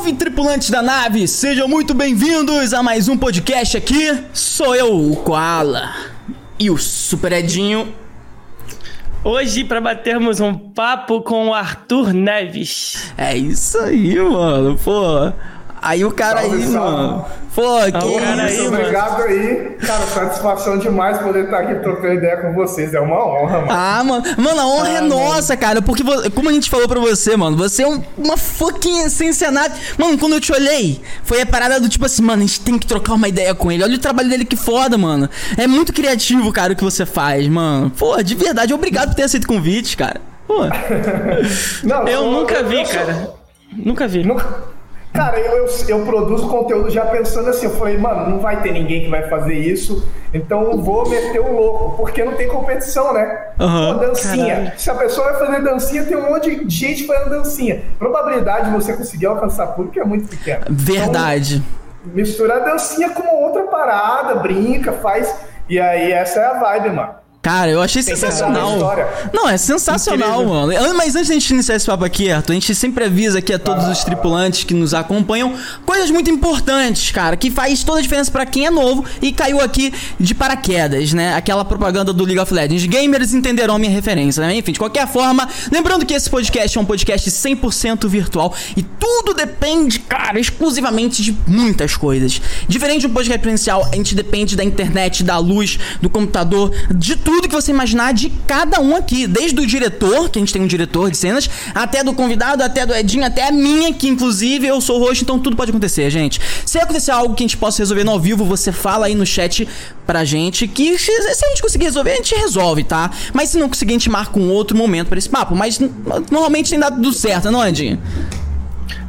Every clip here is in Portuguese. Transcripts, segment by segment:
Salve, tripulantes da nave! Sejam muito bem-vindos a mais um podcast aqui. Sou eu, o Koala. E o Super Edinho. Hoje, para batermos um papo com o Arthur Neves. É isso aí, mano. Pô, Aí o cara salve, aí, salve. mano. Pô, que cara isso, aí, obrigado mano. aí. Cara, satisfação demais poder estar aqui trocando ideia com vocês. É uma honra, mano. Ah, mano. Mano, a honra é ah, é mano. nossa, cara. Porque, como a gente falou pra você, mano, você é um, uma fucking essência nada. Mano, quando eu te olhei, foi a parada do tipo assim, mano, a gente tem que trocar uma ideia com ele. Olha o trabalho dele que foda, mano. É muito criativo, cara, o que você faz, mano. Pô, de verdade, obrigado por ter aceito o convite, cara. Pô. Não, eu, eu nunca vi, cara. Nunca vi. Nunca. Cara, eu, eu, eu, produzo conteúdo já pensando assim, eu falei, mano, não vai ter ninguém que vai fazer isso, então eu vou meter o louco, porque não tem competição, né? Uhum, dancinha. Caralho. Se a pessoa vai fazer dancinha, tem um monte de gente fazendo dancinha. Probabilidade de você conseguir alcançar público é muito pequena. Verdade. Então, mistura a dancinha com outra parada, brinca, faz. E aí essa é a vibe, mano. Cara, eu achei sensacional. Não, é sensacional, Incrível. mano. Mas antes de a gente iniciar esse papo aqui, Arthur, a gente sempre avisa aqui a todos os tripulantes que nos acompanham coisas muito importantes, cara, que faz toda a diferença para quem é novo e caiu aqui de paraquedas, né? Aquela propaganda do League of Legends. Gamers entenderão minha referência, né? Enfim, de qualquer forma, lembrando que esse podcast é um podcast 100% virtual e tudo depende, cara, exclusivamente de muitas coisas. Diferente de um podcast presencial, a gente depende da internet, da luz, do computador, de tudo tudo que você imaginar de cada um aqui. Desde o diretor, que a gente tem um diretor de cenas, até do convidado, até do Edinho, até a minha, que inclusive eu sou roxo, então tudo pode acontecer, gente. Se acontecer algo que a gente possa resolver no ao vivo, você fala aí no chat pra gente que se a gente conseguir resolver, a gente resolve, tá? Mas se não conseguir, a gente marca um outro momento para esse papo. Mas normalmente tem dado tudo certo, não, é, Edinho?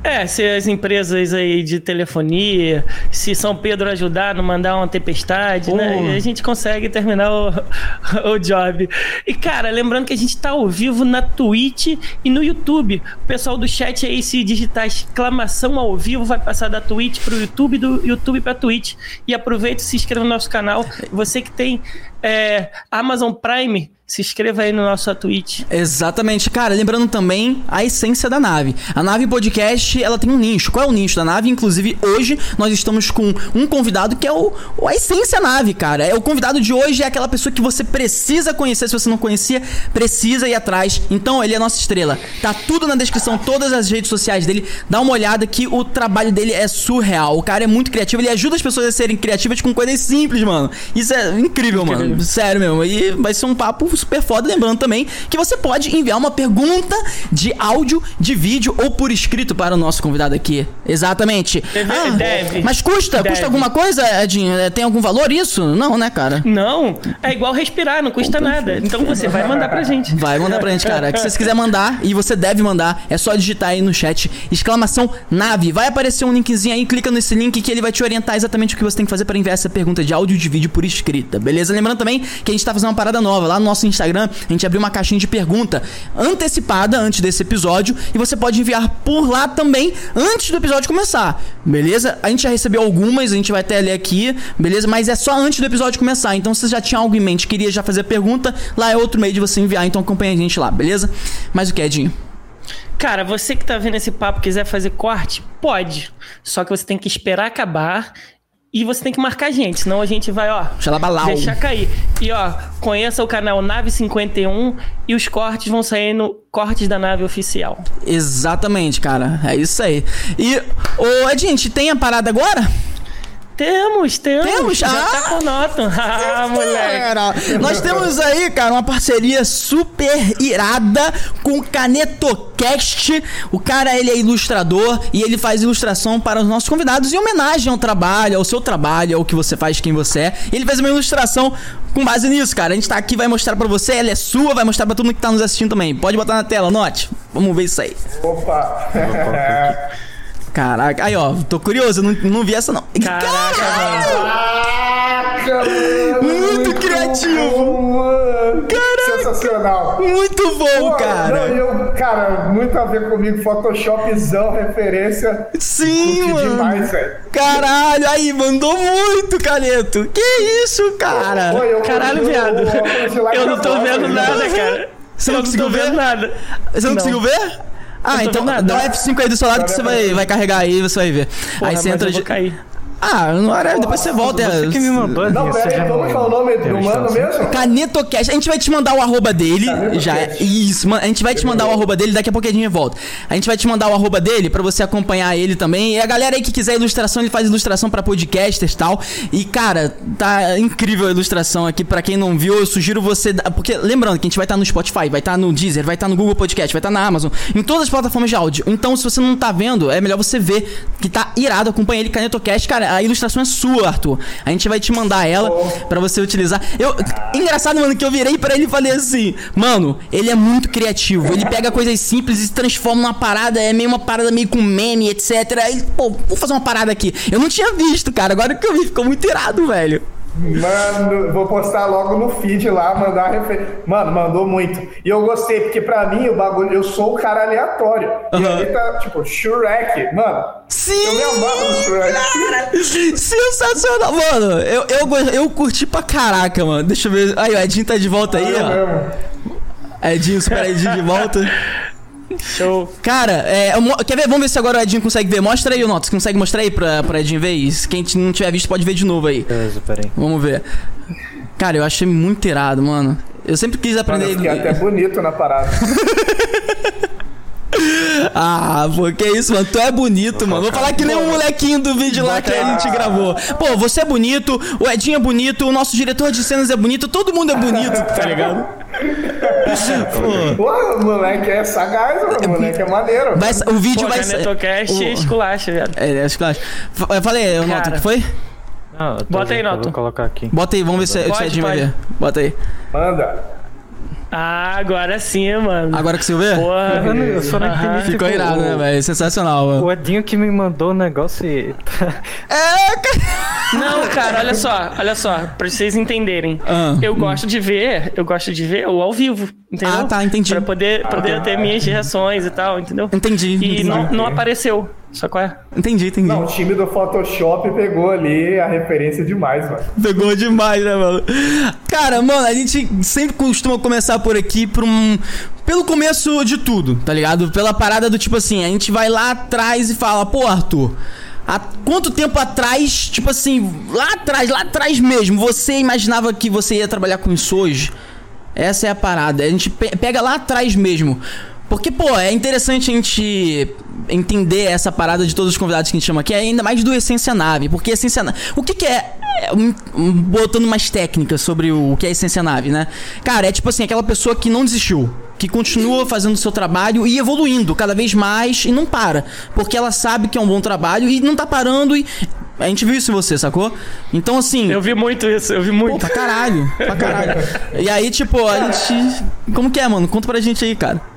É, se as empresas aí de telefonia, se São Pedro ajudar, não mandar uma tempestade, né? A gente consegue terminar o, o job. E, cara, lembrando que a gente tá ao vivo na Twitch e no YouTube. O pessoal do chat aí, se digitar exclamação ao vivo, vai passar da Twitch pro YouTube, do YouTube pra Twitch. E aproveita e se inscreva no nosso canal. Você que tem é, Amazon Prime, se inscreva aí no nosso Twitch. Exatamente. Cara, lembrando também a essência da nave. A nave podcast, ela tem um nicho. Qual é o nicho da nave? Inclusive, hoje nós estamos com um convidado que é o, a essência nave, cara. É o convidado de hoje é aquela pessoa que você precisa conhecer. Se você não conhecia, precisa ir atrás. Então, ele é a nossa estrela. Tá tudo na descrição, todas as redes sociais dele. Dá uma olhada que o trabalho dele é surreal. O cara é muito criativo, ele ajuda as pessoas a serem criativas com coisas simples, mano. Isso é incrível, incrível. mano. Sério mesmo. E vai ser um papo super foda. Lembrando também que você pode enviar uma pergunta de áudio, de vídeo ou por escrito para o nosso convidado aqui. Exatamente. Deve. Ah, deve mas custa? Deve. Custa alguma coisa, Edinho? É, tem algum valor isso? Não, né, cara? Não. É igual respirar, não custa nada. Então você vai mandar pra gente. Vai mandar pra gente, cara. Se você quiser mandar, e você deve mandar, é só digitar aí no chat, exclamação nave. Vai aparecer um linkzinho aí, clica nesse link que ele vai te orientar exatamente o que você tem que fazer para enviar essa pergunta de áudio e de vídeo por escrita, beleza? Lembrando também que a gente tá fazendo uma parada nova. Lá no nosso Instagram, a gente abriu uma caixinha de pergunta antecipada antes desse episódio e você pode enviar por lá também antes do episódio começar. Beleza? A gente já recebeu algumas, a gente vai até ler aqui, beleza? Mas é só antes do episódio começar. Então se você já tinha algo em mente, queria já fazer a pergunta, lá é outro meio de você enviar, então acompanha a gente lá, beleza? Mas o que, Edinho? Cara, você que tá vendo esse papo quiser fazer corte, pode. Só que você tem que esperar acabar e você tem que marcar a gente, senão a gente vai, ó, Xalabalau. deixar cair. E ó, conheça o canal Nave 51 e os cortes vão sair no Cortes da Nave Oficial. Exatamente, cara. É isso aí. E, ô, gente tem a parada agora? Temos, temos. Temos? Já ah, tá com nota. Ah, moleque. Nós temos aí, cara, uma parceria super irada com o CanetoCast. O cara, ele é ilustrador e ele faz ilustração para os nossos convidados em homenagem ao trabalho, ao seu trabalho, ao que você faz, quem você é. Ele fez uma ilustração com base nisso, cara. A gente tá aqui, vai mostrar pra você, ela é sua, vai mostrar pra todo mundo que tá nos assistindo também. Pode botar na tela, note. Vamos ver isso aí. Opa! Caraca, aí ó, tô curioso, não, não vi essa não. Caraca, Caraca Muito criativo! Caraca! Sensacional! Muito bom, Pô, cara! Não, eu, cara, muito a ver comigo, Photoshopzão, referência. Sim, mano! demais, velho. Caralho, aí, mandou muito, Caneto! Que isso, cara? Pô, eu, Caralho, viado! Eu, eu não tô vendo nada, cara. Você não conseguiu ver? nada. Você não, não conseguiu ver? Ah, então dá um F5 aí do seu lado que você vai, vai carregar aí, você vai ver. Porra, aí você entra de. Ah, não era. Depois você volta. Você que me mandou. Não, peraí, como é o nome do mano mesmo? CanetoCast. A gente vai te mandar o arroba dele. já. Isso, a gente vai te mandar o arroba dele, daqui a pouco a gente volta. A gente vai te mandar o arroba dele pra você acompanhar ele também. E a galera aí que quiser ilustração, ele faz ilustração pra podcasters e tal. E, cara, tá incrível a ilustração aqui. Pra quem não viu, eu sugiro você. Porque, lembrando que a gente vai estar tá no Spotify, vai estar tá no Deezer, vai estar tá no Google Podcast, vai estar tá na Amazon, em todas as plataformas de áudio. Então, se você não tá vendo, é melhor você ver que tá irado. Acompanha ele, CanetoCast. Cara, a ilustração é sua, Arthur. A gente vai te mandar ela oh. para você utilizar. Eu, engraçado, mano, que eu virei para ele e falei assim: "Mano, ele é muito criativo. Ele pega coisas simples e transforma numa parada, é meio uma parada meio com meme, etc. Aí, pô, vou fazer uma parada aqui. Eu não tinha visto, cara. Agora que eu vi, ficou muito irado, velho. Mano, vou postar logo no feed lá, mandar referência. Mano, mandou muito. E eu gostei, porque pra mim o bagulho, eu sou o cara aleatório. Uhum. E ali tá, tipo, Shrek. Mano, Sim! Eu me amarro no Shrek. Sensacional, mano. Eu, eu, eu curti pra caraca, mano. Deixa eu ver. Aí, o Edinho tá de volta aí, ah, ó. Mesmo. Edinho, super Edinho de volta. Show. Cara, é, quer ver? Vamos ver se agora o Edinho consegue ver. Mostra aí, o Notos. Consegue mostrar aí pra, pra Edinho ver isso? Quem não tiver visto pode ver de novo aí. Beleza, peraí. Vamos ver. Cara, eu achei muito irado, mano. Eu sempre quis aprender. Mano, eu até bonito na parada. Ah, pô, que isso, mano? Tu é bonito, mano. Vou falar que nem um molequinho do vídeo lá que a gente gravou. Pô, você é bonito, o Edinho é bonito, o nosso diretor de cenas é bonito, todo mundo é bonito, tá ligado? Pô, o moleque é sagaz, mano. O moleque é maneiro. Vai, o vídeo Pô, vai ser. Canetocast o... esculacha, velho. É, é esculacha. Eu falei, eu noto, o que foi? Não, Bota aí, Noto. Vou colocar aqui. Bota aí, vamos ver se, o Edinho vai ver. Bota aí. Manda. Ah, agora sim, mano. Agora que você vê? Porra, mano, eu só não entendi. Ficou tipo, irado, né, velho? Sensacional, mano. O Edinho que me mandou o negócio e. é, cara. Não, cara, olha só, olha só, pra vocês entenderem. Ah, eu hum. gosto de ver, eu gosto de ver o ao vivo, entendeu? Ah, tá, entendi. Pra poder, poder ah, ter minhas reações e tal, entendeu? Entendi. E entendi. Não, não apareceu. Só qual é? Entendi, entendi. Não, o time do Photoshop pegou ali a referência demais, mano. Pegou demais, né, mano? Cara, mano, a gente sempre costuma começar por aqui por um. Pelo começo de tudo, tá ligado? Pela parada do tipo assim, a gente vai lá atrás e fala, pô, Arthur. Há quanto tempo atrás, tipo assim, lá atrás, lá atrás mesmo, você imaginava que você ia trabalhar com isso hoje? Essa é a parada. A gente pega lá atrás mesmo. Porque, pô, é interessante a gente entender essa parada de todos os convidados que a gente chama aqui, ainda mais do Essência Nave. Porque Essência Nave. O que, que é, é botando mais técnicas sobre o, o que é Essência Nave, né? Cara, é tipo assim, aquela pessoa que não desistiu que continua fazendo o seu trabalho e evoluindo cada vez mais e não para. Porque ela sabe que é um bom trabalho e não tá parando e. A gente viu isso em você, sacou? Então, assim. Eu vi muito isso, eu vi muito. Pô, pra caralho, pra caralho. e aí, tipo, a gente. Como que é, mano? Conta pra gente aí, cara.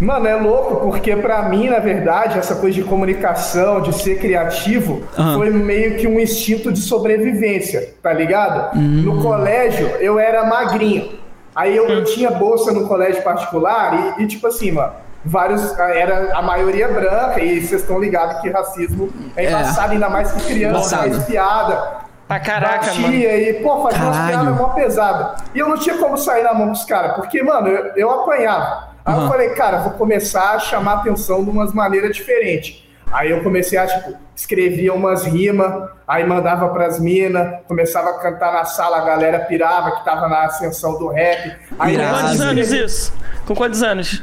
Mano, é louco, porque para mim, na verdade, essa coisa de comunicação, de ser criativo, uhum. foi meio que um instinto de sobrevivência, tá ligado? Uhum. No colégio, eu era magrinho. Aí eu, eu tinha bolsa no colégio particular e, e, tipo assim, mano, vários. Era a maioria branca, e vocês estão ligados que racismo é embaçado, é. ainda mais que criança, mais piada. Pra caraca, batia mano. e, pô, fazia Caralho. umas piadas mó pesadas. E eu não tinha como sair na mão dos caras, porque, mano, eu, eu apanhava. Aí uhum. eu falei, cara, vou começar a chamar atenção de umas maneiras diferentes. Aí eu comecei a, tipo, escrevia umas rimas, aí mandava pras minas, começava a cantar na sala, a galera pirava que tava na ascensão do rap. Aí, Com quantos anos isso? Com quantos anos?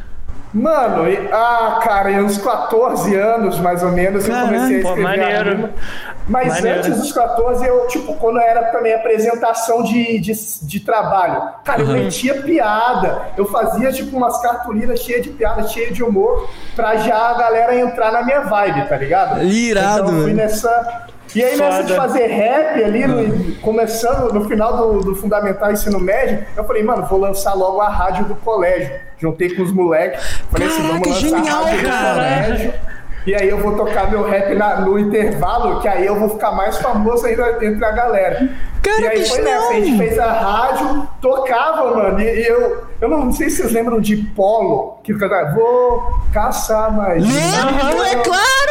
Mano, ah, cara, em uns 14 anos, mais ou menos, eu comecei a escrever. Pô, maneiro. Mas maneiro. antes dos 14, eu, tipo, quando era também apresentação de, de, de trabalho, cara, eu uhum. metia piada. Eu fazia, tipo, umas cartolinas cheias de piada, cheias de humor, pra já a galera entrar na minha vibe, tá ligado? Irado. Então eu fui nessa, e aí, nessa de fazer rap ali, no, começando no final do, do Fundamental Ensino Médio, eu falei, mano, vou lançar logo a rádio do colégio. Juntei com os moleques, falei assim, vamos lançar genial, a rádio cara. do colégio. E aí eu vou tocar meu rap na, no intervalo, que aí eu vou ficar mais famoso ainda entre a galera. Cara, e aí foi nessa, a gente fez a rádio, tocava, mano, e eu, eu não sei se vocês lembram de Polo, que cantava, vou caçar mais. Lembro, é claro!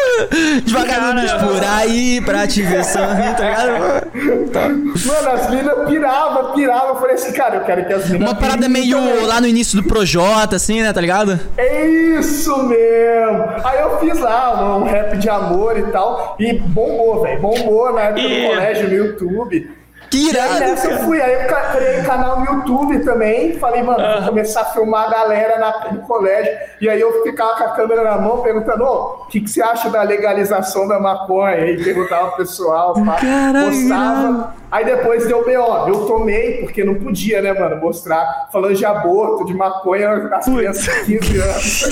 Devagarinho por aí pra te ver sorrir, tá ligado? Tá. Mano, as minas pirava, pirava. Eu falei assim, cara, eu quero que as minas. Uma parada meio também. lá no início do Projota, assim, né, tá ligado? É isso mesmo. Aí eu fiz lá um rap de amor e tal. E bombou, velho. Bombou na época e... do colégio no YouTube. Que irado, aí nessa eu fui, aí eu criei canal no YouTube também. Falei, mano, vou começar a filmar a galera na, no colégio. E aí eu ficava com a câmera na mão perguntando, o que, que você acha da legalização da maconha? Aí perguntava pro pessoal, postava. Aí depois deu B.O. Eu tomei, porque não podia, né, mano, mostrar falando de aborto, de maconha as crianças de 15 anos.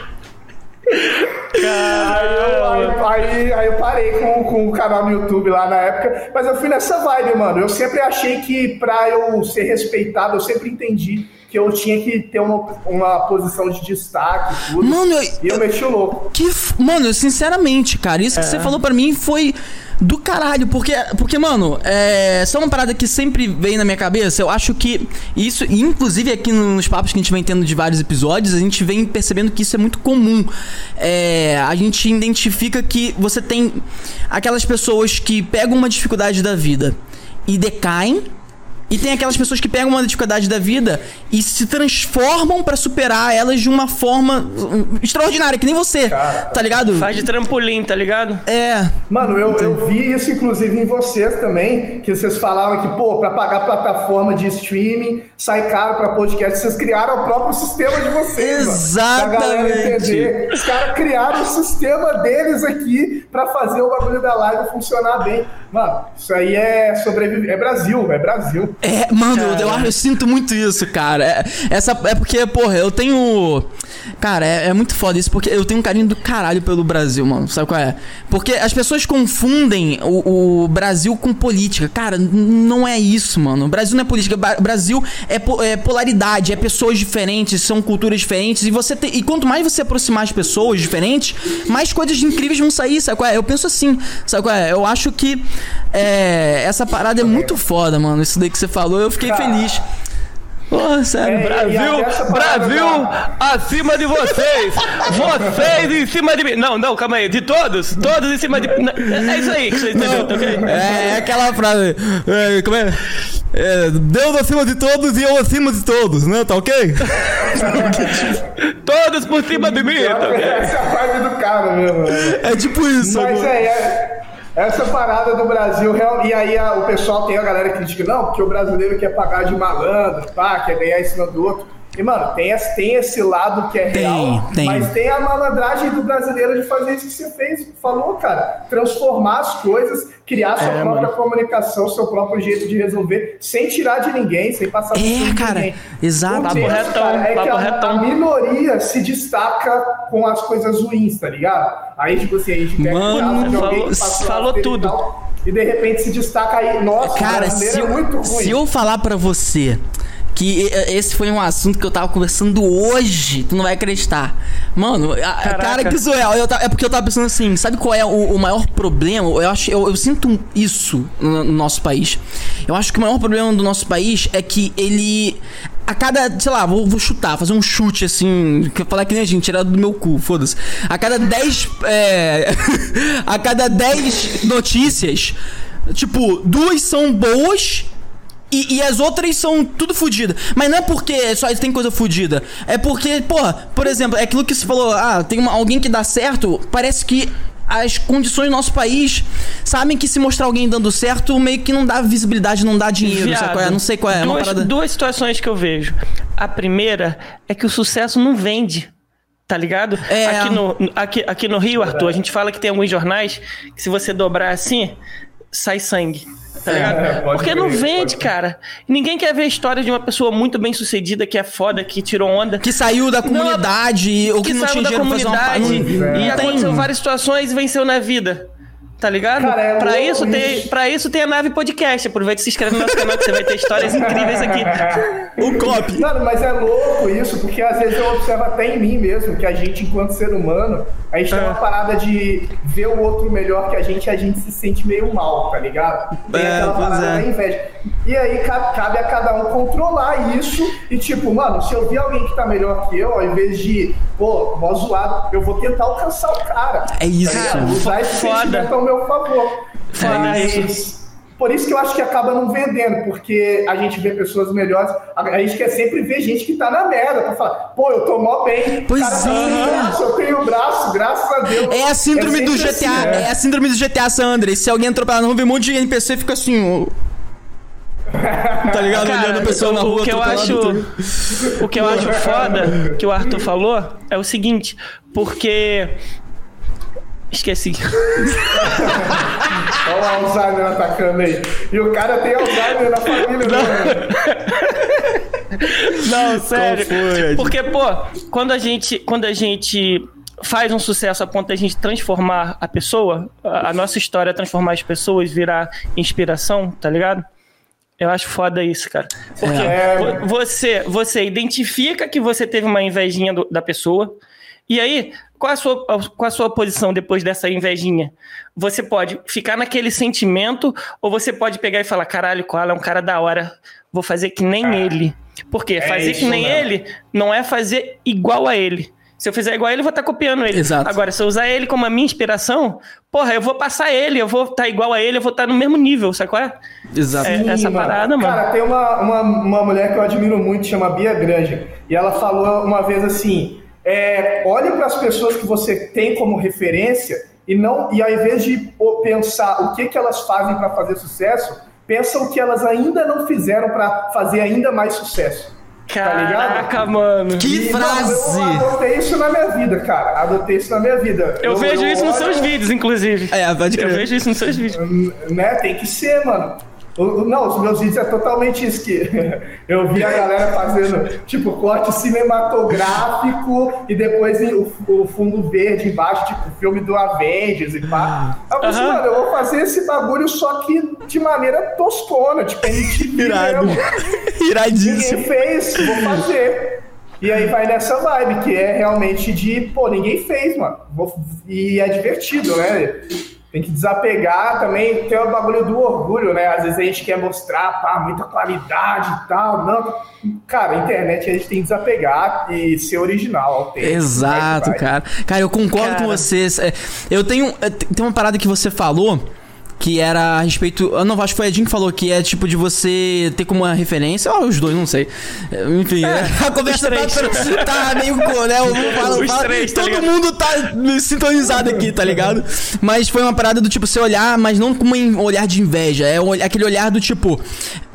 Aí eu, aí, aí, aí eu, parei com, com o canal no YouTube lá na época, mas eu fui nessa vibe, mano. Eu sempre achei que pra eu ser respeitado, eu sempre entendi que eu tinha que ter uma, uma posição de destaque e tudo. Mano, eu, e eu, eu meti o louco. Que, mano, sinceramente, cara, isso é. que você falou pra mim foi do caralho, porque, porque mano, é só uma parada que sempre vem na minha cabeça. Eu acho que isso, inclusive aqui nos papos que a gente vem tendo de vários episódios, a gente vem percebendo que isso é muito comum. É, a gente identifica que você tem aquelas pessoas que pegam uma dificuldade da vida e decaem e tem aquelas pessoas que pegam uma dificuldade da vida e se transformam para superar elas de uma forma hum, extraordinária, que nem você, Cara, tá ligado? Faz de trampolim, tá ligado? É. Mano, eu, eu vi isso inclusive em vocês também, que vocês falavam que, pô, pra pagar plataforma de streaming, sai caro pra podcast, vocês criaram o próprio sistema de vocês, Exatamente. Mano, pra galera entender. Os caras criaram o sistema deles aqui pra fazer o bagulho da live funcionar bem. Mano, isso aí é sobreviver. É Brasil, é Brasil. É, mano, eu, eu, eu, sinto muito isso, cara. É, essa, é porque, porra, eu tenho. Cara, é, é, muito foda isso, porque eu tenho um carinho do caralho pelo Brasil, mano. Sabe qual é? Porque as pessoas confundem o, o Brasil com política. Cara, não é isso, mano. O Brasil não é política. O Brasil é, é, polaridade, é pessoas diferentes, são culturas diferentes. E você tem, E quanto mais você aproximar as pessoas diferentes, mais coisas incríveis vão sair, sabe qual é? Eu penso assim, sabe qual é? Eu acho que é, essa parada é muito foda, mano. Isso daí que você falou, eu fiquei feliz. Pô, sério. É, Brasil, Brasil acima de vocês. vocês em cima de mim. Não, não, calma aí. De todos? Todos em cima de mim. É isso aí que você entendeu, tá ok? É, é aquela frase. É, como é? é? Deus acima de todos e eu acima de todos, né? Tá ok? todos por cima de mim, tá ok? Essa é a parte do cara mesmo. É tipo isso. Mas é, é essa parada do Brasil, e aí a, o pessoal tem a galera que critica, não, porque o brasileiro quer pagar de malandro, pá, quer ganhar em cima do outro. E, mano, tem, tem esse lado que é tem, real, tem. mas tem a malandragem do brasileiro de fazer isso que você fez, falou, cara. Transformar as coisas, criar sua é, própria mano. comunicação, seu próprio jeito de resolver, sem tirar de ninguém, sem passar por É, cara, ninguém. exato. Papo retão, cara, é papo que a, retão. a minoria se destaca com as coisas ruins, tá ligado? Aí, tipo assim, a gente pega Mano, falou, falou tudo. E, e, de repente se destaca aí, nossa, cara, se é eu, se eu falar para você que esse foi um assunto que eu tava conversando hoje. Tu não vai acreditar. Mano, a, cara, que. Eu, é porque eu tava pensando assim, sabe qual é o, o maior problema? Eu acho, eu, eu sinto isso no, no, nosso país. Eu acho que o maior problema do nosso país é que ele. A cada, sei lá, vou, vou chutar, fazer um chute assim, que falar que nem a gente, tirar do meu cu, foda-se. A cada 10. É, a cada 10 notícias, tipo, duas são boas e, e, as outras são tudo fodida. Mas não é porque só tem coisa fodida. É porque, porra, por exemplo, é aquilo que você falou, ah, tem uma, alguém que dá certo, parece que as condições do nosso país sabem que se mostrar alguém dando certo, meio que não dá visibilidade, não dá dinheiro. Viado, é? Não sei qual é. é duas, parada... duas situações que eu vejo. A primeira é que o sucesso não vende. Tá ligado? É. Aqui, no, aqui, aqui no Rio, Arthur, a gente fala que tem alguns jornais que se você dobrar assim, sai sangue. Tá? É, Porque não vende, cara. Ninguém quer ver a história de uma pessoa muito bem sucedida, que é foda, que tirou onda. Que saiu da comunidade, não, ou que, que não saiu da comunidade um... e aconteceu várias situações e venceu na vida. Tá ligado? Cara, é pra, isso tem, pra isso tem a nave podcast. Aproveita e se inscreve no nosso canal que você vai ter histórias incríveis aqui. o copy. Mano, mas é louco isso, porque às vezes eu observo até em mim mesmo, que a gente, enquanto ser humano, a gente é. tem uma parada de ver o outro melhor que a gente, a gente se sente meio mal, tá ligado? Tem é, aquela parada é. da inveja. E aí cabe a cada um controlar isso e, tipo, mano, se eu ver alguém que tá melhor que eu, ao invés de, pô, mó zoado, eu vou tentar alcançar o cara. É isso, tá Usar esse sentimento ao meu favor. É isso. Por isso que eu acho que acaba não vendendo, porque a gente vê pessoas melhores, a gente quer sempre ver gente que tá na merda, pra falar, pô, eu tô mó bem, pois cara, é. braço, eu tenho braço, graças a Deus. É a síndrome é do GTA, assim, é. é. a síndrome do GTA San Andreas. Se alguém na rua, vê um monte de NPC fica assim, tá ligado? Cara, Olhando a pessoa na rua. O que eu acho, o que eu acho foda que o Arthur falou é o seguinte, porque Esqueci. Olha o Alzheimer atacando aí. E o cara tem Alzheimer na família, né? Não, Não sério. Porque, pô, quando a gente. Quando a gente faz um sucesso a ponto de a gente transformar a pessoa, a nossa história é transformar as pessoas, virar inspiração, tá ligado? Eu acho foda isso, cara. Porque é. você, você identifica que você teve uma invejinha do, da pessoa, e aí qual a, sua, qual a sua posição depois dessa invejinha? Você pode ficar naquele sentimento ou você pode pegar e falar: caralho, Koala é um cara da hora, vou fazer que nem ah, ele. Por quê? É fazer que nem ele não é fazer igual a ele. Se eu fizer igual a ele, eu vou estar tá copiando ele. Exato. Agora, se eu usar ele como a minha inspiração, porra, eu vou passar ele, eu vou estar tá igual a ele, eu vou estar tá no mesmo nível, sabe qual é? Exato. É, essa parada, mano. Cara, tem uma, uma, uma mulher que eu admiro muito, chama Bia Grande, e ela falou uma vez assim é, olhe para as pessoas que você tem como referência e não e ao invés de pensar o que, que elas fazem para fazer sucesso, pensa o que elas ainda não fizeram para fazer ainda mais sucesso. Tá Caraca, tá mano. Que e, frase! Não, eu adotei isso na minha vida, cara. Adotei isso na minha vida. Eu, eu vejo eu isso olho... nos seus vídeos, inclusive. É, pode crer. Eu vejo isso nos seus vídeos. Né? Tem que ser, mano. Não, os meus vídeos é totalmente isso que eu vi a galera fazendo, tipo, corte cinematográfico e depois o, o fundo verde embaixo, tipo, filme do Avengers e pá. Aí eu pensei, uhum. mano, eu vou fazer esse bagulho só que de maneira toscona, tipo, MTV Irado. Iradíssimo. Ninguém fez, vou fazer. E aí vai nessa vibe, que é realmente de, pô, ninguém fez, mano. E é divertido, né? Tem que desapegar também, tem o bagulho do orgulho, né? Às vezes a gente quer mostrar, pá, muita qualidade e tal. Não, cara, a internet a gente tem que desapegar e ser original. Exato, cara. Cara, eu concordo cara. com vocês. É, eu tenho. É, tem uma parada que você falou que era a respeito. Eu não acho que foi a Jim que falou que é tipo de você ter como uma referência, ou os dois, não sei. Enfim, é, a conversa tá, tá, meio. Né, eu falo, falo, três, tá todo ligado? mundo tá sintonizado aqui, tá ligado? Mas foi uma parada do tipo, você olhar, mas não com um olhar de inveja. É aquele olhar do tipo,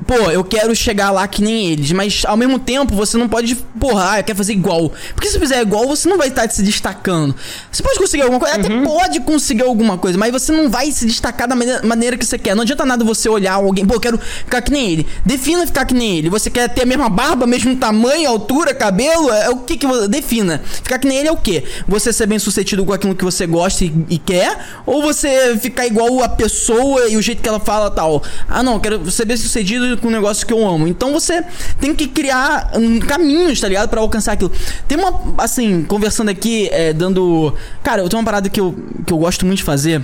pô, eu quero chegar lá que nem eles, mas ao mesmo tempo você não pode, porra, ah, eu quero fazer igual. Porque se fizer igual, você não vai estar se destacando. Você pode conseguir alguma coisa, uhum. até pode conseguir alguma coisa, mas você não vai se destacar da maneira que você quer. Não adianta nada você olhar alguém, pô, eu quero ficar que nem ele. Defina ficar que nem ele. Você quer ter a mesma barba, mesmo tamanho, altura, cabelo? É o que que você defina? Ficar que nem ele é o quê? Você ser bem sucedido com aquilo que você gosta e, e quer? Ou você ficar igual a pessoa e o jeito que ela fala tal? Ah, não, quero ser bem sucedido com um negócio que eu amo. Então você tem que criar um, caminhos, tá ligado? Pra alcançar aquilo. Tem uma, assim, conversando aqui, é, dando. Cara, eu tenho uma parada que eu, que eu gosto muito de fazer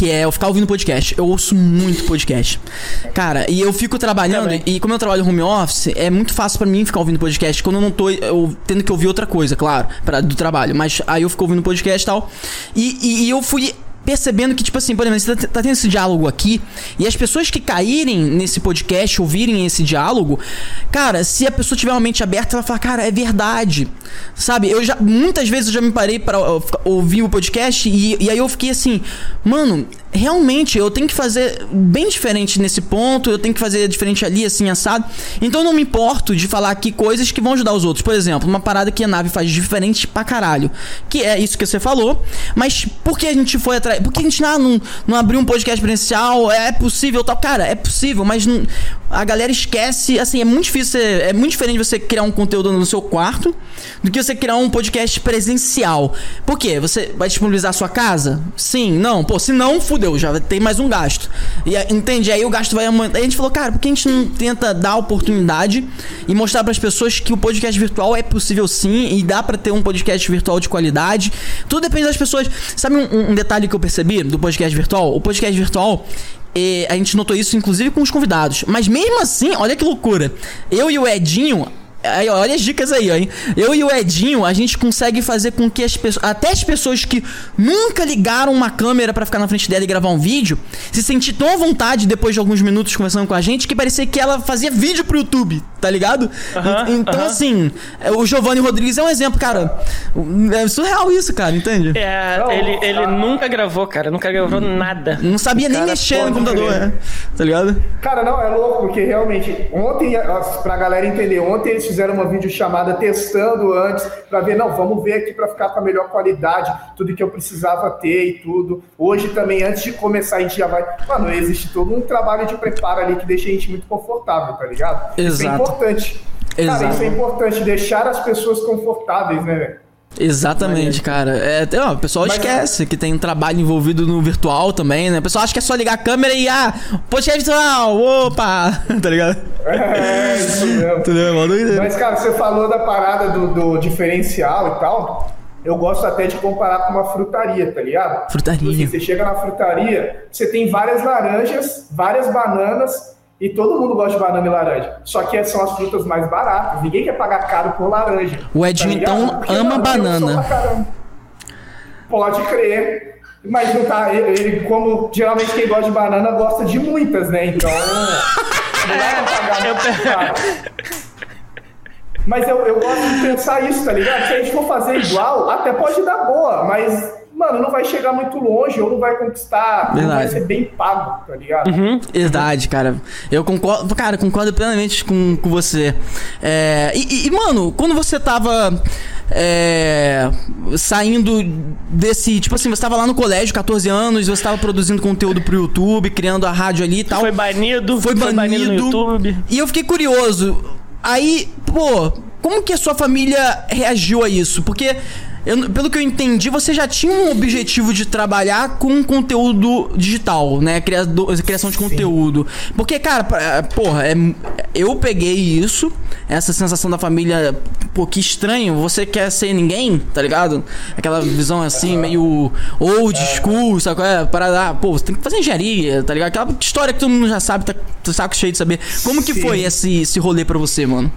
que é eu ficar ouvindo podcast. Eu ouço muito podcast. Cara, e eu fico trabalhando, e como eu trabalho home office, é muito fácil para mim ficar ouvindo podcast quando eu não tô eu, tendo que ouvir outra coisa, claro, para do trabalho. Mas aí eu fico ouvindo podcast e tal. E, e, e eu fui percebendo que, tipo assim, por exemplo, você tá, tá, tendo esse diálogo aqui, e as pessoas que caírem nesse podcast, ouvirem esse diálogo, cara, se a pessoa tiver uma mente aberta, ela fala, cara, é verdade. Sabe? Eu já, muitas vezes eu já me parei para ouvir o podcast, e, e aí eu fiquei assim, mano, realmente eu tenho que fazer bem diferente nesse ponto, eu tenho que fazer diferente ali, assim, assado. Então eu não me importo de falar aqui coisas que vão ajudar os outros. Por exemplo, uma parada que a nave faz diferente pra caralho. Que é isso que você falou. Mas por que a gente foi atrás? Por que a gente ah, não, não abriu um podcast presencial? É possível tal? Cara, é possível, mas não, a galera esquece. Assim, é muito difícil, é muito diferente você criar um conteúdo no seu quarto do que você criar um podcast presencial. Por quê? Você vai disponibilizar a sua casa? Sim, não. Pô, se não, fudeu, já tem mais um gasto. E entende? Aí o gasto vai aumentar. A gente falou, cara, por que a gente não tenta dar oportunidade e mostrar para as pessoas que o podcast virtual é possível sim e dá para ter um podcast virtual de qualidade? Tudo depende das pessoas. Sabe um, um detalhe que eu percebi do podcast virtual? O podcast virtual E a gente notou isso, inclusive, com os convidados. Mas mesmo assim, olha que loucura. Eu e o Edinho, Aí, olha as dicas aí, ó, hein? Eu e o Edinho, a gente consegue fazer com que as pessoas, até as pessoas que nunca ligaram uma câmera para ficar na frente dela e gravar um vídeo, se sentir tão à vontade depois de alguns minutos conversando com a gente que parecia que ela fazia vídeo pro YouTube, tá ligado? Uh -huh, então, uh -huh. assim, o Giovanni Rodrigues é um exemplo, cara. É surreal isso, cara, entende? É, ele, ele nunca gravou, cara, nunca gravou nada. Não sabia nem mexer no computador, é, tá ligado? Cara, não, é louco, porque realmente, ontem, pra galera entender, ontem eles fizeram uma videochamada testando antes, para ver, não, vamos ver aqui para ficar com a melhor qualidade, tudo que eu precisava ter e tudo. Hoje também, antes de começar, a gente já vai. Mano, existe todo um trabalho de preparo ali que deixa a gente muito confortável, tá ligado? Exato. Isso é importante. Exato. Cara, isso é importante, deixar as pessoas confortáveis, né, velho? Exatamente, cara. É, ó, o pessoal Mas, esquece que tem um trabalho envolvido no virtual também, né? O pessoal acha que é só ligar a câmera e ah, podcast virtual, opa! tá ligado? É, isso mesmo. Entendeu? Mas, cara, você falou da parada do, do diferencial e tal. Eu gosto até de comparar com uma frutaria, tá ligado? Frutaria. Assim, você chega na frutaria, você tem várias laranjas, várias bananas e todo mundo gosta de banana e laranja. Só que são as frutas mais baratas. Ninguém quer pagar caro por laranja. O Edinho, tá então, ama banana. Pode crer. Mas não tá. Ele, como geralmente quem gosta de banana gosta de muitas, né? Então. caro. Mas eu, eu gosto de pensar isso, tá ligado? Se a gente for fazer igual, até pode dar boa, mas mano, não vai chegar muito longe ou não vai conquistar, Verdade. não vai ser bem pago, tá ligado? Uhum. Verdade, cara. Eu concordo, cara, concordo plenamente com, com você. É, e, e, mano, quando você tava é, saindo desse. Tipo assim, você tava lá no colégio, 14 anos, você tava produzindo conteúdo pro YouTube, criando a rádio ali e tal. Foi banido, foi banido, foi banido no YouTube. E eu fiquei curioso. Aí, pô, como que a sua família reagiu a isso? Porque eu, pelo que eu entendi, você já tinha um objetivo de trabalhar com conteúdo digital, né? Criador, criação de Sim. conteúdo. Porque, cara, porra, é, eu peguei isso, essa sensação da família, pô, que estranho, você quer ser ninguém, tá ligado? Aquela visão assim, meio old é. school, sabe? É, para ah, pô, você tem que fazer engenharia, tá ligado? Aquela história que todo mundo já sabe, tá, tá saco cheio de saber. Como que Sim. foi esse, esse rolê pra você, mano?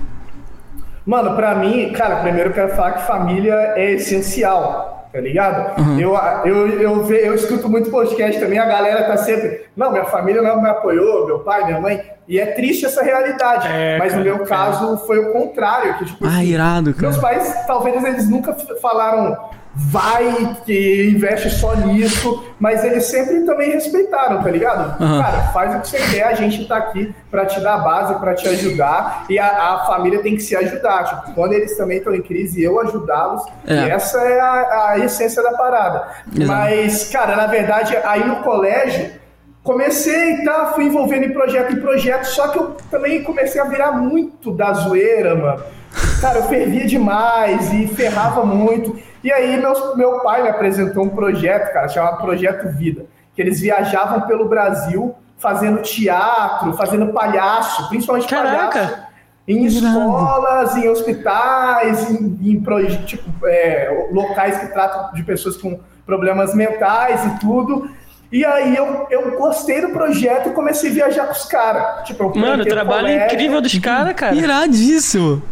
Mano, pra mim, cara, primeiro eu quero falar que família é essencial, tá ligado? Uhum. Eu, eu, eu, ve, eu escuto muito podcast também, a galera tá sempre, não, minha família não me apoiou, meu pai, minha mãe, e é triste essa realidade. É, mas cara, no meu caso foi o contrário, que tipo, ah, assim, irado, cara. meus pais, talvez eles nunca falaram vai que investe só nisso, mas eles sempre também respeitaram, tá ligado? Uhum. Cara, faz o que você quer, a gente tá aqui para te dar base, para te ajudar, e a, a, família tem que se ajudar. Tipo, quando eles também estão em crise, eu ajudá-los, é. essa é a, a, essência da parada. Exato. Mas, cara, na verdade, aí no colégio, comecei e tá, fui envolvendo em projeto em projeto, só que eu também comecei a virar muito da zoeira, mano. Cara, eu fervia demais e ferrava muito. E aí meu, meu pai me apresentou um projeto, cara, chamado Projeto Vida, que eles viajavam pelo Brasil fazendo teatro, fazendo palhaço, principalmente Caraca. palhaço, em escolas, em hospitais, em, em tipo, é, locais que tratam de pessoas com problemas mentais e tudo. E aí eu, eu gostei do projeto e comecei a viajar com os caras. Tipo, Mano, trabalho incrível dos caras, cara. Iradíssimo.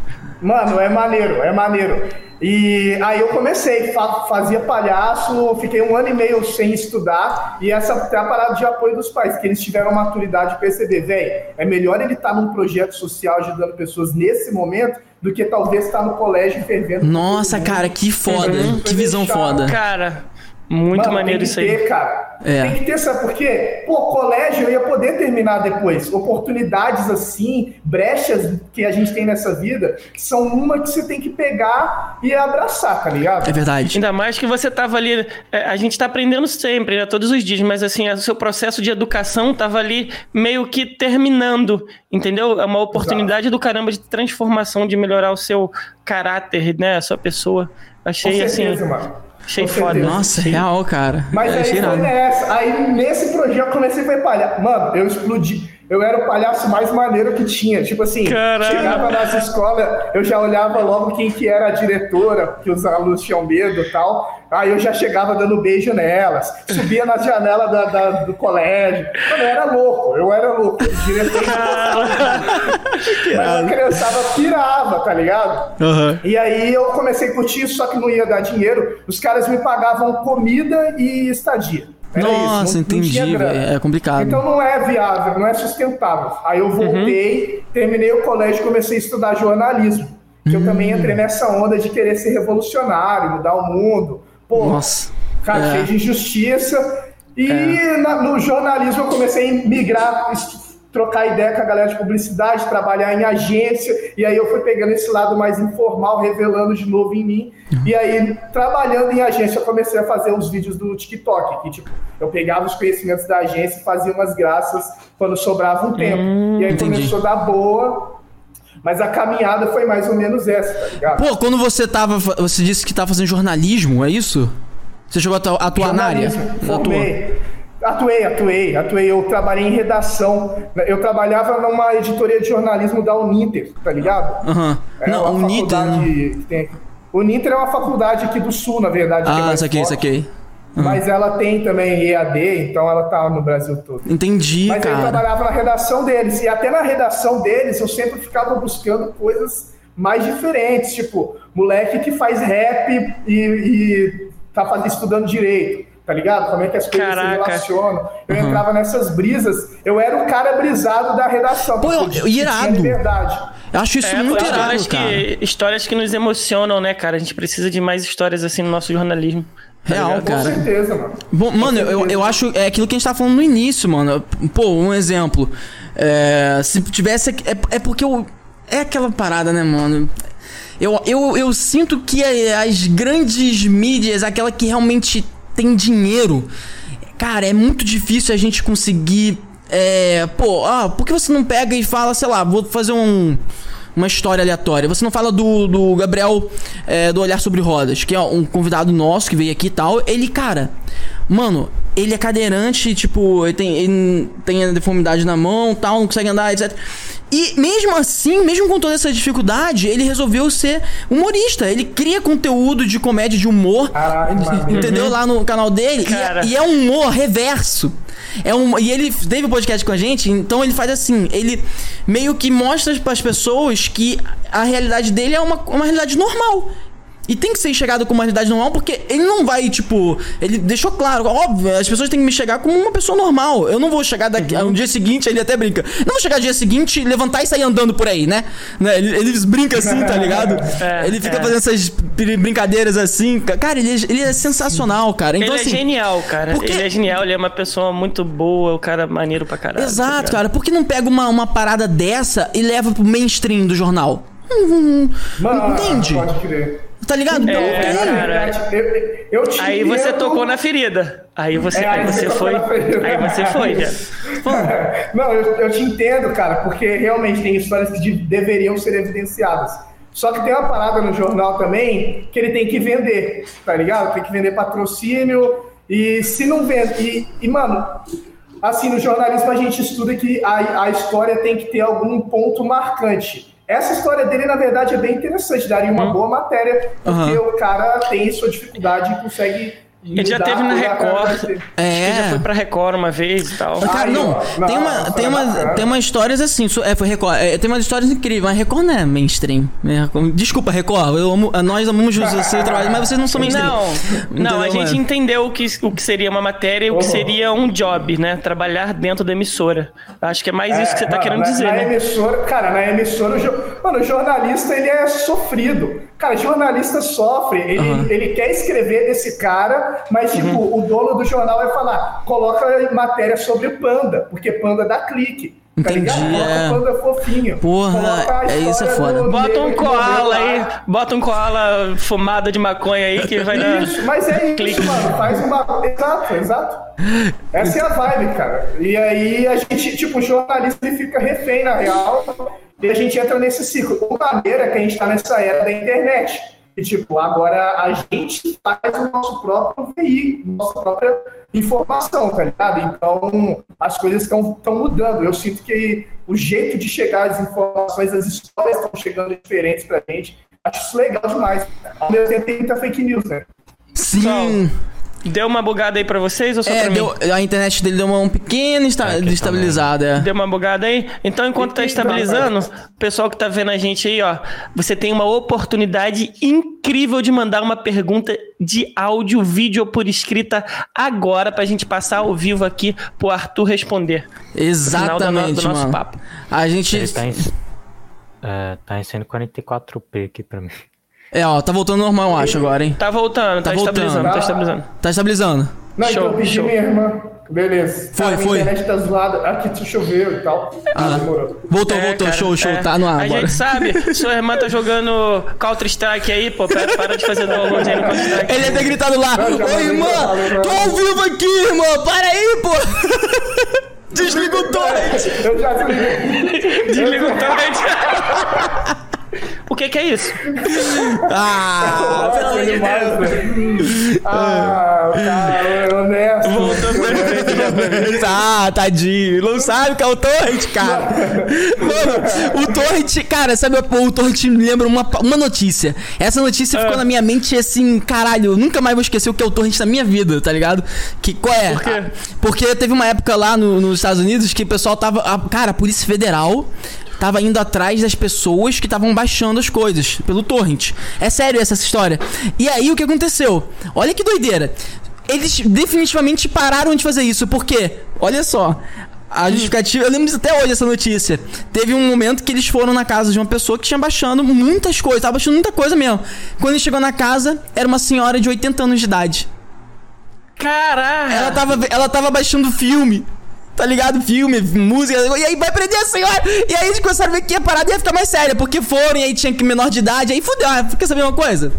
Mano, é maneiro, é maneiro. E aí eu comecei, fazia palhaço, fiquei um ano e meio sem estudar, e essa é a parada de apoio dos pais, que eles tiveram maturidade de perceber, velho, é melhor ele estar tá num projeto social ajudando pessoas nesse momento do que talvez estar tá no colégio fervendo. Nossa, cara, que foda, que visão foda. Cara, muito Mano, maneiro isso aí. Tem que ter, cara. É. Tem que ter, sabe por quê? Pô, colégio eu ia poder terminar depois. Oportunidades assim, brechas que a gente tem nessa vida, são uma que você tem que pegar e abraçar, tá ligado? É verdade. Ainda mais que você tava ali. É, a gente tá aprendendo sempre, né? Todos os dias, mas assim, o seu processo de educação tava ali meio que terminando, entendeu? É uma oportunidade Exato. do caramba de transformação, de melhorar o seu caráter, né? A sua pessoa. Achei Com certeza, assim. Mano Achei foda. Nossa, Sim. real, cara. Mas é, aí foi nessa. Aí nesse projeto eu comecei a palha. Mano, eu explodi. Eu era o palhaço mais maneiro que tinha. Tipo assim, Caramba. chegava nas escolas, eu já olhava logo quem que era a diretora, que os alunos tinham medo e tal. Aí eu já chegava dando beijo nelas, subia na janela da, da, do colégio. Mano, eu era louco, eu era louco. O diretor Mas a criançada pirava, tá ligado? Uhum. E aí eu comecei a curtir, só que não ia dar dinheiro. Os caras me pagavam comida e estadia. Era Nossa, não, entendi. Não é complicado. Então não é viável, não é sustentável. Aí eu voltei, uhum. terminei o colégio e comecei a estudar jornalismo. Que uhum. eu também entrei nessa onda de querer ser revolucionário, mudar o mundo. Pô, Nossa. cara, é. cheio de injustiça. E é. na, no jornalismo eu comecei a migrar, trocar ideia com a galera de publicidade, trabalhar em agência, e aí eu fui pegando esse lado mais informal, revelando de novo em mim. Uhum. E aí, trabalhando em agência, eu comecei a fazer uns vídeos do TikTok, que tipo, eu pegava os conhecimentos da agência e fazia umas graças quando sobrava um tempo. Hum, e aí entendi. começou a dar boa. Mas a caminhada foi mais ou menos essa, tá ligado? Pô, quando você tava. Você disse que tava fazendo jornalismo, é isso? Você chegou a atuar na área? Formei. Atuei, atuei, atuei. Eu trabalhei em redação. Eu trabalhava numa editoria de jornalismo da Uninter, tá ligado? Uhum. É não, Uninter. Tem... Uninter é uma faculdade aqui do Sul, na verdade. Ah, isso aqui, isso aqui. Uhum. Mas ela tem também EAD, então ela tá no Brasil todo. Entendi, Mas cara. eu trabalhava na redação deles. E até na redação deles eu sempre ficava buscando coisas mais diferentes. Tipo, moleque que faz rap e, e tá estudando direito tá ligado? Como é que as coisas Caraca. se relacionam. Eu uhum. entrava nessas brisas, eu era o cara brisado da redação. Pô, eu, irado. Verdade. Eu acho isso é, muito irado, histórias cara. Que, histórias que nos emocionam, né, cara? A gente precisa de mais histórias assim no nosso jornalismo. Tá Real, ligado? cara. Com certeza, mano. Bom, mano, eu, eu acho. É aquilo que a gente tava falando no início, mano. Pô, um exemplo. É, se tivesse. É, é porque eu. É aquela parada, né, mano? Eu, eu, eu sinto que as grandes mídias, aquela que realmente tem dinheiro, cara, é muito difícil a gente conseguir. É, pô, ah, por que você não pega e fala, sei lá, vou fazer um uma história aleatória. Você não fala do, do Gabriel é, do Olhar Sobre Rodas, que é um convidado nosso que veio aqui e tal. Ele, cara, mano, ele é cadeirante, tipo, ele tem, ele tem a deformidade na mão tal, não consegue andar, etc. E mesmo assim, mesmo com toda essa dificuldade, ele resolveu ser humorista. Ele cria conteúdo de comédia, de humor, entendeu? Lá no canal dele. E, e, é um humor reverso. É um, e ele teve um podcast com a gente, então ele faz assim: ele meio que mostra para as pessoas que a realidade dele é uma, uma realidade normal. E tem que ser enxergado como uma realidade normal, porque ele não vai, tipo. Ele deixou claro, óbvio, as pessoas têm que me chegar como uma pessoa normal. Eu não vou chegar daqui uhum. no dia seguinte, ele até brinca. Não vou chegar no dia seguinte, levantar e sair andando por aí, né? né? Ele, eles brincam assim, tá ligado? É, ele fica é. fazendo essas brincadeiras assim. Cara, ele é, ele é sensacional, cara. Então, ele é assim, é genial, cara. Porque... Ele é genial, ele é uma pessoa muito boa, o cara maneiro pra caralho. Exato, tá cara. Por que não pega uma, uma parada dessa e leva pro mainstream do jornal? Hum, Mano, entende? Pode crer. Tá ligado? Então, é, cara, eu, eu aí você tocou na ferida. Aí você, é, aí, você, você foi. Aí você foi, já. Não, eu, eu te entendo, cara, porque realmente tem histórias que de, deveriam ser evidenciadas. Só que tem uma parada no jornal também que ele tem que vender, tá ligado? Tem que vender patrocínio. E se não vende. E, e mano, assim, no jornalismo a gente estuda que a, a história tem que ter algum ponto marcante. Essa história dele, na verdade, é bem interessante, daria uma uhum. boa matéria, porque uhum. o cara tem sua dificuldade e consegue ele já teve na Record. É. já foi pra Record uma vez e tal. Cara, não, não, tem uma, tem uma, tem uma histórias assim, é, foi Record. É, tem umas histórias incríveis, mas Record não é mainstream. É, desculpa, Record, eu amo, nós amamos o seu trabalho, mas vocês não são mainstream. Não, não a gente entendeu o que, o que seria uma matéria e o que seria um job, né? Trabalhar dentro da emissora. Acho que é mais é, isso que você tá querendo na, dizer, na né? emissora, cara, na emissora, o, mano, o jornalista, ele é sofrido. Cara, jornalista sofre, ele, uhum. ele quer escrever desse cara, mas, tipo, uhum. o dono do jornal vai falar, coloca matéria sobre panda, porque panda dá clique. Tá Entendi, é. Panda fofinho. Porra, é isso é foda. Do, bota um koala aí, bota um koala fumada de maconha aí que vai dar. Isso, mas é clique. isso, mano. Faz uma. Exato, exato. Essa é a vibe, cara. E aí a gente, tipo, o jornalista ele fica refém, na real, e a gente entra nesse ciclo. O maneira é que a gente está nessa era da internet. E, tipo, agora a gente faz o nosso próprio veículo, nossa própria informação, tá ligado? Então, as coisas estão mudando. Eu sinto que o jeito de chegar às informações, as histórias estão chegando diferentes pra gente. Acho isso legal demais. Ao mesmo tempo tem muita fake news, né? Sim. Deu uma bugada aí pra vocês ou só é, pra deu, mim? A internet dele deu uma um pequena esta, é, destabilizada. É. Deu uma bugada aí? Então, enquanto tá estabilizando, o pessoal que tá vendo a gente aí, ó, você tem uma oportunidade incrível de mandar uma pergunta de áudio, vídeo ou por escrita agora pra gente passar ao vivo aqui pro Arthur responder. Exatamente, do, do nosso mano. papo. A gente... Ele tá em, é, tá em 144p aqui pra mim. É, ó, tá voltando normal, eu acho, agora, hein? Tá voltando, tá, tá voltando. estabilizando, tá, tá estabilizando. Tá estabilizando. Não, show, então eu pedi show. minha irmã. Beleza. Foi, foi. A internet tá zoada. Aqui choveu e tal. Ah. Voltou, é, voltou. Cara, show, show. É. Tá no ar. A bora. gente sabe. Sua irmã tá jogando Counter-Strike aí, pô. Para, para de fazer download aí no Counter-Strike. Ele ia ter gritado lá. Ô, irmã, tô ao vivo aqui, irmã. Para aí, pô. Desliga o torrent. Eu já desliguei. Desliga o torrent. O que, que é isso? Ah, pelo amor de Deus. Ah, cara, honesto. Voltou perfeito Ah, tadinho. Não sabe o que é o Torrent, cara. Mano, o Torrent, cara, sabe, o Torrent me lembra uma, uma notícia. Essa notícia ficou ah. na minha mente assim, caralho, eu nunca mais vou esquecer o que é o Torrent na minha vida, tá ligado? Que, qual é? Por quê? Porque teve uma época lá no, nos Estados Unidos que o pessoal tava. A, cara, a Polícia Federal tava indo atrás das pessoas que estavam baixando as coisas pelo torrent. É sério essa história. E aí o que aconteceu? Olha que doideira. Eles definitivamente pararam de fazer isso, porque, olha só, a justificativa, eu lembro até hoje essa notícia. Teve um momento que eles foram na casa de uma pessoa que tinha baixando muitas coisas, tava baixando muita coisa mesmo. Quando ele chegou na casa, era uma senhora de 80 anos de idade. Caraca! Ela tava, ela tava baixando filme tá ligado? Filme, música, e aí vai prender a senhora. E aí eles começaram a ver que a parada ia ficar mais séria, porque foram e aí tinha que menor de idade, aí fudeu, ah, fica sabendo uma coisa?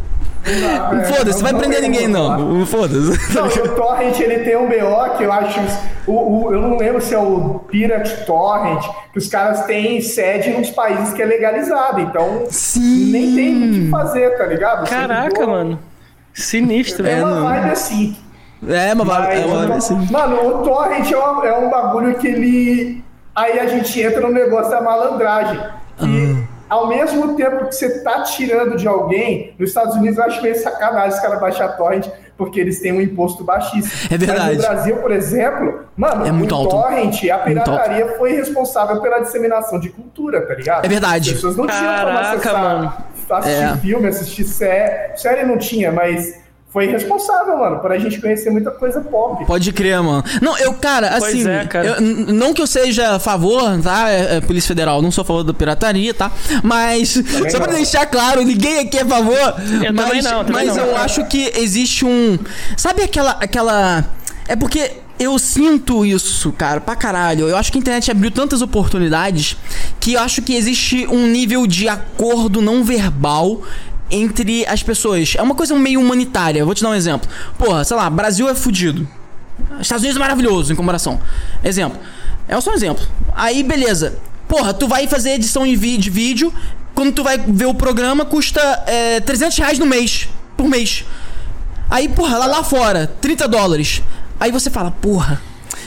É, Foda-se, vai prender ninguém não. Foda-se. Não, o Torrent ele tem um BO que eu acho. O, o, eu não lembro se é o Pirate Torrent, que os caras têm sede nos países que é legalizado. Então Sim. nem tem o que fazer, tá ligado? Caraca, mano. Sinistro, velho. É uma vibe assim. É, mas, mas é uma assim. Mano, o torrent é um, é um bagulho que ele. Aí a gente entra no negócio da malandragem. E ah. ao mesmo tempo que você tá tirando de alguém, nos Estados Unidos eu acho meio sacanagem os caras baixar torrent, porque eles têm um imposto baixíssimo. É verdade. Mas no Brasil, por exemplo, mano, é muito o alto. torrent, a pirataria foi responsável pela disseminação de cultura, tá ligado? É verdade. As pessoas não tinham como acessar, mano. assistir é. filme, assistir série. Série não tinha, mas foi responsável, mano, pra gente conhecer muita coisa pop. Pode crer, mano. Não, eu, cara, assim. É, cara. Eu, não que eu seja a favor, tá? É, é, Polícia Federal, não sou a favor da pirataria, tá? Mas, também só não. pra deixar claro, ninguém aqui é a favor. Eu mas, também não, também mas não. eu acho que existe um. Sabe aquela. aquela... É porque eu sinto isso, cara, pra caralho. Eu acho que a internet abriu tantas oportunidades que eu acho que existe um nível de acordo não verbal entre as pessoas. É uma coisa meio humanitária. Vou te dar um exemplo. Porra, sei lá, Brasil é fudido. Estados Unidos é maravilhoso em comparação. Exemplo. É só um exemplo. Aí, beleza. Porra, tu vai fazer edição de vídeo. Quando tu vai ver o programa, custa é, 300 reais no mês. Por mês. Aí, porra, lá, lá fora, 30 dólares. Aí você fala, porra,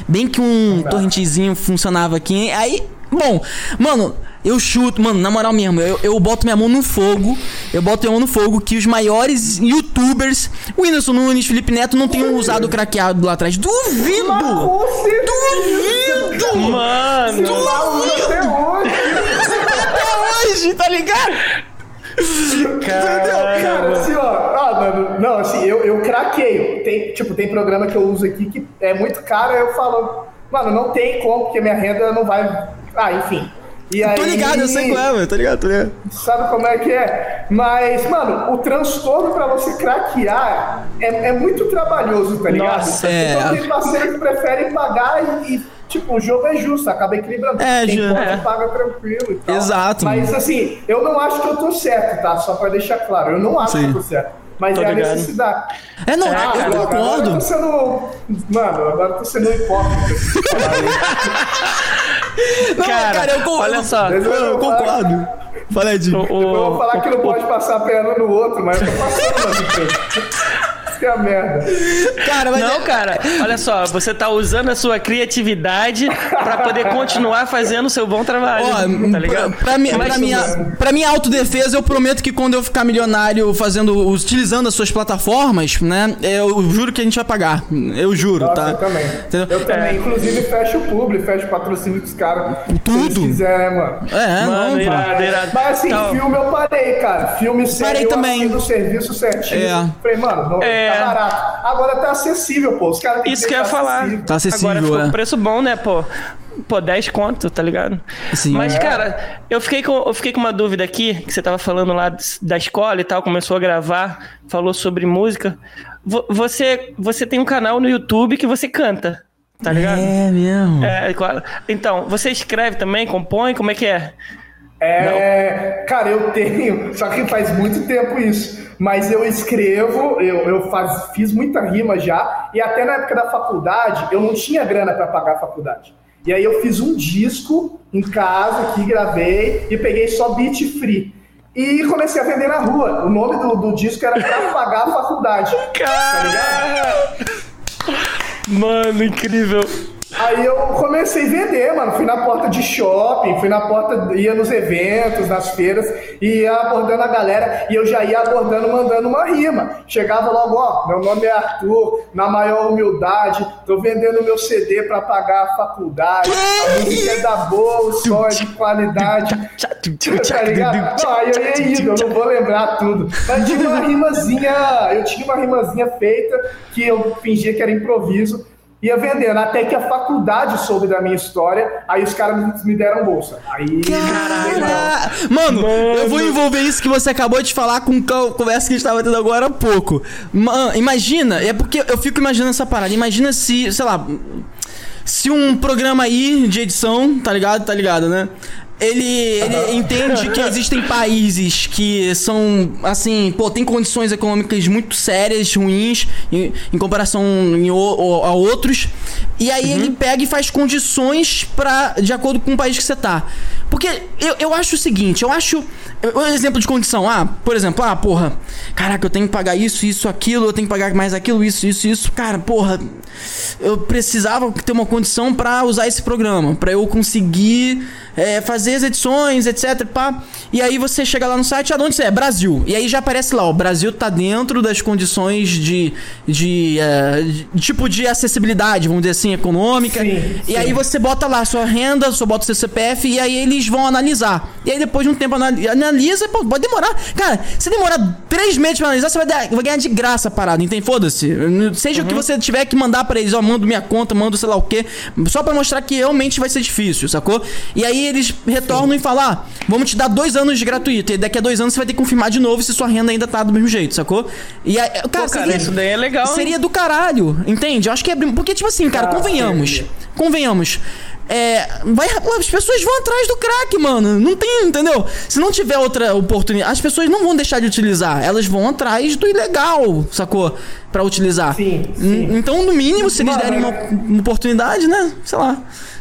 bem que um torrentezinho funcionava aqui. Aí, bom, mano, eu chuto, mano, na moral mesmo, eu, eu boto minha mão no fogo, eu boto minha mão no fogo que os maiores youtubers, o Whindersson Nunes, Felipe Neto, não tenham usado craqueado lá atrás. Duvido! Duvido! Mano! Duvido! Até hoje! Até hoje, tá ligado? Cara, cara, assim, ó. Ah, mano, não, assim, eu, eu craqueio. Tem, tipo, tem programa que eu uso aqui que é muito caro, aí eu falo, mano, não tem como, porque minha renda não vai. Ah, enfim. E aí, tô ligado, eu sei qual é, mano. Tô ligado, tô ligado. Sabe como é que é? Mas, mano, o transtorno pra você craquear é, é muito trabalhoso, tá ligado? Nossa, é. Então tem parceiros que preferem pagar e, e tipo, o jogo é justo, acaba equilibrando. É, Quem pode é. paga tranquilo e tal. Exato. Mas assim, eu não acho que eu tô certo, tá? Só pra deixar claro, eu não acho Sim. que eu tô certo. Mas tô é ligado. a necessidade. É, não, ah, eu concordo. Agora eu tô sendo. Mano, agora eu tô sendo hipócrita. Não, cara, cara eu, olha só. Eu, eu concordo. Fala aí, Edinho. Eu vou falar que não pode passar a perna no outro, mas eu tô passando aqui que é a merda. Cara, mas não, é... cara, olha só, você tá usando a sua criatividade pra poder continuar fazendo o seu bom trabalho. Ó, tá ligado? Pra, pra, mi, pra, minha, pra minha autodefesa, eu prometo que quando eu ficar milionário fazendo, utilizando as suas plataformas, né, eu juro que a gente vai pagar. Eu juro, Nossa, tá? Eu também. Entendeu? Eu também, é. inclusive, fecho o publi, fecho o patrocínio dos caras. Tudo. Se quiser, né, mano? É, mano, não, irado, irado. Mas assim, então, filme eu parei, cara. Filme sério, parei também. do serviço certinho. É. Falei, mano, não, é. Tá barato. Agora tá acessível, pô. Os caras Isso que eu ia falar. Acessível. Tá acessível, Agora ficou é. preço bom, né, pô? Pô, 10 conto, tá ligado? Sim. Mas, é. cara, eu fiquei, com, eu fiquei com uma dúvida aqui, que você tava falando lá da escola e tal, começou a gravar, falou sobre música. Você, você tem um canal no YouTube que você canta, tá ligado? É mesmo. É, claro. Então, você escreve também, compõe, como é que é? É, Não. cara, eu tenho, só que faz muito tempo isso. Mas eu escrevo, eu, eu faz, fiz muita rima já, e até na época da faculdade eu não tinha grana para pagar a faculdade. E aí eu fiz um disco em casa aqui, gravei e peguei só beat free. E comecei a vender na rua. O nome do, do disco era pra pagar a faculdade. Cara! Tá Mano, incrível. Aí eu comecei a vender, mano. Fui na porta de shopping, fui na porta, ia nos eventos, nas feiras, e ia abordando a galera, e eu já ia abordando, mandando uma rima. Chegava logo, ó, meu nome é Arthur, na maior humildade, tô vendendo meu CD pra pagar a faculdade, a música é da boa, o som é de qualidade. tá ligado? Não, aí eu ia indo, eu não vou lembrar tudo. Mas tinha uma rimazinha, eu tinha uma rimazinha feita que eu fingia que era improviso ia vendendo, até que a faculdade soube da minha história, aí os caras me deram bolsa. Aí. Cara... Mano, Mano, eu vou envolver isso que você acabou de falar com a conversa que a gente tava tendo agora há pouco. Mano, imagina, é porque eu fico imaginando essa parada. Imagina se, sei lá. Se um programa aí de edição, tá ligado? Tá ligado, né? Ele, ele entende que existem países que são, assim, pô, tem condições econômicas muito sérias, ruins, em, em comparação em o, a outros. E aí uhum. ele pega e faz condições para de acordo com o país que você tá. Porque eu, eu acho o seguinte, eu acho. Um exemplo de condição, ah, por exemplo, ah, porra, caraca, eu tenho que pagar isso, isso, aquilo, eu tenho que pagar mais aquilo, isso, isso, isso. Cara, porra, eu precisava ter uma condição para usar esse programa, para eu conseguir é, fazer as edições, etc. Pá. E aí você chega lá no site, ah, onde você é? Brasil. E aí já aparece lá, o Brasil tá dentro das condições de, de, é, de tipo de acessibilidade, vamos dizer assim, econômica. Sim, e sim. aí você bota lá sua renda, você bota o seu CPF e aí eles vão analisar. E aí depois de um tempo analisa, pô, pode demorar. Cara, se demorar três meses pra analisar, você vai, dar, vai ganhar de graça a parada, entende? Foda-se. Seja uhum. o que uhum. você tiver que mandar para eles, ó, mando minha conta, mando sei lá o quê, só para mostrar que realmente vai ser difícil, sacou? E aí eles retornam Sim. e falam: ah, vamos te dar dois anos de gratuito. E daqui a dois anos você vai ter que confirmar de novo se sua renda ainda tá do mesmo jeito, sacou? E aí, cara, Pô, cara seria, isso daí é legal. Seria hein? do caralho, entende? Eu acho que é. Porque, tipo assim, cara, convenhamos. Convenhamos. É, vai, as pessoas vão atrás do crack, mano. Não tem, entendeu? Se não tiver outra oportunidade, as pessoas não vão deixar de utilizar. Elas vão atrás do ilegal, sacou? Pra utilizar. Sim, sim. Então, no mínimo, se eles derem uma, uma oportunidade, né? Sei lá.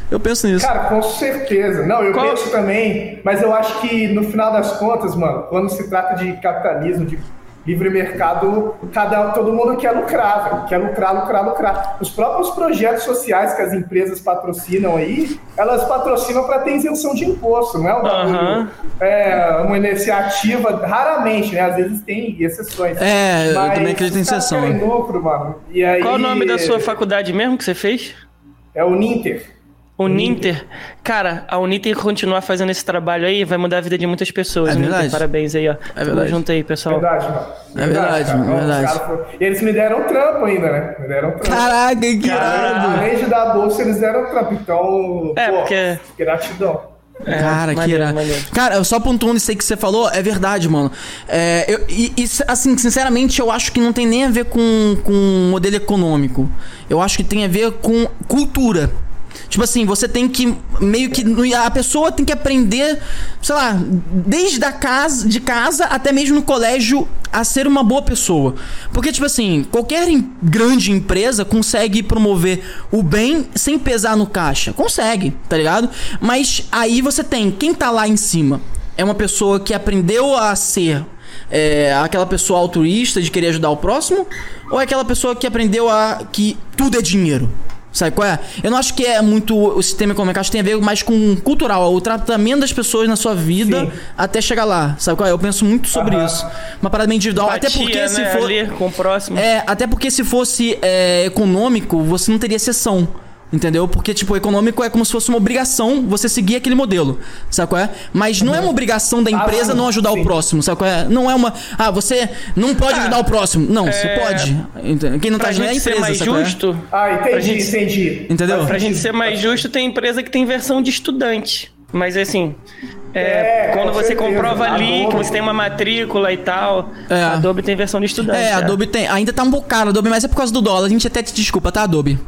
Eu penso nisso. Cara, com certeza. Não, eu Qual? penso também, mas eu acho que no final das contas, mano, quando se trata de capitalismo, de livre mercado, cada, todo mundo quer lucrar, velho. quer lucrar, lucrar, lucrar. Os próprios projetos sociais que as empresas patrocinam aí, elas patrocinam para ter isenção de imposto, não é um bagulho, é uma iniciativa, raramente, né? Às vezes tem exceções. É, eu também acredito em exceção. Lucro, mano. E aí, Qual o nome da sua faculdade mesmo que você fez? É o Ninter. O Ninter, cara, a Uninter continuar fazendo esse trabalho aí vai mudar a vida de muitas pessoas. É verdade. parabéns aí, ó. É verdade. junto aí, pessoal. Verdade, mano. É verdade, mano. É verdade. E eles me deram trampo ainda, né? Me deram trampo. Caraca, que irado. Além de dar bolsa, eles deram trampo. Então, é, pô, porque... gratidão. É, cara, maneiro, que irado. Cara, só pontuando isso aí que você falou, é verdade, mano. É, eu, e, e, assim, sinceramente, eu acho que não tem nem a ver com, com modelo econômico. Eu acho que tem a ver com cultura. Tipo assim, você tem que meio que a pessoa tem que aprender, sei lá, desde a casa, de casa até mesmo no colégio a ser uma boa pessoa. Porque, tipo assim, qualquer grande empresa consegue promover o bem sem pesar no caixa. Consegue, tá ligado? Mas aí você tem quem tá lá em cima. É uma pessoa que aprendeu a ser é, aquela pessoa altruísta de querer ajudar o próximo? Ou é aquela pessoa que aprendeu a que tudo é dinheiro? Sabe qual é? Eu não acho que é muito o sistema econômico, acho que tem a ver mais com cultural, o tratamento das pessoas na sua vida Sim. até chegar lá. Sabe qual é? Eu penso muito sobre isso. Uma parada meio individual. Empatia, até porque né? se for. Ali com o próximo. É, até porque se fosse é, econômico, você não teria sessão. Entendeu? Porque, tipo, econômico é como se fosse uma obrigação você seguir aquele modelo. Sabe qual é? Mas não é uma obrigação da empresa ah, não ajudar sim. o próximo. Sabe qual é? Não é uma. Ah, você não pode ah, ajudar o próximo. Não, é... você pode. Quem não tá ajudando é a empresa. Ser mais justo. É? Ah, entendi, gente, entendi. Entendeu? Pra gente ser mais justo, tem empresa que tem versão de estudante. Mas assim. É, é, quando você certeza. comprova ali Adobe. que você tem uma matrícula e tal, é. a Adobe tem versão de estudante. É, a Adobe tem. Ainda tá um pouco caro, Adobe, mas é por causa do dólar. A gente até te desculpa, tá, Adobe?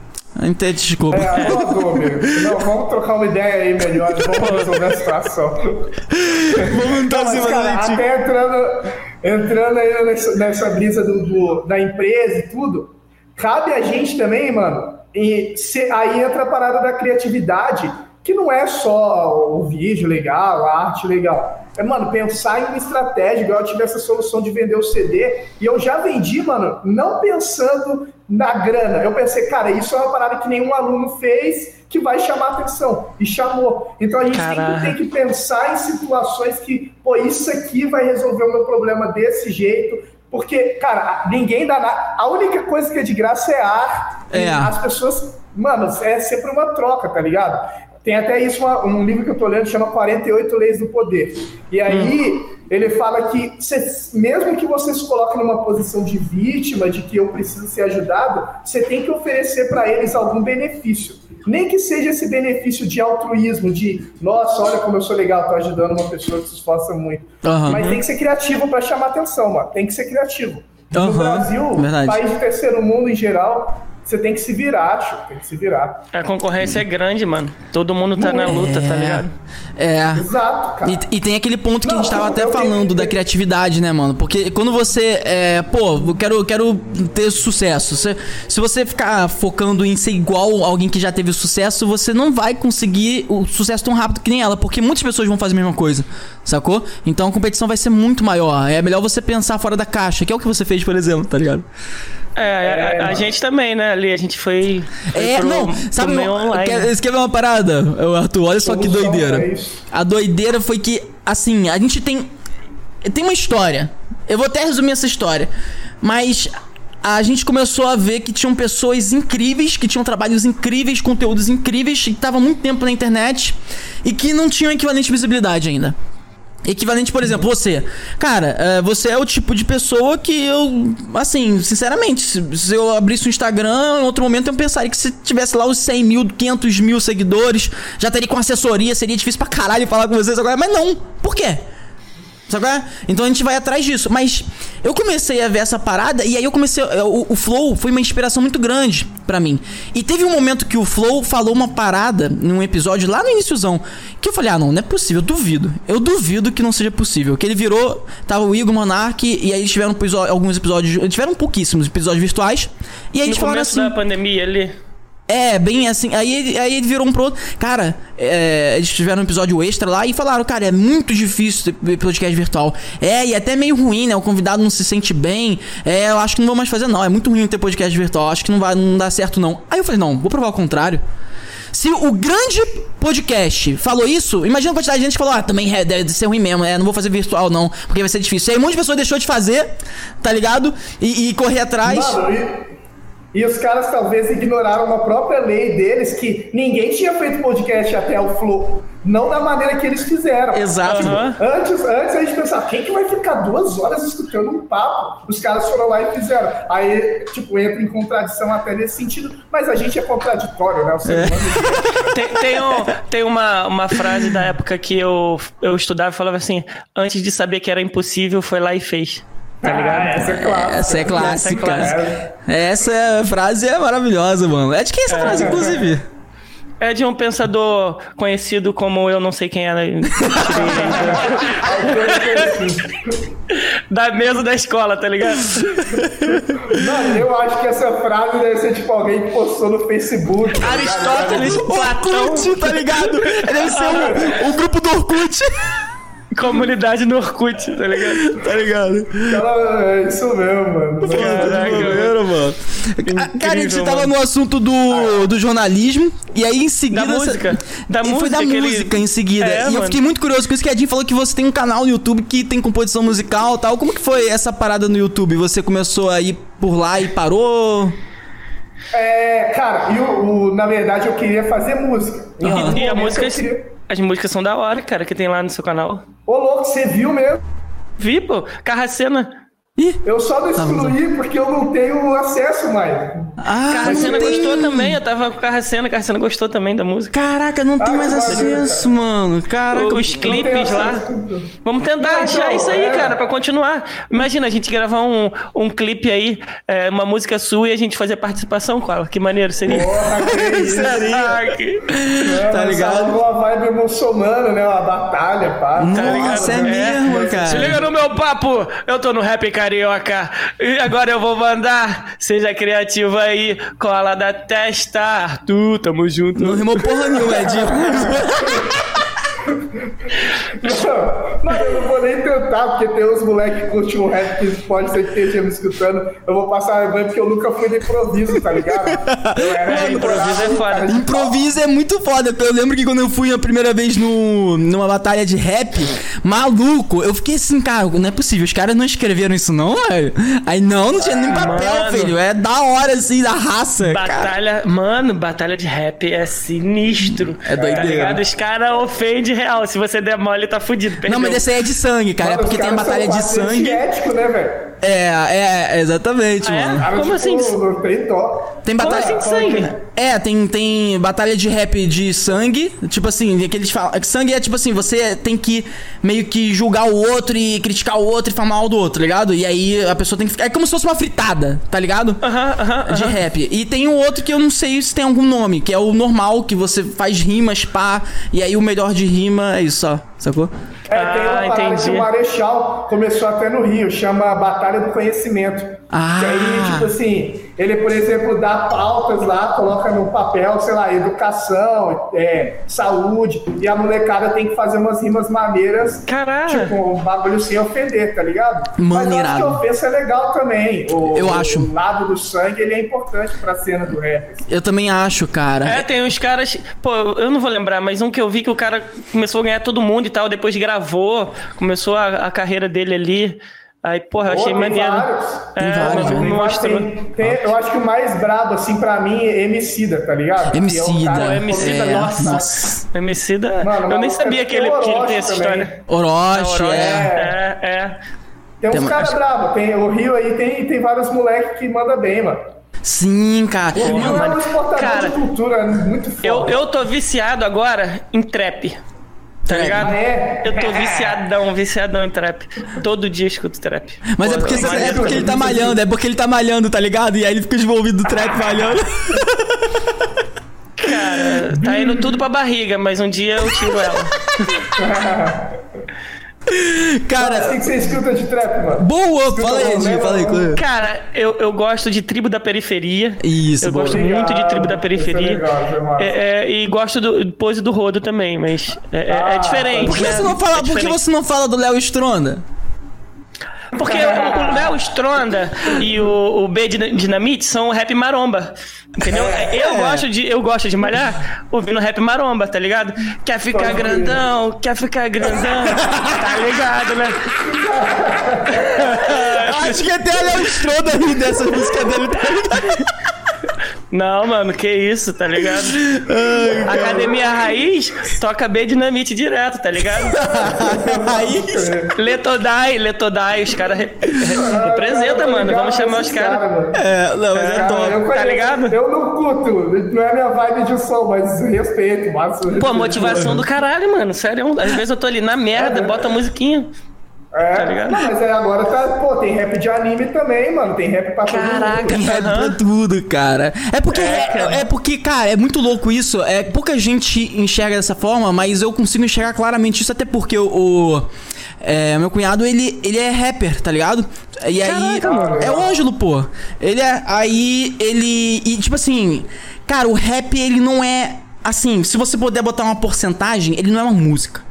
Então, desculpa. É, não, Adobe. Não, vamos trocar uma ideia aí melhor, vamos resolver a situação. vamos então, não, mas, cara, Até entrando, entrando aí nessa, nessa brisa do, do, da empresa e tudo, cabe a gente também, mano, e se, aí entra a parada da criatividade, que não é só o vídeo legal, a arte legal é, mano, pensar em uma estratégia, igual eu tive essa solução de vender o CD, e eu já vendi, mano, não pensando na grana. Eu pensei, cara, isso é uma parada que nenhum aluno fez que vai chamar atenção. E chamou. Então a gente sempre tem que pensar em situações que, pô, isso aqui vai resolver o meu problema desse jeito. Porque, cara, ninguém dá nada. A única coisa que é de graça é ar. É. As pessoas. Mano, é sempre uma troca, tá ligado? Tem até isso, uma, um livro que eu estou lendo, chama 48 Leis do Poder. E aí hum. ele fala que você, mesmo que você se coloque numa posição de vítima, de que eu preciso ser ajudado, você tem que oferecer para eles algum benefício. Nem que seja esse benefício de altruísmo, de nossa, olha como eu sou legal, tô ajudando uma pessoa que se esforça muito. Uhum. Mas tem que ser criativo para chamar atenção, mano. Tem que ser criativo. Uhum. No Brasil, Verdade. país de terceiro mundo em geral, você tem que se virar, tio. Tem que se virar. A concorrência é grande, mano. Todo mundo tá na luta, tá ligado? É. Exato, cara. E, e tem aquele ponto que Não, a gente tava até falando da criatividade, né, mano? Porque quando você. É, pô, eu quero, quero ter sucesso. Se, se você ficar focando em ser igual alguém que já teve sucesso, você não vai conseguir o sucesso tão rápido que nem ela. Porque muitas pessoas vão fazer a mesma coisa. Sacou? Então a competição vai ser muito maior. É melhor você pensar fora da caixa, que é o que você fez, por exemplo, tá ligado? É, a, a, a gente também, né, ali, a gente foi. foi é, pro, não, sabe, pro online. Quer, quer ver uma parada, Arthur? Olha só que doideira. É a doideira foi que, assim, a gente tem. Tem uma história. Eu vou até resumir essa história. Mas a gente começou a ver que tinham pessoas incríveis, que tinham trabalhos incríveis, conteúdos incríveis, que estavam muito tempo na internet e que não tinham equivalente de visibilidade ainda. Equivalente, por exemplo, você. Cara, é, você é o tipo de pessoa que eu. Assim, sinceramente, se, eu abrisse o Instagram, em outro momento eu pensaria que se tivesse lá os 100 mil, 500 mil seguidores, já teria com assessoria, seria difícil pra caralho falar com vocês agora. Mas não. Por quê? Sabe qual é? Então a gente vai atrás disso. Mas eu comecei a ver essa parada e aí eu comecei. O, o Flow foi uma inspiração muito grande para mim. E teve um momento que o Flow falou uma parada num episódio lá no iníciozão. Que eu falei, ah, não, não é possível, eu duvido. Eu duvido que não seja possível. Que ele virou, tava o Igor Monark, e aí eles tiveram alguns episódios. Tiveram pouquíssimos episódios virtuais. E aí no eles falaram assim. da pandemia ali. É, bem assim. Aí, aí ele virou um pro outro. Cara, é, eles tiveram um episódio extra lá e falaram, cara, é muito difícil ter podcast virtual. É, e é até meio ruim, né? O convidado não se sente bem. É, eu acho que não vou mais fazer, não. É muito ruim ter podcast virtual. Acho que não vai não dá certo, não. Aí eu falei, não, vou provar o contrário. Se o grande podcast falou isso, imagina a quantidade de gente que falou, ah, também é, deve ser ruim mesmo, é, não vou fazer virtual não, porque vai ser difícil. Aí um monte de pessoas deixou de fazer, tá ligado? E, e correr atrás. Mano, e e os caras talvez ignoraram uma própria lei deles que ninguém tinha feito podcast até o Flow. Não da maneira que eles fizeram. Exato. Tipo, antes, antes a gente pensava, quem que vai ficar duas horas escutando um papo? Os caras foram lá e fizeram. Aí, tipo, entra em contradição até nesse sentido. Mas a gente é contraditório, né? O é. tem, tem, um, tem uma, uma frase da época que eu, eu estudava e falava assim: antes de saber que era impossível, foi lá e fez. Tá ligado? Ah, essa é clássica. Essa é clássica. Essa, é essa frase é maravilhosa, mano. É de quem é essa frase, inclusive? É de um pensador conhecido como eu não sei quem era. da mesa da escola, tá ligado? Mano, eu acho que essa frase deve ser tipo alguém que postou no Facebook. Tá Aristóteles, Platão. Orkut, tá ligado? Deve ser o, o grupo do Orkut. Comunidade no Orkut, tá ligado? Tá ligado? é isso mesmo, mano. Caraca, mano. Cara, a gente tava no assunto do, do jornalismo, e aí em seguida. Da música. Da e música. Foi da música ele... em seguida. É, e mano. eu fiquei muito curioso com isso que a Jean falou que você tem um canal no YouTube que tem composição musical e tal. Como que foi essa parada no YouTube? Você começou a ir por lá e parou? É, cara, e o, o- na verdade eu queria fazer música. Em E, e a momento música, eu queria- as músicas são da hora, cara, que tem lá no seu canal. Ô, louco, você viu mesmo? Vi, pô, Carracena. Ih! Eu só Tá não excluí porque eu não tenho acesso mais. Ah, Carracena tem- gostou também, eu tava com Carracena, Carracena gostou também da música. Caraca, não tem Ah, mais que maneiro, acesso, mano. Caraca. Os clipes lá. Vamos tentar Não, achar não, isso aí, é. cara, pra continuar. Imagina a gente gravar um, um clipe aí, é, uma música sua e a gente fazer participação com ela. Que maneiro seria. Porra, que isso. Ah, que- Tá ligado? Uma vibe muçulmana, né? Uma batalha, pá. Nossa, é mesmo, Se cara. liga no meu papo, eu tô no rap carioca. E agora eu vou mandar. Seja criativo aí, cola da testa. Arthur, tamo junto. Não rimou porra nenhuma, é de... Não, Mano, eu não vou nem tentar, porque tem uns moleques que curtem um rap que pode ser que esteja me escutando. Eu vou passar vergonha porque eu nunca fui de improviso, tá ligado? Eu era Mano, improviso é foda. cara Improviso é muito foda. Eu lembro que quando eu fui a primeira vez no, numa batalha de rap, maluco, eu fiquei assim, cara, não é possível, os caras não escreveram isso não, velho. Aí não, não tinha nem papel, Mano. filho. É da hora, assim, da raça. cara. Batalha, mano, batalha de rap é sinistro. É doideira. Tá ligado? Os caras ofendem real. Se você der mole, tá fudido. Perdeu. Não, mas esse aí é de sangue, cara. Mano, é porque tem batalha de sangue. antiético, né, velho? É, é, exatamente, Ah, é? mano. Como assim? Não tem. Tem Como batalha. assim de sangue? É, tem, tem batalha de rap de sangue. Tipo assim, que eles falam. é que Sangue é tipo assim, você tem que meio que julgar o outro e criticar o outro e falar mal do outro, tá ligado? E aí a pessoa tem que ficar. É como se fosse uma fritada, tá ligado? Aham, aham, De aham. rap. E tem o outro que eu não sei se tem algum nome, que é o normal, que você faz rimas, pá, e aí o melhor de rima é isso só, sacou? É, tem uma Ah, entendi. que o Marechal começou até no Rio, chama Batalha do Conhecimento. Ah. Que aí, tipo assim, ele, por exemplo, dá pautas lá, coloca no papel, sei lá, educação, é, saúde, e a molecada tem que fazer umas rimas maneiras, Caralho. tipo, um bagulho sem ofender, tá ligado? Mas eu acho que Maneirado. a ofensa é legal também. O, Eu o acho. lado do sangue, ele é importante pra cena do rap. assim. Eu também acho, cara. É, tem uns caras. Pô, eu não vou lembrar, mas um que eu vi que o cara começou a ganhar todo mundo e tal, depois gravou, começou a, a carreira dele ali. Aí, porra, eu achei Pô, tem maneiro. vários. É, Tem vários, né? mostrou. Tem- tem- eu acho que o mais brabo, assim, pra mim, é Emicida, tá ligado? Que é um Emicida. cara Emicida, É, nossa. nossa. Emicida. Mano, eu nem maluco, sabia é que ele, que ele tem essa também. história. Orochi, Orochi, é. é, é. Tem uns Tem- caras bravos, tem o Rio aí, tem, tem vários moleques que mandam bem, mano. Sim, cara. O Rio é um mano, exportador cara, de cultura muito foda. Eu, eu tô viciado agora em trap. Tá Trap. ligado? Ah, é? Eu tô viciadão, viciadão em trap. Todo dia escuto trap. Mas é Pô, porque, você- é maneiro porque ele tá malhando, é porque ele tá malhando, tá ligado? E aí ele fica envolvido do trap malhando. Cara, tá indo tudo pra barriga, mas um dia eu tiro ela. Cara, O que você escuta de trap, mano? boa! Fala aí, né, fala aí. mano? Cara, eu, eu gosto de Tribo da Periferia. Isso, Eu boa. gosto Legal, muito de Tribo da é Periferia. legal, é massa. É, é, e gosto do Pose do Rodo também, mas é, é- é Ah, diferente. Por que né? você não fala, É por que você não fala do Léo Stronda? Porque o o Léo Stronda e o, o B Dina- Dinamite são rap maromba. Entendeu? Eu, gosto de, eu gosto de malhar ouvindo rap maromba, tá ligado? Quer ficar grandão, quer ficar grandão. tá ligado, né? Acho que até o Léo Stronda ri dessa música dele, tá ligado? Não, mano, que isso, tá ligado? Academia Raiz toca B Dinamite direto, tá ligado? Aí, Letodai, Letodai, os caras re- re- representam, mano. Vamos chamar os caras. é, não, mas é Cara, top. eu tá conheço- ligado? Eu não curto, não é minha vibe de som, mas respeito, mas... Pô, motivação do caralho, mano. Sério, às vezes eu tô ali na merda, bota a musiquinha. É, tá ligado? Não, mas é, agora tá, pô, tem rap de anime também, mano, tem rap pra todo mundo. Caraca. Tem rap pra tudo, cara. É porque, É, é, cara. é porque, cara, é muito louco isso. É, pouca gente enxerga dessa forma, mas eu consigo enxergar claramente isso, até porque o. o- É, meu cunhado, ele, ele é rapper, tá ligado? E aí. Caraca, é o Ângelo, pô. Ele é. Aí ele. E tipo assim. Cara, o rap, ele não é. Assim, se você puder botar uma porcentagem, ele não é uma música.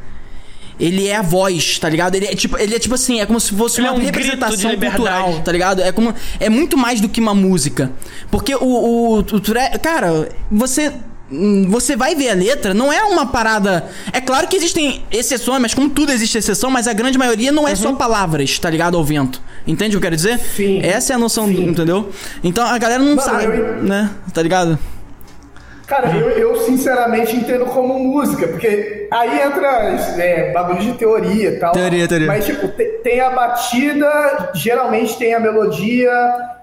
Ele é a voz, tá ligado? Ele é tipo, ele é tipo assim, é como se fosse Ele uma é um representação cultural, tá ligado? É como é muito mais do que uma música. Porque o o, o cara, você hum, você vai ver a letra, não é uma parada. É claro que existem exceções, mas como tudo existe exceção, mas a grande maioria não é só palavras, tá ligado? Ao vento. Entende o que eu quero dizer? Sim. Essa é a noção, entendeu? Então a galera não sabe, eu- né? Tá ligado? Cara, eu, eu sinceramente entendo como música, porque aí entra é, bagulho de teoria e tal. Teoria, teoria. Mas, tipo, te- tem a batida, geralmente tem a melodia,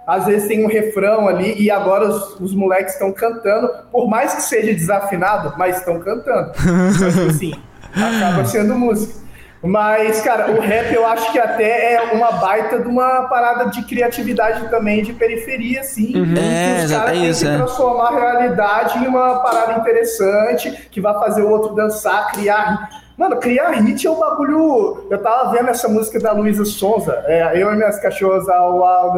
às vezes tem um refrão ali, e agora os, os moleques estão cantando, por mais que seja desafinado, mas estão cantando. Então, assim, acaba sendo música. Mas, cara, o rap eu acho que até é uma baita de uma parada de criatividade também, de periferia, assim. É, caras é têm isso, que é. transformar a realidade em uma parada interessante, que vai fazer o outro dançar, criar. Mano, criar hit é um bagulho. Eu tava vendo essa música da Luísa Sonza, é, eu e minhas cachorras ao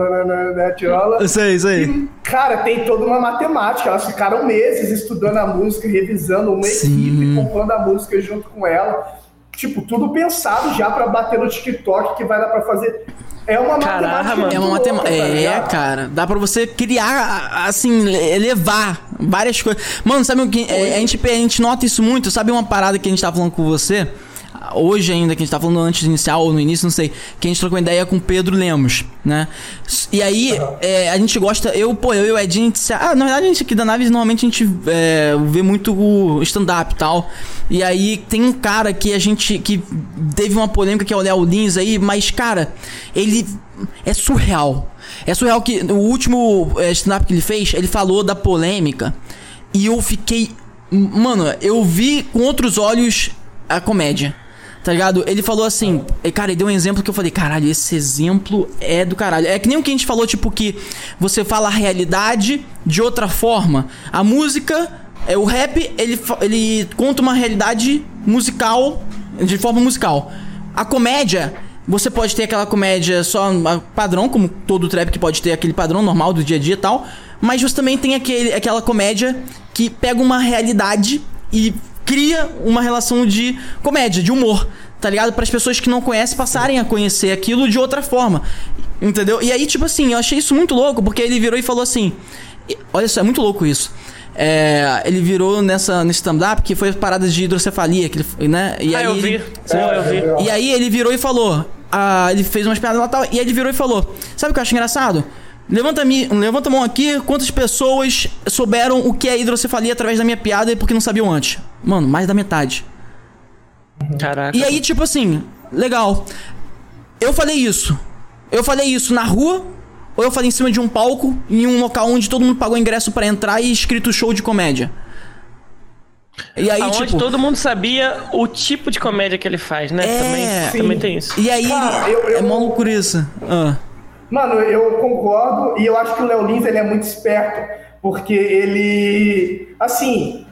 na tiola. Isso aí, isso aí. Cara, tem toda uma matemática. Elas ficaram meses estudando a música, revisando uma Sim. equipe, compondo a música junto com ela. Tipo, tudo pensado já pra bater no TikTok, que vai dar pra fazer. É uma Caraca, matemática. mano. É uma matemática. tá É, cara. Dá pra você criar, assim, elevar várias coisas. Mano, sabe o que? é, a, gente, a gente nota isso muito. Sabe uma parada que a gente tava falando com você? Hoje ainda, que a gente tá falando antes inicial ou no início, não sei. Que a gente trocou ideia com o Pedro Lemos, né? E aí, é, a gente gosta. Eu, pô, eu e o Edinho, se- Ah, na verdade, a gente aqui da Naves, normalmente a gente é, vê muito o stand-up e tal. E aí tem um cara que a gente. que teve uma polêmica que é o Léo Lins aí, mas, cara, ele é surreal. É surreal que o último é, stand-up que ele fez, ele falou da polêmica. E eu fiquei. Mano, eu vi com outros olhos a comédia. Tá ligado? Ele falou assim, cara, ele deu um exemplo que eu falei, caralho, esse exemplo é do caralho. É que nem o que a gente falou, tipo, que você fala a realidade de outra forma. A música, é, o rap, ele, ele conta uma realidade musical, de forma musical. A comédia, você pode ter aquela comédia só padrão, como todo trap que pode ter aquele padrão normal do dia a dia e tal. Mas você também tem aquele, aquela comédia que pega uma realidade e cria uma relação de comédia, de humor, tá ligado? Para as pessoas que não conhecem passarem a conhecer aquilo de outra forma. Entendeu? E aí, tipo assim, eu achei isso muito louco, porque ele virou e falou assim: Olha só, é muito louco isso. É, ele virou nessa, nesse stand-up que foi paradas de hidrocefalia, que ele, né? E Ah, aí eu vi. ele- Sim, eu vi. e aí ele virou e falou. Ah, ele fez umas piadas lá e tal. E ele virou e falou: Sabe o que eu acho engraçado? Levanta, a mi- levanta a mão aqui, quantas pessoas souberam o que é hidrocefalia através da minha piada e porque não sabiam antes? Mano, mais da metade. Caraca. E aí, tipo assim, legal. Eu falei isso. Eu falei isso na rua, ou eu falei em cima de um palco, em um local onde todo mundo pagou ingresso pra entrar e escrito show de comédia. E aí, Aonde tipo. todo mundo sabia o tipo de comédia que ele faz, né? É, também, sim. também tem isso. E aí, Cara, eu- eu- é loucura isso. Ah. Mano, eu concordo e eu acho que o Léo Lins ele é muito esperto, porque ele, assim,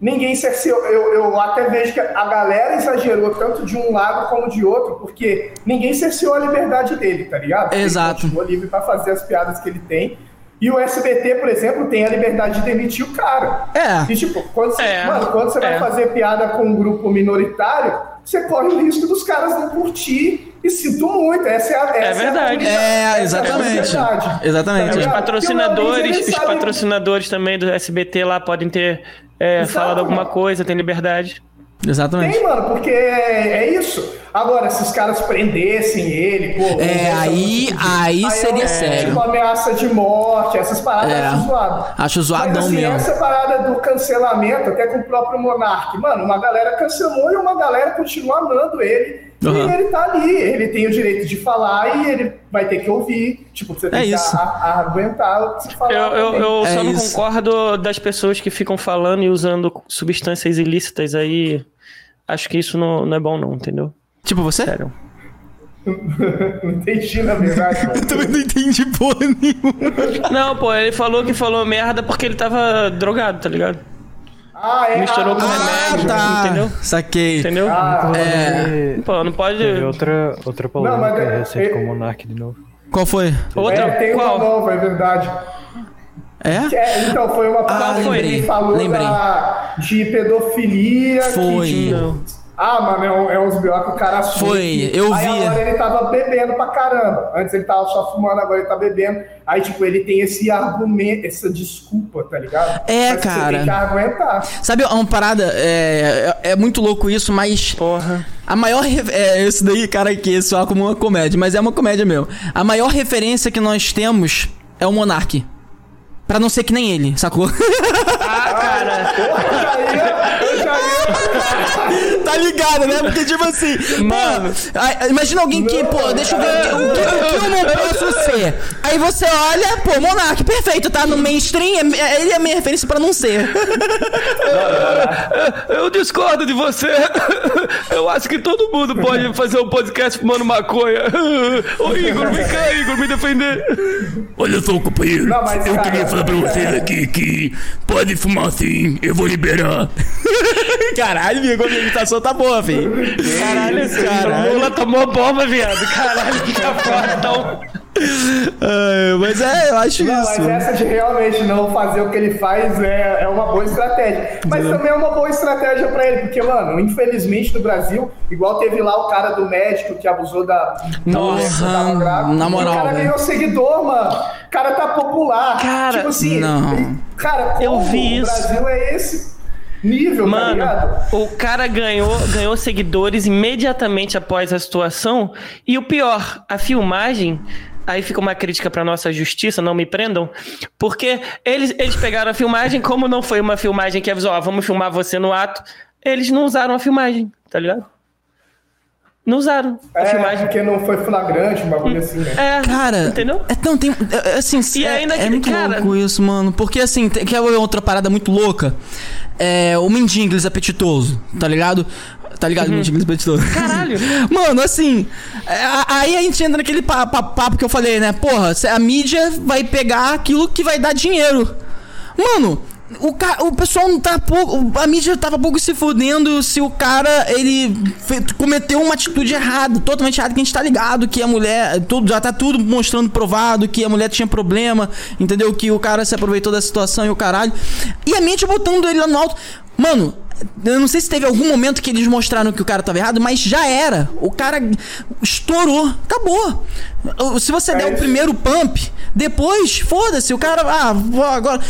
ninguém cerceou. Eu, eu até vejo que a galera exagerou tanto de um lado como de outro, porque ninguém cerceou a liberdade dele, tá ligado? Exato. Ele continua livre pra fazer as piadas que ele tem. E o SBT, por exemplo, tem a liberdade de demitir o cara. É. E tipo, quando você, É, mano, quando você vai é. fazer piada com um grupo minoritário, você corre o risco dos caras não curtir. E sinto muito. Essa é a. Essa verdade. a- É, a exatamente. verdade. Exatamente. Tá Os patrocinadores, os patrocinadores também do SBT lá podem ter é, falado alguma coisa, tem liberdade. Exatamente. Tem, mano, porque é, é isso. Agora, se os caras prendessem ele, pô. É, aí- música aí é seria um- sério. Tipo, ameaça de morte, essas paradas É. acho zoado. Acho zoadão Mas, assim, mesmo. Essa parada do cancelamento, até com o próprio Monark, mano, uma galera cancelou e uma galera continua amando ele. Uhum. E ele tá ali, ele tem o direito de falar e ele vai ter que ouvir. Tipo, você tem É que a- a- aguentar o que você falar. Eu, eu, eu É só não isso. concordo das pessoas que ficam falando e usando substâncias ilícitas aí. Acho que isso não, não é bom, não, entendeu? Tipo você? Sério. Não entendi, na verdade. mano. Também não entendi porra nenhuma. Não, pô, ele falou que falou merda porque ele tava drogado, tá ligado? Ah, é? Misturou com ah, remédio, tá. entendeu? Saquei. Entendeu? Ah, é. Pô, não pode... Teve outra, outra polêmica não, mas, é, recente é, com o Monark de novo. Qual foi? Outra? É, tem Qual? uma nova, é verdade. É? é? então, foi uma parada ah, que ele falou lembrei. Da, de pedofilia. Foi. Que, ah, mano, é, um, é uns B.O. que o cara Foi, eu aí vi. agora ele tava bebendo pra caramba. Antes ele tava só fumando, agora ele tá bebendo. Aí, tipo, ele tem esse argumento, essa desculpa, tá ligado? É, mas cara. Você tem que aguentar. Sabe, uma parada, é, é, é muito louco isso, mas. Porra. A maior. É, isso daí, cara, que soa como uma comédia, mas é uma comédia mesmo. A maior referência que nós temos é o Monark. Pra não ser que nem ele, sacou? Ah, cara. tá ligado, né? Porque, tipo assim, mano, pô, imagina alguém que, pô, deixa eu ver o que, o que, o que eu não posso ser. Aí você olha, pô, Monark, perfeito, tá no mainstream, é, é, ele é minha referência pra não ser. Eu discordo de você. Eu acho que todo mundo pode fazer um podcast fumando maconha. Ô, Igor, vem cá, Igor, me defender. Olha só, companheiro. Não, eu queria falar pra vocês aqui que pode fumar sim, eu vou liberar. Caralho, minha imitação tá boa, filho. Caralho, caralho. Lula tomou bomba, viado. Caralho, que tá foda, então. É, mas é, eu acho não, isso. Mas essa de realmente não fazer o que ele faz é, é uma boa estratégia. Mas é. também é uma boa estratégia pra ele, porque, mano, infelizmente no Brasil, igual teve lá o cara do médico que abusou da. Nossa, na moral. O cara ganhou seguidor, mano. O cara tá popular. Cara, tipo assim, não. Cara, eu vi isso. O Brasil é esse nível, tá Mano, tá o cara ganhou, ganhou seguidores imediatamente após a situação. E o pior, a filmagem aí fica uma crítica para nossa justiça, não me prendam, porque eles, eles pegaram a filmagem, como não foi uma filmagem que avisou, ó, vamos filmar você no ato, eles não usaram a filmagem, tá ligado? Não usaram a é, filmagem. porque não foi flagrante, uma coisa assim, né? É, cara, entendeu? É, não, tem, é, é assim, e é, ainda é, que, é muito cara... louco isso, mano, porque assim, tem, que é outra parada muito louca, é o mendigo apetitoso, tá ligado? Tá ligado? Uhum. Multiplicação. Caralho! Mano, assim. É, aí a gente entra naquele papo, papo que eu falei, né? Porra, a mídia vai pegar aquilo que vai dar dinheiro. Mano, o, ca... o pessoal não tá pouco. A mídia tava pouco se fudendo se o cara ele cometeu uma atitude errada, totalmente errada, que a gente tá ligado que a mulher. Tudo, já tá tudo mostrando provado que a mulher tinha problema, entendeu? Que o cara se aproveitou da situação e o caralho. E a mídia botando ele lá no alto. Mano, eu não sei se teve algum momento que eles mostraram que o cara tava errado, mas já era. O cara estourou. Acabou. Se você é der isso. o primeiro pump, depois, foda-se, o cara. Ah, agora.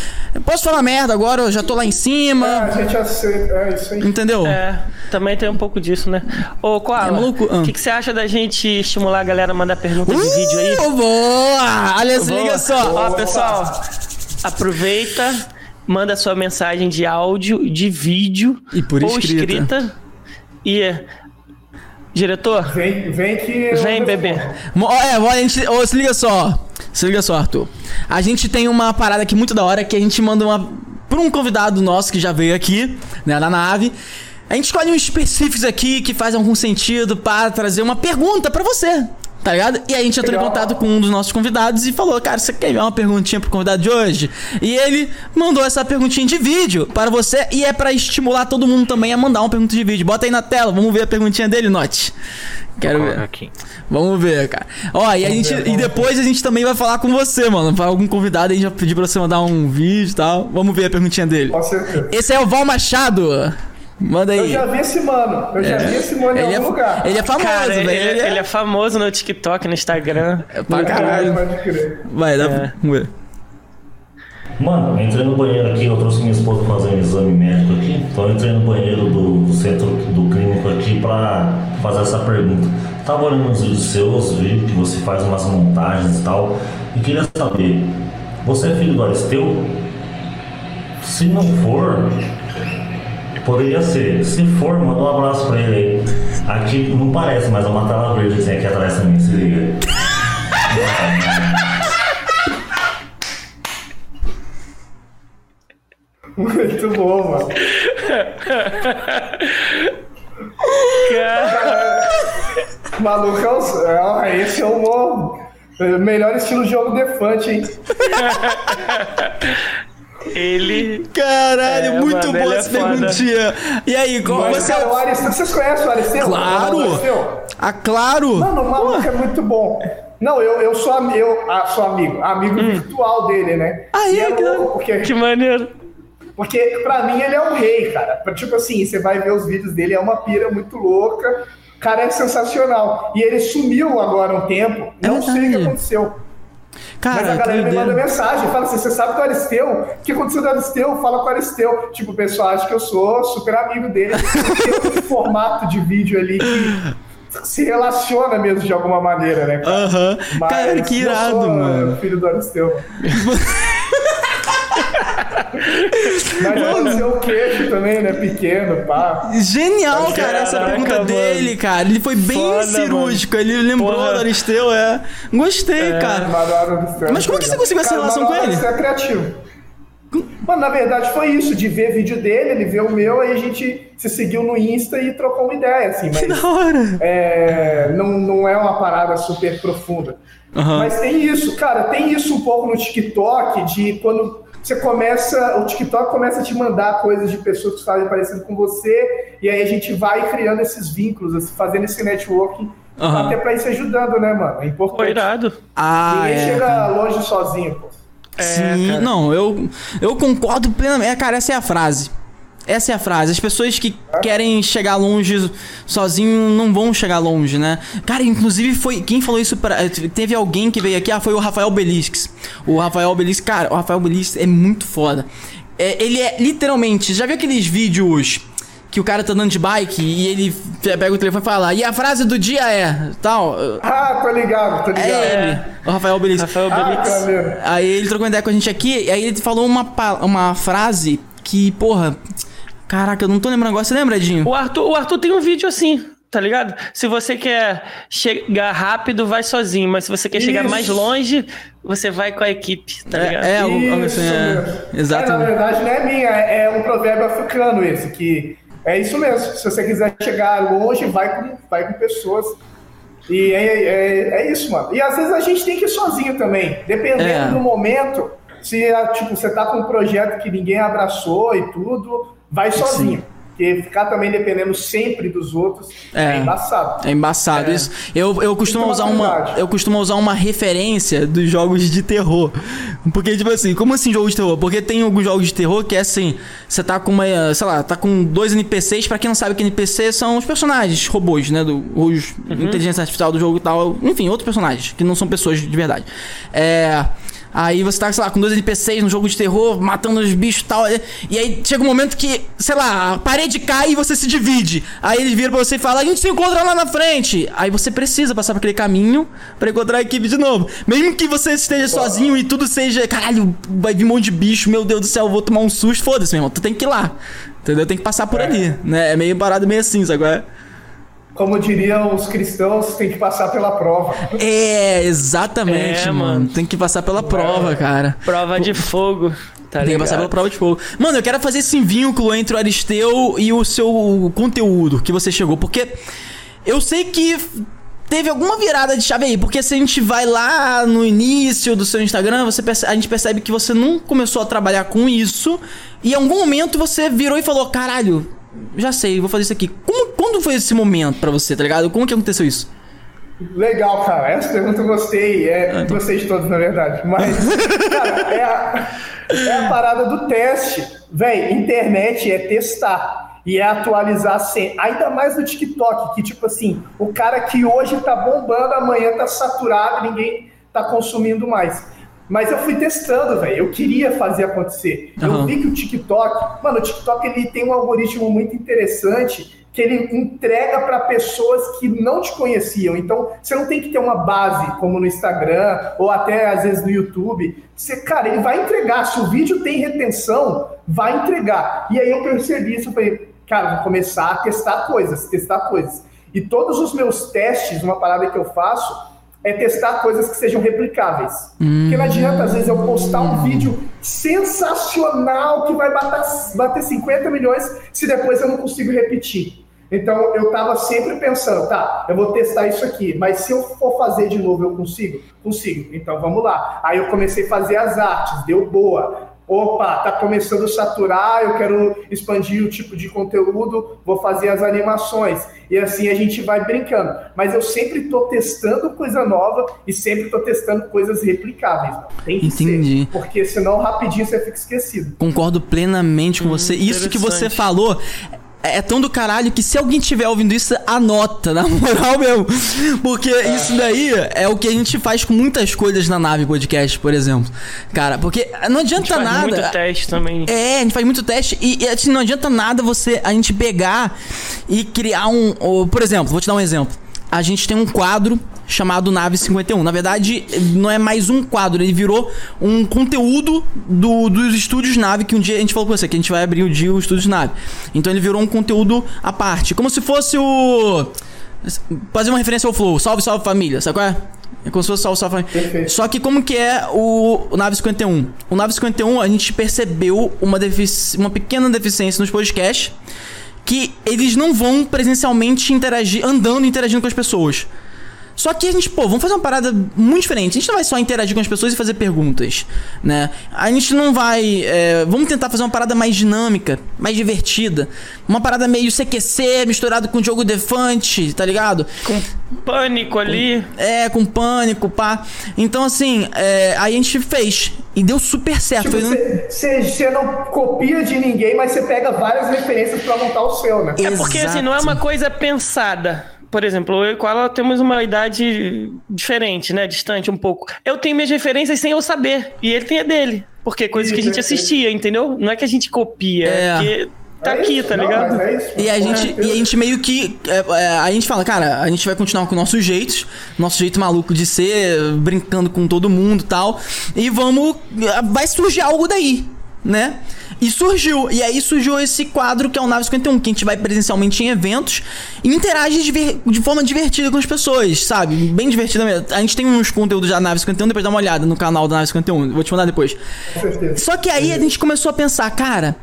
Posso falar merda agora, eu já tô lá em cima. É, a gente aceita. É isso aí. Entendeu? É, também tem um pouco disso, né? Ô, Koala, é o ah. que, que você acha da gente estimular a galera a mandar pergunta uh, de vídeo aí? Boa! Olha, se liga só. Ó, pessoal, aproveita manda sua mensagem de áudio, de vídeo e por ou escrita. escrita e diretor, vem, vem que vem bebê. É, a gente, oh, se liga só. Se liga só, Arthur. A gente tem uma parada aqui muito da hora que a gente manda uma para um convidado nosso que já veio aqui, né, na nave. A gente escolhe uns específicos aqui que fazem algum sentido para trazer uma pergunta para você. Tá ligado? E aí a gente entrou Legal. em contato com um dos nossos convidados e falou: Cara, você quer uma perguntinha pro convidado de hoje? E ele mandou essa perguntinha de vídeo para você e é para estimular todo mundo também a mandar uma pergunta de vídeo. Bota aí na tela, vamos ver a perguntinha dele, Note. Quero ver. Aqui. Vamos ver, cara. Ó, e, a gente, ver, e depois a gente também vai falar com você, mano. Para algum convidado a gente vai pedir pra você mandar um vídeo e tal. Vamos ver a perguntinha dele. Esse é o Val Machado. Manda aí. Eu já vi esse mano. Eu já é. vi esse mano em ele algum é, lugar. Ele é famoso, Cara, velho. Ele, ele, é... ele, é... famoso no TikTok, no Instagram. É pra caralho. Vai, dá é. pra... Mano, entrei no banheiro aqui, eu trouxe minha esposa fazer um exame médico aqui. Então eu entrei no banheiro do centro do clínico aqui pra fazer essa pergunta. Tava olhando uns vídeos seus, vi que você faz umas montagens e tal. E queria saber, você é filho do Aristeu? Se não for, Poderia ser. Se for, manda um abraço pra ele aí. Aqui não parece, mas é uma tela verde assim aqui atrás também, se liga. Muito bom, mano. Cara. Maluco, é, é esse é o melhor estilo de jogo defante, hein? Ele. Caralho, é, muito mano, bom essa é perguntinha. E aí, qual Mas, você. Cara, o Aristeu, vocês conhecem o Aristeu? Claro! Ah, claro! Mano, o maluco é muito bom. Não, eu, eu, sou, eu ah, sou amigo, amigo hum. virtual dele, né? Aí, é louco porque, que maneiro. Porque pra mim ele é um rei, cara. Tipo assim, você vai ver os vídeos dele, é uma pira muito louca. Cara, é sensacional. E ele sumiu agora um tempo, não é sei o que aconteceu. Cara, Mas a galera me manda mensagem, fala assim: você sabe que o Aristeu? O que aconteceu com o Aristeu? Fala com o Aristeu. Tipo, o pessoal acha que eu sou super amigo dele. Tem um formato de vídeo ali que se relaciona mesmo de alguma maneira, né? Aham. Uhum. Cara, que irado, sou, mano. Filho do Aristeu. Mas o queixo também, né? Pequeno, pá. Genial, cara, essa pergunta mano. dele, cara. Ele foi bem Foda, cirúrgico. Mano. Ele lembrou Porra. do Aristeu, é. Gostei, é, cara. Mas como que você conseguiu essa relação com ele? Você é criativo. Mano, na verdade foi isso, de ver vídeo dele, ele vê o meu, aí a gente se seguiu no Insta e trocou uma ideia, assim. Mas, que da hora! É, não, não é uma parada super profunda. Uhum. Mas tem isso, cara, tem isso um pouco no TikTok, de quando você começa, o TikTok começa a te mandar coisas de pessoas que fazem parecido com você, e aí a gente vai criando esses vínculos, assim, fazendo esse networking, uhum. até pra ir se ajudando, né, mano? É importante. Foi irado. Ah, Ninguém é, chega cara. longe sozinho, pô. É, Sim, cara. não, eu, eu concordo plenamente. É, cara, essa é a frase. Essa é a frase. As pessoas que querem chegar longe sozinho não vão chegar longe, né? Cara, inclusive foi. Quem falou isso para. Teve alguém que veio aqui, ah, foi o Rafael Belisques. O Rafael Belisques, cara, o Rafael Belisques é muito foda. É, ele é literalmente. Já viu aqueles vídeos que o cara tá andando de bike e ele pega o telefone e fala, e a frase do dia é tal. Ah, tô ligado, tô ligado. É ele, o Rafael Belis. Rafael Belis. Ah, aí ele trocou ideia com a gente aqui, e aí ele falou uma, uma frase que, porra. Caraca, eu não tô lembrando agora. Você lembra, Edinho? O Arthur, o Arthur tem um vídeo assim, tá ligado? Se você quer chegar rápido, vai sozinho. Mas se você quer Isso. chegar mais longe, você vai com a equipe, tá ligado? É, é, algo assim, é, exatamente. É, na verdade, não é minha, é um provérbio africano esse, que é isso mesmo. Se você quiser chegar longe, vai com, vai com pessoas. E é, é, é isso, mano. E às vezes a gente tem que ir sozinho também. Dependendo é. do momento, se tipo, você tá com um projeto que ninguém abraçou e tudo, vai sozinho. Sim. Porque ficar também dependendo sempre dos outros é, é embaçado. É embaçado. É. Isso. Eu, eu, costumo usar uma, eu costumo usar uma referência dos jogos de terror. Porque, tipo assim, como assim jogos de terror? Porque tem alguns jogos de terror que é assim: você tá com uma, sei lá, tá com dois NPCs. Pra quem não sabe que NPC são os personagens, robôs, né? Do, os uhum. inteligência artificial do jogo e tal. Enfim, outros personagens que não são pessoas de verdade. É. Aí você tá, sei lá, com dois NPCs no jogo de terror, matando os bichos e tal. E aí chega um momento que, sei lá, a parede cai e você se divide. Aí ele vira pra você e fala: A gente se encontra lá na frente. Aí você precisa passar por aquele caminho para encontrar a equipe de novo. Mesmo que você esteja sozinho e tudo seja, caralho, vai vir um monte de bicho, meu Deus do céu, eu vou tomar um susto. Foda-se, meu irmão, tu tem que ir lá. Entendeu? Tem que passar por é. ali, né? É meio parado, meio assim, sabe? É? Como diriam os cristãos, tem que passar pela prova. É, exatamente, é, mano. Tem que passar pela prova, cara. Prova de fogo. Tá tem que passar pela prova de fogo. Mano, eu quero fazer esse vínculo entre o Aristeu e o seu conteúdo que você chegou, porque eu sei que teve alguma virada de chave aí, porque se a gente vai lá no início do seu Instagram, você percebe, a gente percebe que você não começou a trabalhar com isso e em algum momento você virou e falou: "Caralho, já sei, vou fazer isso aqui". Como quando foi esse momento para você, tá ligado? Como que aconteceu isso? Legal, cara. Essa pergunta eu gostei. É, ah, então... Gostei de todos, na verdade. Mas, cara, é a, é a parada do teste. Véi, internet é testar. E é atualizar sempre. Ainda mais no TikTok, que, tipo assim, o cara que hoje tá bombando, amanhã tá saturado, ninguém tá consumindo mais. Mas eu fui testando, velho. Eu queria fazer acontecer. Uhum. Eu vi que o TikTok, mano, o TikTok ele tem um algoritmo muito interessante que ele entrega para pessoas que não te conheciam. Então, você não tem que ter uma base como no Instagram ou até às vezes no YouTube. Você, cara, ele vai entregar. Se o vídeo tem retenção, vai entregar. E aí eu percebi isso, eu falei, cara, vou começar a testar coisas, testar coisas. E todos os meus testes, uma parada que eu faço, é testar coisas que sejam replicáveis. Hum. Porque não adianta, às vezes, eu postar um vídeo sensacional que vai bater, bater 50 milhões se depois eu não consigo repetir. Então eu estava sempre pensando, tá, eu vou testar isso aqui, mas se eu for fazer de novo, eu consigo? Consigo. Então vamos lá. Aí eu comecei a fazer as artes, deu boa. Opa, tá começando a saturar, eu quero expandir o tipo de conteúdo, vou fazer as animações. E assim a gente vai brincando. Mas eu sempre tô testando coisa nova e sempre tô testando coisas replicáveis. Tem que Entendi. Ser, porque senão rapidinho você fica esquecido. Concordo plenamente com hum, você. Isso que você falou é, é tão do caralho que se alguém tiver ouvindo isso, anota, na moral mesmo. Porque é. isso daí é o que a gente faz com muitas coisas na nave podcast, por exemplo. Cara, porque não adianta a gente nada. Faz muito teste também. É, a gente faz muito teste e, e assim, não adianta nada você a gente pegar e criar um. Ou, por exemplo, vou te dar um exemplo. A gente tem um quadro chamado Nave 51. Na verdade, não é mais um quadro, ele virou um conteúdo do, dos estúdios Nave, que um dia a gente falou com você, que a gente vai abrir o dia o Estúdios Nave. Então ele virou um conteúdo à parte. Como se fosse o. Fazer uma referência ao Flow, salve, salve família, sabe qual é? É como se fosse salve, salve família. Perfeito. Só que como que é o, o Nave 51? O Nave 51 a gente percebeu uma, uma pequena deficiência nos podcasts que eles não vão presencialmente interagir, andando e interagindo com as pessoas. Só que a gente, pô, vamos fazer uma parada muito diferente. A gente não vai só interagir com as pessoas e fazer perguntas, né? A gente não vai. É, vamos tentar fazer uma parada mais dinâmica, mais divertida. Uma parada meio CQC misturado com jogo defante, tá ligado? Com pânico ali. Com, é, com pânico, pá. Então, assim, é, aí a gente fez. E deu super certo. Você tipo, não copia de ninguém, mas você pega várias referências para montar o seu, né? É porque, assim, não é uma coisa pensada por exemplo, eu e com ela temos uma idade diferente, né? Distante um pouco. Eu tenho minhas referências sem eu saber. E ele tem a dele. Porque é coisa que a gente assistia, entendeu? Não é que a gente copia, é, é porque tá é aqui, isso, tá ligado? Não, é e a gente, e a gente meio que. É, é, a gente fala, cara, a gente vai continuar com o nosso jeito, nosso jeito maluco de ser, brincando com todo mundo e tal. E vamos. Vai surgir algo daí, né? E surgiu. E aí surgiu esse quadro que é o Nave 51, que a gente vai presencialmente em eventos e interage de, de forma divertida com as pessoas, sabe? Bem divertida mesmo. A gente tem uns conteúdos da Nave 51, depois dá uma olhada no canal da Nave 51. Vou te mandar depois. Só que aí a gente começou a pensar, cara.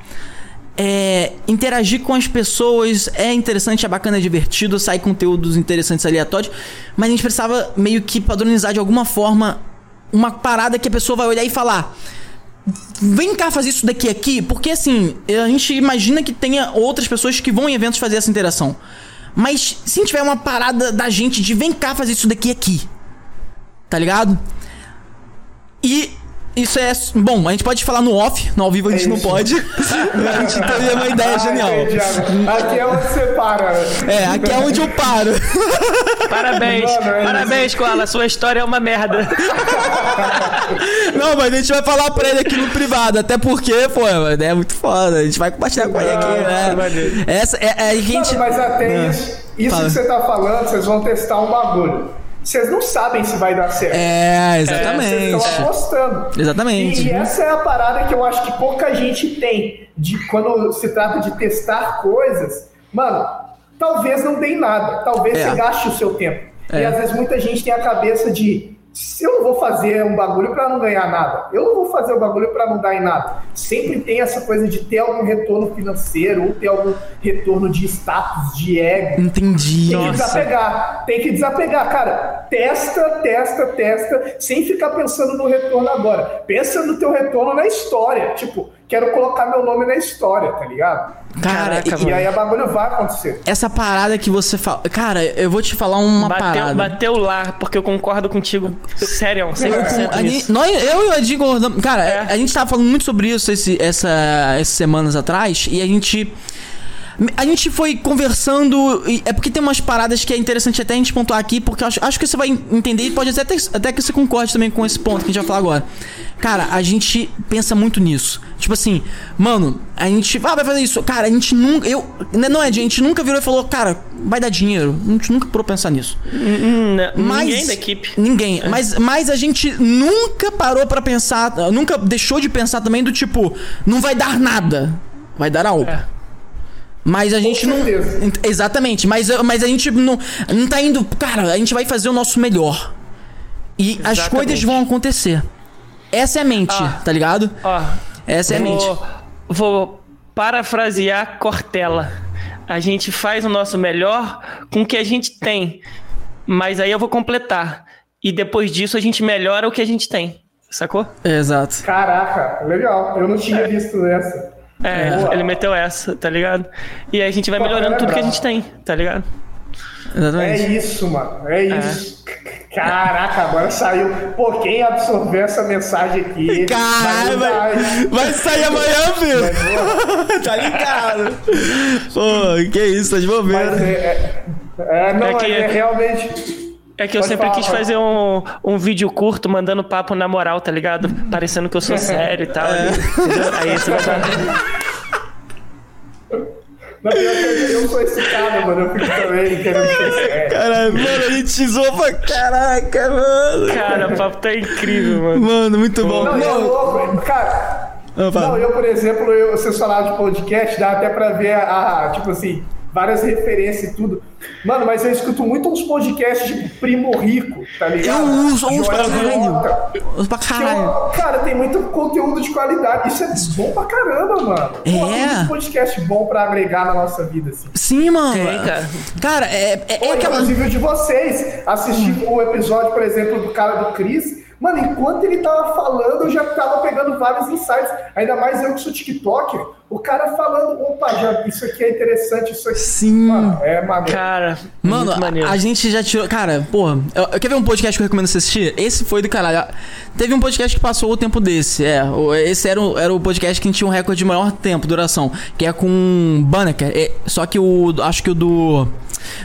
É, interagir com as pessoas é interessante, é bacana, é divertido, sai conteúdos interessantes aleatórios, mas a gente precisava meio que padronizar de alguma forma uma parada que a pessoa vai olhar e falar: Vem cá fazer isso daqui aqui, porque assim, a gente imagina que tenha outras pessoas que vão em eventos fazer essa interação. Mas se tiver uma parada da gente de vem cá fazer isso daqui aqui. Tá ligado? E isso é. Bom, a gente pode falar no off, no ao vivo a gente é não pode. a gente teve uma ideia genial. Aqui é onde você para. É, aqui é onde eu paro. Parabéns, Mano, é parabéns, Koala. Sua história é uma merda. Não, mas a gente vai falar pra ele aqui no privado. Até porque, pô, é muito foda. A gente vai compartilhar com ele aqui, né? Essa é, é a gente. Não, mas até isso, isso que você tá falando, vocês vão testar um bagulho vocês não sabem se vai dar certo. É, exatamente. É, vocês estão apostando. Exatamente. E, e, essa é a parada que eu acho que pouca gente tem. De quando se trata de testar coisas, mano, talvez não dê nada. Talvez é. você gaste o seu tempo. É. E às vezes muita gente tem a cabeça de eu não vou fazer um bagulho para não ganhar nada, eu não vou fazer o um bagulho para não dar em nada. Sempre tem essa coisa de ter algum retorno financeiro ou ter algum retorno de status, de ego. Entendi. Tem Nossa. que desapegar. Tem que desapegar, cara. Testa, testa, testa, sem ficar pensando no retorno agora. Pensa no teu retorno na história. Tipo, quero colocar meu nome na história, tá ligado? Cara, Caraca, e, e aí a bagulho vai acontecer. Essa parada que você fala. Cara, eu vou te falar uma bateu, parada. Bateu lá, porque eu concordo contigo. Sério, 100% eu, nós, eu e o Edi Cara, é. a gente tava falando muito sobre isso esse, essa, essas semanas atrás e a gente. A gente foi conversando. É porque tem umas paradas que é interessante até a gente pontuar aqui, porque acho, acho que você vai entender e pode até, até que você concorde também com esse ponto que a gente vai falar agora. Cara, a gente pensa muito nisso. Tipo assim, mano, a gente. Ah, vai fazer isso. Cara, a gente nunca. Eu. Né, não é, a gente nunca virou e falou, cara, vai dar dinheiro. A gente nunca parou pensar nisso. Hum, mas, ninguém da equipe. Ninguém. É. Mas, mas a gente nunca parou para pensar. Nunca deixou de pensar também do tipo, não vai dar nada. Vai dar algo. É. Mas a gente não. Exatamente, mas, mas a gente não, não tá indo. Cara, a gente vai fazer o nosso melhor. E Exatamente. as coisas vão acontecer. Essa é a mente, ah, tá ligado? Ó, Essa é a mente. Vou parafrasear Cortella. A gente faz o nosso melhor com o que a gente tem. Mas aí eu vou completar. E depois disso a gente melhora o que a gente tem. sacou? exato. Caraca, legal. Eu não tinha é. visto essa. É, Boa. ele meteu essa, tá ligado? E aí a gente vai melhorando tudo que a gente tem, tá ligado? Exatamente. É isso, mano. É, é. isso. É. Caraca, agora saiu. Pô, quem absorveu essa mensagem aqui? Caralho, vai, vai, sair amanhã, filho. tá ligado. Pô, que isso, tá de bobeira. Mas é, é, é, não, é, que, é realmente. É que eu Pode sempre falar, quis fazer um, um vídeo curto mandando papo na moral, tá ligado? Parecendo que eu sou sério e tal. É. Aí você vai dar. Na pior que eu sou esse cara, mano. Eu fico também querendo ser Caralho, mano, a gente zoou pra caraca, mano. Cara, o papo tá incrível, mano. Mano, muito bom. Não, não. Eu, louco, cara. não, eu, por exemplo, eu, vocês falaram de podcast, dá até pra ver a, a tipo assim, várias referências e tudo. Mano, mas eu escuto muito uns podcasts tipo Primo Rico, tá ligado? Eu uso, uso pra caralho. Uso pra caralho. cara, tem muito conteúdo de qualidade. Isso é bom pra caramba, mano. É. Pô, tem um podcast bom pra agregar na nossa vida, assim. Sim, mano. É, cara. Cara, é, é, Pô, é aquela... Inclusive o de vocês. Assistir hum. o episódio, por exemplo, do cara do Chris Mano, enquanto ele tava falando, eu já tava pegando vários insights. Ainda mais eu que sou TikToker, o cara falando, opa, já, isso aqui é interessante, isso aqui. Sim. Mano, é maneiro. Cara, mano, a, a, gente já tirou. Cara, porra, eu, eu, quer ver um podcast que eu recomendo você assistir? Esse foi do caralho. Teve um podcast que passou o tempo desse. É, esse era o, era o podcast que tinha um recorde de maior tempo, duração. Que é com Banneker. É, só que o. Acho que o do.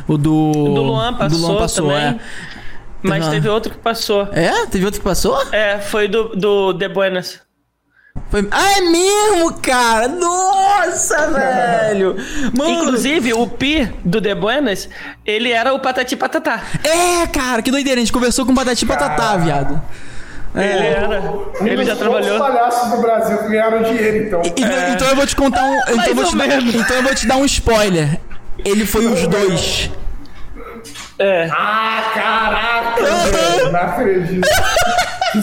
O do. Do Luan passou. Do Luan passou, também. é. Mas teve outro que passou. É? Teve outro que passou? É, foi do, do The Buenas. Foi... Ah, é mesmo, cara? Nossa, velho! Mano. Inclusive, o Pi do The Buenas, ele era o Patati Patatá. É, cara, que doideira. A gente conversou com o Patati Patatá, viado. É. Ele era. Um ele já trabalhou. Os palhaços do Brasil que ganharam dinheiro, então. E, é. Então eu vou te contar um. Então eu, vou te dar, então eu vou te dar um spoiler. Ele foi os dois. É. Ah, caraca! velho, não acredito.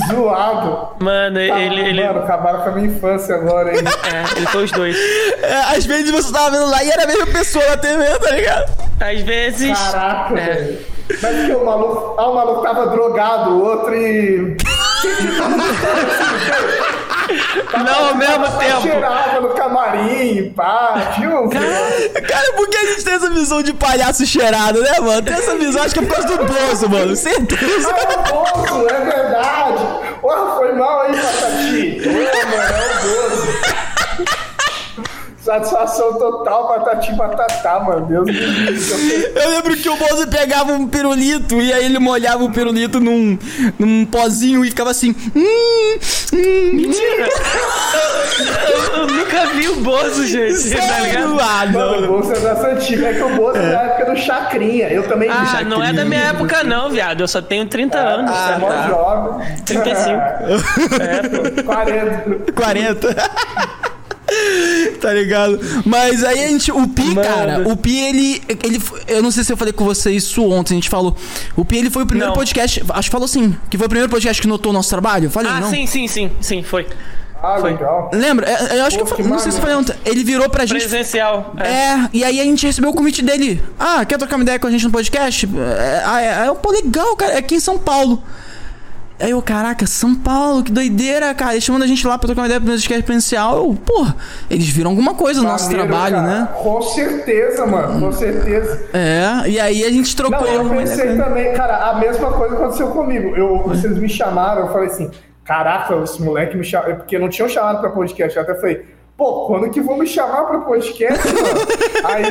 Zoado. Mano, ele, ele. Mano, acabaram com a minha infância agora, hein? É, ele foi os dois. É, às vezes você tava vendo lá e era a mesma pessoa na TV, tá ligado? Às vezes. Caraca, é. velho. Mas que o maluco. Ah, o maluco tava drogado, o outro e. Não, ao mesmo tempo. Cheirava no camarim, pá, tio. Cara, cara, por que a gente tem essa visão de palhaço cheirado, né, mano? Tem essa visão, acho que é por causa do bolso, mano. Certeza. Ah, é o bolso, é verdade. Porra, foi mal aí, Patati. Pô, mano, é o bolso. Satisfação total, patati patatá, mano. Deus me livre. Eu lembro que o Bozo pegava um pirulito e aí ele molhava o pirulito num, num pozinho e ficava assim. Hum, hum, Mentira! eu, eu, nunca vi o Bozo, gente. Tá Sério? Tá ligado? Ah, não. Mano, o Bozo é dessa antiga. É que o Bozo é da época do Chacrinha. Eu também Ah, Chacrinha. não é da minha época, não, viado. Eu só tenho 30 ah, anos. Ah, é mó tá. jovem. 35. é, pô. 40. 40. tá ligado? Mas aí a gente. O Pi, Mano. cara, o Pi, ele, ele. Eu não sei se eu falei com você isso ontem, a gente falou. O Pi, ele foi o primeiro não. podcast. Acho que falou sim. Que foi o primeiro podcast que notou o nosso trabalho. Falei, ah, não? sim, sim, sim, sim, foi. Ah, foi. legal. Lembra? É, eu acho Pô, que, eu, que não sei se foi ontem. Ele virou pra gente. Presencial. É. é. e aí a gente recebeu o convite dele. Ah, quer trocar uma ideia com a gente no podcast? É, ah, é, é, pô, legal, cara. É aqui em São Paulo. Aí eu, caraca, São Paulo, que doideira, cara. Eles chamando a gente lá pra trocar uma ideia pro podcast presencial. Eu, pô, eles viram alguma coisa no nosso trabalho, cara. né? Com certeza, mano, com certeza. É, e aí a gente trocou. Não, eu pensei também, cara, a mesma coisa aconteceu comigo. Eu, vocês me chamaram, eu falei assim, caraca, esse moleque me chamou. Porque não tinham chamado pra podcast. Eu até falei, pô, quando que vão me chamar pra podcast, mano? aí,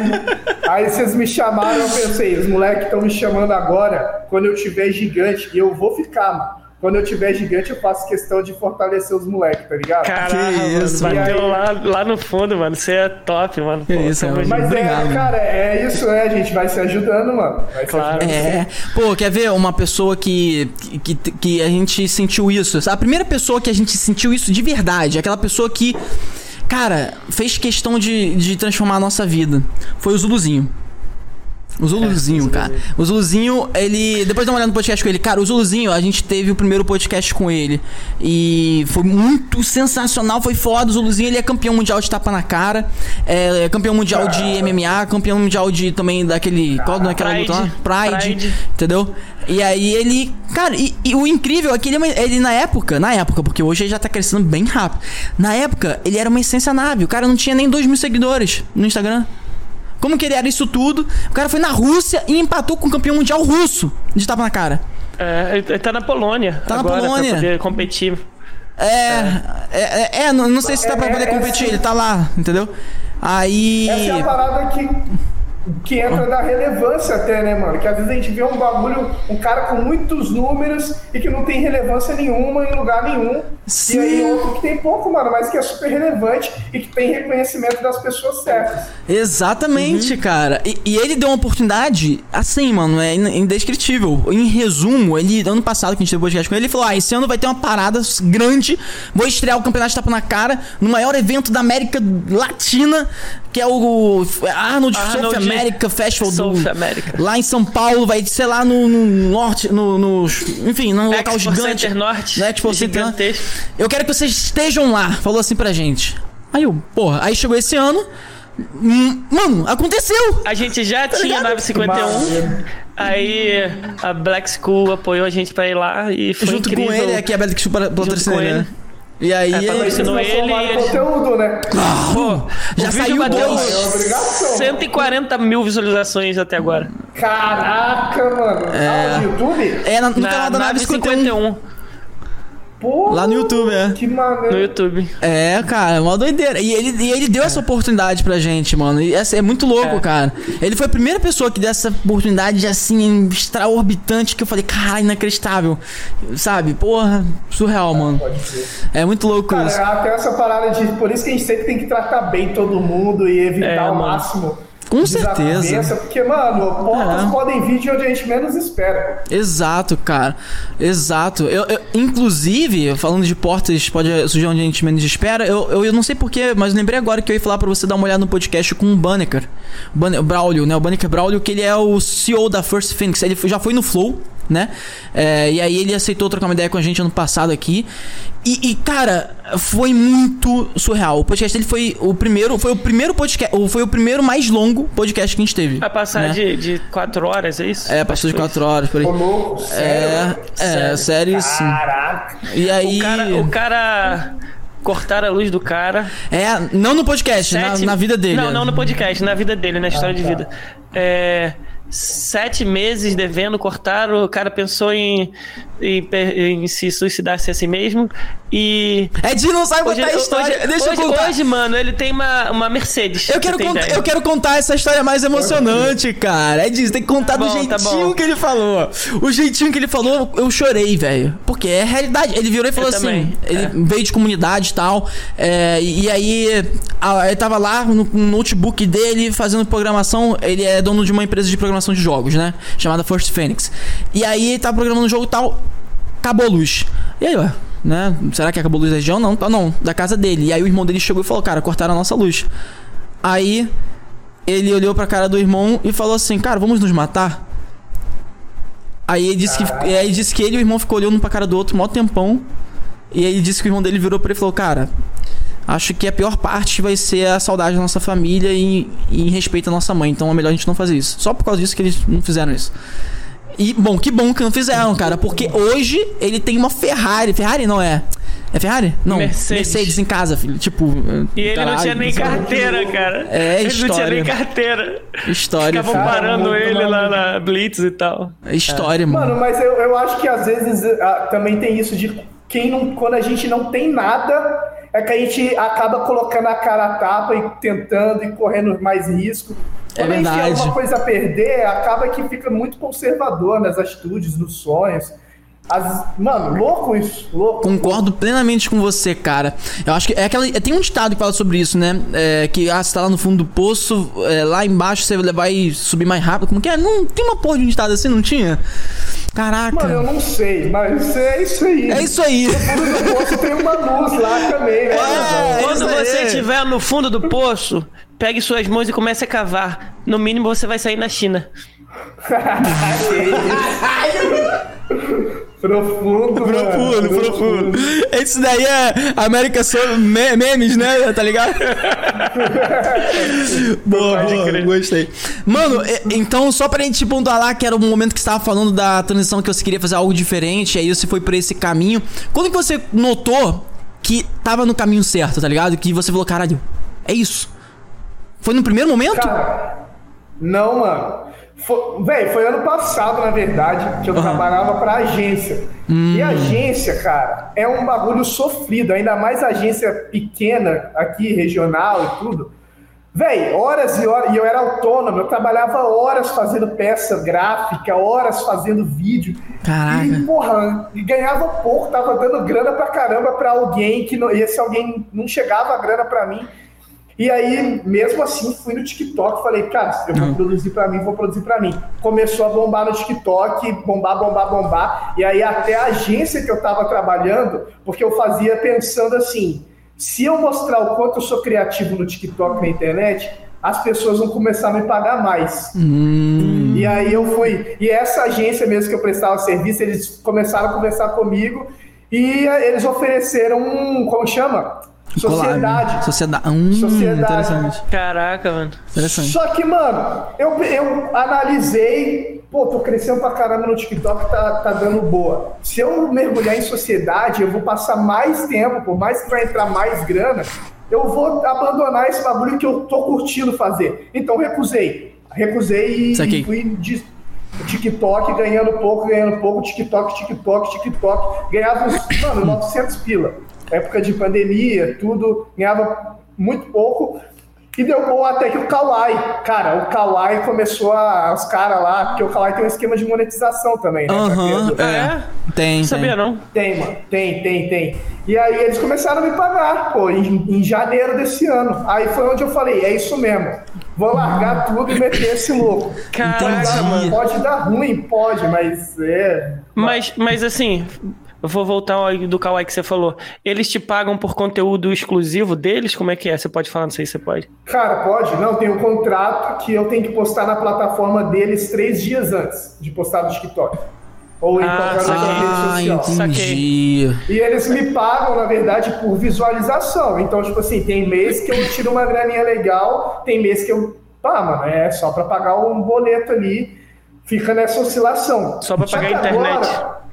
aí vocês me chamaram, eu pensei, os moleques estão me chamando agora, quando eu tiver gigante, e eu vou ficar, mano quando eu tiver gigante, eu faço questão de fortalecer os moleques, tá ligado? Caraca, que isso, mano. Bateu lá, lá no fundo, mano. Você é top, mano. Que Pô, isso, mano. Mas Obrigado, é, cara, é isso, é. A gente vai se ajudando, mano. Vai claro. É. Pô, quer ver uma pessoa que, que, que a gente sentiu isso? A primeira pessoa que a gente sentiu isso de verdade, aquela pessoa que, cara, fez questão de, de transformar a nossa vida, foi o Zuluzinho. O Zuluzinho, é, cara. O Zuluzinho, ele. Depois dá uma olhada no podcast com ele. Cara, o Zuluzinho, a gente teve o primeiro podcast com ele. E foi muito sensacional, foi foda. O Zuluzinho, ele é campeão mundial de tapa na cara. É, campeão mundial de MMA, campeão mundial de também daquele. Qual daquela luta lá? Pride, Pride. Entendeu? E aí ele. Cara, e, e o incrível é que ele, é ele, na época, na época, porque hoje ele já tá crescendo bem rápido. Na época, ele era uma essência nave. O cara não tinha nem 2 mil seguidores no Instagram. Como que ele era isso tudo? O cara foi na Rússia e empatou com o campeão mundial russo de tapa na cara. É, ele tá na Polônia. Tá agora, na Polônia. Pra poder competir. É, é, é, é não, não, sei se dá pra poder é, competir, ele tá lá, entendeu? Aí. Essa é a parada que que entra da relevância até, né, mano? Que às vezes a gente vê um bagulho, um cara com muitos números e que não tem relevância nenhuma em lugar nenhum. Sim. E aí outro que tem pouco, mano, mas que é super relevante e que tem reconhecimento das pessoas certas. Exatamente, uhum. cara. E, e, ele deu uma oportunidade, assim, mano, é indescritível. Em resumo, ele, ano passado que a gente teve podcast com ele, ele falou: Ah, esse ano vai ter uma parada grande, vou estrear o campeonato de tapa na cara no maior evento da América Latina, que é o Arnold, Arnold South America Festival South do, America. lá em São Paulo, vai ser lá no, no norte, no, no, enfim, num local Expo gigante. Center Norte. Né, Expo Center Eu quero que vocês estejam lá, falou assim pra gente. Aí eu, porra, aí chegou esse ano. Hum, mano, aconteceu! A gente já tá tinha nave 51. Aí a Black School apoiou a gente pra ir lá e foi Junto incrível. com ele, aqui a Black School patrocinou ele, né? E aí é, patrocinou ele e conteúdo, né? Pô, já saiu bateu dois. 140 mil visualizações até agora. Caraca, mano. É, ah, no YouTube? É, no, no na, canal da Nave 51. 51. Pô, Lá no YouTube, é. Que maneiro. No YouTube. É, cara, é uma doideira. E ele, e ele deu é. essa oportunidade pra gente, mano. E essa, é muito louco, é. cara. Ele foi a primeira pessoa que deu essa oportunidade, assim, extraorbitante, que eu falei, cara, inacreditável. Sabe? Porra, surreal, é, mano. É muito louco cara, isso. Até essa parada de. Por isso que a gente sempre tem que tratar bem todo mundo e evitar é, ao mano. máximo com certeza. Porque, mano, portas é. podem vir de onde a gente menos espera. Exato, cara. Exato. Eu, eu, inclusive, falando de portas pode surgir onde a gente menos espera, eu, eu, eu não sei porquê, mas lembrei agora que eu ia falar pra você dar uma olhada no podcast com o Banneker. Banne Braulio, né? O Banneker Braulio, que ele é o CEO da First Phoenix. Ele já foi no Flow, né? É, e aí ele aceitou trocar uma ideia com a gente ano passado aqui. E, e, cara, foi muito surreal. O podcast dele foi o primeiro, foi o primeiro podcast, foi o primeiro mais longo podcast que a gente teve. Vai passar né? de, de quatro horas, é isso? É, passou de quatro horas por aí. Ô, é, é, sério isso. Caraca. E aí. O cara, o cara cortaram a luz do cara. É, não no podcast, Sete... na, na, vida dele. Não, não no podcast, na vida dele, na história ah, tá. de vida. É sete meses devendo, cortaram, o cara pensou em, em, em se suicidar-se a si mesmo e... Edinho não sabe hoje, contar a história, hoje, deixa hoje, eu contar. Hoje, mano, ele tem uma, uma Mercedes. Eu quero, contar, eu quero contar essa história mais emocionante, cara. Edinho, você tem que contar tá do bom, tá jeitinho tá que ele falou. O jeitinho que ele falou, eu chorei, velho. Porque é realidade. Ele virou e falou eu assim, também. ele é. veio de comunidade e tal, é, e aí ele tava lá no, no notebook dele fazendo programação, ele é dono de uma empresa de programação de jogos, né? Chamada First Phoenix. E aí tá programando um jogo tal, acabou a luz. E aí, ué, né? Será que acabou a luz da região? Não, tá não, da casa dele. E aí o irmão dele chegou e falou, cara, cortaram a nossa luz. Aí ele olhou pra cara do irmão e falou assim, cara, vamos nos matar? Aí ele disse que, aí disse que ele e o irmão ficou olhando pra cara do outro maior tempão. E aí ele disse que o irmão dele virou pra ele e falou, cara, acho que a pior parte vai ser a saudade da nossa família e, e em respeito à nossa mãe. Então é melhor a gente não fazer isso. Só por causa disso que eles não fizeram isso. E, bom, que bom que não fizeram, cara. Porque hoje ele tem uma Ferrari. Ferrari não é? É Ferrari? Não. Mercedes. Mercedes em casa, filho. Tipo. E ele caralho, não tinha nem carteira, cara. É, ele história. não tinha nem carteira. História. Ficavam parando ele lá na Blitz e tal. É história, é. mano. Mano, mas eu, eu acho que às vezes ah, também tem isso de quem não. Quando a gente não tem nada é que a gente acaba colocando a cara a tapa e tentando e correndo mais risco. É Quando é verdade. a gente tem alguma coisa a perder, acaba que fica muito conservador nas atitudes, nos sonhos. As, mano, louco isso, louco. Concordo plenamente com você, cara. Eu acho que é aquela. Tem um ditado que fala sobre isso, né? É, que ah, você tá lá no fundo do poço, é, lá embaixo você vai subir mais rápido. Como que é? Não tem uma porra de um ditado assim, não tinha? Caraca. Mano, eu não sei, mas é isso aí. É isso aí. No fundo do poço tem uma luz lá também, né? É, Quando você estiver no fundo do poço, pegue suas mãos e comece a cavar. No mínimo você vai sair na China. Profundo, profundo, profundo. Esse daí é América me memes, né? Tá ligado? boa, boa, gostei. Mano, então só pra gente pontuar que era o momento que você tava falando da transição que você queria fazer algo diferente, aí você foi por esse caminho. Quando que você notou que tava no caminho certo, tá ligado? Que você falou, caralho, é isso. Foi no primeiro momento? Cara, não, mano. Foi, véi, foi ano passado, na verdade, que eu uhum. trabalhava pra agência. Hum. E agência, cara, é um bagulho sofrido, ainda mais agência pequena aqui, regional e tudo. Véi, horas e horas, e eu era autônomo, eu trabalhava horas fazendo peça gráfica, horas fazendo vídeo. Caraca. E, porra, ganhava pouco, tava dando grana pra caramba pra alguém que não, e esse alguém não chegava a grana pra mim. E aí, mesmo assim, fui no TikTok, falei, cara, eu vou produzir para mim, vou produzir para mim. Começou a bombar no TikTok, bombar, bombar, bombar. E aí até a agência que eu estava trabalhando, porque eu fazia pensando assim, se eu mostrar o quanto eu sou criativo no TikTok na internet, as pessoas vão começar a me pagar mais. Hum. E aí eu fui. E essa agência mesmo que eu prestava serviço, eles começaram a conversar comigo e eles ofereceram um, como chama? Sociedade. Sociedade. Hum, Sociedade. Interessante. Caraca, mano. Interessante. Só que, mano, eu, eu analisei. Pô, tô crescendo pra caramba no TikTok, tá, tá dando boa. Se eu mergulhar em sociedade, eu vou passar mais tempo, por mais que vai entrar mais grana, eu vou abandonar esse bagulho que eu tô curtindo fazer. Então, recusei. Recusei e fui de TikTok ganhando pouco, ganhando pouco, TikTok, TikTok, TikTok. Ganhava uns, mano, 900 pila época de pandemia, tudo, ganhava muito pouco. E deu bom até que o Kawaii, cara, o Kawaii começou a. Os caras lá, porque o Kawaii tem um esquema de monetização também, né? Uhum, é. Tem. Sabia não? Tem, mano. Tem, tem, tem. E aí eles começaram a me pagar, pô, em, em janeiro desse ano. Aí foi onde eu falei: é isso mesmo. Vou largar tudo e meter esse louco. Caraca, mano. Pode dar ruim, pode, mas é. Mas, mas assim, eu vou voltar ao do Kawaii que você falou. Eles te pagam por conteúdo exclusivo deles? Como é que é? Você pode falar? Não sei se você pode. Cara, pode. Não, tem um contrato que eu tenho que postar na plataforma deles três dias antes de postar no TikTok. Ou em ah, qualquer outra rede social. Entendi. E eles me pagam, na verdade, por visualização. Então, tipo assim, tem mês que eu tiro uma graninha legal, tem mês que eu. Pá, mano, é só para pagar um boleto ali. Fica nessa oscilação. Só para pagar a internet. Agora,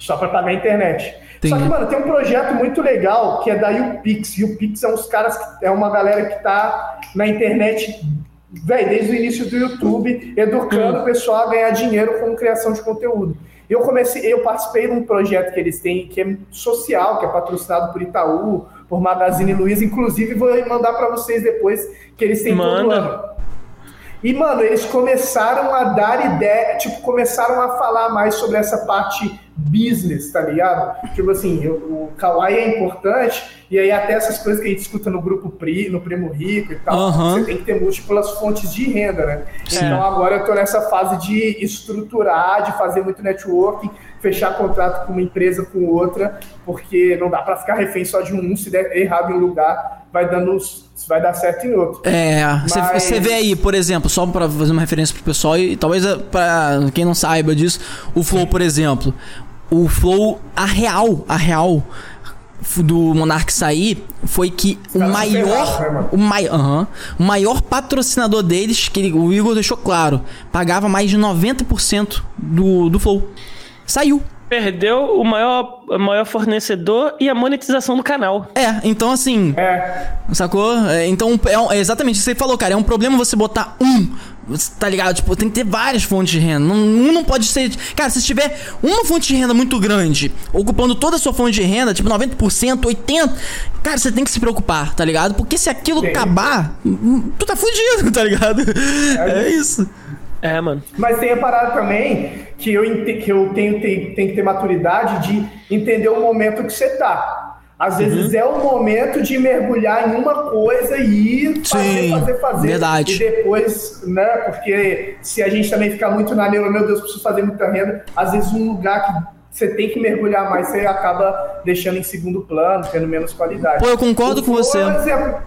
só para pagar a internet. Só que, mano, tem um projeto muito legal que é da UPix. UPix é uns caras, é uma galera que tá na internet, velho, desde o início do YouTube, educando hum. o pessoal a ganhar dinheiro com criação de conteúdo. Eu comecei, eu participei de um projeto que eles têm, que é social, que é patrocinado por Itaú, por Magazine Luiza, inclusive vou mandar para vocês depois que eles têm Manda. todo ano. E, mano, eles começaram a dar ideia, tipo, começaram a falar mais sobre essa parte business, tá ligado? Tipo assim, o, Kawaii é importante, e aí até essas coisas que a gente escuta no grupo PRI, no Primo Rico e tal, uhum. você tem que ter múltiplas fontes de renda, né? Sim. Então agora eu tô nessa fase de estruturar, de fazer muito networking, fechar contrato com uma empresa com outra, porque não dá para ficar refém só de um, se der errado em um lugar, vai dando vai dar certo em outro. É, você Mas... vê aí, por exemplo, só para fazer uma referência pro pessoal e, talvez eh, para quem não saiba disso, o Flow, por exemplo, o Flow a real, a real do Monark sair foi que o maior, o, mai, o maior patrocinador deles, que ele, o Igor deixou claro, pagava mais de 90% do, do Flow. Saiu. Perdeu o maior, o maior fornecedor e a monetização do canal. É, então assim. É. Sacou? É, então, é, é exatamente isso que você falou, cara. É um problema você botar um Tá ligado? Tipo, tem que ter várias fontes de renda. um não pode ser. Cara, se tiver uma fonte de renda muito grande, ocupando toda a sua fonte de renda, tipo 90%, 80%, cara, você tem que se preocupar, tá ligado? Porque se aquilo Sim. acabar, tu tá fudido, tá ligado? É, é isso. É, mano. Mas tem a parada também que eu, que eu tenho, tenho, tenho que ter maturidade de entender o momento que você tá. Às vezes uhum. é o momento de mergulhar em uma coisa e fazer, Sim, fazer, fazer. Verdade. E depois, né? Porque se a gente também ficar muito na neura, meu Deus, preciso fazer muita renda, às vezes um lugar que você tem que mergulhar mais, você acaba deixando em segundo plano, tendo menos qualidade. Pô, eu concordo com você. Por exemplo,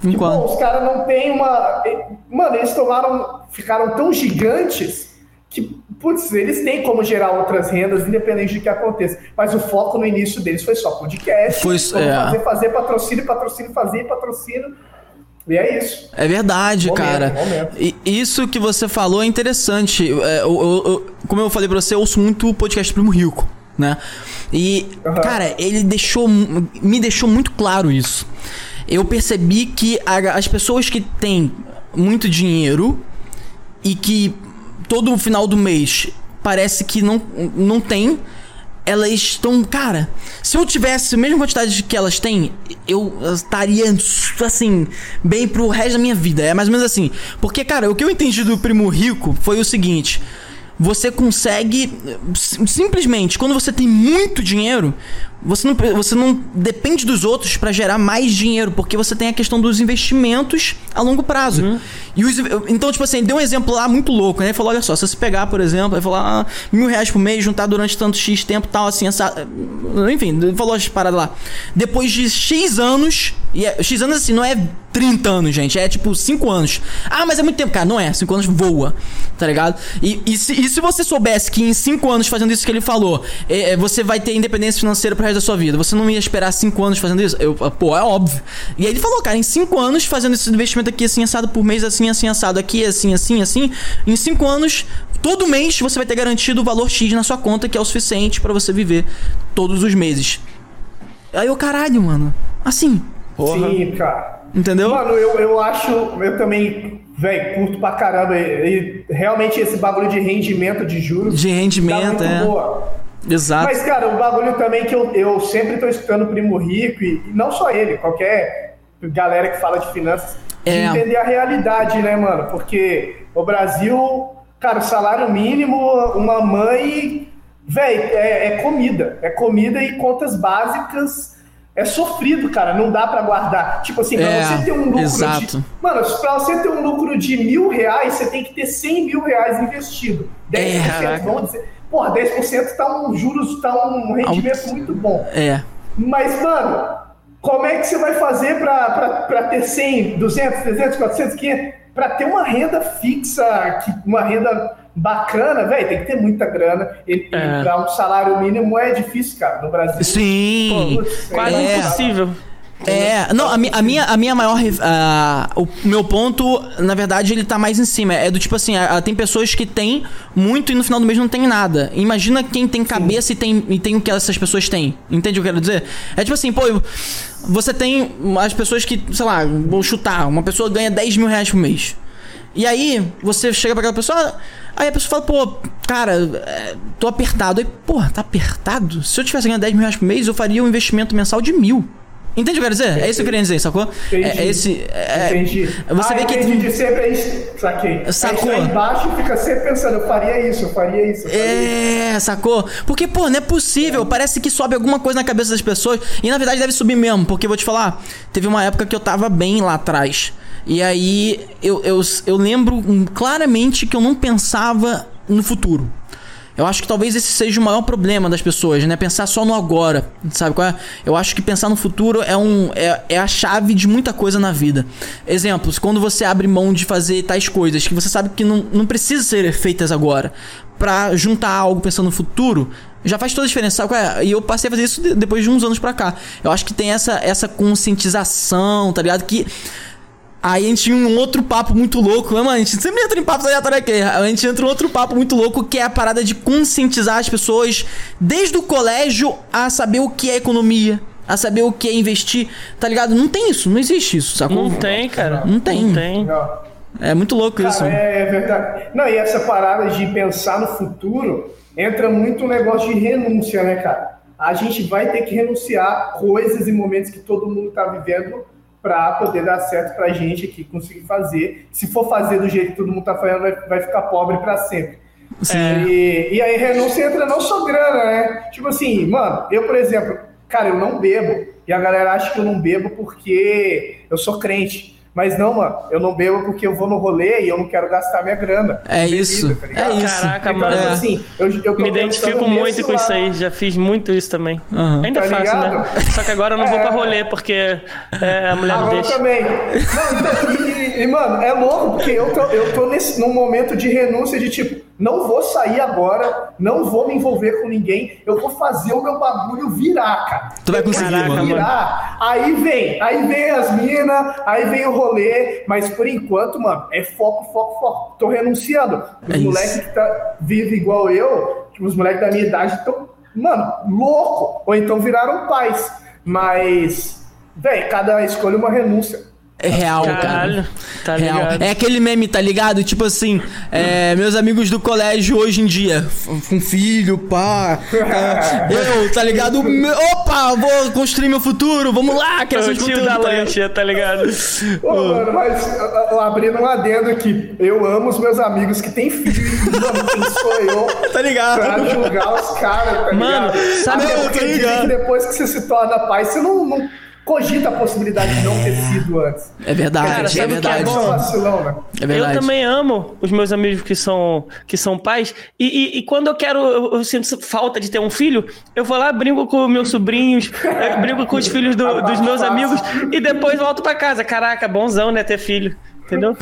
tipo, os caras não têm uma. Mano, eles tomaram. Ficaram tão gigantes que, putz, eles têm como gerar outras rendas, independente do que aconteça. Mas o foco no início deles foi só podcast. Foi, é. fazer, fazer patrocínio, patrocínio, fazer patrocínio. E é isso. É verdade, momento, cara. Momento. E isso que você falou é interessante. É, eu, eu, eu, como eu falei pra você, eu ouço muito o podcast Primo Rico, né? E, uhum. cara, ele deixou. Me deixou muito claro isso. Eu percebi que a, as pessoas que têm muito dinheiro e que todo final do mês parece que não, não tem. Elas estão. Cara, se eu tivesse a mesma quantidade que elas têm, eu estaria, assim, bem pro resto da minha vida. É mais ou menos assim. Porque, cara, o que eu entendi do primo rico foi o seguinte você consegue simplesmente quando você tem muito dinheiro você não, você não depende dos outros para gerar mais dinheiro, porque você tem a questão dos investimentos a longo prazo. Uhum. E os, então, tipo assim, deu um exemplo lá muito louco, né? Ele falou: olha só, se você pegar, por exemplo, ele falou: ah, mil reais por mês, juntar durante tanto X tempo tal, assim, essa. Enfim, ele falou as paradas lá. Depois de X anos, e é, X anos assim, não é 30 anos, gente, é tipo 5 anos. Ah, mas é muito tempo, cara, não é, 5 anos voa, tá ligado? E, e, se, e se você soubesse que em 5 anos fazendo isso que ele falou, é, é você vai ter independência financeira pra resto da sua vida. Você não ia esperar 5 anos fazendo isso? Eu, pô, é óbvio. E aí ele falou, cara, em 5 anos fazendo esse investimento aqui assim assado por mês, assim, assim, assado aqui, assim, assim, assim. Em 5 anos, todo mês você vai ter garantido o valor X na sua conta, que é o suficiente para você viver todos os meses. Aí eu, caralho, mano. Assim. Porra. Sim, cara. Entendeu? Mano, eu, eu acho, eu também, velho, curto pra caramba. E, e, realmente esse bagulho de rendimento de juros. De rendimento, é. Boa. Exato. Mas, cara, o bagulho também que eu, eu sempre tô escutando o Primo Rico, e, e não só ele, qualquer galera que fala de finanças, é. de entender a realidade, né, mano? Porque o Brasil, cara, o salário mínimo, uma mãe, velho, é, é comida. É comida e contas básicas é sofrido, cara. Não dá para guardar. Tipo assim, pra é, você ter um lucro exato. de. Mano, pra você ter um lucro de mil reais, você tem que ter 100 mil reais investido. 10%, é, vamos dizer. Porra, 10% tá um juros, tá um rendimento muito bom. É. Mas, mano, como é que você vai fazer pra ter 100, 200, 300, 400, 500? Pra ter uma renda fixa, uma renda bacana, velho, tem que ter muita grana. E, é. Pra um salário mínimo é difícil, cara, no Brasil. Sim, Pô, quase é. impossível. É, não, a, a, minha, a minha maior. Uh, o meu ponto, na verdade, ele tá mais em cima. É do tipo assim: uh, tem pessoas que têm muito e no final do mês não tem nada. Imagina quem tem cabeça e tem, e tem o que essas pessoas têm. Entende o que eu quero dizer? É tipo assim, pô, você tem as pessoas que, sei lá, vou chutar, uma pessoa ganha 10 mil reais por mês. E aí, você chega pra aquela pessoa. Aí a pessoa fala, pô, cara, é, tô apertado. Aí, pô, tá apertado? Se eu tivesse ganhando 10 mil reais por mês, eu faria um investimento mensal de mil. Entende o que eu quero dizer? Entendi. É isso que eu queria dizer, sacou? Entendi. É, esse, é, Entendi. Você ah, vê que. Entendi. Sempre é isso. Saquei. Sacou? Aí embaixo fica sempre pensando, eu faria isso, eu faria isso. Eu faria é, isso. sacou? Porque, pô, não é possível. É. Parece que sobe alguma coisa na cabeça das pessoas. E na verdade deve subir mesmo. Porque vou te falar, teve uma época que eu tava bem lá atrás. E aí eu, eu, eu lembro claramente que eu não pensava no futuro. Eu acho que talvez esse seja o maior problema das pessoas, né? Pensar só no agora, sabe qual é? Eu acho que pensar no futuro é, um, é, é a chave de muita coisa na vida. Exemplos, quando você abre mão de fazer tais coisas que você sabe que não, não precisa ser feitas agora, para juntar algo pensando no futuro, já faz toda a diferença, sabe é? E eu passei a fazer isso depois de uns anos pra cá. Eu acho que tem essa, essa conscientização, tá ligado? Que Aí a gente tinha um outro papo muito louco, né, mano? A gente sempre entra em papos aleatórios aqui. A gente entra em outro papo muito louco que é a parada de conscientizar as pessoas desde o colégio a saber o que é economia, a saber o que é investir, tá ligado? Não tem isso, não existe isso, sacou? Não tem, cara. Não tem. Não tem. É muito louco cara, isso. É, é verdade. Não, e essa parada de pensar no futuro entra muito um negócio de renúncia, né, cara? A gente vai ter que renunciar coisas e momentos que todo mundo tá vivendo para poder dar certo para a gente aqui conseguir fazer. Se for fazer do jeito que todo mundo está fazendo, vai, vai ficar pobre para sempre. É. E, e aí renúncia entra não só grana, né? Tipo assim, mano, eu, por exemplo, cara, eu não bebo. E a galera acha que eu não bebo porque eu sou crente. Mas não, mano, eu não bebo porque eu vou no rolê e eu não quero gastar minha grana. É bebida, isso. Tá é isso. Caraca, então, mano. É. Assim, eu, eu Me identifico muito com lá. isso aí. Já fiz muito isso também. Uhum. Ainda tá faço, né? ligado? né? Só que agora eu não é... vou pra rolê porque é, a mulher agora não deixa. também. Não, então, e, e, mano, é louco porque eu tô, eu tô nesse, num momento de renúncia de tipo, não vou sair agora, não vou me envolver com ninguém, eu vou fazer o meu bagulho virar, cara. Tu vai conseguir, Caraca, mano. Virar, aí vem, aí vem as minas, aí vem o rolê, mas por enquanto, mano, é foco, foco, foco. Tô renunciando. Os é moleques que tá, vivem igual eu, os moleques da minha idade estão, mano, louco. Ou então viraram pais. Mas, velho, cada escolha é uma renúncia. É real, Caralho, cara. Tá real. Ligado. É aquele meme, tá ligado? Tipo assim, é, meus amigos do colégio hoje em dia, com filho, pá. É, eu, tá ligado? Opa, vou construir meu futuro, vamos lá, que é o tio da tá lancha, tá ligado? Ô, mano, mas abrindo um adendo aqui, eu amo os meus amigos que têm filho mano, sou eu? Tá ligado? Pra julgar os caras, tá ligado? Mano, sabe? Não, tá ligado. Que depois que você se torna pai, você não, não cogita a possibilidade de não ter sido antes. É verdade, Cara, é verdade. Que é, bom? Vacilão, né? é verdade. Eu também amo os meus amigos que são, que são pais. E, e, e quando eu quero, eu, eu, sinto falta de ter um filho, eu vou lá, brinco com meus sobrinhos, brinco com os filhos do, dos meus amigos e depois volto para casa. Caraca, bonzão, né, ter filho. Entendeu?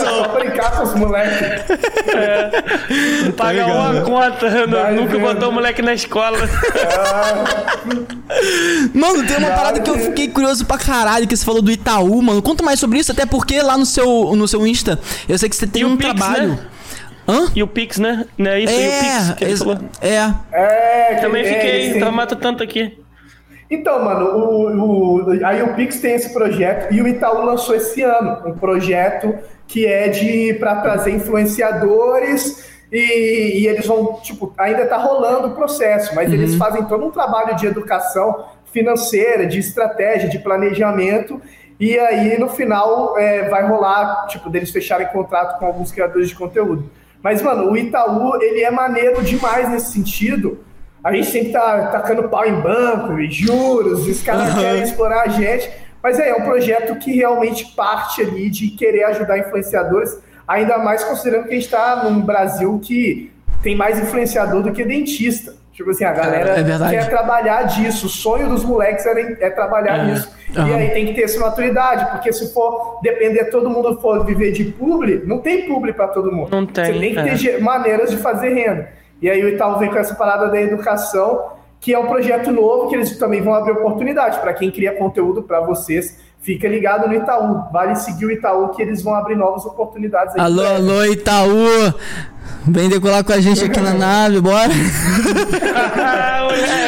Só brincar com os moleques. É. Pagar uma conta. nunca botou o moleque na escola. mano, tem uma parada que eu fiquei curioso pra caralho, que você falou do Itaú, mano. Conta mais sobre isso, até porque lá no seu, no seu Insta, eu sei que você tem um Pix, trabalho. Né? Hã? E o Pix, né? Não é isso? É, e o Pix que ele falou. É. é Também fiquei, é, mato tanto aqui. Então, mano, o, o, aí o Pix tem esse projeto e o Itaú lançou esse ano um projeto que é de para trazer influenciadores e, e, eles vão, tipo, ainda está rolando o processo, mas uhum. eles fazem todo um trabalho de educação financeira, de estratégia, de planejamento e aí no final é, vai rolar, tipo, deles fecharem contrato com alguns criadores de conteúdo. Mas, mano, o Itaú, ele é maneiro demais nesse sentido, a gente sempre tá tacando pau em banco, e juros, e os caras uhum. querem explorar a gente. Mas é, é um projeto que realmente parte ali de querer ajudar influenciadores, ainda mais considerando que a gente está num Brasil que tem mais influenciador do que dentista. Tipo assim, a galera é quer trabalhar disso. O sonho dos moleques é, é trabalhar é. nisso. Uhum. E aí tem que ter essa maturidade, porque se for depender, todo mundo for viver de publi, não tem publi para todo mundo. Não tem. Você tem que ter é. maneiras de fazer renda. E aí o Itaú vem com essa parada da educação, que é um projeto novo que eles também vão abrir oportunidade para quem cria conteúdo para vocês. Fica ligado no Itaú. Vale seguir o Itaú que eles vão abrir novas oportunidades. alô, alô, Itaú! Vem decolar com a gente aqui na nave, bora.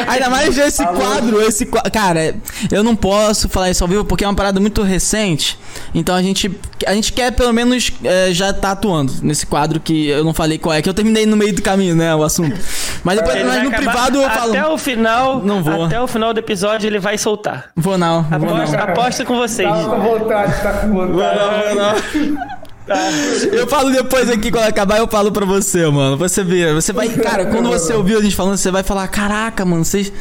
Ainda mais esse quadro, esse quadro. Cara, eu não posso falar isso ao vivo porque é uma parada muito recente. Então a gente, a gente quer pelo menos é, já tá atuando nesse quadro que eu não falei qual é, que eu terminei no meio do caminho, né? O assunto. Mas depois mas no privado eu falo. Até o final. Não vou. Até o final do episódio ele vai soltar. Vou não. Vou aposta, não. aposta com vocês. Tá com vontade, tá com vontade. Vou não, vou não. Eu falo depois aqui, quando acabar, eu falo pra você, mano. Você vê, você vai. Cara, quando você ouvir a gente falando, você vai falar: Caraca, mano, vocês.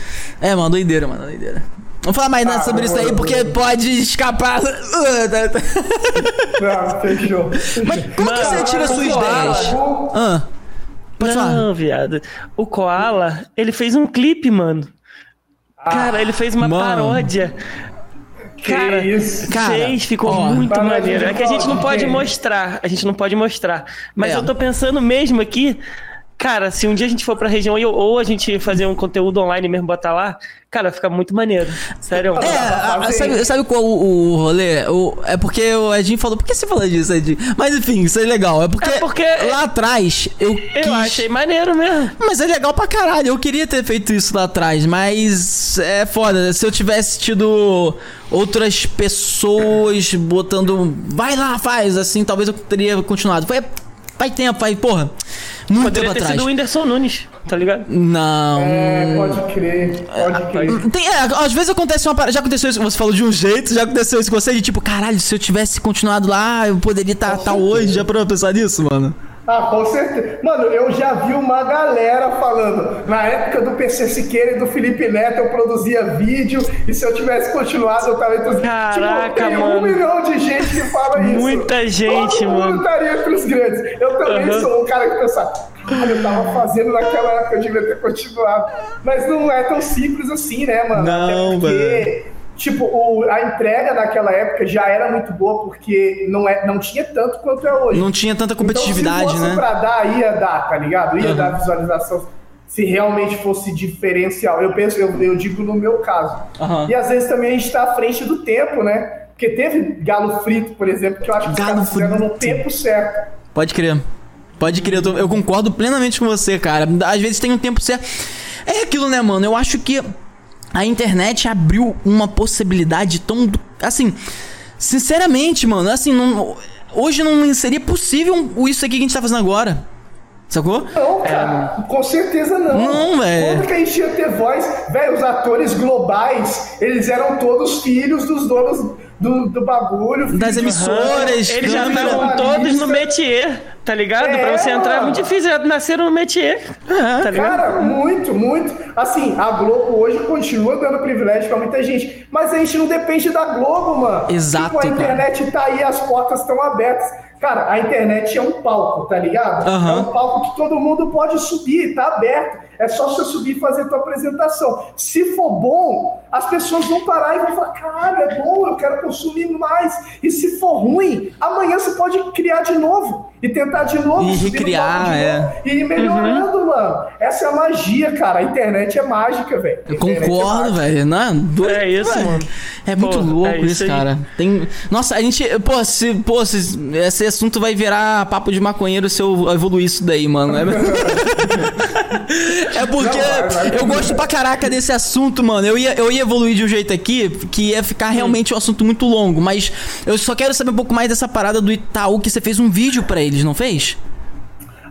É, mano, doideira, mano, doideira. Vamos falar mais nada ah, sobre isso aí, porque pode escapar. Não, fechou. Mas como que você tira suas ideias? Ah, pode não, falar. viado. O Koala, ele fez um clipe, mano. Cara, ele fez uma mano. paródia Cara, isso? Cara, fez, ficou ó, muito maneiro. É que a gente não pode mostrar, a gente não pode mostrar. Mas é. eu tô pensando mesmo aqui, cara, se um dia a gente for pra região ou a gente fazer um conteúdo online mesmo, botar lá, Cara, fica muito maneiro. Sério. É, sabe, sabe qual o, o rolê? O, é porque o Edinho falou. Por que você falou disso, Edinho? Mas enfim, isso é legal. É porque, é porque lá atrás eu. Eu quis... achei maneiro mesmo. Mas é legal pra caralho. Eu queria ter feito isso lá atrás, mas é foda. Se eu tivesse tido outras pessoas botando. Vai lá, faz, assim, talvez eu teria continuado. Foi. Faz tempo, aí, porra. Muito Poderia ter atrás. sido o Whindersson Nunes, tá ligado? Não. É, pode crer, pode crer. Tem, é, às vezes acontece uma parada. Já aconteceu isso, você falou de um jeito, já aconteceu isso com você, de tipo, caralho, se eu tivesse continuado lá, eu poderia estar tá, tá hoje. Já pra pensar nisso, mano? Ah, com certeza. Mano, eu já vi uma galera falando. Na época do PC Siqueira e do Felipe Neto, eu produzia vídeo. E se eu tivesse continuado, eu tava entre Caraca, tipo, tem mano. um milhão de gente que fala isso. Muita gente, Todo mano. Mundo estaria entre os grandes. Eu também uhum. sou um cara que pensa, eu tava fazendo naquela época, eu devia ter continuado. Mas não é tão simples assim, né, mano? Não, mano tipo, o, a entrega naquela época já era muito boa, porque não, é, não tinha tanto quanto é hoje. Não tinha tanta competitividade, então, se fosse né? pra dar, ia dar, tá ligado? Ia uhum. dar visualização se realmente fosse diferencial. Eu penso, eu, eu digo no meu caso. Uhum. E às vezes também a gente tá à frente do tempo, né? Porque teve galo frito, por exemplo, que eu acho que galo os caras no tempo certo. Pode crer. Pode crer, eu, tô, eu concordo plenamente com você, cara. Às vezes tem um tempo certo. É aquilo, né, mano? Eu acho que a internet abriu uma possibilidade tão. Assim, sinceramente, mano, assim, não, hoje não seria possível isso aqui que a gente tá fazendo agora. Sacou? Não, cara, é, com certeza não. Não, velho. Quando que a gente ia ter voz, velho, os atores globais, eles eram todos filhos dos donos do, do bagulho. Das emissoras. Eles já estavam todos no métier, tá ligado? É, pra você entrar é muito difícil, é nasceram no métier. É, tá ligado? Cara, muito, muito. Assim, a Globo hoje continua dando privilégio pra muita gente, mas a gente não depende da Globo, mano. Exato. Tipo, a internet cara. tá aí, as portas estão abertas. Cara, a internet é um palco, tá ligado? Uhum. É um palco que todo mundo pode subir, tá aberto. É só você subir e fazer a tua apresentação. Se for bom, as pessoas vão parar e vão falar: caralho, é bom, eu quero consumir mais. E se for ruim, amanhã você pode criar de novo e tentar de novo. E recriar, é. Novo, e ir melhorando, uhum. mano. Essa é a magia, cara. A internet é mágica, velho. Eu concordo, é velho. Não, é isso, mano. É muito pô, louco é isso, isso cara. Tem... Nossa, a gente. Pô, se, pô se, esse assunto vai virar papo de maconheiro se eu evoluir isso daí, mano. É... É porque não, vai, vai, eu gosto pra caraca desse assunto, mano. Eu ia, eu ia evoluir de um jeito aqui que ia ficar realmente um assunto muito longo, mas eu só quero saber um pouco mais dessa parada do Itaú que você fez um vídeo para eles, não fez?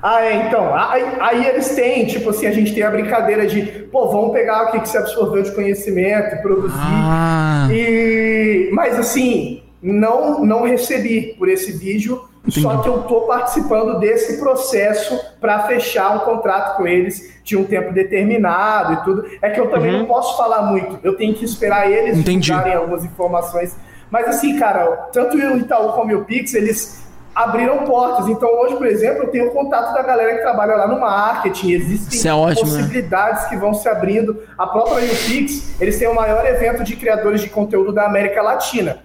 Ah, é, então. Aí, aí, eles têm, tipo assim, a gente tem a brincadeira de, pô, vamos pegar o que, que você absorveu de conhecimento e produzir. Ah. E, mas assim, não, não recebi por esse vídeo Entendi. Só que eu estou participando desse processo para fechar um contrato com eles de um tempo determinado e tudo. É que eu também uhum. não posso falar muito. Eu tenho que esperar eles darem algumas informações. Mas assim, cara, tanto o Itaú como o Pix, eles abriram portas. Então hoje, por exemplo, eu tenho contato da galera que trabalha lá no marketing. Existem é ótimo, né? possibilidades né? que vão se abrindo. A própria UPix, eles têm o maior evento de criadores de conteúdo da América Latina.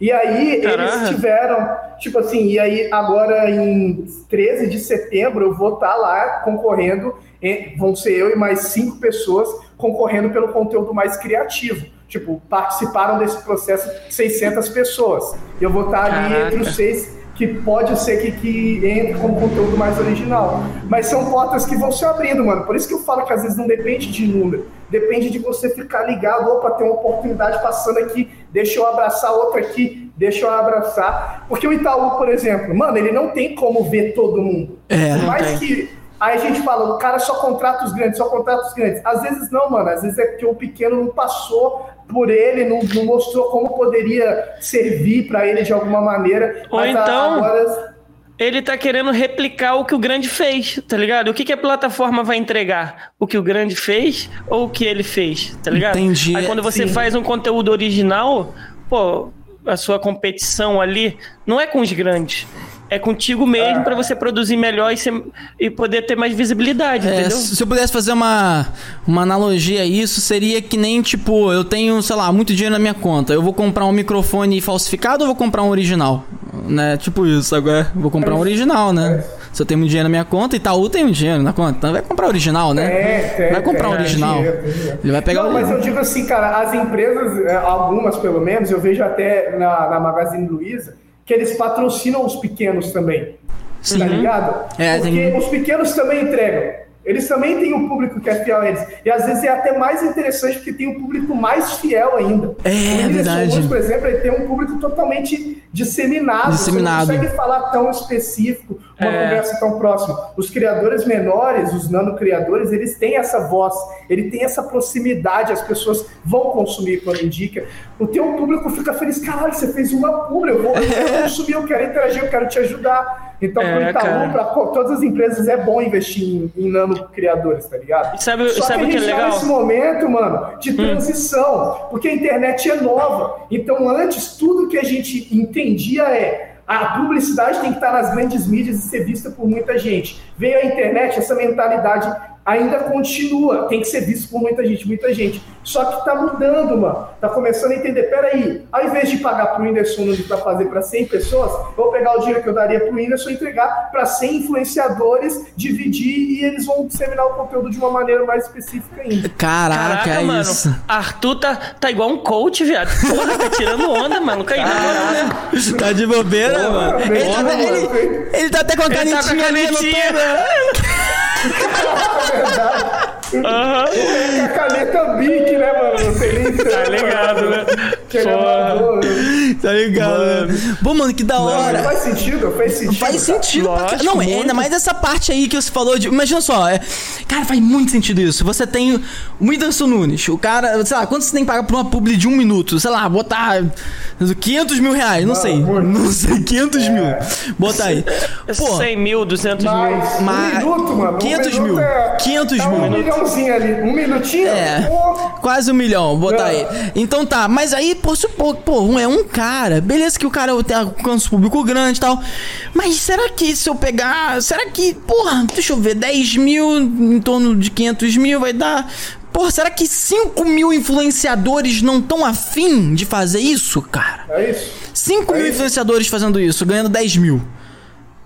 E aí Caraca. eles tiveram, tipo assim, e aí agora em 13 de setembro eu vou estar tá lá concorrendo, vão ser eu e mais cinco pessoas concorrendo pelo conteúdo mais criativo. Tipo, participaram desse processo 600 pessoas. Eu vou estar tá ali entre os seis que pode ser que, que entre como conteúdo mais original. Mas são portas que vão se abrindo, mano. Por isso que eu falo que às vezes não depende de número. Depende de você ficar ligado. Opa, tem uma oportunidade passando aqui, deixa eu abraçar outra aqui, deixa eu abraçar. Porque o Itaú, por exemplo, mano, ele não tem como ver todo mundo. É, Por mais que Aí a gente fala, o cara só contrata os grandes, só contrata os grandes. Às vezes não, mano. Às vezes é porque o pequeno não passou por ele, não, não mostrou como poderia servir para ele de alguma maneira. Ou então, agora... ele tá querendo replicar o que o grande fez, tá ligado? O que, que a plataforma vai entregar? O que o grande fez ou o que ele fez, tá ligado? Entendi. Aí quando você Sim. faz um conteúdo original, pô, a sua competição ali não é com os grandes é contigo mesmo para você produzir melhor e, ser, e, poder ter mais visibilidade, é, entendeu? Se eu pudesse fazer uma, uma analogia a isso, seria que nem, tipo, eu tenho, sei lá, muito dinheiro na minha conta. Eu vou comprar um microfone falsificado ou vou comprar um original? Né? Tipo isso, agora vou comprar um original, né? Se eu tenho muito dinheiro na minha conta, Itaú tem muito dinheiro na conta, então vai comprar original, né? É, é, vai comprar um original. Ele vai pegar Não, o mas eu digo assim, cara, as empresas, é, algumas pelo menos, eu vejo até na, na Magazine Luiza, que eles patrocinam os pequenos também. Sim. Tá ligado? É, Porque tem... os pequenos também entregam. Eles também têm um público que é fiel a eles. E às vezes é até mais interessante porque tem um público mais fiel ainda. É, o verdade. por exemplo, ele tem um público totalmente disseminado. disseminado. Você não consegue falar tão específico, uma é. conversa tão próxima. Os criadores menores, os nano-criadores, eles têm essa voz, ele tem essa proximidade, as pessoas vão consumir quando indica. O teu público fica feliz, caralho, você fez uma publi, eu vou, eu vou consumir, eu quero interagir, eu quero te ajudar. Então, é, Itaú, para todas as empresas, é bom investir em, em nano criadores, tá ligado? Sabe, Só sabe que a gente que é legal? tá nesse momento, mano, de hum. transição, hum. porque a internet é nova. Então, antes, tudo que a gente entendia é a publicidade tem que estar nas grandes mídias e ser vista por muita gente. Veio a internet, essa mentalidade ainda continua, tem que ser visto por muita gente, muita gente. Só que tá mudando, mano. Tá começando a entender, peraí, ao invés de pagar pro Whindersson Nunes para fazer para 100 pessoas, vou pegar o dinheiro que eu daria pro Whindersson e entregar para 100 influenciadores, dividir e eles vão disseminar o conteúdo de uma maneira mais específica ainda. Caraca, Caraca é mano. Isso. Arthur tá, tá igual um coach, viado. Porra, tá tirando onda, mano. Caiu né? Tá de bobeira, Porra, mano. Ele, tá, ele, ele, tá até com a canetinha, tá com a canetinha. é verdade. Uhum. a caneta Bic, né, mano? Não tem nem Tá ligado, né? É? Tá ligado, né? Bom, mano, que da hora. Não, faz sentido, faz sentido. Faz sentido Lógico, Não, muito. ainda mais essa parte aí que você falou de. Imagina só, é... cara, faz muito sentido isso. Você tem o Whindersson Nunes, o cara, sei lá, quanto você tem que pagar por uma publi de um minuto? Sei lá, botar 500 mil reais, não, não sei. Muito. Não sei, 500 é. mil. Botar aí. Pô, 100 mil, 200 mas, mil. Mas, um minuto, mano. 500 um mil. É, 500 é mil. Um milhãozinho ali. Um minutinho? É. Quase um milhão, botar aí. Então tá, mas aí, por supor, pô, é um cara. Beleza que o cara tem alcance público grande e tal. Mas será que se eu pegar. Será que, porra, deixa eu ver, 10 mil em torno de 500 mil vai dar. Porra, será que 5 mil influenciadores não estão afim de fazer isso, cara? É isso. 5 é mil isso. influenciadores fazendo isso, ganhando 10 mil.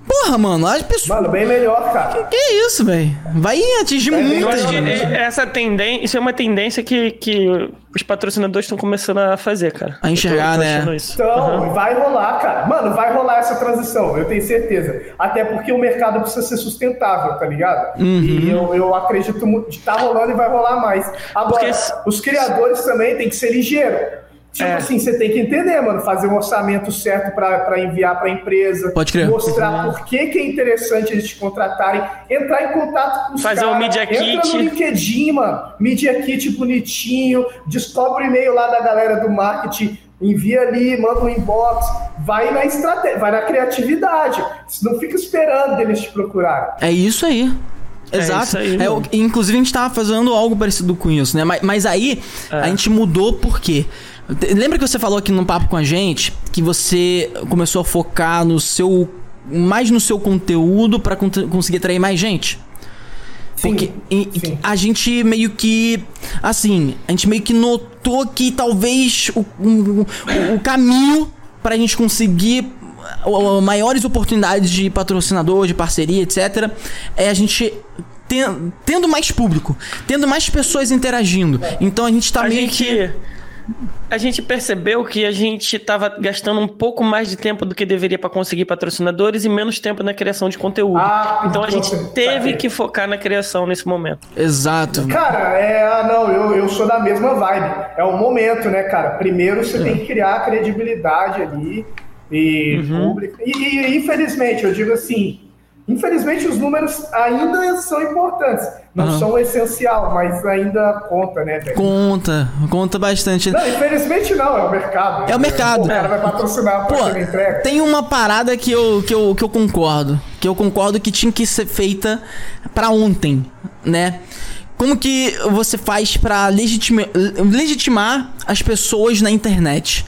Porra, mano, as pessoas. Mano, bem melhor, cara. Que, que é isso, velho? Vai atingir é, muito. Acho que essa tendência. Isso é uma tendência que, que os patrocinadores estão começando a fazer, cara. A enxergar, tô, né? Então, uhum. vai rolar, cara. Mano, vai rolar essa transição, eu tenho certeza. Até porque o mercado precisa ser sustentável, tá ligado? Uhum. E eu, eu acredito que tá rolando e vai rolar mais. Agora, porque... os criadores também têm que ser ligeiros. Tipo é. assim, você tem que entender, mano, fazer um orçamento certo para enviar para a empresa. Pode crer. Mostrar uhum. por que, que é interessante eles te contratarem. Entrar em contato com os Fazer cara, um Media Kit. Entra no LinkedIn, mano. Media Kit bonitinho. Descobre o e-mail lá da galera do marketing. Envia ali, manda um inbox. Vai na estratégia, vai na criatividade. Não fica esperando eles te procurarem. É isso aí. É Exato. É aí, é, inclusive, a gente tava fazendo algo parecido com isso, né? Mas, mas aí é. a gente mudou por quê? Lembra que você falou aqui num papo com a gente que você começou a focar no seu mais no seu conteúdo para conseguir atrair mais gente? Sim, Porque sim. a gente meio que assim, a gente meio que notou que talvez o, o, o caminho para a gente conseguir maiores oportunidades de patrocinador, de parceria, etc, é a gente tendo mais público, tendo mais pessoas interagindo. Então a gente tá a meio gente... que a gente percebeu que a gente estava gastando um pouco mais de tempo do que deveria para conseguir patrocinadores e menos tempo na criação de conteúdo. Ah, então a gente teve que focar na criação nesse momento. Exato. Cara, é, ah, não, eu, eu sou da mesma vibe. É o momento, né, cara? Primeiro você é. tem que criar credibilidade ali e uhum. público. E, e infelizmente, eu digo assim, Infelizmente, os números ainda são importantes. Não uhum. são essencial, mas ainda conta, né, velho? Conta, conta bastante. Não, infelizmente não, é o mercado. É o mercado. Pô, o cara vai patrocinar Pô, a entrega. Tem uma parada que eu, que, eu, que eu concordo. Que eu concordo que tinha que ser feita para ontem, né? Como que você faz para legitima, legitimar as pessoas na internet?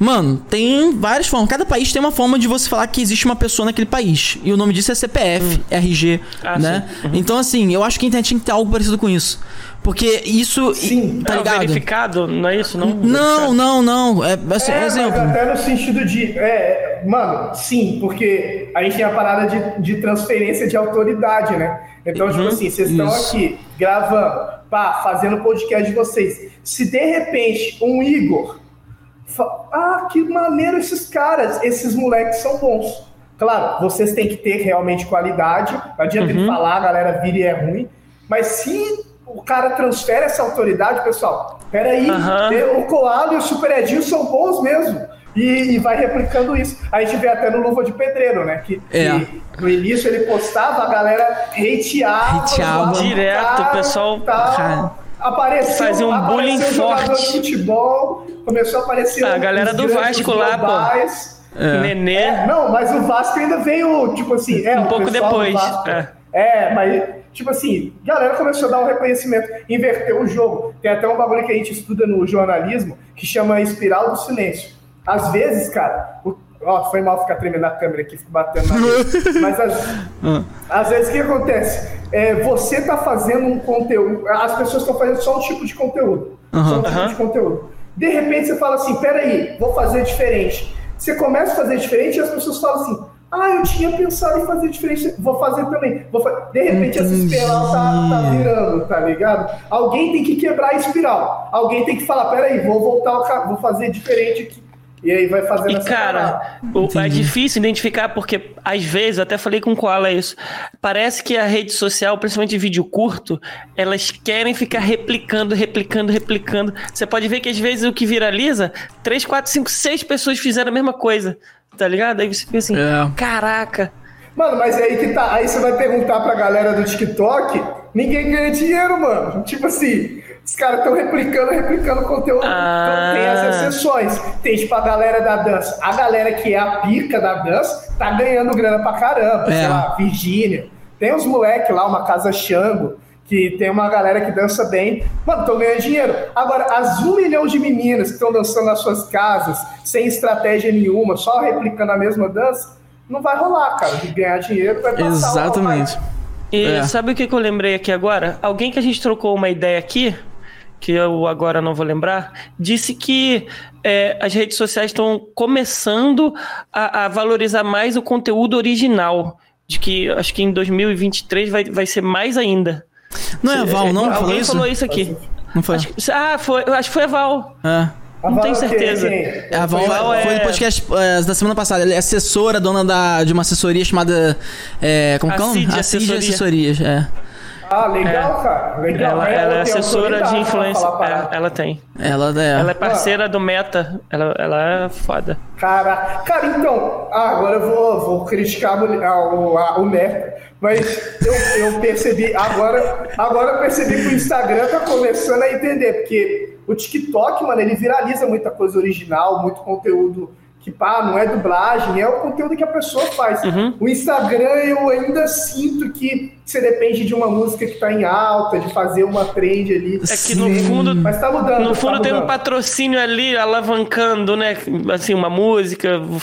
Mano, tem várias formas. Cada país tem uma forma de você falar que existe uma pessoa naquele país. E o nome disso é CPF, hum. RG, ah, né? Uhum. Então, assim, eu acho que a internet tinha que ter algo parecido com isso. Porque isso. Sim, tá ligado? verificado, não é isso? Não, não, não. não. É, assim, é, exemplo. até no sentido de. É, mano, sim, porque a gente tem a parada de, de transferência de autoridade, né? Então, tipo uhum, tipo assim, vocês estão aqui gravando, pá, fazendo o podcast de vocês. Se de repente um Igor ah, que maneiro esses caras, esses moleques são bons. Claro, vocês têm que ter realmente qualidade, não adianta uhum. ele falar, a galera vira e é ruim, mas se o cara transfere essa autoridade, pessoal, peraí, uhum. o Coalo e o Super Edinho são bons mesmo. E, e, vai replicando isso. A gente vê até no Luva de Pedreiro, né? Que, é. que no início ele postava, a galera hateava. Hateava direto, o pessoal. Tal, apareceu, fazia um bullying forte. De futebol, começou a aparecer a galera do Vasco lá, pô. É. Nenê. É, não, mas o Vasco ainda veio, tipo assim. É, um pouco depois. É. é, mas, tipo assim, galera começou a dar um reconhecimento, inverteu o jogo. Tem até um bagulho que a gente estuda no jornalismo que chama espiral do silêncio. Às vezes, cara, o Ó, foi mal ficar tremendo a câmera aqui, fico batendo na. Mas às, ah. às vezes o que acontece? É, você tá fazendo um conteúdo, as pessoas estão fazendo só um tipo de conteúdo. Uhum. Só um tipo uhum. de conteúdo. De repente você fala assim, peraí, vou fazer diferente. Você começa a fazer diferente e as pessoas falam assim, ah, eu tinha pensado em fazer diferente, vou fazer também. Vou De repente essa espiral tá, tá, virando, tá ligado? Alguém tem que quebrar a espiral. Alguém tem que falar, peraí, vou voltar, vou fazer diferente aqui. E aí vai fazendo e essa cara, o, é difícil identificar porque às vezes, eu até falei com o Koala isso, parece que a rede social, principalmente vídeo curto, elas querem ficar replicando, replicando, replicando. Você pode ver que às vezes o que viraliza, 3, 4, 5, 6 pessoas fizeram a mesma coisa, tá ligado? Aí você fica assim, é. caraca. Mano, mas aí que tá, aí você vai perguntar pra galera do TikTok, ninguém ganha dinheiro, mano. Tipo assim, os caras estão replicando, replicando conteúdo. Ah. Então tem as exceções. Tem tipo a galera da dança. A galera que é a pica da dança tá ganhando grana pra caramba. É. Sei lá, Virgínia. Tem uns moleques lá, uma casa Xango, que tem uma galera que dança bem. Mano, estão ganhando dinheiro. Agora, as um milhão de meninas que estão dançando nas suas casas, sem estratégia nenhuma, só replicando a mesma dança, não vai rolar, cara. De ganhar dinheiro vai passar. Exatamente. E é. sabe o que, que eu lembrei aqui agora? Alguém que a gente trocou uma ideia aqui, que eu agora não vou lembrar, disse que é, as redes sociais estão começando a, a, valorizar mais o conteúdo original. De que acho que em 2023 vai, vai ser mais ainda. Não é a Val, não? Alguém falou isso, falou isso aqui. Não foi? Acho, ah, foi, acho que foi a Val. É. Não tenho certeza. A Val, Val é... foi no podcast é, da semana passada. Ela é assessora, dona da, de uma assessoria chamada. É, como que é? Assessoria. Assessorias. É. Ah, legal, é. cara. Legal. Ela, ela é assessora de influência. É, ela tem. Ela é. Ela é parceira ah. do Meta. Ela, ela é foda. Cara, cara, então, ah, agora eu vou, vou criticar o, o, o Meta. Mas eu, eu percebi, agora, agora eu percebi que o Instagram tá começando a entender, porque o TikTok, mano, ele viraliza muita coisa original, muito conteúdo que pá, não é dublagem, é o conteúdo que a pessoa faz. Uhum. O Instagram eu ainda sinto que você depende de uma música que tá em alta, de fazer uma trend ali. É que no fundo, mas tá mudando. No fundo tá tem um patrocínio ali alavancando, né? Assim, uma música, vou,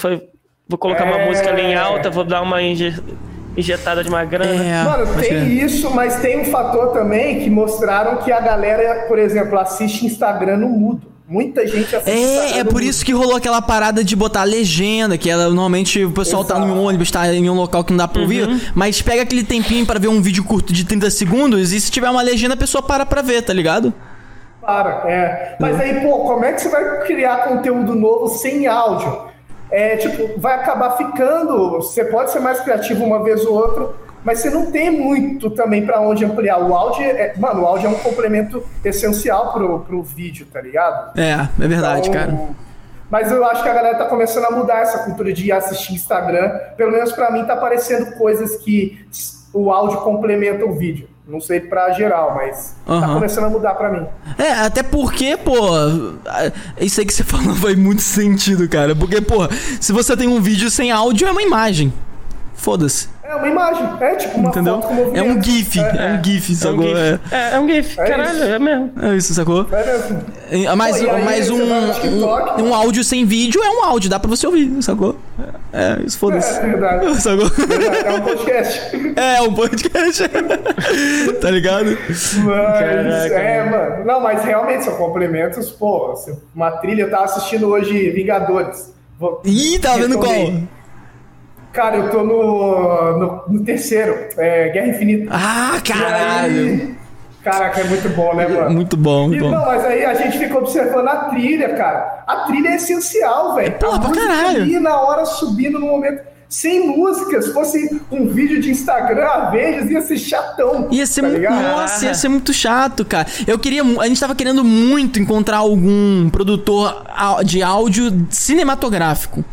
vou colocar é... uma música ali em alta, vou dar uma injetada de uma grana. É, Mano, tem isso, mas tem um fator também que mostraram que a galera, por exemplo, assiste Instagram no mudo. Muita gente. É, é por isso que rolou aquela parada de botar legenda, que ela, normalmente o pessoal Exato. tá no ônibus, tá em um local que não dá pra ouvir, uhum. mas pega aquele tempinho para ver um vídeo curto de 30 segundos e se tiver uma legenda a pessoa para pra ver, tá ligado? Para, é. Mas aí, pô, como é que você vai criar conteúdo novo sem áudio? É, tipo, vai acabar ficando. Você pode ser mais criativo uma vez ou outra, mas você não tem muito também para onde ampliar. O áudio, é, mano, o áudio é um complemento essencial pro, pro vídeo, tá ligado? É, é verdade, então, cara. Mas eu acho que a galera tá começando a mudar essa cultura de assistir Instagram. Pelo menos para mim tá aparecendo coisas que o áudio complementa o vídeo. Não sei pra geral, mas uhum. tá começando a mudar pra mim. É, até porque, pô, isso aí que você falou faz muito sentido, cara. Porque, pô, se você tem um vídeo sem áudio, é uma imagem. Foda-se. É uma imagem, é tipo uma Entendeu? foto com movimento. É um GIF, é, é um GIF, sacou? É um GIF. É, é um GIF, é caralho, é mesmo. É isso, sacou? É mesmo. Mas, Pô, mas um, um, um, áudio sem vídeo é um áudio, dá pra você ouvir, sacou? É, isso foda-se. É, verdade. Sacou? Verdade. É um podcast. É, um podcast. tá ligado? Mas, Caraca. é, mano. Não, mas realmente são complementos, pô. Uma trilha, eu tava assistindo hoje Vingadores. Vou... Ih, tava vendo qual? Cara, eu tô no, no, no terceiro, é, Guerra Infinita. Ah, caralho! Aí, caraca, é muito bom, né, mano? Muito bom, muito e, bom. Não, mas aí a gente fica observando a trilha, cara. A trilha é essencial, velho. Porra, pra caralho. Ali na hora subindo no momento. sem música, se fosse um vídeo de Instagram a vezes, ia ser chatão. Ia ser tá muito. Nossa, ia ser muito chato, cara. Eu queria. A gente tava querendo muito encontrar algum produtor de áudio cinematográfico.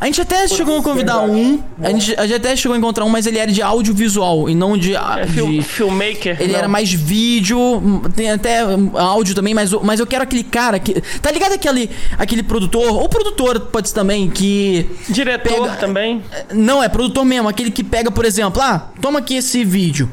A gente até chegou a convidar verdade. um. A gente, a gente, até chegou a encontrar um, mas ele era de audiovisual e não de. É, de filmmaker. Ele não. era mais vídeo, tem até áudio também, mas, mas eu quero aquele cara que. Tá ligado aquele, aquele produtor, ou produtor pode ser também, que. Diretor pega, também. Não, é produtor mesmo, aquele que pega, por exemplo, ah, toma aqui esse vídeo.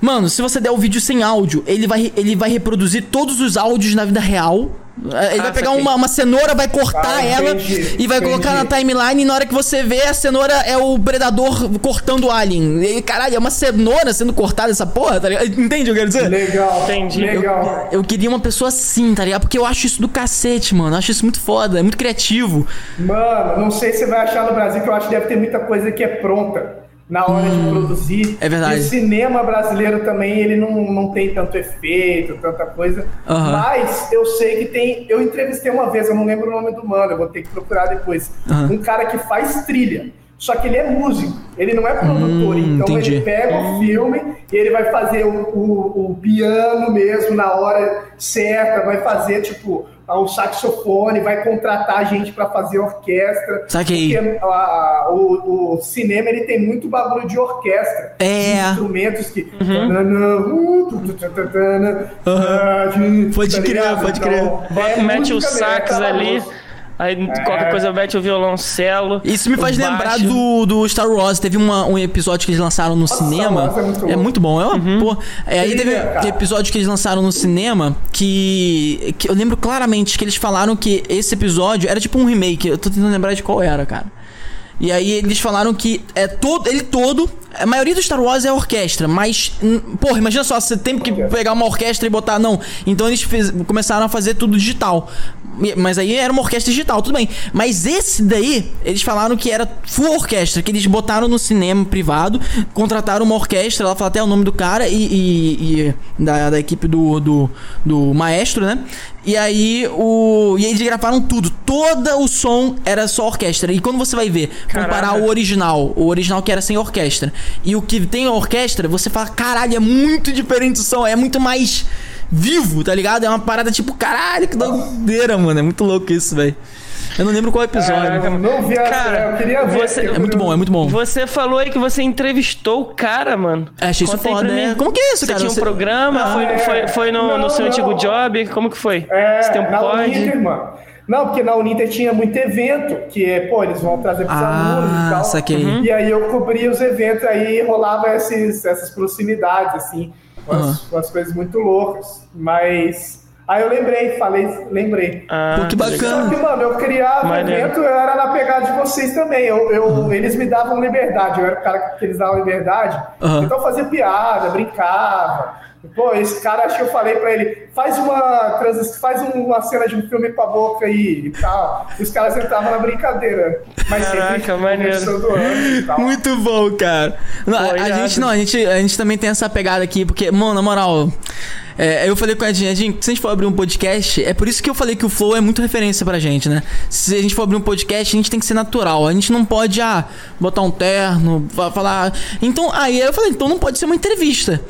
Mano, se você der o vídeo sem áudio, ele vai, ele vai reproduzir todos os áudios na vida real é, ele ah, vai pegar uma, uma, cenoura, vai cortar ah, ela entendi, e vai entendi. colocar na timeline. E na hora que você vê, a cenoura é o predador cortando o alien. E, caralho, é uma cenoura sendo cortada essa porra, tá ligado? Entende o que eu quero dizer? Legal. Entendi. Legal. Eu, eu, queria uma pessoa assim, tá ligado? Porque eu acho isso do cacete, mano. Eu acho isso muito foda, é muito criativo. Mano, não sei se você vai achar no Brasil que eu acho que deve ter muita coisa que é pronta na hora hum, de produzir. É verdade. E o cinema brasileiro também, ele não, não tem tanto efeito, tanta coisa. Uhum. Mas eu sei que tem. Eu entrevistei uma vez, eu não lembro o nome do mano, eu vou ter que procurar depois. Uhum. Um cara que faz trilha. Só que ele é músico, ele não é produtor. Hum, então entendi. ele pega o filme e ele vai fazer o, o, o piano mesmo na hora certa, vai fazer tipo um saxofone, vai contratar a gente para fazer orquestra. Saquei. Porque a, a, o, o, cinema ele tem muito bagulho de orquestra. É. De instrumentos que. Uhum. Pode tá crer, pode crer. Então, é mete o sax ali. Aí é. qualquer coisa mete o violoncelo. Isso me faz lembrar do, do Star Wars. Teve uma, um episódio que eles lançaram no Nossa, cinema. É muito, é muito bom. É uma, uhum. pô, é, aí teve um episódio que eles lançaram no cinema que, que eu lembro claramente que eles falaram que esse episódio era tipo um remake. Eu tô tentando lembrar de qual era, cara. E aí eles falaram que é todo, ele todo, a maioria do Star Wars é orquestra, mas hum, porra, imagina só, você tem que pegar uma orquestra e botar não. Então eles fez, começaram a fazer tudo digital. Mas aí era uma orquestra digital, tudo bem. Mas esse daí, eles falaram que era full orquestra, que eles botaram no cinema privado, contrataram uma orquestra, ela fala até o nome do cara e, e, e da, da equipe do, do, do maestro, né? E aí o. E eles gravaram tudo. Todo o som era só orquestra. E quando você vai ver, comparar o original, o original que era sem orquestra, e o que tem a orquestra, você fala, caralho, é muito diferente o som, é muito mais vivo, tá ligado? É uma parada tipo, caralho, que doideira, mano. É muito louco isso, velho. Eu não lembro qual episódio. É, não vi a cara, eu queria ver. Você, é muito bom, é muito bom. Você falou aí que você entrevistou o cara, mano. É, achei isso foda, né? Como que é isso, você cara? Tinha um você... programa, ah, foi, é... foi, foi no, não, no seu não. antigo job? Como que foi? É, Esse tempo na pode? Uninter, mano. Não, porque na Uninter tinha muito evento, que é, pô, eles vão trazer pros ah, alunos e tal. Saquei. Uhum. E aí eu cobria os eventos, aí rolava esses, essas proximidades, assim umas, uhum. umas coisas muito loucas. Mas. Aí eu lembrei, falei, lembrei. Ah, que bacana. Só que, mano, eu criava evento, eu era na pegada de vocês também. Eu, eu uhum. Eles me davam liberdade, eu era o cara que eles davam liberdade. Uhum. Então eu fazia piada, brincava. Pô, esse cara, acho que eu falei pra ele, faz uma faz uma cena de um filme com a boca aí e tal. E os caras entravam na brincadeira. Mas Caraca, maneiro. Muito bom, cara. Não, Pô, a, a gente não, a gente, a gente também tem essa pegada aqui, porque, mano, na moral. É, eu falei com a gente, se a gente for abrir um podcast, é por isso que eu falei que o Flow é muito referência pra gente, né? Se a gente for abrir um podcast, a gente tem que ser natural. A gente não pode, ah, botar um terno, falar. Então, aí eu falei, então não pode ser uma entrevista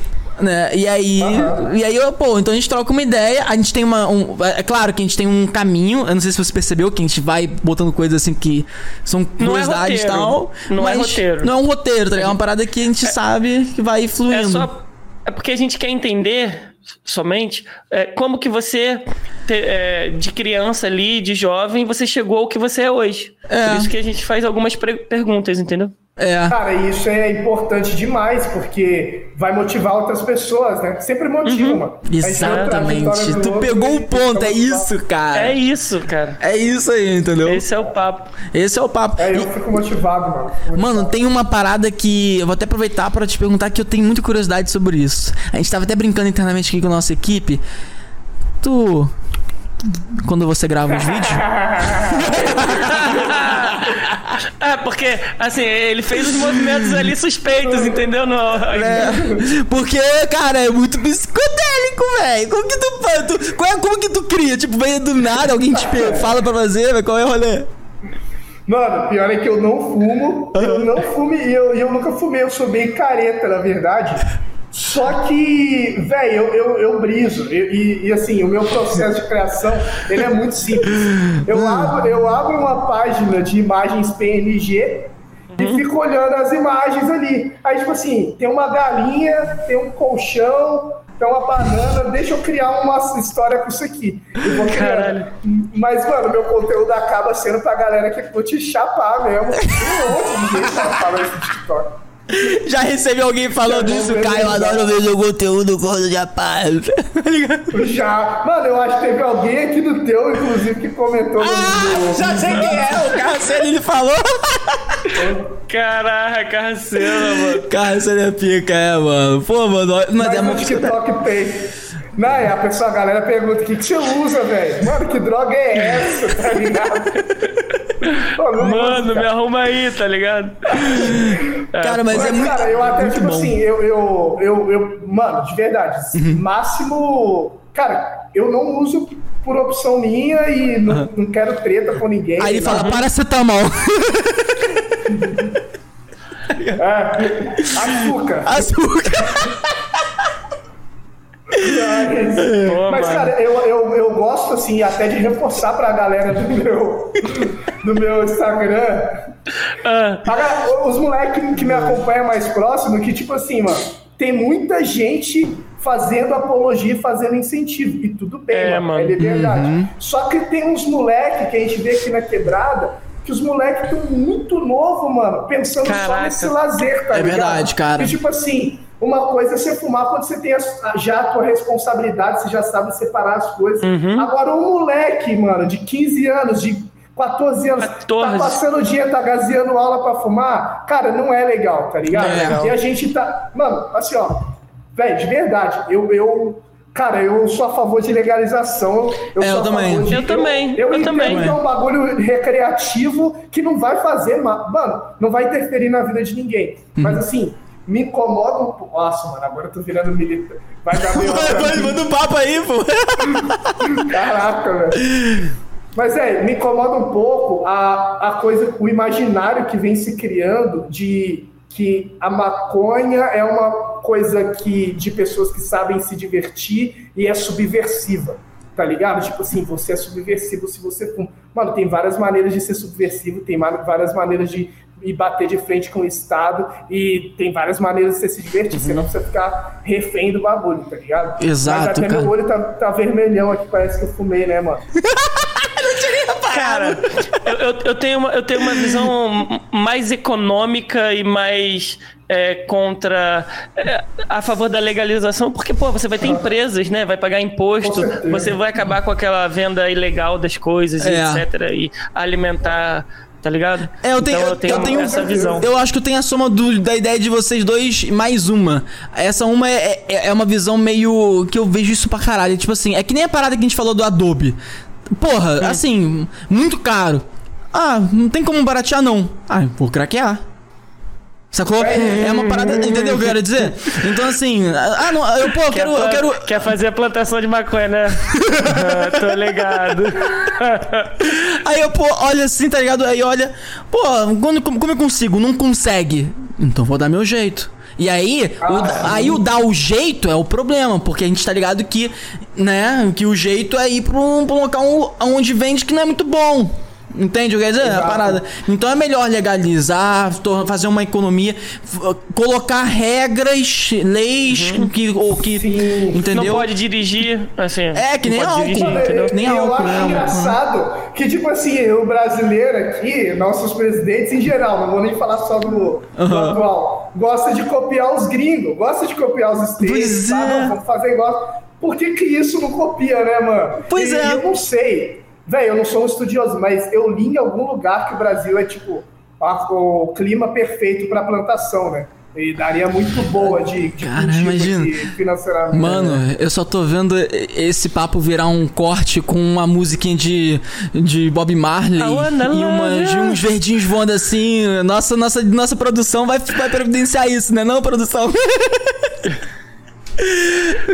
né? E aí, uhum. e aí, eu, pô, então a gente troca uma ideia, a gente tem uma. Um, é claro que a gente tem um caminho, eu não sei se você percebeu, que a gente vai botando coisas assim que são é curiosidades e é tal. Não é roteiro. Não é um roteiro, tá ligado? É uma parada que a gente é, sabe que vai fluindo. É, só, é porque a gente quer entender somente é, como que você é, de criança ali, de jovem, você chegou ao que você é hoje. É. Por isso que a gente faz algumas perguntas, entendeu? É. Cara, isso é importante demais, porque vai motivar outras pessoas, né? Sempre motiva, uhum. mano. Exatamente. Tu pegou o ponto, é isso, cara. É isso, cara. É isso aí, entendeu? Esse é o papo. Esse é o papo. É, eu fico motivado, mano. Motivado. Mano, tem uma parada que eu vou até aproveitar para te perguntar que eu tenho muita curiosidade sobre isso. A gente tava até brincando internamente aqui com a nossa equipe. Tu quando você grava os vídeos? é, porque, assim, ele fez os movimentos ali suspeitos, entendeu? No... É, porque, cara, é muito psicodélico, velho. Como que tu, tu qual é, como que tu cria? Tipo, vem do nada, alguém te fala pra fazer, qual é o rolê? Mano, pior é que eu não fumo. Eu não fumo e eu, eu nunca fumei. Eu sou bem careta, na verdade. Só que, velho, eu, eu, eu, briso. E, e, assim, o meu processo de criação, ele é muito simples. Eu abro, eu abro uma página de imagens PNG e uhum. fico olhando as imagens ali. Aí, tipo assim, tem uma galinha, tem um colchão, tem uma banana, deixa eu criar uma história com isso aqui. Eu vou Caralho. Mas, mano, meu conteúdo acaba sendo pra galera que vou te chapar mesmo. Tem um monte de gente que fala TikTok. Já recebi alguém falando isso, Caio, eu adoro ver o conteúdo quando já passa. já. Mano, eu acho que teve alguém aqui do teu, inclusive, que comentou ah, no Já sei quem é, o Carcelo, ele falou. Caraca, Carcelo, mano. Carcelo é pica, é, mano. Pô, mano, mas, mas é muito... TikTok tem. Não, e a pessoa, a galera pergunta: o que, que você usa, velho? Mano, que droga é essa, tá ligado? Pô, Mano, me arruma aí, tá ligado? Cara, mas, mas é muito. Cara, eu até, muito tipo bom. assim, eu, eu, eu, eu. Mano, de verdade, uhum. máximo. Cara, eu não uso por opção minha e não, uhum. não quero treta com ninguém. Aí ele fala: para paracetamol. é, açúcar. Açúcar. Mas, mas cara, eu, eu, eu gosto, assim, até de reforçar pra galera do meu, do meu Instagram. Ah. Os moleques que me acompanham mais próximo, que, tipo assim, mano, tem muita gente fazendo apologia, fazendo incentivo. E tudo bem, é, mano, é verdade. Uhum. Só que tem uns moleques que a gente vê aqui na quebrada que os moleques estão muito novos, mano, pensando Caraca. só nesse lazer, tá é ligado? É verdade, cara. E tipo assim, uma coisa é você fumar quando você tem a, já a tua responsabilidade, você já sabe separar as coisas. Uhum. Agora, um moleque, mano, de 15 anos, de 14 anos, 14. tá passando o dia, tá gazeando aula pra fumar, cara, não é legal, tá ligado? É legal. E a gente tá. Mano, assim, ó, velho, de verdade, eu, eu Cara, eu sou a favor de legalização. Eu, é, eu também. De, eu, eu, também. Eu, eu também. que é um bagulho recreativo que não vai fazer, mano, não vai interferir na vida de ninguém. Uhum. Mas assim, me incomoda um pouco. Nossa, mano, agora eu tô virando militar. Vai dar meio. vai, manda um papo aí, pô. Caraca, velho. Mas é, me incomoda um pouco a, a coisa, o imaginário que vem se criando de que a maconha é uma coisa que de pessoas que sabem se divertir e é subversiva, tá ligado? Tipo assim, você é subversivo se você fuma. Mano, tem várias maneiras de ser subversivo, tem várias maneiras de ir bater de frente com o Estado e tem várias maneiras de você se divertir, uhum. você não precisa ficar refém do bagulho, tá ligado? Exato, Mas até cara. meu olho tá, tá vermelhão aqui, parece que eu fumei, né, mano? Cara, eu, eu, eu, tenho uma, eu tenho uma visão mais econômica e mais é, contra é, a favor da legalização, porque pô, você vai ter empresas, né? Vai pagar imposto, você vai acabar com aquela venda ilegal das coisas, é. etc. E alimentar tá ligado? É, eu tenho, então, eu tenho, eu tenho essa visão. Eu acho que eu tenho a soma do, da ideia de vocês dois mais uma. Essa uma é, é, é, uma visão meio que eu vejo isso pra caralho. Tipo assim, é que nem a parada que a gente falou do Adobe. Porra, assim, muito caro. Ah, não tem como baratear, não. Ah, vou craquear. Sacou? É, é uma parada. Entendeu o que eu quero dizer? Então, assim. Ah, não. Eu, pô, eu quero, eu quero. Quer fazer a plantação de maconha, né? Tô ligado. Aí eu, pô, olha assim, tá ligado? Aí olha. Pô, quando, como eu consigo? Não consegue. Então vou dar meu jeito. E aí, ah, o, aí o dar o jeito é o problema, porque a gente tá ligado que, né, que o jeito é ir pra um, pra um local onde vende que não é muito bom. Entende o que quer dizer? A parada. Então é melhor legalizar, fazer uma economia, colocar regras, leis uhum. que, ou que. Sim. Entendeu? Não pode dirigir, assim. É, que nem álcool. Dirigir, entendeu? Nem eu álcool, acho né? engraçado que, tipo assim, o brasileiro aqui, nossos presidentes em geral, não vou nem falar só do, uhum. do atual, gosta de copiar os gringos, gosta de copiar os sabe? É. Vamos fazer igual. Por que, que isso não copia, né, mano? Pois e, é. Eu não sei. Velho, eu não sou um estudioso, mas eu li em algum lugar que o Brasil é tipo o clima perfeito para plantação, né? E daria muito boa de, de Cara, imagina. financeiramente. Mano, eu só tô vendo esse papo virar um corte com uma musiquinha de, de Bob Marley e umas, uns verdinhos voando assim. Nossa, nossa, nossa produção vai, vai providenciar isso, né? Não, produção?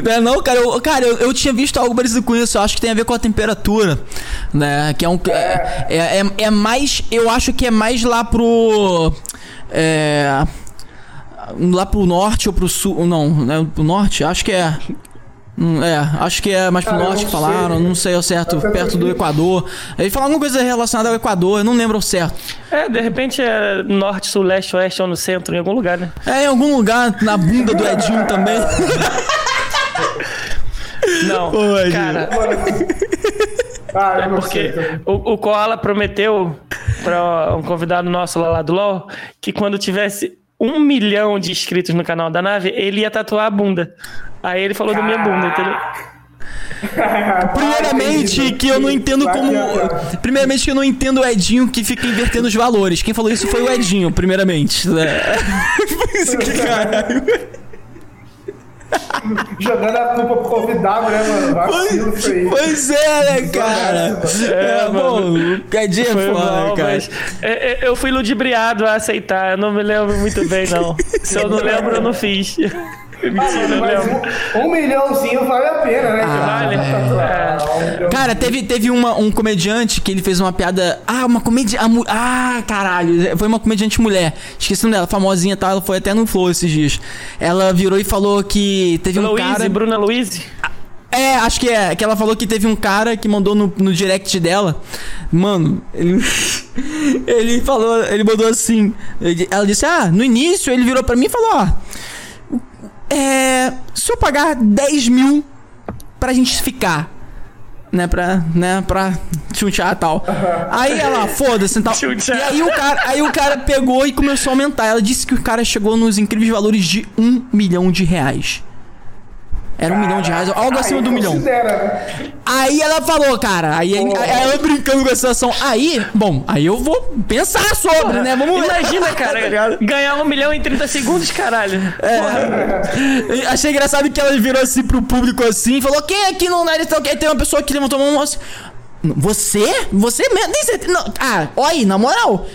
É não, cara? Eu, cara, eu, eu tinha visto algo parecido com isso. Eu acho que tem a ver com a temperatura, né? Que é um... É, é, é, é mais... Eu acho que é mais lá pro... É lá pro norte ou pro sul. Não, né? Pro norte? Acho que é. Hum, é, acho que é mais pro norte que falaram, não sei ao certo, perto do Equador. Ele falou alguma coisa relacionada ao Equador, eu não lembro ao certo. É, de repente é norte, sul, leste, oeste ou no centro, em algum lugar, né? É, em algum lugar, na bunda do Edinho também. Não, Pô, cara. Ah, é porque o, o Koala prometeu para um convidado nosso lá, lá do LOL que quando tivesse um milhão de inscritos no canal da nave, ele ia tatuar a bunda. Aí ele falou Caraca. da minha bunda, entendeu? Primeiramente que eu não entendo como. Primeiramente que eu não entendo o Edinho que fica invertendo os valores. Quem falou isso foi o Edinho, primeiramente. É. Isso que caralho. Jogando a culpa pro convidado, né, mano? Vacilo pois, aí. Pois é, né, cara? É, é bom, cadinha é foda, cara. Mas, é, é, eu fui ludibriado a aceitar, eu não me lembro muito bem, não. Se eu não lembro, eu não fiz. Mentira, ah, um, um, milhãozinho vale a pena, né? Ah, vale. É. é. Cara, teve, teve uma, um comediante que ele fez uma piada. Ah, uma comédia. Ah, caralho. Foi uma comediante mulher. Esqueci dela, famosinha tá? Ela foi até no Flow esses dias. Ela virou e falou que teve um cara. Bruna Luiz? É, acho que é. Que ela falou que teve um cara que mandou no, no direct dela. Mano, ele. ele falou. Ele mandou assim. Ele, ela disse: Ah, no início ele virou pra mim e falou: Ó. É, se eu pagar 10 mil pra gente ficar, né, pra, né, pra chutear e tal. Uhum. Aí ela, foda-se, tal. E aí o, cara, aí o cara pegou e começou a aumentar. Ela disse que o cara chegou nos incríveis valores de um milhão de reais. Era um milhão de reais, algo acima do milhão. Né? Aí ela falou, cara, aí, aí ela brincando com a situação. Aí, bom, aí eu vou pensar sobre, Porra, né? Vamos ver. Imagina, cara, ganhar um milhão em 30 segundos, caralho. É. Achei engraçado que ela virou assim pro público assim e falou: quem aqui não é tal? Tem uma pessoa que levantou a mão assim. Você? Você mesmo? Nem. Não. Ah, olha aí, na moral.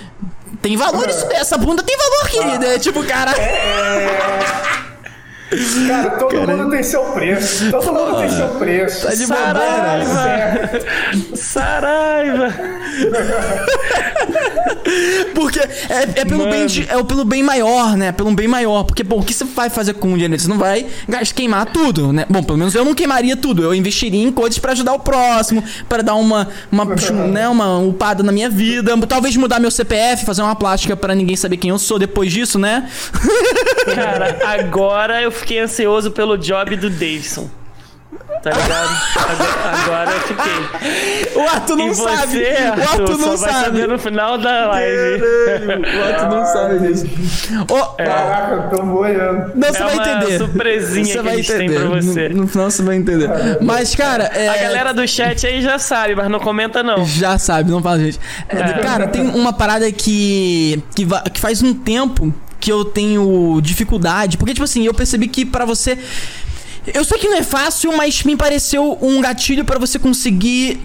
Tem valor isso. Essa bunda tem valor, querida. Ah. Tipo, cara. É. Cara, todo Cara, mundo tem seu preço. Todo mundo tem seu preço. Tá de Saraiva! Saraiva! Porque é, é pelo bem de, é pelo bem maior, né? Pelo bem maior. Porque, bom, o que você vai fazer com o dinheiro? Você não vai queimar tudo, né? Bom, pelo menos eu não queimaria tudo. Eu investiria em coisas para ajudar o próximo, para dar uma, uma, né, uma upada na minha vida. Talvez mudar meu CPF, fazer uma plástica para ninguém saber quem eu sou depois disso, né? Cara, agora eu fiquei ansioso pelo job do Davidson. Tá ligado? Agora, eu fiquei. O Arthur não e sabe. Você, Arthur, o Arthur não sabe. Vai saber no final da live. o Arthur não sabe disso. Oh, é. Caraca, eu tô boiando. Não, você é vai entender. surpresinha você que vai a gente entender. tem pra você. No, no final você vai entender. Mas, cara. É... A galera do chat aí já sabe, mas não comenta, não. Já sabe, não fala, gente. É. Cara, tem uma parada que, que, que faz um tempo que eu tenho dificuldade. Porque, tipo assim, eu percebi que para você. Eu sei que não é fácil, mas me pareceu um gatilho para você conseguir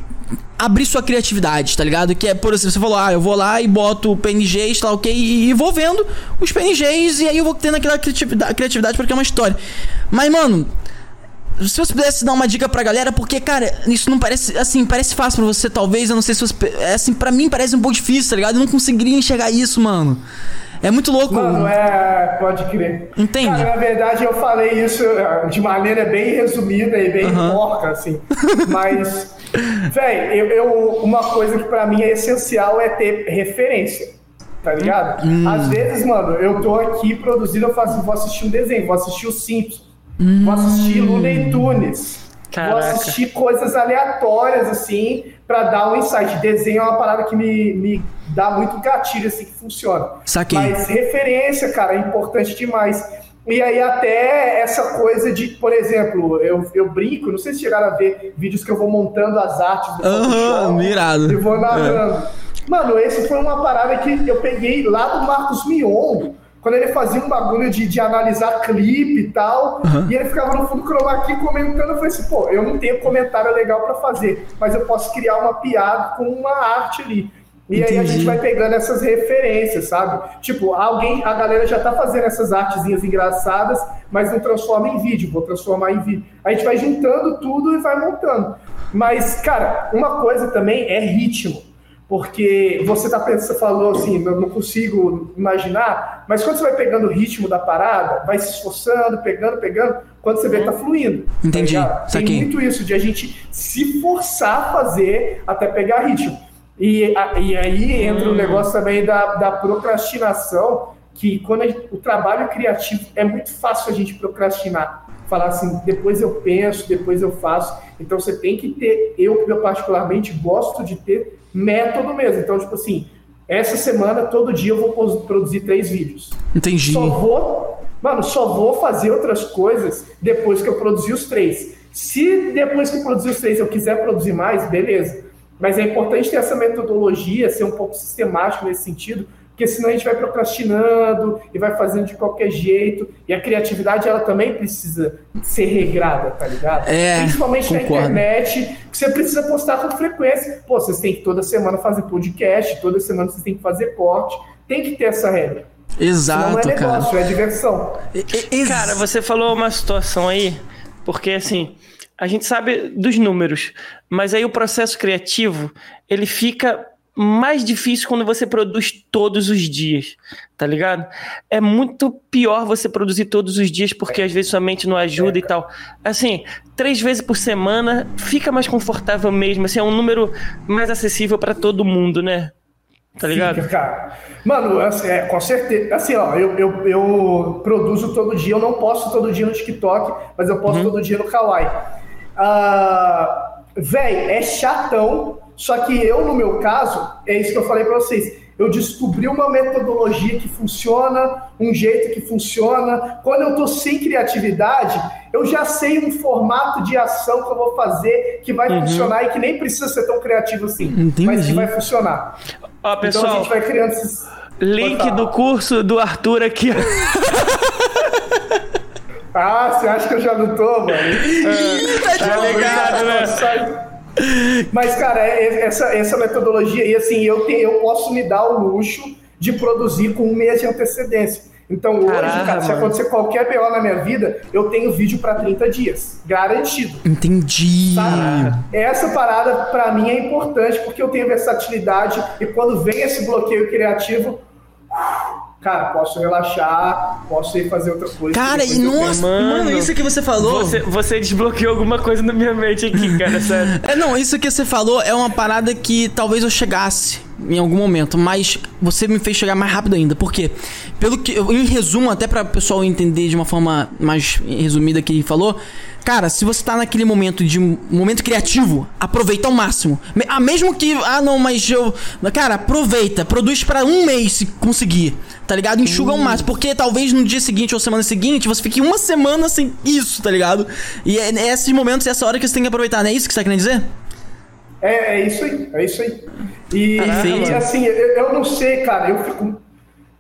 abrir sua criatividade, tá ligado? Que é, por exemplo, você falou, ah, eu vou lá e boto PNGs, tá ok, e, vou vendo os PNGs e aí eu vou tendo aquela criatividade, criatividade porque é uma história. Mas, mano, se você pudesse dar uma dica pra galera, porque, cara, isso não parece, assim, parece fácil pra você, talvez, eu não sei se você, é, assim, pra mim parece um pouco difícil, tá ligado? Eu não conseguiria enxergar isso, mano. É muito louco. Mano, é. Pode crer. Entende? Cara, na verdade, eu falei isso eh, de maneira bem resumida e bem uhum. porca, assim. Mas, velho, eu, eu, uma coisa que pra mim é essencial é ter referência. Tá ligado? Hum. Às vezes, mano, eu tô aqui produzindo, eu faço, vou assistir um desenho, vou assistir o Simpsons, hum. vou assistir Looney Tunes. Caraca. Vou assistir coisas aleatórias, assim, para dar um insight. Desenho é uma parada que me, me dá muito gatilho, assim, que funciona. Saquei. Mas referência, cara, é importante demais. E aí até essa coisa de, por exemplo, eu, eu brinco, não sei se chegaram a ver vídeos que eu vou montando as artes do Aham, mirado. E vou narrando. É. Mano, esse foi uma parada que eu peguei lá do Marcos Mion, quando ele fazia um bagulho de, de analisar clipe e tal, uhum. e ele ficava no fundo chroma key comentando, eu falei assim, pô, eu não tenho comentário legal para fazer, mas eu posso criar uma piada com uma arte ali. E Entendi. aí a gente vai pegando essas referências, sabe? Tipo, alguém, a galera já tá fazendo essas artezinhas engraçadas, mas não transforma em vídeo, vou transformar em vídeo. A gente vai juntando tudo e vai montando. Mas, cara, uma coisa também é ritmo. Porque você tá pensando, você falou assim, eu não consigo imaginar, mas quando você vai pegando o ritmo da parada, vai se esforçando, pegando, pegando, quando você vê, tá fluindo. Tá Entendi. Tá Tem muito isso de a gente se forçar a fazer até pegar ritmo. E, a, e aí entra o hum. negócio também da, da procrastinação, que quando gente, o trabalho criativo é muito fácil a gente procrastinar. Falar assim, depois eu penso, depois eu faço. Então você tem que ter, eu, eu particularmente gosto de ter método mesmo. Então, tipo assim, essa semana, todo dia eu vou produzir três vídeos. Entendi. Só vou, mano, só vou fazer outras coisas depois que eu produzir os três. Se depois que eu produzir os três eu quiser produzir mais, beleza. Mas é importante ter essa metodologia, ser um pouco sistemático nesse sentido, porque senão a gente vai procrastinando e vai fazendo de qualquer jeito. E a criatividade, ela também precisa ser regrada, tá ligado? É, Principalmente concordo. na internet, que você precisa postar com frequência. Pô, vocês têm que toda semana fazer podcast, toda semana vocês têm que fazer corte. Tem que ter essa regra. Exato, não é negócio, cara. é diversão. Cara, você falou uma situação aí, porque assim, a gente sabe dos números, mas aí o processo criativo, ele fica mais difícil quando você produz todos os dias, tá ligado? É muito pior você produzir todos os dias porque às vezes sua mente não ajuda e tal. Assim, três vezes por semana fica mais confortável mesmo, assim, é um número mais acessível para todo mundo, né? Tá ligado? Fica, cara. Mano, assim, é, com certeza. Assim, ó, eu, eu, eu, produzo todo dia, eu não posto todo dia no TikTok, mas eu posto uhum. todo dia no Kawaii. Uh, Véi, é chatão só que eu, no meu caso, é isso que eu falei para vocês. Eu descobri uma metodologia que funciona, um jeito que funciona. Quando eu estou sem criatividade, eu já sei um formato de ação que eu vou fazer que vai uhum. funcionar e que nem precisa ser tão criativo assim, Entendi. mas que vai funcionar. Ó, pessoal, então a gente vai criando esses... Link do curso do Arthur aqui. ah, você acha que eu já não tô, mano? É, tá ligado, né? Mas, cara, é, é, essa, essa metodologia, e assim, eu, te, eu posso me dar o luxo de produzir com um mês de antecedência. Então, Caraca, hoje, cara, se acontecer qualquer BO na minha vida, eu tenho vídeo para 30 dias. Garantido. Entendi. Sabe? Essa parada, para mim, é importante, porque eu tenho versatilidade e quando vem esse bloqueio criativo, cara, posso relaxar, posso ir fazer outra coisa. Cara, e nossa, mano, mano, isso que você falou. Você, você, desbloqueou alguma coisa na minha mente aqui, cara, sério. é, não, isso que você falou é uma parada que talvez eu chegasse em algum momento, mas você me fez chegar mais rápido ainda. Por quê? Pelo que, em resumo, até para o pessoal entender de uma forma mais resumida que ele falou, cara, se você tá naquele momento de momento criativo, aproveita ao máximo. Ah, mesmo que, ah, não, mas eu, cara, aproveita, produz para um mês se conseguir. Tá ligado? Enxuga ao máximo, porque talvez no dia seguinte ou semana seguinte você fique uma semana sem isso, tá ligado? E é, é esses momentos, essa hora que você tem que aproveitar, não é isso que você tá querendo dizer? É, é isso aí, é isso aí. E, e assim, eu, eu, não sei, cara, eu fico.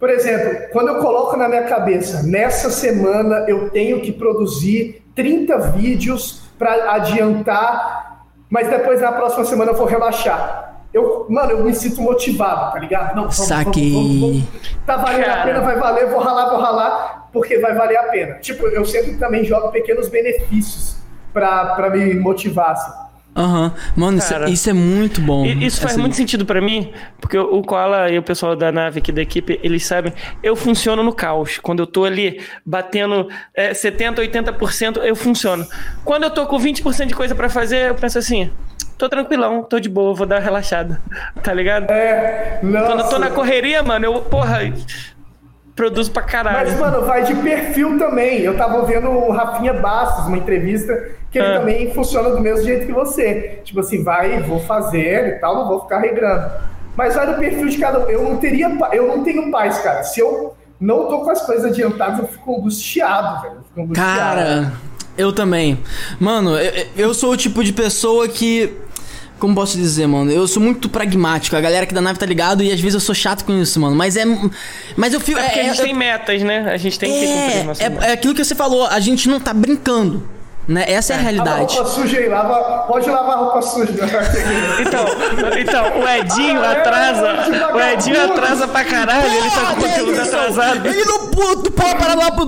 Por exemplo, quando eu coloco na minha cabeça, nessa semana eu tenho que produzir 30 vídeos para adiantar, mas depois na próxima semana eu vou relaxar. Eu, mano, eu me sinto motivado, tá ligado? Não, vamos, Saquei. Vamos, vamos, tá valendo Cara. a pena, vai valer, vou ralar, vou ralar, porque vai valer a pena. Tipo, eu sempre também jogo pequenos benefícios para me motivar, assim. Aham. Uhum. Mano, isso, é, isso, é muito bom. Isso faz assim. muito sentido para mim, porque o Koala e o pessoal da nave aqui da equipe, eles sabem, eu funciono no caos. Quando eu tô ali batendo é, 70%, 80%, eu funciono. Quando eu tô com 20% de coisa para fazer, eu penso assim, tô tranquilão, tô de boa, vou dar uma relaxada. Tá ligado? É, nossa. Quando eu tô na correria, mano, eu, porra, produzo pra caralho. Mas, mano, vai de perfil também. Eu tava vendo o Rafinha Bastos, uma entrevista, que ele ah. também funciona do mesmo jeito que você. Tipo assim, vai, vou fazer e tal, não vou ficar regrando. Mas vai do perfil de cada um. Eu não teria, eu não tenho paz, cara. Se eu não tô com as coisas adiantadas, eu fico angustiado, velho. Fico angustiado. Cara, eu também. Mano, eu, eu sou o tipo de pessoa que como posso dizer, mano? Eu sou muito pragmático. A galera aqui da nave tá ligado e às vezes eu sou chato com isso, mano. Mas é. Mas eu fico. É, porque é, a gente é, tem metas, né? A gente tem que é, é, é aquilo que você falou, a gente não tá brincando. Né? Essa é a realidade. A roupa suja aí, lava, pode lavar a roupa suja. então, então, o Edinho ah, é, atrasa. É, o Edinho atrasa pra caralho, ele tá com conteúdo atrasado. Ele não pode parar lá pro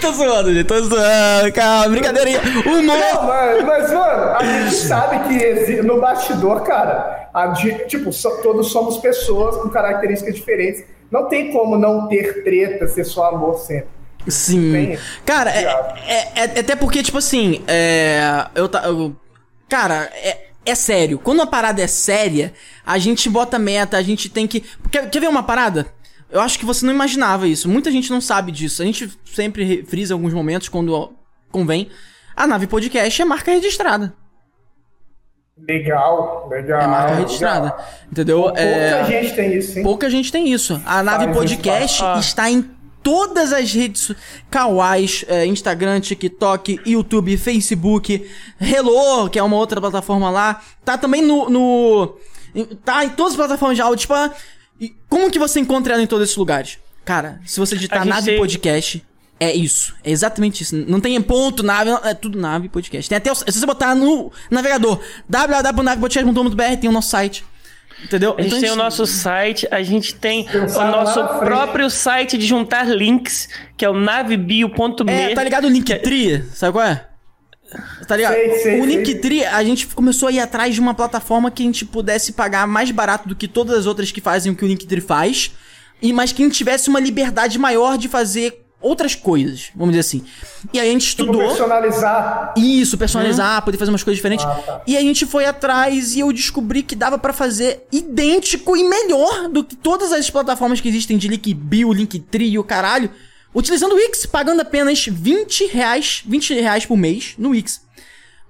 tô zoando, gente. Tô zoando. Calma, brincadeirinha. Humor. Não, mas, mas, mano, a gente sabe que no bastidor, cara, a, tipo, so, todos somos pessoas com características diferentes. Não tem como não ter treta, ser só amor sempre. Sim. Cara, é, é, é, até porque, tipo assim, é, eu, eu Cara, é, é sério. Quando a parada é séria, a gente bota meta, a gente tem que. Quer, quer ver uma parada? Eu acho que você não imaginava isso. Muita gente não sabe disso. A gente sempre frisa alguns momentos quando convém. A nave podcast é marca registrada. Legal, legal. É marca registrada. Legal. Entendeu? Pouca é... gente tem isso, hein? Pouca gente tem isso. A nave podcast ah. está em todas as redes kawais, é, Instagram, TikTok, YouTube, Facebook, Hello, que é uma outra plataforma lá. Tá também no, no tá em todas as plataformas de áudio, tipo, e como que você encontra ela em todos esses lugares? Cara, se você digitar nave tem... podcast, é isso. É exatamente isso. Não tem ponto, nave, é tudo nave podcast. Tem até o, se você botar no navegador www.navepodcast.com.br tem o nosso site. Entendeu? A gente então, tem o nosso site, a gente tem o nosso próprio site de juntar links, que é o navebio.me. É, tá ligado o Linktree? Sabe qual é? Tá ligado? Sei, sei, o Linktree, a gente começou a ir atrás de uma plataforma que a gente pudesse pagar mais barato do que todas as outras que fazem o que o Linktree faz, e mas que a gente tivesse uma liberdade maior de fazer outras coisas, vamos dizer assim. E aí a gente tipo estudou. personalizar. Isso, personalizar, hum. poder fazer umas coisas diferentes. Ah, tá. E a gente foi atrás e eu descobri que dava para fazer idêntico e melhor do que todas as plataformas que existem de Linkbill, Linktree e o caralho. Utilizando o Wix, pagando apenas 20 reais, 20 reais por mês no Wix.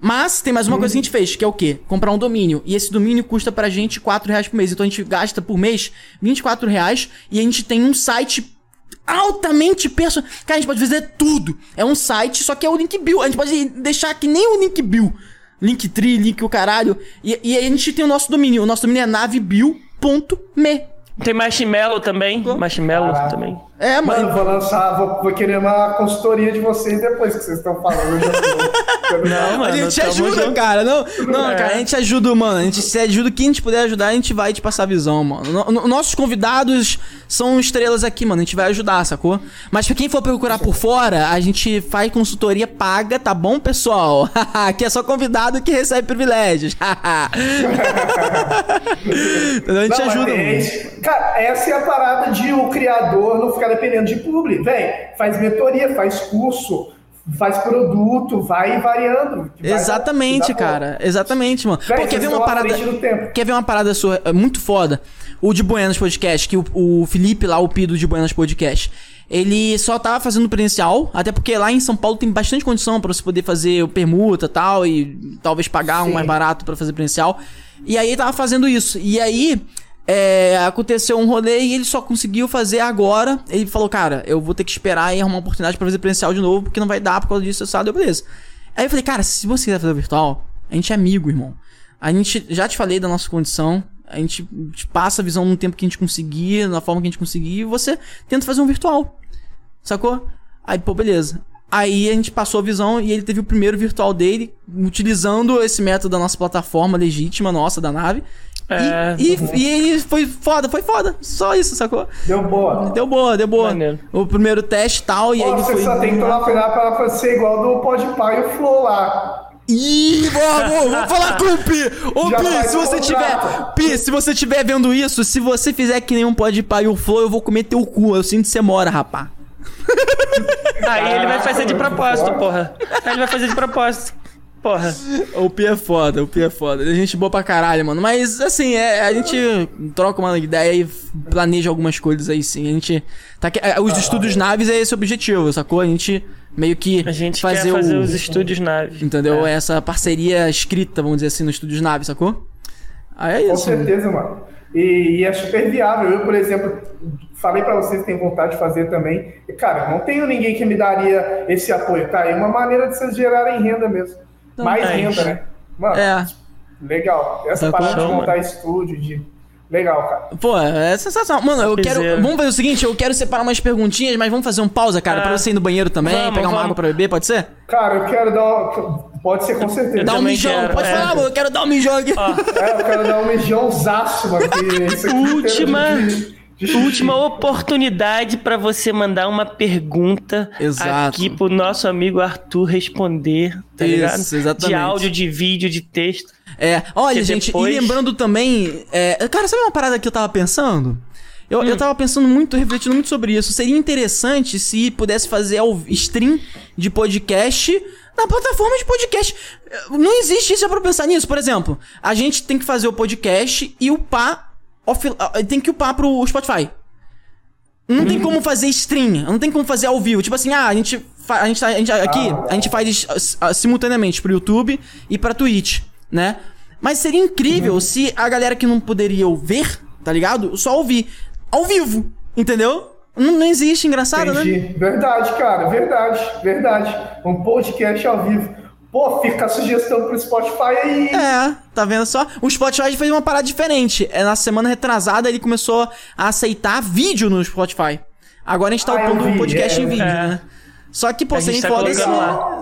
Mas tem mais uma coisa que a gente fez, que é o quê? Comprar um domínio. E esse domínio custa pra gente 4 reais por mês. Então a gente gasta por mês 24 reais e a gente tem um site altamente personal. Cara, a gente pode fazer tudo. É um site, só que é o link bill. A gente pode deixar que nem o link bill. Linktree, link o caralho. E, e a gente tem o nosso domínio. O nosso domínio é navebill.me. Tem Marshmallow também. Marshmallow Caraca. também. É, mano. Mano, vou lançar, vou, vou, querer uma consultoria de vocês depois que vocês estão falando. não, mano. A gente ajuda, junto. cara. Não, não é. cara, a gente ajuda, mano. A gente se ajuda. Quem a gente puder ajudar, a gente vai te passar a visão, mano. No, nossos convidados são estrelas aqui, mano. A gente vai ajudar, sacou? Mas pra quem for procurar por fora, a gente faz consultoria paga, tá bom, pessoal? Aqui é só convidado que recebe privilégios. então a gente não, ajuda, mano. Cara, essa é a parada de o criador não ficar dependendo de público. Vem, faz mentoria, faz curso, faz produto, vai variando. Exatamente, vai, cara. Exatamente, mano. Véi, Pô, quer ver uma parada. Quer ver uma parada sua é muito foda? O de Buenas Podcast, que o, o Felipe lá, o Pido de Buenas Podcast. Ele só tava fazendo presencial, até porque lá em São Paulo tem bastante condição para você poder fazer permuta tal, e talvez pagar Sim. um mais barato para fazer presencial. E aí ele tava fazendo isso. E aí é, aconteceu um rolê e ele só conseguiu fazer agora. Ele falou, cara, eu vou ter que esperar e arrumar uma oportunidade para fazer presencial de novo, porque não vai dar por causa disso, sabe? Beleza. Aí eu falei, cara, se você quiser fazer virtual, a gente é amigo, irmão. A gente, já te falei da nossa condição, a gente te passa a visão no tempo que a gente conseguir, na forma que a gente conseguir, e você tenta fazer um virtual. Sacou? Aí, pô, beleza. Aí a gente passou a visão e ele teve o primeiro virtual dele, utilizando esse método da nossa plataforma legítima, nossa, da nave. É, e, e, e, foi foda, foi foda. Só isso, sacou? Deu boa. Deu boa, deu boa. Maneiro. O primeiro teste e tal, e Pô, aí ele você foi... só tem que tomar cuidado pra ser igual do Podpah e o Flow lá. Ih, vamos, vamos falar com o Pi. Ô, Já Pi, se você tiver. Pi, se você tiver vendo isso, se você fizer que nem um Podpah e o Flow, eu vou comer teu cu. Eu sinto que você mora, rapá. Aí ele vai fazer de propósito, porra. Aí ele vai fazer de propósito porra. O Pi é foda, o Pi é foda. A gente boa pra caralho, mano. Mas, assim, é, a gente troca uma ideia e planeja algumas coisas aí, sim. A gente. Tá, é, os ah, estudos é. naves é esse o objetivo, sacou? A gente meio que. A gente fazer, quer fazer o, os estudos naves. Entendeu? É. Essa parceria escrita, vamos dizer assim, no estúdios naves, sacou? Aí é isso. Com certeza, mano. E, e, é super viável. Eu, por exemplo, falei para vocês que tem vontade de fazer também. E, cara, não tenho ninguém que me daria esse apoio, tá? É uma maneira de vocês gerarem renda mesmo. Mais renda, né? Mano, é. legal. Essa tá parada de montar estúdio, de Legal, cara. Pô, é sensacional. Mano, eu quero. Vamos fazer o seguinte: eu quero separar umas perguntinhas, mas vamos fazer um pausa, cara, ah. pra você ir no banheiro também, vamos, pegar uma vamos. água pra beber, pode ser? Cara, eu quero dar. Pode ser com certeza. Dar um mijão, quero, pode é. falar, mano, eu quero dar um mijão aqui. É, eu quero dar um mijãozaço aqui. Última. Última oportunidade para você mandar uma pergunta Exato. aqui pro nosso amigo Arthur responder, tá Isso, ligado? Exatamente. De áudio, de vídeo, de texto. É, olha, gente, depois... e lembrando também. É, cara, sabe uma parada que eu tava pensando? Eu, hum. eu tava pensando muito, refletindo muito sobre isso. Seria interessante se pudesse fazer stream de podcast na plataforma de podcast. Não existe isso é pra pensar nisso. Por exemplo, a gente tem que fazer o podcast e upar. Off, tem que upar pro Spotify. Não tem como fazer stream, não tem como fazer ao vivo. Tipo assim, ah, a gente, a gente, a gente aqui, a gente faz simultaneamente pro YouTube e pra Twitch né? Mas seria incrível uhum. se a galera que não poderia ver, tá ligado? Só ouvir ao vivo, entendeu? Não, não existe, engraçado, né? Entendi. né? Verdade, cara, verdade, verdade. Um podcast ao vivo. Pô, fica a sugestão pro Spotify aí. É, tá vendo só? O Spotify fez uma parada diferente. É, na semana retrasada ele começou a aceitar vídeo no Spotify. Agora a gente tá ah, upando um podcast é, em vídeo, é. né? Só que, pô, seria tá foda, se,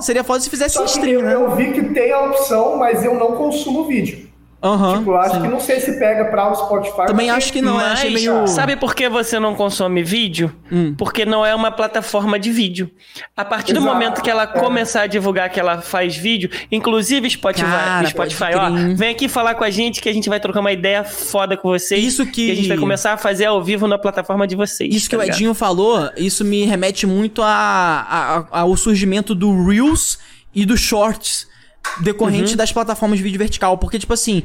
seria foda se fizesse Só stream, né? Eu vi que tem a opção, mas eu não consumo vídeo. Uhum, tipo, acho sim. que não sei se pega pra o Spotify. Também acho que não, mas, meio... Sabe por que você não consome vídeo? Hum. Porque não é uma plataforma de vídeo. A partir Exato. do momento que ela é. começar a divulgar que ela faz vídeo, inclusive Spotify, Cara, Spotify, ó, vem aqui falar com a gente que a gente vai trocar uma ideia foda com vocês. Isso que... que a gente vai começar a fazer ao vivo na plataforma de vocês. Isso tá que ligado? o Edinho falou, isso me remete muito a, a, a, ao surgimento do Reels e do Shorts decorrente uhum. das plataformas de vídeo vertical. Porque, tipo assim,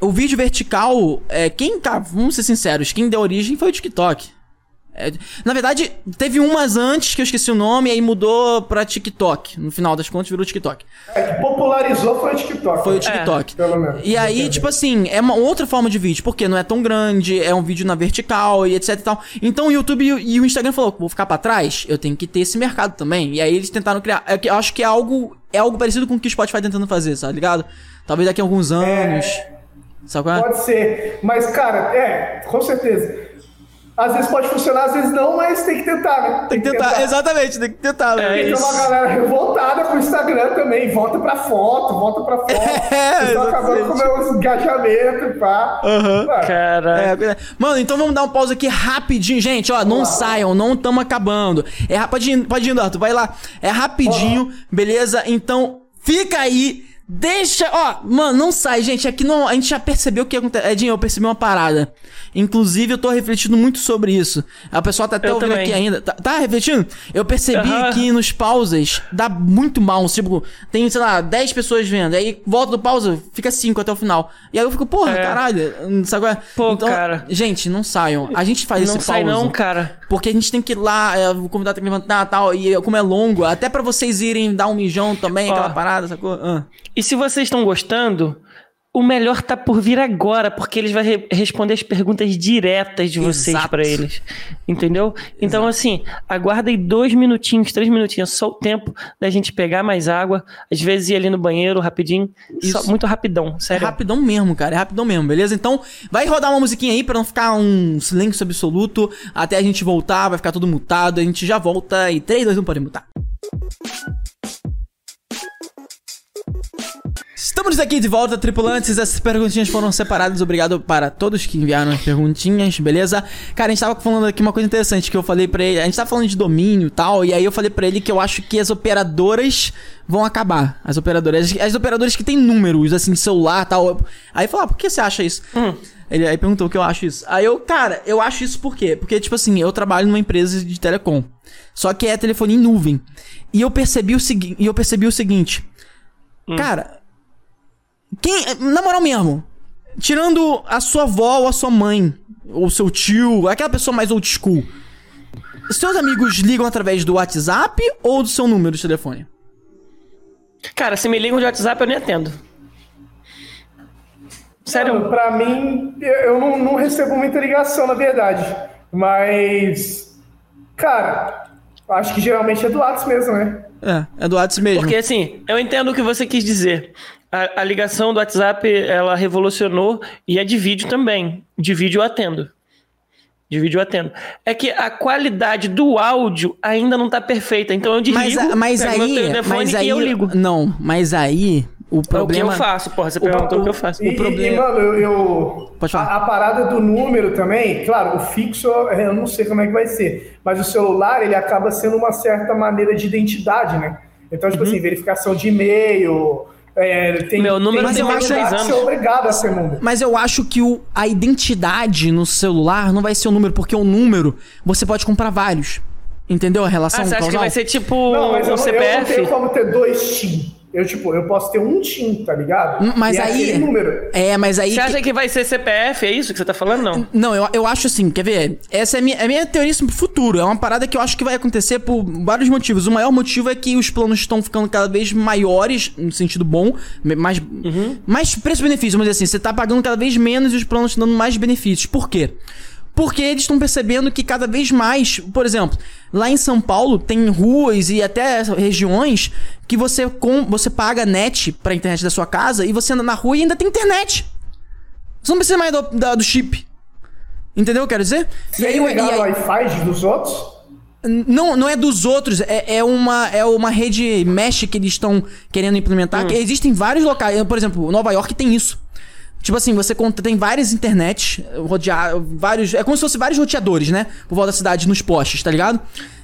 o vídeo vertical, é, quem, cara, vamos ser sinceros, quem deu origem foi o TikTok. É, na verdade, teve umas antes que eu esqueci o nome, e aí mudou pra TikTok. No final das contas, virou TikTok. É que popularizou foi o TikTok. Foi o TikTok. É, pelo menos. E aí, Entendi. tipo assim, é uma outra forma de vídeo, porque não é tão grande, é um vídeo na vertical e etc e tal. Então o YouTube e o Instagram falou: vou ficar pra trás, eu tenho que ter esse mercado também. E aí eles tentaram criar. É eu acho que é algo, é algo parecido com o que o Spotify tá tentando fazer, tá ligado? Talvez daqui a alguns é. anos. É... Sabe qual é? Pode ser. Mas, cara, é, com certeza. Às vezes pode funcionar, às vezes não, mas tem que tentar, né? Tem, que tentar. tentar, exatamente, tem que tentar. Né? É, tem uma galera revoltada com o Instagram também, volta pra foto, volta pra foto. É, Estão acabando com o meu engajamento, pá. Uhum. Caraca. É, mano, então vamos dar um pausa aqui rapidinho, gente, ó, não saiam, não estamos acabando. É rapidinho, pode ir, Arthur, vai lá. É rapidinho, beleza? Então, fica aí Deixa, ó, mano, não sai, gente. Aqui não, a gente já percebeu o que acontece. Edinho, eu percebi uma parada. Inclusive, eu tô refletindo muito sobre isso. A pessoa tá até eu ouvindo também. aqui ainda. Tá, tá, refletindo? Eu percebi uhum. que nos pausas dá muito mal. Tipo, tem, sei lá, 10 pessoas vendo. Aí volta do pausa, fica 5 até o final. E aí eu fico, porra, é. caralho. Sabe qual é? Pô, então, cara. Gente, não saiam. A gente faz não esse pausa. Não sai não, cara. Porque a gente tem que ir lá, é, o convidado tem que levantar e tal. E como é longo, até para vocês irem dar um mijão também, Ó, aquela parada, sacou? Ah. E se vocês estão gostando, o melhor tá por vir agora, porque eles vão re responder as perguntas diretas de vocês para eles. Entendeu? Então, Exato. assim, aguarda aí dois minutinhos, três minutinhos, só o tempo da gente pegar mais água. Às vezes ir ali no banheiro rapidinho. Só, muito rapidão, sério. É rapidão mesmo, cara. É rapidão mesmo, beleza? Então, vai rodar uma musiquinha aí pra não ficar um silêncio absoluto. Até a gente voltar, vai ficar tudo mutado. A gente já volta e 3, 2, 1, pode mutar. Estamos aqui de volta, tripulantes. Essas perguntinhas foram separadas. Obrigado para todos que enviaram as perguntinhas, beleza? Cara, a gente tava falando aqui uma coisa interessante que eu falei para ele. A gente tava falando de domínio e tal, e aí eu falei para ele que eu acho que as operadoras vão acabar. As operadoras, as operadoras que têm números, assim, celular e tal. Aí falei, ah, por que você acha isso? Hum. Ele aí perguntou o que eu acho isso. Aí eu, cara, eu acho isso por quê? Porque, tipo assim, eu trabalho numa empresa de telecom. Só que é telefonia em nuvem. E eu percebi o seguinte. E eu percebi o seguinte. Hum. Cara, quem. Na moral mesmo. Tirando a sua avó ou a sua mãe, ou seu tio, aquela pessoa mais old school. Seus amigos ligam através do WhatsApp ou do seu número de telefone? Cara, se me ligam de WhatsApp, eu nem atendo. Sério? Não, pra mim, eu não, não recebo muita ligação, na verdade. Mas. Cara, acho que geralmente é do WhatsApp mesmo, né? É, é do WhatsApp mesmo. Porque assim, eu entendo o que você quis dizer. A, a, ligação do WhatsApp, ela revolucionou e é de vídeo também. De vídeo eu atendo. De vídeo eu atendo. É que a qualidade do áudio ainda não tá perfeita, então eu desligo, mas, mas aí, mas aí, e eu ligo. Não, mas aí o problema... É o que eu faço, porra. Você perguntou o, o que eu faço. E, o problema... E, mano, eu... eu Pode falar. A, a, parada do número também, claro, o fixo eu não sei como é que vai ser, mas o celular, ele acaba sendo uma certa maneira de identidade, né? Então, tipo uhum. assim, verificação de e-mail... É, tem, Meu número tem, tem mais de anos. Ser obrigado a ser número. Mas eu acho que o, a identidade no celular não vai ser o número, porque o número você pode comprar vários. Entendeu a relação ah, você acha causal? que vai ser tipo não, mas um eu, CPF? Eu não tenho como ter dois TIM. Eu, tipo, eu posso ter um TIM, tá ligado? Mas e é aí. número. É, mas aí. Você acha que vai ser CPF? É isso que você tá falando? Não. Não, eu, eu acho assim, quer ver? Essa é a minha, é minha teoria pro futuro. É uma parada que eu acho que vai acontecer por vários motivos. O maior motivo é que os planos estão ficando cada vez maiores, no sentido bom, mais, uhum. mais preço-benefício, vamos dizer assim. Você tá pagando cada vez menos e os planos estão dando mais benefícios. Por quê? Porque eles estão percebendo que cada vez mais, por exemplo, lá em São Paulo tem ruas e até regiões que você com você paga net para internet da sua casa e você anda na rua e ainda tem internet. Você não precisa mais do, do, do chip. Entendeu o que eu quero dizer? Você e aí, e aí, Wi-Fi dos outros? Não, não é dos outros, é, é, uma, é uma rede mesh que eles estão querendo implementar. Hum. Que existem vários locais. Por exemplo, Nova York tem isso. Tipo assim, você tem várias internet, rodear, vários. É como se fosse vários roteadores, né? Por volta da cidade nos postes, tá ligado?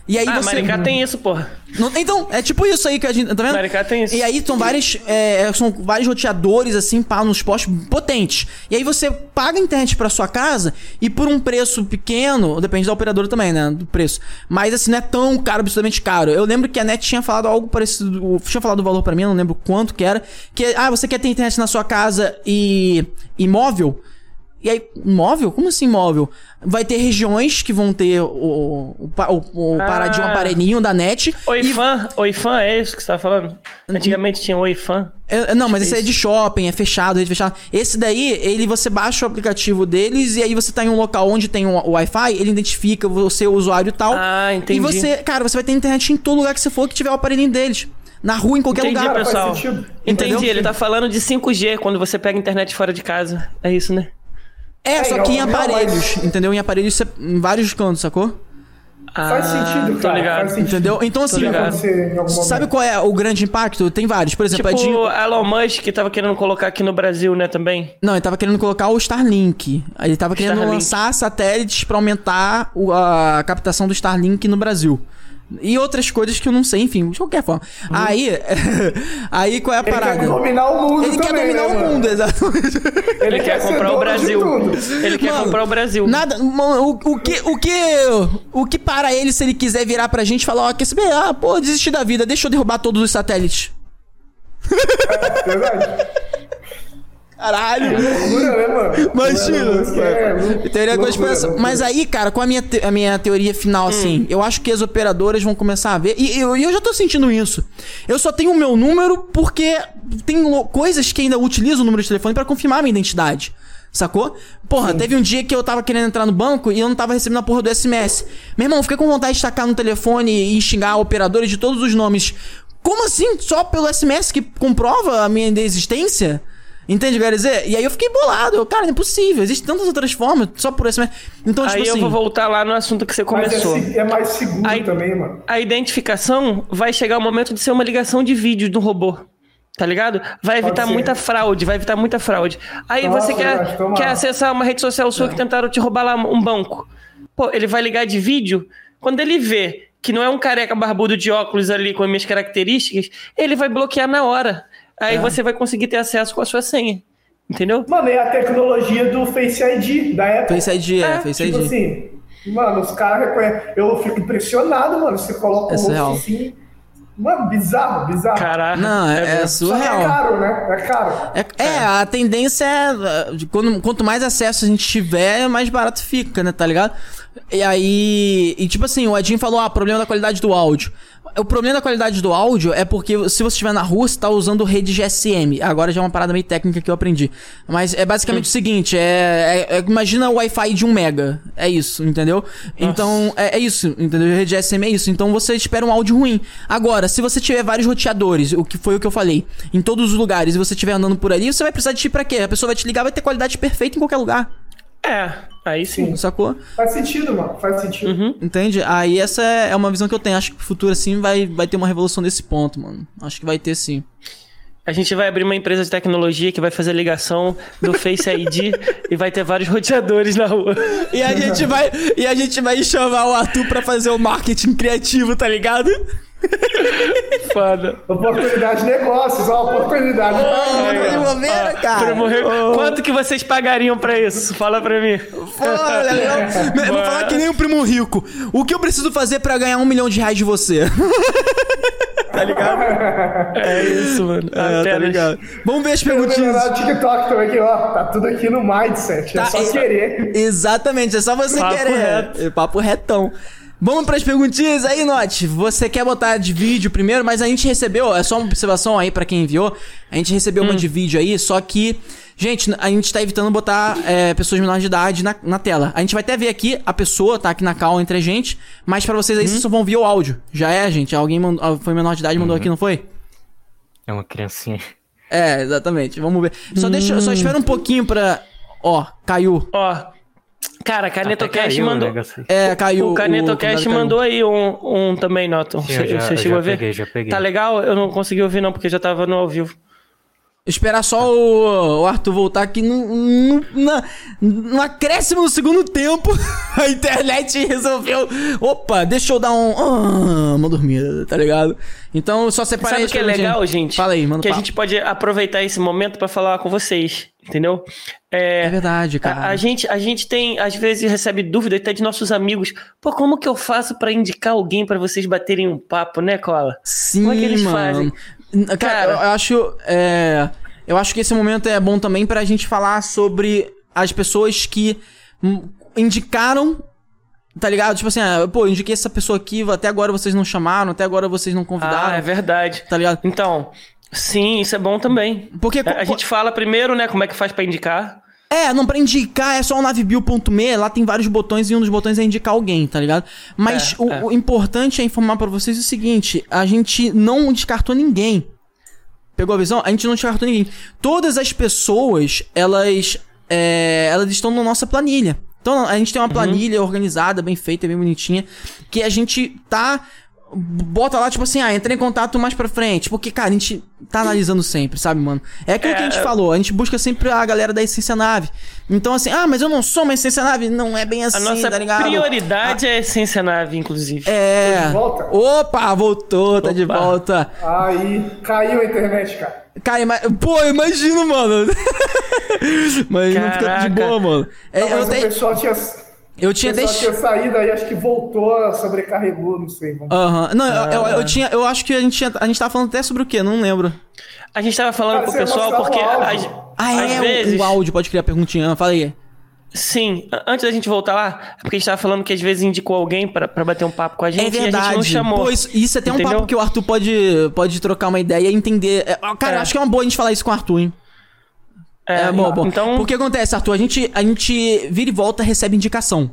E aí ah, você... Maricá tem isso, porra. Não, então, é tipo isso aí que a gente. Tá vendo? Maricá tem isso. E aí são vários. É, são vários roteadores, assim, pá, nos postes potentes. E aí você paga a internet pra sua casa e por um preço pequeno, depende da operadora também, né? Do preço. Mas assim, não é tão caro, absolutamente caro. Eu lembro que a net tinha falado algo parecido. Tinha falado o valor para mim, não lembro quanto que era. Que, ah, você quer ter internet na sua casa e. imóvel? E aí, móvel? Como assim móvel? Vai ter regiões que vão ter o, o, o, o ah. paradinho aparelhinho da net. Oifan, e... Oifan é isso que você tá falando? Antigamente tinha Oifan. É, não, mas esse é de shopping, é fechado, é fechado. Esse daí, ele você baixa o aplicativo deles e aí você tá em um local onde tem um Wi-Fi, ele identifica você, o usuário e tal. Ah, entendi. E você, cara, você vai ter internet em todo lugar que você for que tiver o aparelhinho deles. Na rua, em qualquer Entendi, lugar. pessoal. Entendi, ele tá falando de 5G quando você pega internet fora de casa. É isso, né? É, é só que em aparelhos, mas... entendeu? Em aparelhos em vários cantos, sacou? Ah, faz sentido, cara. Ligado. Faz sentido. Entendeu? Então, assim, sabe qual é o grande impacto? Tem vários. Por exemplo, tipo, o Elon Musk que tava querendo colocar aqui no Brasil, né, também? Não, ele tava querendo colocar o Starlink. Ele tava querendo Starlink. lançar satélites para aumentar a captação do Starlink no Brasil. E outras coisas que eu não sei, enfim, de qualquer forma. Hum. Aí, aí qual é a ele parada? Ele quer dominar o mundo Ele também, quer dominar né, o mundo, exatamente. Ele, ele quer, quer comprar o Brasil. Ele quer mano, comprar o Brasil. Nada, o, o, que, o que o que para ele se ele quiser virar pra gente e falar, ó, quer saber? Ah, pô, desistir da vida, deixa eu derrubar todos os satélites. É, verdade. Caralho! loucura, né, mano? Imagina! É, teoria conspiração. Mas aí, cara, com a minha, te a minha teoria final, hum. assim, eu acho que as operadoras vão começar a ver. E eu, eu já tô sentindo isso. Eu só tenho o meu número porque tem coisas que ainda utilizam o número de telefone para confirmar a minha identidade. Sacou? Porra, Sim. teve um dia que eu tava querendo entrar no banco e eu não tava recebendo a porra do SMS. Meu irmão, fiquei com vontade de tacar no telefone e xingar operadores de todos os nomes. Como assim? Só pelo SMS que comprova a minha existência? Entende o que eu quero dizer? E aí eu fiquei bolado. Eu, cara, não é possível. Existem tantas outras formas, só por esse. Então, tipo aí assim. eu vou voltar lá no assunto que você começou. Mas é, é mais seguro a, também, mano. A identificação vai chegar o momento de ser uma ligação de vídeo do robô. Tá ligado? Vai evitar muita fraude, vai evitar muita fraude. Aí Nossa, você quer, quer acessar uma rede social sua é. que tentaram te roubar lá um banco. Pô, ele vai ligar de vídeo. Quando ele vê que não é um careca barbudo de óculos ali com as minhas características, ele vai bloquear na hora. Aí é. você vai conseguir ter acesso com a sua senha. Entendeu? Mano, é a tecnologia do Face ID da Apple. Face ID, é, é Face tipo ID. assim, mano, os caras reconhecem. Eu fico impressionado, mano. Você coloca o rosto assim. Mano, bizarro, bizarro. Caraca. Não, é, é surreal. é caro, né? É caro. É, é, a tendência é. Quando, quanto mais acesso a gente tiver, mais barato fica, né? Tá ligado? E aí. E tipo assim, o Edinho falou: ah, problema da qualidade do áudio. o problema da qualidade do áudio é porque se você estiver na rua, você tá usando rede GSM. Agora já é uma parada meio técnica que eu aprendi. Mas é basicamente hum. o seguinte: é, é, é imagina o Wi-Fi de 1 mega. É isso, entendeu? Nossa. Então, é, é, isso, entendeu? Rede GSM é isso. Então você espera um áudio ruim. Agora, se você tiver vários roteadores, o que foi o que eu falei, em todos os lugares, e você estiver andando por ali, você vai precisar de ti pra quê? A pessoa vai te ligar, vai ter qualidade perfeita em qualquer lugar. É, aí sim. Sacou? Faz sentido, mano. Faz sentido. Uhum. Entende? Aí essa é uma visão que eu tenho. Acho que o futuro, assim, vai, vai ter uma revolução nesse ponto, mano. Acho que vai ter sim. A gente vai abrir uma empresa de tecnologia que vai fazer ligação do Face ID e vai ter vários roteadores na rua. E a gente vai, e a gente vai chamar o Arthur para fazer o marketing criativo, tá ligado? Foda. Oportunidade de negócios, ó, oportunidade. Oh, de bobeira, cara. Oh. Quanto que vocês pagariam pra isso? Fala pra mim. Foda, eu vou falar que nem o primo rico. O que eu preciso fazer pra ganhar um milhão de reais de você? tá ligado? É isso, mano. É, tá ligado. Vamos ver as perguntinhas. Eu TikTok também, aqui, ó. Tá tudo aqui no mindset. É tá, só querer. Exatamente, é só você Papo querer. Reto. É papo retão. Vamos para as perguntinhas aí, Note. Você quer botar de vídeo primeiro, mas a gente recebeu, é só uma observação aí para quem enviou. A gente recebeu hum. uma de vídeo aí, só que, gente, a gente tá evitando botar é, pessoas menores de idade na, na, tela. A gente vai até ver aqui a pessoa, tá aqui na cal entre a gente, mas para vocês aí hum. vocês só vão ver o áudio. Já é, gente? Alguém mandou, ah, foi menor de idade e mandou uhum. aqui, não foi? É uma criancinha. É, exatamente. Vamos ver. Só deixa, só espera um pouquinho pra. Ó, caiu. Ó, Cara, CanetoCast mandou. É, caiu. O CanetoCast mandou aí um, um também, Noto. Você, já, chegou já a ver? Peguei, já peguei. Tá legal? Eu não consegui ouvir, não, porque já tava no ao vivo. Esperar só o, o Arthur voltar aqui no, no, na, no acréscimo no segundo tempo. A internet resolveu. Opa, deixa eu dar um. Ah, uma dormida, tá ligado? Então só separei Sabe o que é legal, gente? Fala aí, mano. Que a gente pode aproveitar esse momento para falar com vocês entendeu? É, é verdade, cara. A, a, gente, a gente tem, às vezes, recebe dúvida até de nossos amigos. Pô, como que eu faço para indicar alguém para vocês baterem um papo, né, Cola? Sim, como é que eles mano. fazem? Cara, cara eu, eu acho. É, eu acho que esse momento é bom também pra gente falar sobre as pessoas que indicaram Tá ligado? Tipo assim, ah, pô, eu indiquei essa pessoa aqui, até agora vocês não chamaram, até agora vocês não convidaram. Ah, é verdade. Tá ligado? Então, Sim, isso é bom também. Porque a, a gente fala primeiro, né, como é que faz para indicar. É, não, pra indicar é só o navebuild.me, lá tem vários botões e um dos botões é indicar alguém, tá ligado? Mas é, o, é. o, importante é informar para vocês o seguinte: a gente não descartou ninguém. Pegou a visão? A gente não descartou ninguém. Todas as pessoas, elas. É, elas estão na nossa planilha. Então a gente tem uma uhum. planilha uhum. organizada, bem feita, bem bonitinha, que a gente tá bota lá, tipo assim, ah, entra em contato mais pra frente. Porque, cara, a gente tá analisando sempre, sabe, mano? É aquilo é, que a gente é... falou, a gente busca sempre a galera da Essência Nave. Então, assim, ah, mas eu não sou uma Essência Nave. Não é bem assim, a nossa tá ligado? prioridade ah, é a Essência Nave, inclusive. É. de volta? Opa, voltou, tá Opa. de volta. Aí, caiu a internet, cara. Cai, mas, pô, imagino, mano. mas Caraca. não fica de boa, mano. É, não, mas eu o pessoal tinha eu tinha deixado. tinha saído aí, acho que voltou, sobrecarregou, não sei. Aham. Uhum. Não, ah. eu, eu, eu, tinha. Eu acho que a gente, tinha, a gente tava falando até sobre o quê? Não lembro. A gente tava falando Cara, pro pessoal porque. As, ah, é, vezes... o, áudio, pode criar perguntinha. Fala aí. Sim, antes da gente voltar lá, é porque a gente tava falando que às vezes indicou alguém para bater um papo com a gente é verdade. e a gente não chamou. Pô, isso, isso é até Entendeu? um papo que o Arthur pode, pode trocar uma ideia e entender. É, cara, é. acho que é uma boa a gente falar isso com o Arthur, hein? É, é bom, bom. Então... Porque acontece, Arthur, a gente, a gente vira e volta recebe indicação.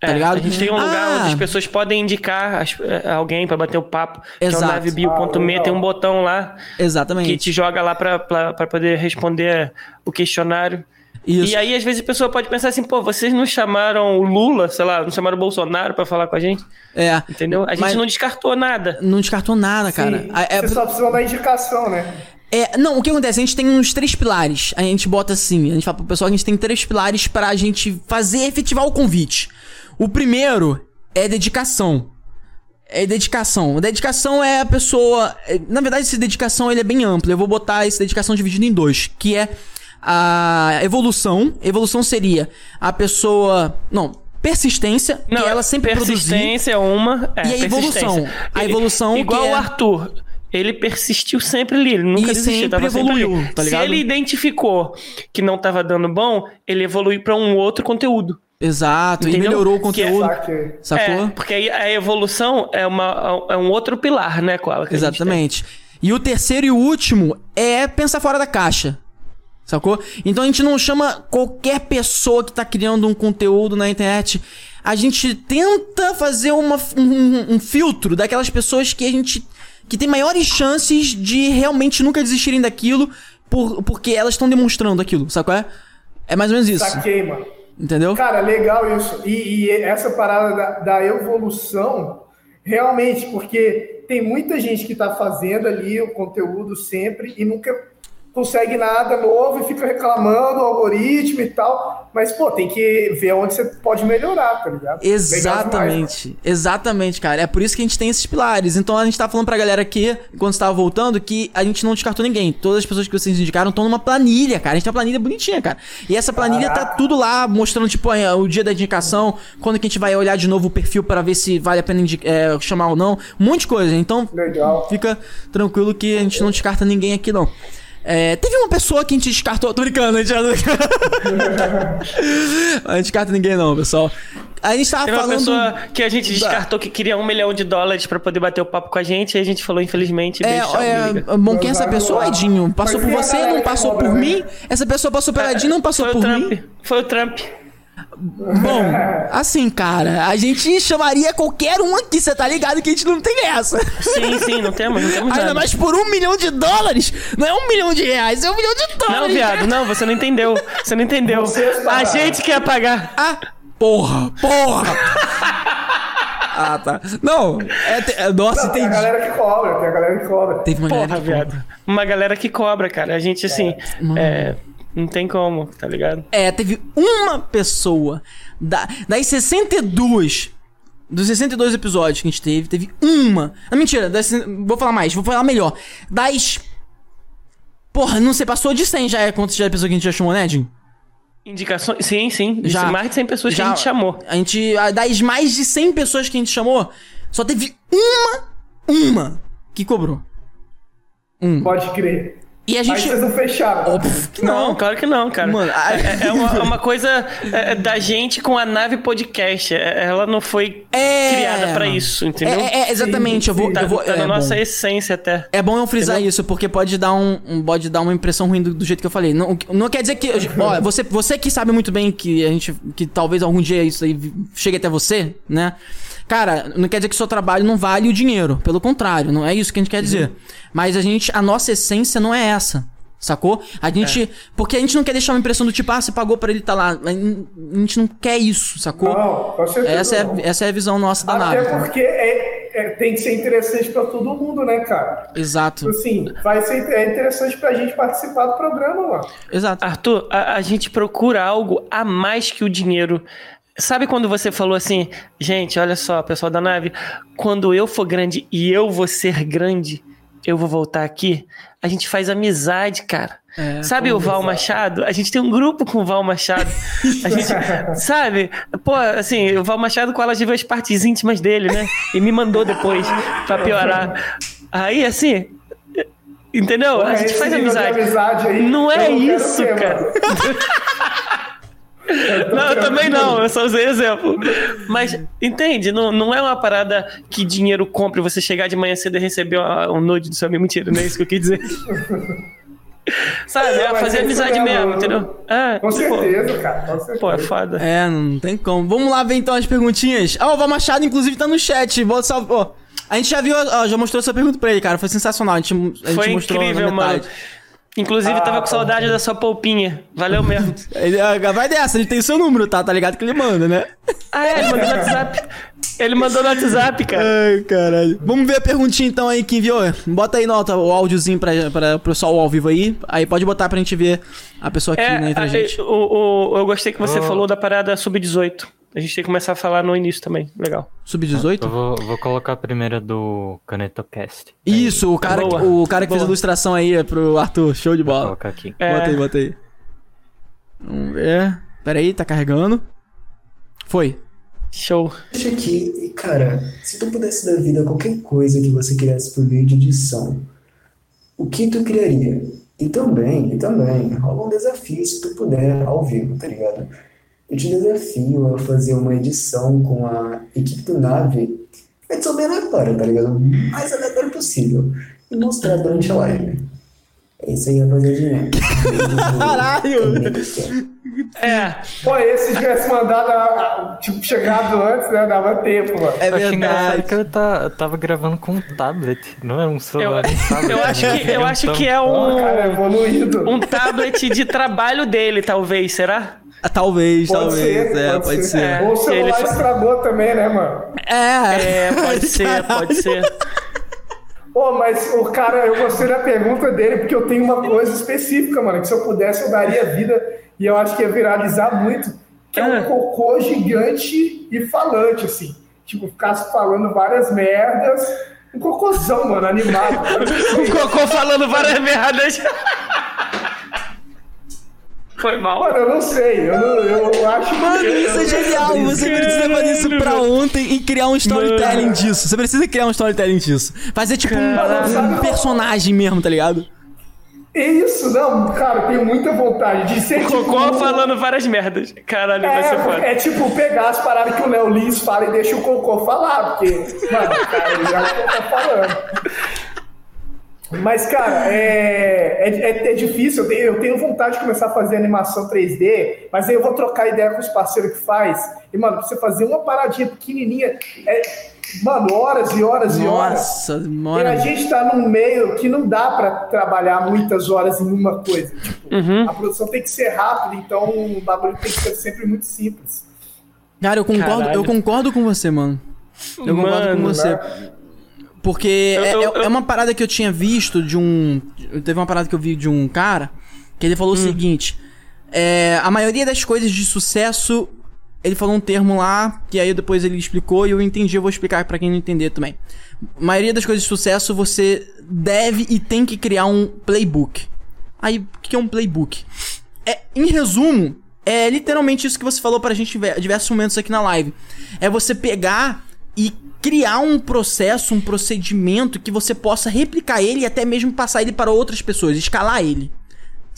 Tá é, ligado? A gente tem um lugar ah. onde as pessoas podem indicar as, é, alguém para bater o papo. Exato. Que é o navebio.me, ah, tem um botão lá. Exatamente. Que te joga lá para poder responder o questionário. Isso. E aí, às vezes, a pessoa pode pensar assim, pô, vocês não chamaram o Lula, sei lá, não chamaram o Bolsonaro para falar com a gente? É. Entendeu? A gente não descartou nada. Não descartou nada, cara. Sim. É, Você só precisa da indicação, né? É, não, o que acontece? A gente tem uns três pilares. A gente bota assim, a gente fala pro pessoal que a gente tem três pilares para a gente fazer efetivar o convite. O primeiro é dedicação. É dedicação. Dedicação é a pessoa. É, na verdade, esse dedicação ele é bem amplo. Eu vou botar essa dedicação dividida em dois, que é a evolução. Evolução seria a pessoa. Não, persistência, não, que ela sempre persistência é uma. É, e a evolução. A evolução. Igual é... o Arthur. Ele persistiu sempre ali, ele nunca e desistiu, sempre evoluiu, sempre tá ligado? Se ele identificou que não estava dando bom, ele evoluiu para um outro conteúdo. Exato, Entendeu? e melhorou o conteúdo. É, sacou? É, porque aí a evolução é, uma, é um outro pilar, né, Koala? Exatamente. E o terceiro e o último é pensar fora da caixa. Sacou? Então a gente não chama qualquer pessoa que tá criando um conteúdo na internet. A gente tenta fazer uma, um, um filtro daquelas pessoas que a gente. Que tem maiores chances de realmente nunca desistirem daquilo por, porque elas estão demonstrando aquilo, sacou? É? é mais ou menos isso. Saquei, mano. Entendeu? Cara, legal isso. E, e essa parada da, da, evolução, realmente, porque tem muita gente que está fazendo ali o conteúdo sempre e nunca consegue nada novo e fica reclamando o algoritmo e tal. Mas, pô, tem que ver onde você pode melhorar, tá ligado? Exatamente. Demais, Exatamente, cara. É por isso que a gente tem esses pilares. Então a gente tá falando pra galera aqui, quando estava voltando, que a gente não descartou ninguém. Todas as pessoas que vocês indicaram estão numa planilha, cara. A gente tem uma planilha bonitinha, cara. E essa planilha tá Caraca. tá tudo lá, mostrando, tipo, o dia da indicação, quando que a gente vai olhar de novo o perfil para ver se vale a pena é, chamar ou não. Um monte de coisa. Então, Legal. fica tranquilo que a gente não descarta ninguém aqui, não. É, teve uma pessoa que a gente descartou. Tô brincando, a gente já. a gente descarta ninguém, não, pessoal. A gente tava teve falando. uma pessoa que a gente descartou que queria um milhão de dólares pra poder bater o papo com a gente e a gente falou, infelizmente, é, é, Bom, quem é essa pessoa, Edinho? Passou por você, não passou por mim? Essa pessoa passou pela Edinho, não passou por mim? Foi o Trump. Bom, assim, cara, a gente chamaria qualquer um aqui, você tá ligado que a gente não tem essa. Sim, sim, não temos, não temos Ainda nada. mais por um milhão de dólares. Não é um milhão de reais, é um milhão de dólares. Não, viado, não, você não entendeu. Você não entendeu. a gente quer pagar. Ah, porra, porra. ah, tá. Não, é, é nossa, não, tem. Tem a galera que cobra, tem a galera que cobra. Teve uma Porra, galera que viado. Cobra. Uma galera que cobra, cara. A gente, assim. É, é não tem como, tá ligado? É, teve uma pessoa da, das 62 dos 62 episódios que a gente teve, teve uma. Não, mentira, das, vou falar mais, vou falar melhor. Das. Porra, não sei, passou de 100 já é quantas já é pessoa que a gente já chamou, né, Jim? Indicações, sim, sim. Já, mais de 100 pessoas já, que a gente chamou. A gente, das mais de 100 pessoas que a gente chamou, só teve uma, uma que cobrou. Um. Pode crer. E a gente. Aí vocês não fecharam. Óbvio que não. não, claro que não, cara. Mano, é, é, uma, é uma, coisa é, da gente com a nave podcast. É, ela não foi é... criada para isso, entendeu? É, exatamente. Sim, eu vou. Tá, eu vou tá na nossa bom. essência até. É bom eu frisar entendeu? isso, porque pode dar, um, um, pode dar uma impressão ruim do, do, jeito que eu falei. Não, não quer dizer que. ó, você, você que sabe muito bem que a gente. que talvez algum dia isso aí chegue até você, né? Cara, não quer dizer que o seu trabalho não vale o dinheiro. Pelo contrário, não é isso que a gente quer dizer. Uhum. Mas a gente, a nossa essência não é essa. Sacou? A gente. É. Porque a gente não quer deixar uma impressão do tipo, ah, você pagou pra ele estar tá lá. A gente não quer isso, sacou? Não, com certeza. Essa é, não. essa é a visão nossa da nave. Até porque é, é, tem que ser interessante pra todo mundo, né, cara? Exato. Tipo assim, vai ser é interessante pra gente participar do programa, mano. Exato. Arthur, a, a gente procura algo a mais que o dinheiro. Sabe quando você falou assim, gente, olha só, pessoal da nave, quando eu for grande e eu vou ser grande, eu vou voltar aqui? A gente faz amizade, cara. É, sabe o Val Machado? A gente tem um grupo com o Val Machado. A gente, sabe? Pô, assim, o Val Machado com elas viu as partes íntimas dele, né? E me mandou depois pra piorar. Aí, assim, entendeu? a gente faz amizade. amizade aí, Não é isso, cara. Não, eu também não, eu só usei exemplo. Mas, entende? Não, não é uma parada que dinheiro compre você chegar de manhã cedo e receber um nude do seu amigo. Mentira, não é isso que eu quis dizer. Sabe? É, fazer amizade mesmo, entendeu? É, com certeza, cara. Com certeza. Pô, é foda. É, não tem como. Vamos lá ver então as perguntinhas. Ah, o Val Machado, inclusive, tá no chat. Vou salvar. Oh, a gente já viu, ó, já mostrou essa pergunta pra ele, cara. Foi sensacional. A gente, a gente Foi mostrou incrível, mano. Inclusive, ah, tava com saudade da sua polpinha. Valeu mesmo. Ah, vai dessa, ele tem o seu número, tá? Tá ligado que ele manda, né? Ah, é, ele mandou no WhatsApp. Ele mandou no WhatsApp, cara. Ai, caralho. Vamos ver a perguntinha então aí que enviou. Bota aí nota o áudiozinho pra, pra, pro pessoal ao vivo aí. Aí pode botar pra gente ver a pessoa aqui, é, né, entre a, gente. O, o, eu gostei que você oh. falou da parada sub-18. A gente tem que começar a falar no início também. Legal. Sub-18? Eu vou, vou, colocar a primeira do CanetoCast. Isso, o cara, o cara que Boa. fez a ilustração aí é pro Arthur. Show de bola. Vou colocar aqui. É... Bota aí, bota aí. Vamos ver. Pera aí, tá carregando. Foi. Show. Deixa aqui, cara, se tu pudesse dar vida a qualquer coisa que você criasse por meio de edição, o que tu criaria? E também, e também, rola um desafio se tu puder ao vivo, tá ligado? Eu te desafio a fazer uma edição com a equipe do Nave, edição bem aleatória, tá ligado? O mais aleatório possível. E mostrar durante a live. É isso aí, rapaziadinha. Caralho! É. Pô, esse tivesse mandado, tipo, chegado antes, né? Dava tempo, mano. É verdade. que eu, tá, eu tava gravando com um tablet, não era um celular. Eu, um tablet, eu acho, que, eu acho que é um. Oh, cara, evoluído. Um tablet de trabalho dele, talvez, será? Ah, talvez, pode talvez. Ser, é, pode, pode ser. ser. É, Ou o celular ele... estragou também, né, mano? É, é pode ser, pode ser. Pô, mas o cara, eu gostei da pergunta dele, porque eu tenho uma coisa específica, mano, que se eu pudesse eu daria vida e eu acho que ia viralizar muito, que é um é. cocô gigante e falante, assim. Tipo, ficasse falando várias merdas. Um cocôzão, mano, animado. um cocô falando várias merdas. Foi mal. Mano, eu não sei. Eu, não, eu acho Mano, que. isso é genial. Você precisa fazer isso pra ontem e criar um storytelling Mano. disso. Você precisa criar um storytelling disso. Fazer tipo um, um personagem mesmo, tá ligado? Isso, não, cara, tenho muita vontade de ser. O tipo, Cocô falando várias merdas. Caralho, é, vai ser foda. É tipo pegar as paradas que o Léo Lins fala e deixa o Cocô falar, porque, mano, cara, ele já tá falando. Mas, cara, é, é, é, é difícil. Eu tenho, eu tenho, vontade de começar a fazer animação 3D, mas aí eu vou trocar ideia com os parceiros que faz. E, mano, pra você fazer uma paradinha pequenininha, é, mano, horas e horas Nossa, e horas. Nossa, mano. E a gente tá num meio que não dá para trabalhar muitas horas em uma coisa. Tipo, uhum. A produção tem que ser rápida, então o bagulho tem que ser sempre muito simples. Cara, eu concordo, eu concordo com você, mano. Eu mano, concordo com você. Né? Porque eu, é, eu, é, é, uma parada que eu tinha visto de um. Teve uma parada que eu vi de um cara que ele falou hum. o seguinte: é, a maioria das coisas de sucesso. Ele falou um termo lá, que aí depois ele explicou e eu entendi, eu vou explicar para quem não entender também. A maioria das coisas de sucesso você deve e tem que criar um playbook. Aí, o que é um playbook? É, em resumo, é literalmente isso que você falou pra gente em diversos momentos aqui na live. É você pegar e criar um processo, um procedimento que você possa replicar ele e até mesmo passar ele para outras pessoas, escalar ele.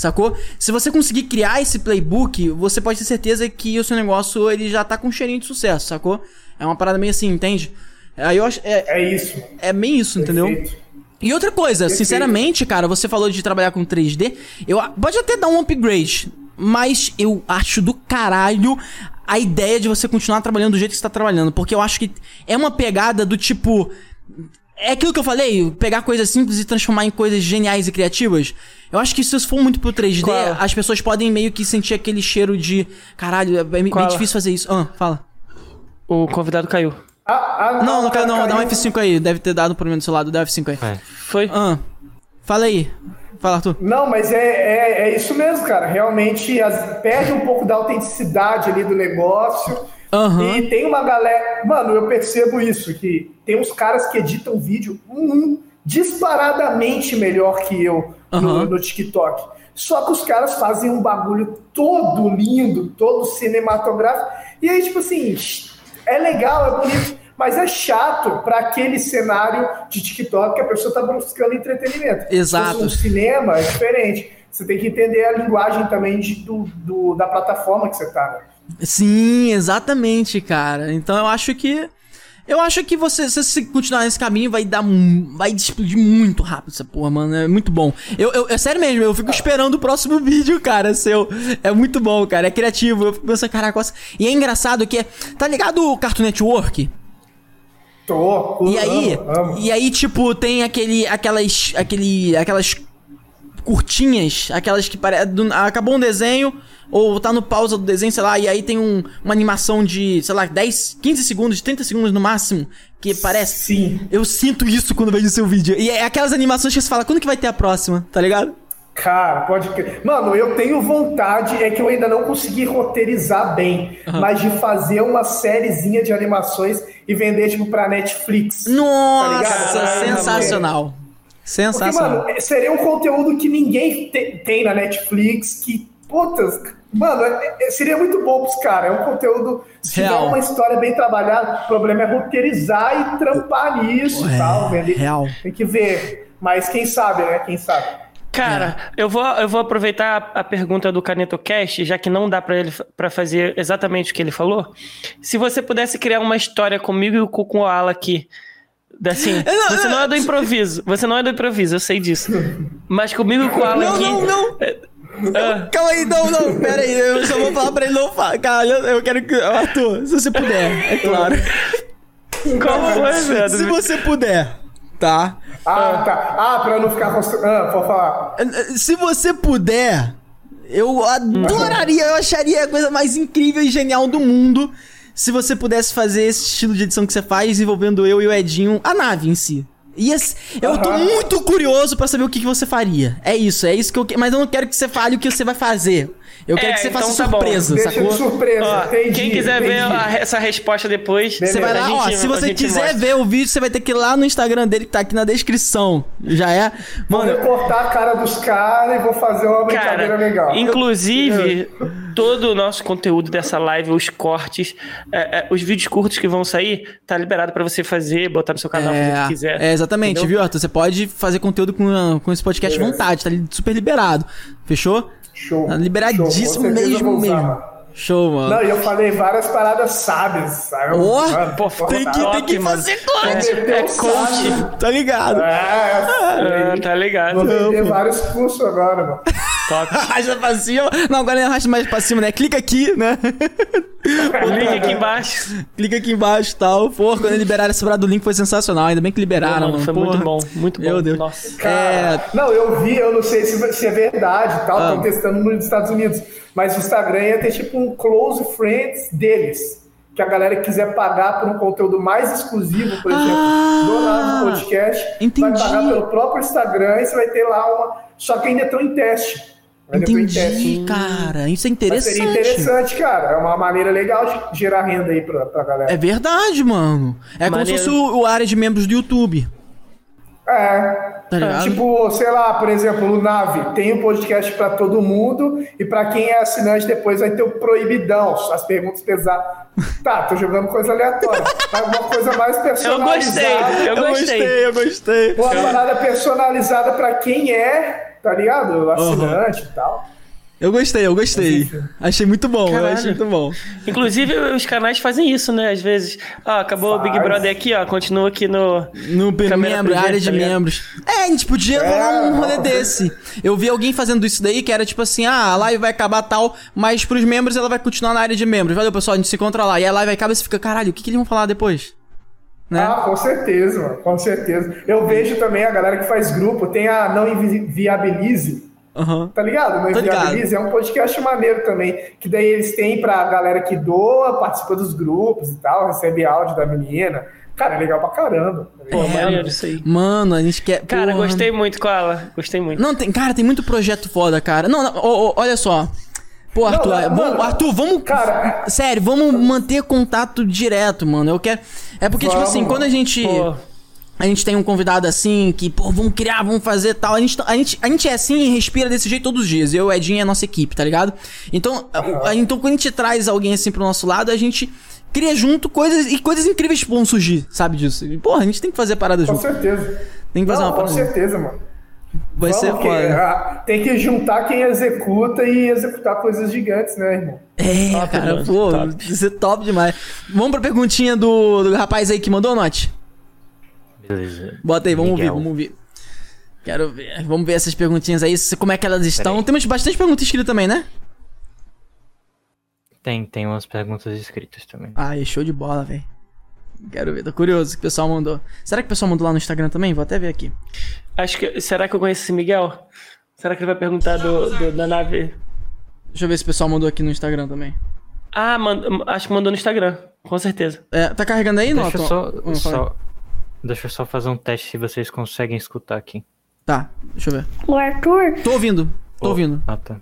Sacou? Se você conseguir criar esse playbook, você pode ter certeza que o seu negócio ele já tá com um cheirinho de sucesso, sacou? É uma parada meio assim, entende? Aí eu acho. É, é isso. É bem isso, Perfeito. entendeu? E outra coisa, Perfeito. sinceramente, cara, você falou de trabalhar com 3D. Eu, pode até dar um upgrade, mas eu acho do caralho a ideia de você continuar trabalhando do jeito que você tá trabalhando. Porque eu acho que é uma pegada do tipo. É aquilo que eu falei, pegar coisas simples e transformar em coisas geniais e criativas. Eu acho que se isso for muito pro 3D, Qual? as pessoas podem meio que sentir aquele cheiro de. Caralho, é bem, bem difícil fazer isso. Ah, fala. O convidado caiu. Ah, ah, não, não, não, caiu, não, dá um F5 aí. Deve ter dado um problema do seu lado, dá um F5 aí. É. Foi? Ah, fala aí. Fala, Arthur. Não, mas é, é, é isso mesmo, cara. Realmente as, perde um pouco da autenticidade ali do negócio. Uhum. E tem uma galera. Mano, eu percebo isso, que tem uns caras que editam vídeo um, disparadamente melhor que eu uhum. no, no TikTok. Só que os caras fazem um bagulho todo lindo, todo cinematográfico. E aí, tipo assim, é legal, é bonito mas é chato para aquele cenário de TikTok que a pessoa está buscando entretenimento. Exato. O cinema é diferente. Você tem que entender a linguagem também de, do, do, da plataforma que você está. Né? Sim, exatamente, cara. Então eu acho que. Eu acho que você, se você continuar nesse caminho, vai dar. Vai explodir muito rápido essa porra, mano. É muito bom. Eu, eu, é sério mesmo, eu fico esperando o próximo vídeo, cara, seu. É muito bom, cara. É criativo. Eu fico pensando, caraca, e é engraçado que é. Tá ligado o Cartoon Network? Tô, e aí, amo, amo. e aí tipo tem aquele aquelas aquele aquelas curtinhas, aquelas que parece acabou um desenho ou tá no pausa do desenho, sei lá, e aí tem um, uma animação de, sei lá, 10, 15 segundos, 30 segundos no máximo, que parece. Sim. Eu sinto isso quando vejo o seu vídeo. E é aquelas animações que você fala, quando que vai ter a próxima, tá ligado? Cara, pode crer. Mano, eu tenho vontade, é que eu ainda não consegui roteirizar bem, uhum. mas de fazer uma sériezinha de animações e vender, tipo, pra Netflix. Tá Nossa, tá sensacional. Sensacional. Porque, mano, seria um conteúdo que ninguém te, tem na Netflix, que, putas, mano, é, é, seria muito bom pros caras. É um conteúdo, se Real. tiver uma história bem trabalhada, o problema é roteirizar e trampar nisso e tal, Real. Tem que ver. Mas quem sabe, né? Quem sabe. Cara, é. eu, vou, eu vou aproveitar a, pergunta do CanetoCast, já que não dá para ele para fazer exatamente o que ele falou. Se você pudesse criar uma história comigo e com o Ala aqui, assim, você não é do improviso, você não é do improviso, eu sei disso. Mas comigo e com o Ala não, aqui. Não, não, não. Calma aí, não, não, pera aí, eu só vou falar pra ele não falar. Cara, eu quero que. Arthur, se você puder, é claro. Qual foi, velho? Se você puder, tá? Ah, tá. Ah, pra não ficar. Ah, pode falar. Se você puder, eu adoraria, eu acharia a coisa mais incrível e genial do mundo se você pudesse fazer esse estilo de edição que você faz envolvendo eu e o Edinho, a nave em si. E esse, eu tô muito curioso para saber o que, que, você faria. É isso, é isso que eu quero. Mas eu não quero que você fale o que você vai fazer. Eu quero é, que você então faça tá surpresa, bom. sacou? Deixa surpresa, ó, entendi, Quem quiser entendi. ver a, essa resposta depois, você vai lá, gente, ó, se você quiser mostra. ver o vídeo, você vai ter que ir lá no Instagram dele que tá aqui na descrição. Já é? Mano, vou recortar a cara dos caras e vou fazer uma brincadeira cara, legal. Inclusive, todo o nosso conteúdo dessa live, os cortes, é, é, os vídeos curtos que vão sair, tá liberado para você fazer, botar no seu canal é, se quiser. É, exatamente, entendeu? viu, Arthur? Você pode fazer conteúdo com, com esse podcast à vontade, tá super liberado. Fechou? Show. Tá liberadíssimo show. mesmo, mesmo. Show, mano. Não, e eu falei várias paradas sábias, sabe? Oh, mano, pô, tem, que, tem que fazer coach. É, coach. Tá ligado? É, é tá ligado. Vou vender vários cursos agora, mano. Top. Arrasta pra cima. Não, agora arrasta mais pra cima, né? Clica aqui, né? o link aqui embaixo. Clica aqui embaixo e tal. Pô, quando liberaram esse do link foi sensacional. Ainda bem que liberaram, mano. Foi Porra. muito bom, muito bom. Meu Deus. Nossa. Cara, é... Não, eu vi, eu não sei se, se é verdade e tal. Estão ah. testando nos Estados Unidos. Mas o Instagram ia ter tipo um close friends deles. Que a galera que quiser pagar por um conteúdo mais exclusivo, por exemplo, ah, do nosso podcast, entendi. vai pagar pelo próprio Instagram e você vai ter lá uma. Só que ainda estão em teste. Entendi, cara. Isso é interessante. seria interessante, cara. É uma maneira legal de gerar renda aí pra, pra galera. É verdade, mano. É como se fosse o, o área de membros do YouTube. É. Tá tipo, sei lá, por exemplo, o Nave tem um podcast para todo mundo e para quem é assinante depois vai ter o proibidão, as perguntas pesadas. Tá, tô jogando coisa aleatória. Alguma coisa mais personalizada. Eu gostei, eu gostei. Eu gostei, Uma parada personalizada para quem é, tá ligado? Assinante uhum. e tal. Eu gostei, eu gostei. Achei muito bom, Caralho. eu achei muito bom. Inclusive, os canais fazem isso, né? Às vezes, ó, acabou Faz. o Big Brother aqui, ó, continua aqui no... No membro, área de tá membros. É, a gente podia é. rolar um rolê desse. Eu vi alguém fazendo isso daí, que era tipo assim, ah, a live vai acabar tal, mas pros membros ela vai continuar na área de membros. Valeu, pessoal, a gente se encontra lá. E a live acaba e você fica, caralho, o que, que eles vão falar depois? Né? Ah, com certeza, mano, com certeza. Eu vejo também a galera que faz grupo, tem a Não Inviabilize, Uhum. Tá ligado? No Inviabilize é um podcast maneiro também. Que daí eles têm pra galera que doa, participa dos grupos e tal, recebe áudio da menina. Cara, é legal pra caramba. Tá é, maneiro isso aí. Mano, a gente quer. Cara, porra. gostei muito com ela. Gostei muito. Não, tem, cara, tem muito projeto foda, cara. Não, não oh, oh, olha só. Pô, Arthur, não, vamos, mano, Arthur, vamos. Cara, sério, vamos manter contato direto, mano. Eu quero. É porque, vamos, tipo assim, quando a gente. Pô a gente tem um convidado assim, que, pô, vamos criar, vamos fazer tal. A gente, a gente, a gente é assim e respira desse jeito todos os dias. Eu, Edinho e a nossa equipe, tá ligado? Então, a, então quando a gente traz alguém assim pro nosso lado, a gente cria junto coisas e coisas incríveis vão surgir, sabe disso? E, porra, a gente tem que fazer parada com junto. Com certeza. Tem que fazer Não, uma parada. Com certeza, mano. Vai Vamos, ser foda. Ah, tem que juntar quem executa e executar coisas gigantes, né, irmão? É, top, cara, mano, pô, top. isso é top demais. Vamos pra perguntinha do, do rapaz aí que mandou, Note? Beleza. Bota aí, vamos Miguel. ver, vamos ver. Quero ver. Vamos ver essas perguntinhas aí, como é que elas estão. Temos bastante perguntas escritas também, né? Tem, tem umas perguntas escritas também. Ah, show de bola, velho. Quero ver, tô curioso o que o pessoal mandou. Será que o pessoal mandou lá no Instagram também? Vou até ver aqui. Acho que. Será que eu conheço esse Miguel? Será que ele vai perguntar do, do da nave? Deixa eu ver se o pessoal mandou aqui no Instagram também. Ah, mand... acho que mandou no Instagram, com certeza. É, tá carregando aí, Deixa Só, só, Deixa eu só fazer um teste se vocês conseguem escutar aqui. Tá, deixa eu ver. O Arthur? Tô ouvindo, tô oh, ouvindo. Ah, tá.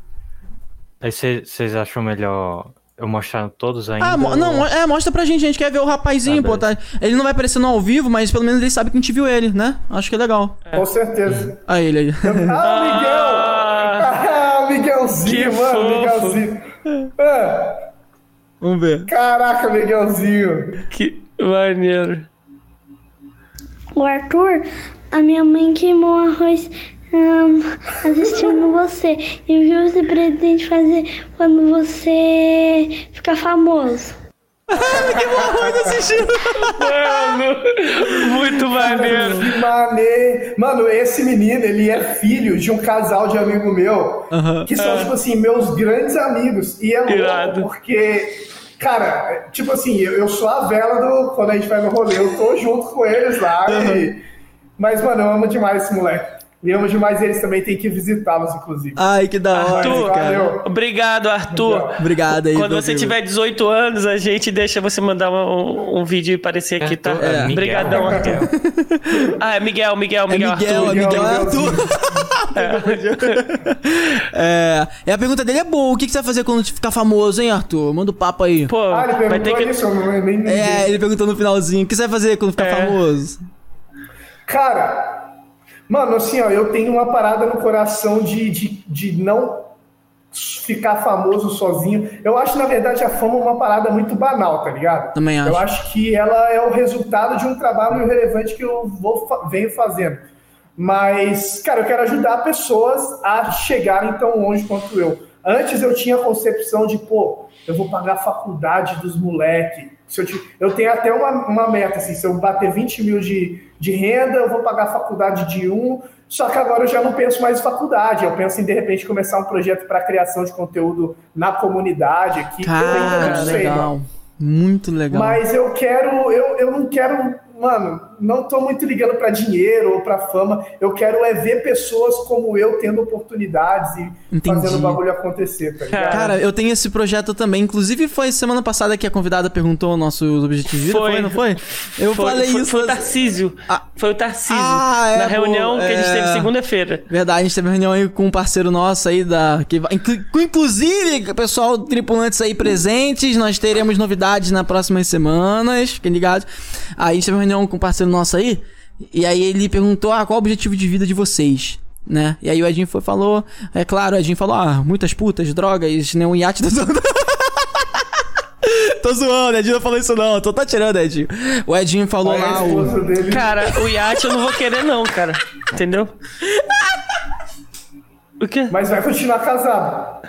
Aí vocês acham melhor eu mostrar todos ainda? Ah, mo não, é, mostra pra gente, a gente quer ver o rapazinho, tá, pô, tá? Ele não vai aparecer no ao vivo, mas pelo menos ele sabe que a gente viu ele, né? Acho que é legal. É. Com certeza. Aí ele aí. Ah, Miguel! Ah, Miguelzinho, que mano, fofo. Miguelzinho. É. Vamos ver. Caraca, Miguelzinho. Que maneiro o Arthur, a minha mãe queimou arroz hum, assistindo você. E o que você pretende fazer quando você ficar famoso? que bom assistindo. Mano, muito maneiro. Que maneiro. Mano, esse menino, ele é filho de um casal de amigo meu, que são, tipo assim, meus grandes amigos. E é louco, Irado. porque, cara, tipo assim, eu, eu sou a vela do. Quando a gente vai no rolê, eu tô junto com eles lá. e- mas, mano, eu amo demais esse moleque. E amo demais eles também, tem que visitá-los, inclusive. Ai, que da hora, Arthur, cara. Valeu. Obrigado, Arthur. Obrigado aí. Quando você tiver 18 anos, a gente deixa você mandar um, um vídeo e aparecer aqui, tá? Arthur, é Miguel. Obrigadão, Arthur. Ah, é Miguel, Miguel, É Miguel, Miguel, é Arthur. Miguel, é Miguel, Arthur. É, e a pergunta dele é boa. O que que você vai fazer quando ficar famoso, hein, Arthur? Manda o papo aí. Pô, Ah, ele vai ter que... isso, não, nem nem É, ele perguntou no finalzinho. O que você vai fazer quando ficar É. famoso? Cara, mano, assim, ó, eu tenho uma parada no coração de, de, de não ficar famoso sozinho. Eu acho, na verdade, a fama uma parada muito banal, tá ligado? Também acho. Eu acho que ela é o resultado de um trabalho relevante que eu vou, venho fazendo. Mas, cara, eu quero ajudar pessoas a chegarem tão longe quanto eu. Antes eu tinha a concepção de, pô, eu vou pagar a faculdade dos moleques. Eu, ti- eu tenho até uma, uma meta, assim, se eu bater 20 mil de, de renda, eu vou pagar a faculdade de um. Só que agora eu já não penso mais em faculdade, eu penso em, de repente, começar um projeto para criação de conteúdo na comunidade aqui. Cara, sei, legal. mano. Muito legal. Mas eu quero, eu, eu não quero, mano, não tô muito ligando pra dinheiro ou pra fama. Eu quero é ver pessoas como eu tendo oportunidades e Entendi. fazendo o bagulho acontecer, tá ligado? Cara, eu tenho esse projeto também. Inclusive, foi semana passada que a convidada perguntou nossos objetivos de vida. Foi. Foi, não foi? Eu foi, falei foi, isso. Foi o Tarcísio. Ah. Foi o Tarcísio. Ah, é, na reunião pô, que a gente é. teve segunda-feira. Verdade, a gente teve uma reunião aí com um parceiro nosso aí da. Que, inclusive, pessoal, tripulantes aí presentes, nós teremos novidades nas próximas semanas, fiquem ligados. Aí a gente teve uma reunião com um parceiro nosso aí, e aí ele perguntou: ah, qual o objetivo de vida de vocês? Né? E aí o Edinho foi, falou, é claro, o Edinho falou, ah, muitas putas, drogas, né, um iate do Tô zoando, Edinho não falou isso não, tô tá tirando, Edinho. O Edinho falou lá o. dele. Cara, o iate eu não vou querer não, cara. Entendeu? O quê? Mas vai continuar casado.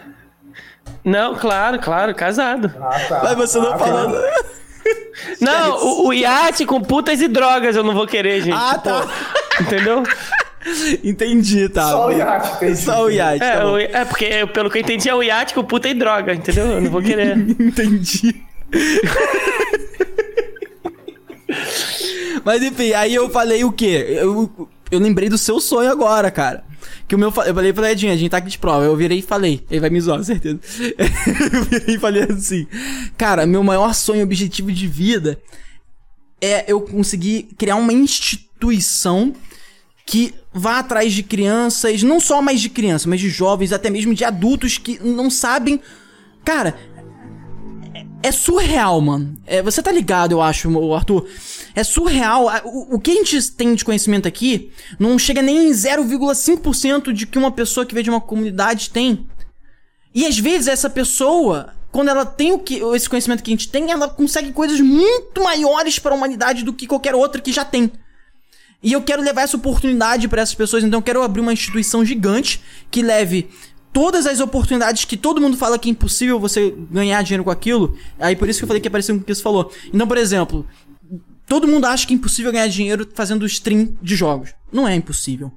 Não, claro, claro, casado. Ah, tá. Mas você não Ah, falou. tá. Não, o, o iate com putas e drogas eu não vou querer, gente. Ah, tá. Pô, entendeu? Entendi, tá. Só o iate, entendi. Só o iate. É, tá bom. o- é porque, pelo que eu entendi, é o iate com puta e droga, entendeu? Eu não vou querer. Entendi. Mas enfim, aí eu falei o quê? Eu, eu lembrei do seu sonho agora, cara. Que o meu. Eu falei pra Edinho, a gente tá aqui de prova. Eu virei e falei. Ele vai me zoar, certeza. eu virei e falei assim. Cara, meu maior sonho, objetivo de vida é eu conseguir criar uma instituição que vá atrás de crianças, não só mais de crianças, mas de jovens, até mesmo de adultos que não sabem. Cara, é surreal, mano. É, você tá ligado, eu acho, Arthur. É surreal. O, o que a gente tem de conhecimento aqui não chega nem em 0,5% de que uma pessoa que veio de uma comunidade tem. E às vezes essa pessoa, quando ela tem o que, esse conhecimento que a gente tem, ela consegue coisas muito maiores para a humanidade do que qualquer outra que já tem. E eu quero levar essa oportunidade para essas pessoas, então eu quero abrir uma instituição gigante que leve todas as oportunidades que todo mundo fala que é impossível você ganhar dinheiro com aquilo. Aí por isso que eu falei que parecido com o que você falou. Então, por exemplo, todo mundo acha que é impossível ganhar dinheiro fazendo stream de jogos. Não é impossível.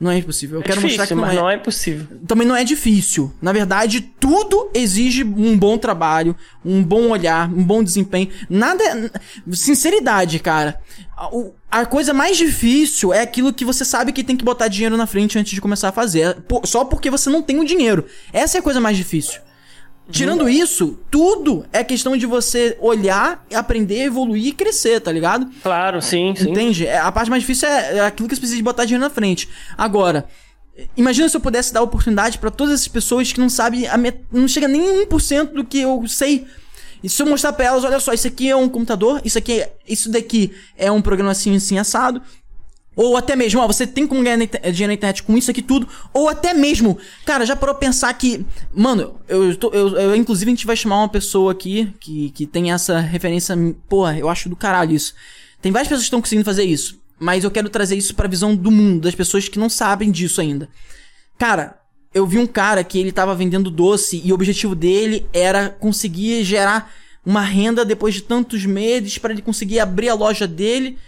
Não é impossível. Eu É quero difícil, mostrar que não mas é não é impossível. também não é difícil. Na verdade, tudo exige um bom trabalho, um bom olhar, um bom desempenho. Nada. Sinceridade, cara. A, coisa mais difícil é aquilo que você sabe que tem que botar dinheiro na frente antes de começar a fazer. É Só porque você não tem o dinheiro. Essa é a coisa mais difícil. Tirando isso, tudo é questão de você olhar, aprender, evoluir e crescer, tá ligado? Claro, sim, sim. Entende? É, A parte mais difícil é é aquilo que você precisa de botar dinheiro na frente. Agora, imagina se eu pudesse dar oportunidade pra todas essas pessoas que não sabem, a met- não chega nem em 1% do que eu sei. E se eu mostrar pra elas, olha só, isso aqui é um computador, isso aqui, é- isso daqui é um programa assim, assim, assado. Ou até mesmo, ó, você tem como ganhar inter- dinheiro na internet com isso aqui tudo. Ou até mesmo, cara, já parou pensar que. Mano, eu, tô, eu, eu- inclusive a gente vai chamar uma pessoa aqui que, que tem essa referência. Porra, eu acho do caralho isso. Tem várias pessoas que estão conseguindo fazer isso. mas eu quero trazer isso pra visão do mundo, das pessoas que não sabem disso ainda. Cara, eu vi um cara que ele tava vendendo doce e o objetivo dele era conseguir gerar uma renda depois de tantos meses para ele conseguir abrir a loja dele.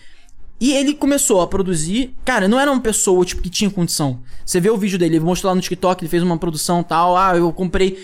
E ele começou a produzir. Cara, não era uma pessoa tipo que tinha condição. Você vê o vídeo dele, ele mostrou lá no TikTok, ele fez uma produção tal. Ah, eu comprei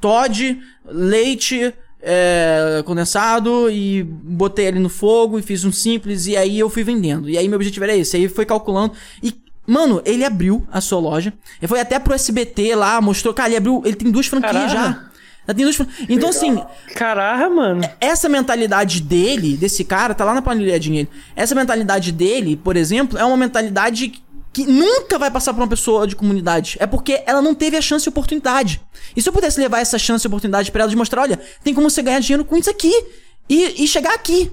Todd, leite, é, condensado e botei ele no fogo e fiz um simples e aí eu fui vendendo. E aí meu objetivo era esse. Aí foi calculando e Mano, ele abriu a sua loja. Ele foi até pro SBT lá, mostrou. Cara, ele abriu. Ele tem duas franquias já. Já tem duas Então, assim. Caraca, mano. Essa mentalidade dele, desse cara, tá lá na planilha dinheiro. Essa mentalidade dele, por exemplo, é uma mentalidade que nunca vai passar pra uma pessoa de comunidade. É porque ela não teve a chance e oportunidade. E se eu pudesse levar essa chance e oportunidade pra ela de mostrar, olha, tem como você ganhar dinheiro com isso aqui. E, e chegar aqui.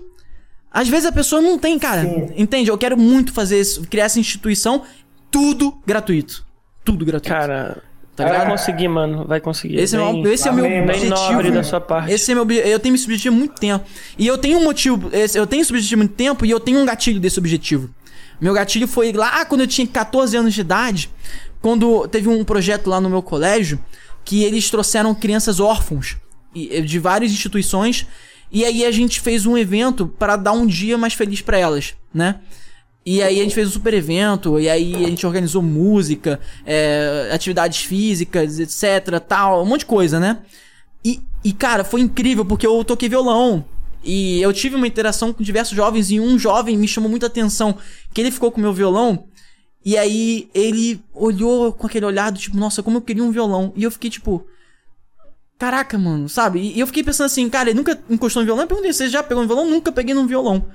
Às vezes a pessoa não tem, cara. Sim. Entende? Eu quero muito fazer isso, criar essa instituição tudo gratuito. Tudo gratuito. Cara, tá vai conseguir, mano. Vai conseguir. Esse, bem, é, meu, esse é o meu objetivo. da sua parte. Esse é meu Eu tenho esse objetivo há muito tempo. E eu tenho um motivo. Esse, eu tenho esse objetivo há muito tempo e eu tenho um gatilho desse objetivo. Meu gatilho foi lá quando eu tinha 14 anos de idade. Quando teve um projeto lá no meu colégio que eles trouxeram crianças órfãos de várias instituições. E aí a gente fez um evento para dar um dia mais feliz para elas, né? E aí a gente fez um super evento, e aí a gente organizou música, é, atividades físicas, etc, tal, um monte de coisa, né? E, e, cara, foi incrível porque eu toquei violão. E eu tive uma interação com diversos jovens e um jovem me chamou muita atenção, que ele ficou com o meu violão, e aí ele olhou com aquele olhar do tipo, nossa, como eu queria um violão. E eu fiquei tipo, caraca, mano, sabe? E eu fiquei pensando assim, cara, ele nunca encostou no violão. Eu perguntei, você já pegou um violão? Nunca peguei num violão.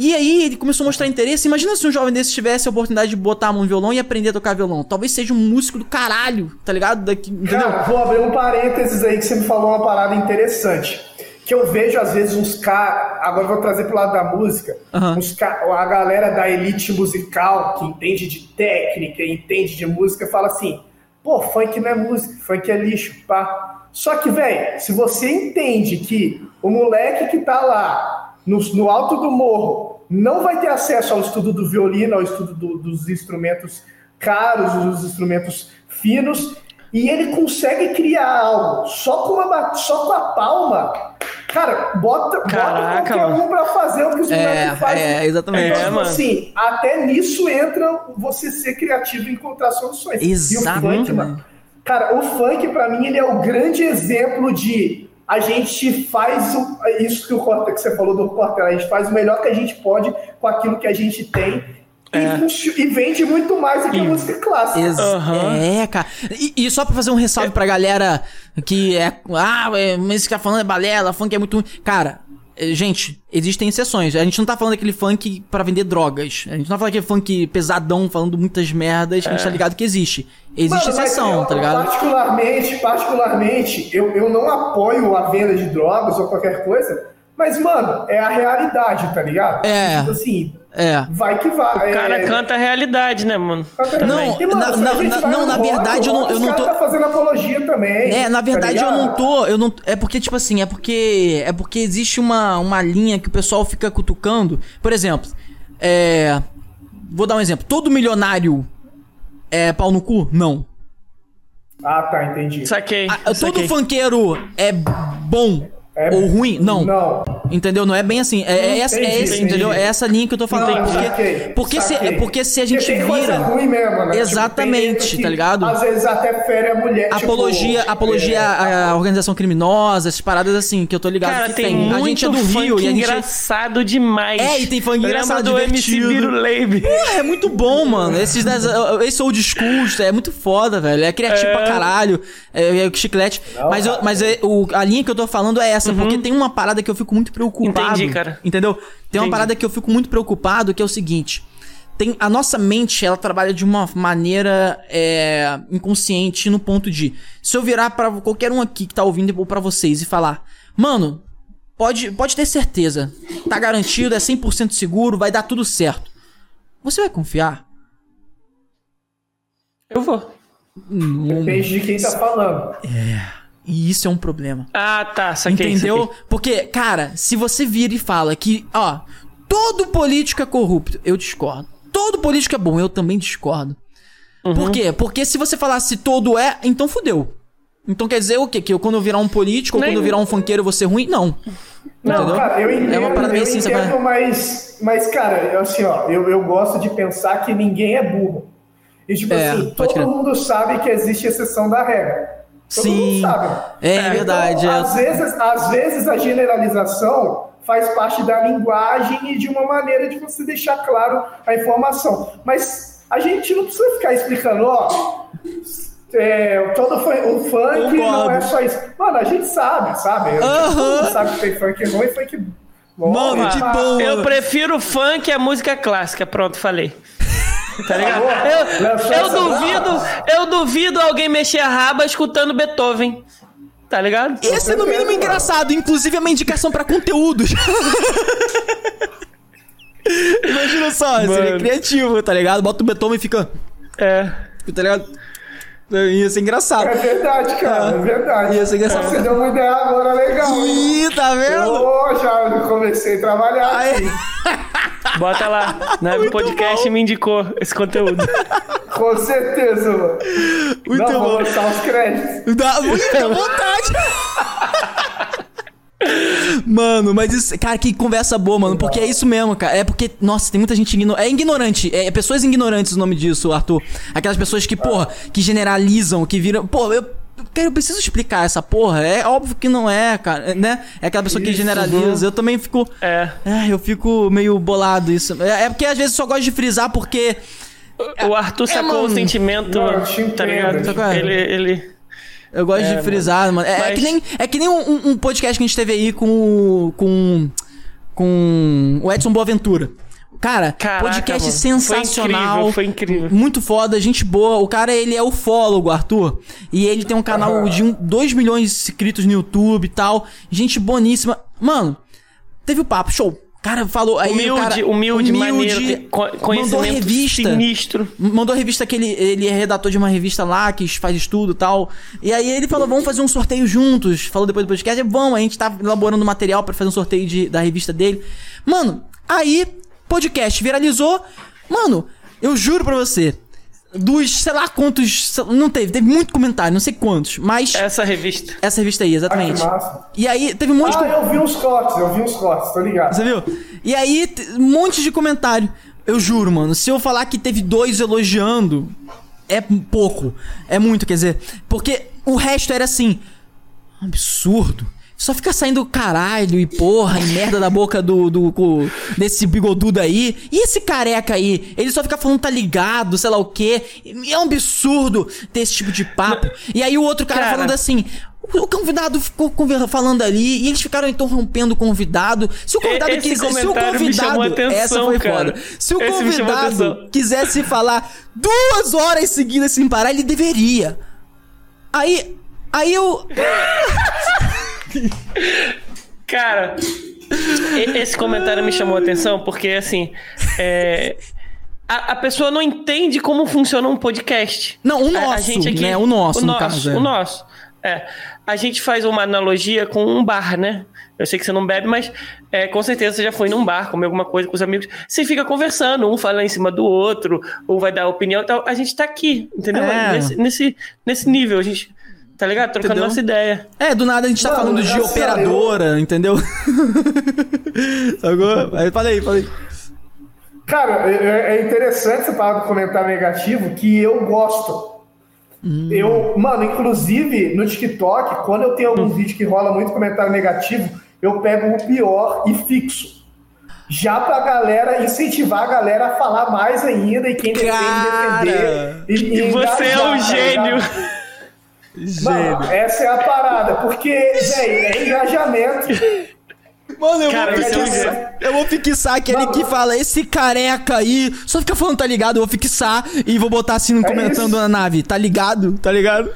E aí ele começou a mostrar interesse. Imagina se um jovem desse tivesse a oportunidade de botar a mão no violão e aprender a tocar violão. Talvez seja um músico do caralho, tá ligado? Daqui, entendeu? Cara, vou abrir um parênteses aí que você me falou uma parada interessante. Que eu vejo às vezes uns caras. Agora vou trazer pro lado da música. Uhum. Uns a galera da elite musical, que entende de técnica, entende de música, fala assim: pô, funk não é música, funk é lixo, pá. Só que, velho, se você entende que o moleque que tá lá no, no alto do morro, não vai ter acesso ao estudo do violino, ao estudo do, dos instrumentos caros, dos instrumentos finos, e ele consegue criar algo só com, uma, só com a palma. Cara, bota, Caraca, bota qualquer um pra fazer o que os é, moleques fazem. É, exatamente. Então, tipo assim, até nisso entra você ser criativo e encontrar soluções. Exatamente. E o funk, mano, cara, o funk, pra mim, ele é o grande exemplo de a gente faz o, isso que, o que você falou do Corta, a gente faz o melhor que a gente pode com aquilo que a gente tem. É. E, e, vende muito mais do que e, música clássica. Ex uhum. É, cara. E, e, só pra fazer um ressalve é. pra galera que é. Ah, mas que tá falando é balela, funk é muito. Cara, gente, existem exceções. A gente não tá falando daquele funk para vender drogas. A gente não tá falando daquele funk pesadão, falando muitas merdas, que a gente tá é. ligado que existe. Existe Mano, exceção, eu, tá ligado? Particularmente, particularmente, eu, eu não apoio a venda de drogas ou qualquer coisa, mas, mano, é a realidade, tá ligado? É. Tipo assim, é. Vai que vai. O cara é... canta a realidade, né, mano? Não, mano, na, na, na, não, na verdade eu não, eu não tô. tá fazendo apologia também. É, na verdade tá eu não tô, eu não, é porque tipo assim, é porque é porque existe uma, uma linha que o pessoal fica cutucando. Por exemplo, é vou dar um exemplo. Todo milionário é pau no cu? Não. Ah, tá, entendi. Saquei. A, todo funkeiro é bom é, Ou ruim? Não. Não. Entendeu? Não é bem assim. É, é essa, entendi, é esse, entendeu? É essa linha que eu tô falando. Não, porque, saquei, porque, saquei. Se, porque se a gente porque vira. ruim mesmo, né? Exatamente, tipo, tá ligado? Às vezes até fere a mulher. Tipo, apologia, tipo, apologia é, à organização criminosa, essas paradas assim, que eu tô ligado Cara, que tem. tem. A gente é do Rio e a gente. engraçado demais. É, e tem funk engraçado do divertido. MC Biro Leibe. É muito bom, mano. Esses, esse old school, é muito foda, velho. É criativo é. pra caralho. É, é chiclete. Não, mas eu, mas é, o, a linha que eu tô falando é essa, uhum. porque tem uma parada que eu fico muito preocupado. Entendi, cara. Entendeu? Tem Entendi. uma parada que eu fico muito preocupado, que é o seguinte. Tem, a nossa mente, ela trabalha de uma maneira é, inconsciente no ponto de... Se eu virar para qualquer um aqui que tá ouvindo ou para vocês e falar... Mano, pode, pode ter certeza. Tá garantido, é 100% seguro, vai dar tudo certo. Você vai confiar? Eu vou. Depende de quem tá falando. É... E isso é um problema. Ah, tá, saquei. Entendeu? Saquei. Porque, cara, se você vira e fala que, ó, todo político é corrupto. Eu discordo. Todo político é bom. Eu também discordo. Uhum. Por quê? Porque se você falasse todo é, então fudeu. Então quer dizer o quê? Que eu, quando eu virar um político Nem... ou quando eu virar um funkeiro eu vou ser ruim? Não. Não, Entendeu? cara, eu entendo, é uma parada eu assim, entendo, mas, mas, cara, assim, ó, eu, eu gosto de pensar que ninguém é burro. E, tipo é, assim, todo crer. mundo sabe que existe exceção da regra. Todo Sim, é, é verdade. Então, é. Às, vezes, às vezes a generalização faz parte da linguagem e de uma maneira de você deixar claro a informação. Mas a gente não precisa ficar explicando, ó, é, todo o funk não é só isso. Mano, a gente sabe, sabe? Uhum. -huh. sabe que tem funk ruim e funk bom. Mano, de boa. Eu prefiro funk a música clássica. Pronto, falei. Tá ligado? Eu, eu duvido, eu duvido alguém mexer a raba escutando Beethoven. Tá ligado? Esse é no mínimo engraçado, inclusive é uma indicação pra conteúdos. Imagina só, Mano. seria criativo, tá ligado? Bota o Beethoven e fica. É. Tá ligado? Ia ser engraçado. É verdade, cara, é, é verdade. Ia ser engraçado. Você deu uma ideia agora legal. Ih, tá vendo? Já comecei a trabalhar Aí. Bota lá, na né? podcast bom. me indicou esse conteúdo. Com certeza, mano. Muito Não, bom. Vou botar os créditos. Dá muita vontade. Mano, mas isso, cara, que conversa boa, mano. Porque é isso mesmo, cara. É porque, nossa, tem muita gente ignorante. É ignorante. É, pessoas ignorantes o nome disso, Arthur. Aquelas pessoas que, porra, que generalizam, que viram. Pô, eu. Cara, eu preciso explicar essa porra. É óbvio que não é, cara, né? É aquela pessoa isso, que generaliza. Uhum. Eu também fico. É. é. Eu fico meio bolado isso. É, é porque às vezes eu só gosto de frisar porque. O Arthur é, sacou o sentimento. Não, tá ligado? Ele. ele... Eu gosto é, de frisar, mano. mano. É, Mas... é, que nem, é que nem um, um, podcast que a gente teve aí com com, com o Edson Boaventura. Cara, Caraca, podcast mano. sensacional. Foi incrível, foi incrível. Muito foda, gente boa. O cara, ele é ufólogo, Arthur. E ele tem um canal de 2 milhões de inscritos no YouTube e tal. Gente boníssima. Mano, teve o papo, show cara falou aí humilde, o cara, humilde, humilde maneiro, mandou revista, sinistro. Mandou revista que ele, ele é redator de uma revista lá que faz estudo e tal. E aí ele falou: "Vamos fazer um sorteio juntos". Falou depois do podcast: "Vamos, a gente tá elaborando material para fazer um sorteio de, da revista dele". Mano, aí podcast viralizou. Mano, eu juro pra você, dos, sei lá quantos. Não teve, teve muito comentário, não sei quantos, mas. Essa revista. Essa revista aí, exatamente. Ah, e aí teve um monte ah, de. Ah, eu vi uns cortes, eu vi uns cortes, tô ligado. Você viu? E aí, um monte de comentário. Eu juro, mano, se eu falar que teve dois elogiando, é pouco. É muito, quer dizer. Porque o resto era assim. Absurdo. Só fica saindo caralho e porra e merda da boca do, do, do, desse bigodudo aí. E esse careca aí? Ele só fica falando tá ligado, sei lá o quê. É um absurdo ter esse tipo de papo. E aí o outro cara, cara. falando assim. O convidado ficou falando ali e eles ficaram interrompendo o convidado. Se o convidado Esse quisesse. Se o convidado. Atenção, essa foi cara. foda. Se o Esse convidado quisesse falar duas horas seguidas sem parar, ele deveria. Aí. Aí eu. Cara, esse comentário me chamou a atenção porque, assim, é, a, a, pessoa não entende como funciona um podcast. Não, o nosso, a, a gente aqui, né? O nosso, o no nosso, caso. É. O nosso. É. A gente faz uma analogia com um bar, né? Eu sei que você não bebe, mas é, com certeza você já foi num bar, comer alguma coisa com os amigos. Você fica conversando, um fala em cima do outro, um vai dar opinião e tal. A gente tá aqui, entendeu? É. Nesse, nesse, nesse nível. A gente Tá ligado? Trocando entendeu? nossa ideia. É, do nada a gente tá falando de operadora, eu... entendeu? Sacou? Aí, falei, falei. Cara, é, é interessante você falar do comentário negativo que eu gosto. Hum. Eu, mano, inclusive no TikTok, quando eu tenho algum hum. vídeo que rola muito comentário negativo, eu pego o pior e fixo. Já pra galera incentivar a galera a falar mais ainda e quem Cara, defender. E, e você é um tá gênio. Tá Mano, essa é a parada, porque, velho, é engajamento. Mano, eu Cara, vou fixar, eu vou fixar aquele Mano. que fala, esse careca aí, só fica falando, tá ligado? Eu vou fixar e vou botar assim no é comentando isso. na nave, tá ligado? Tá ligado?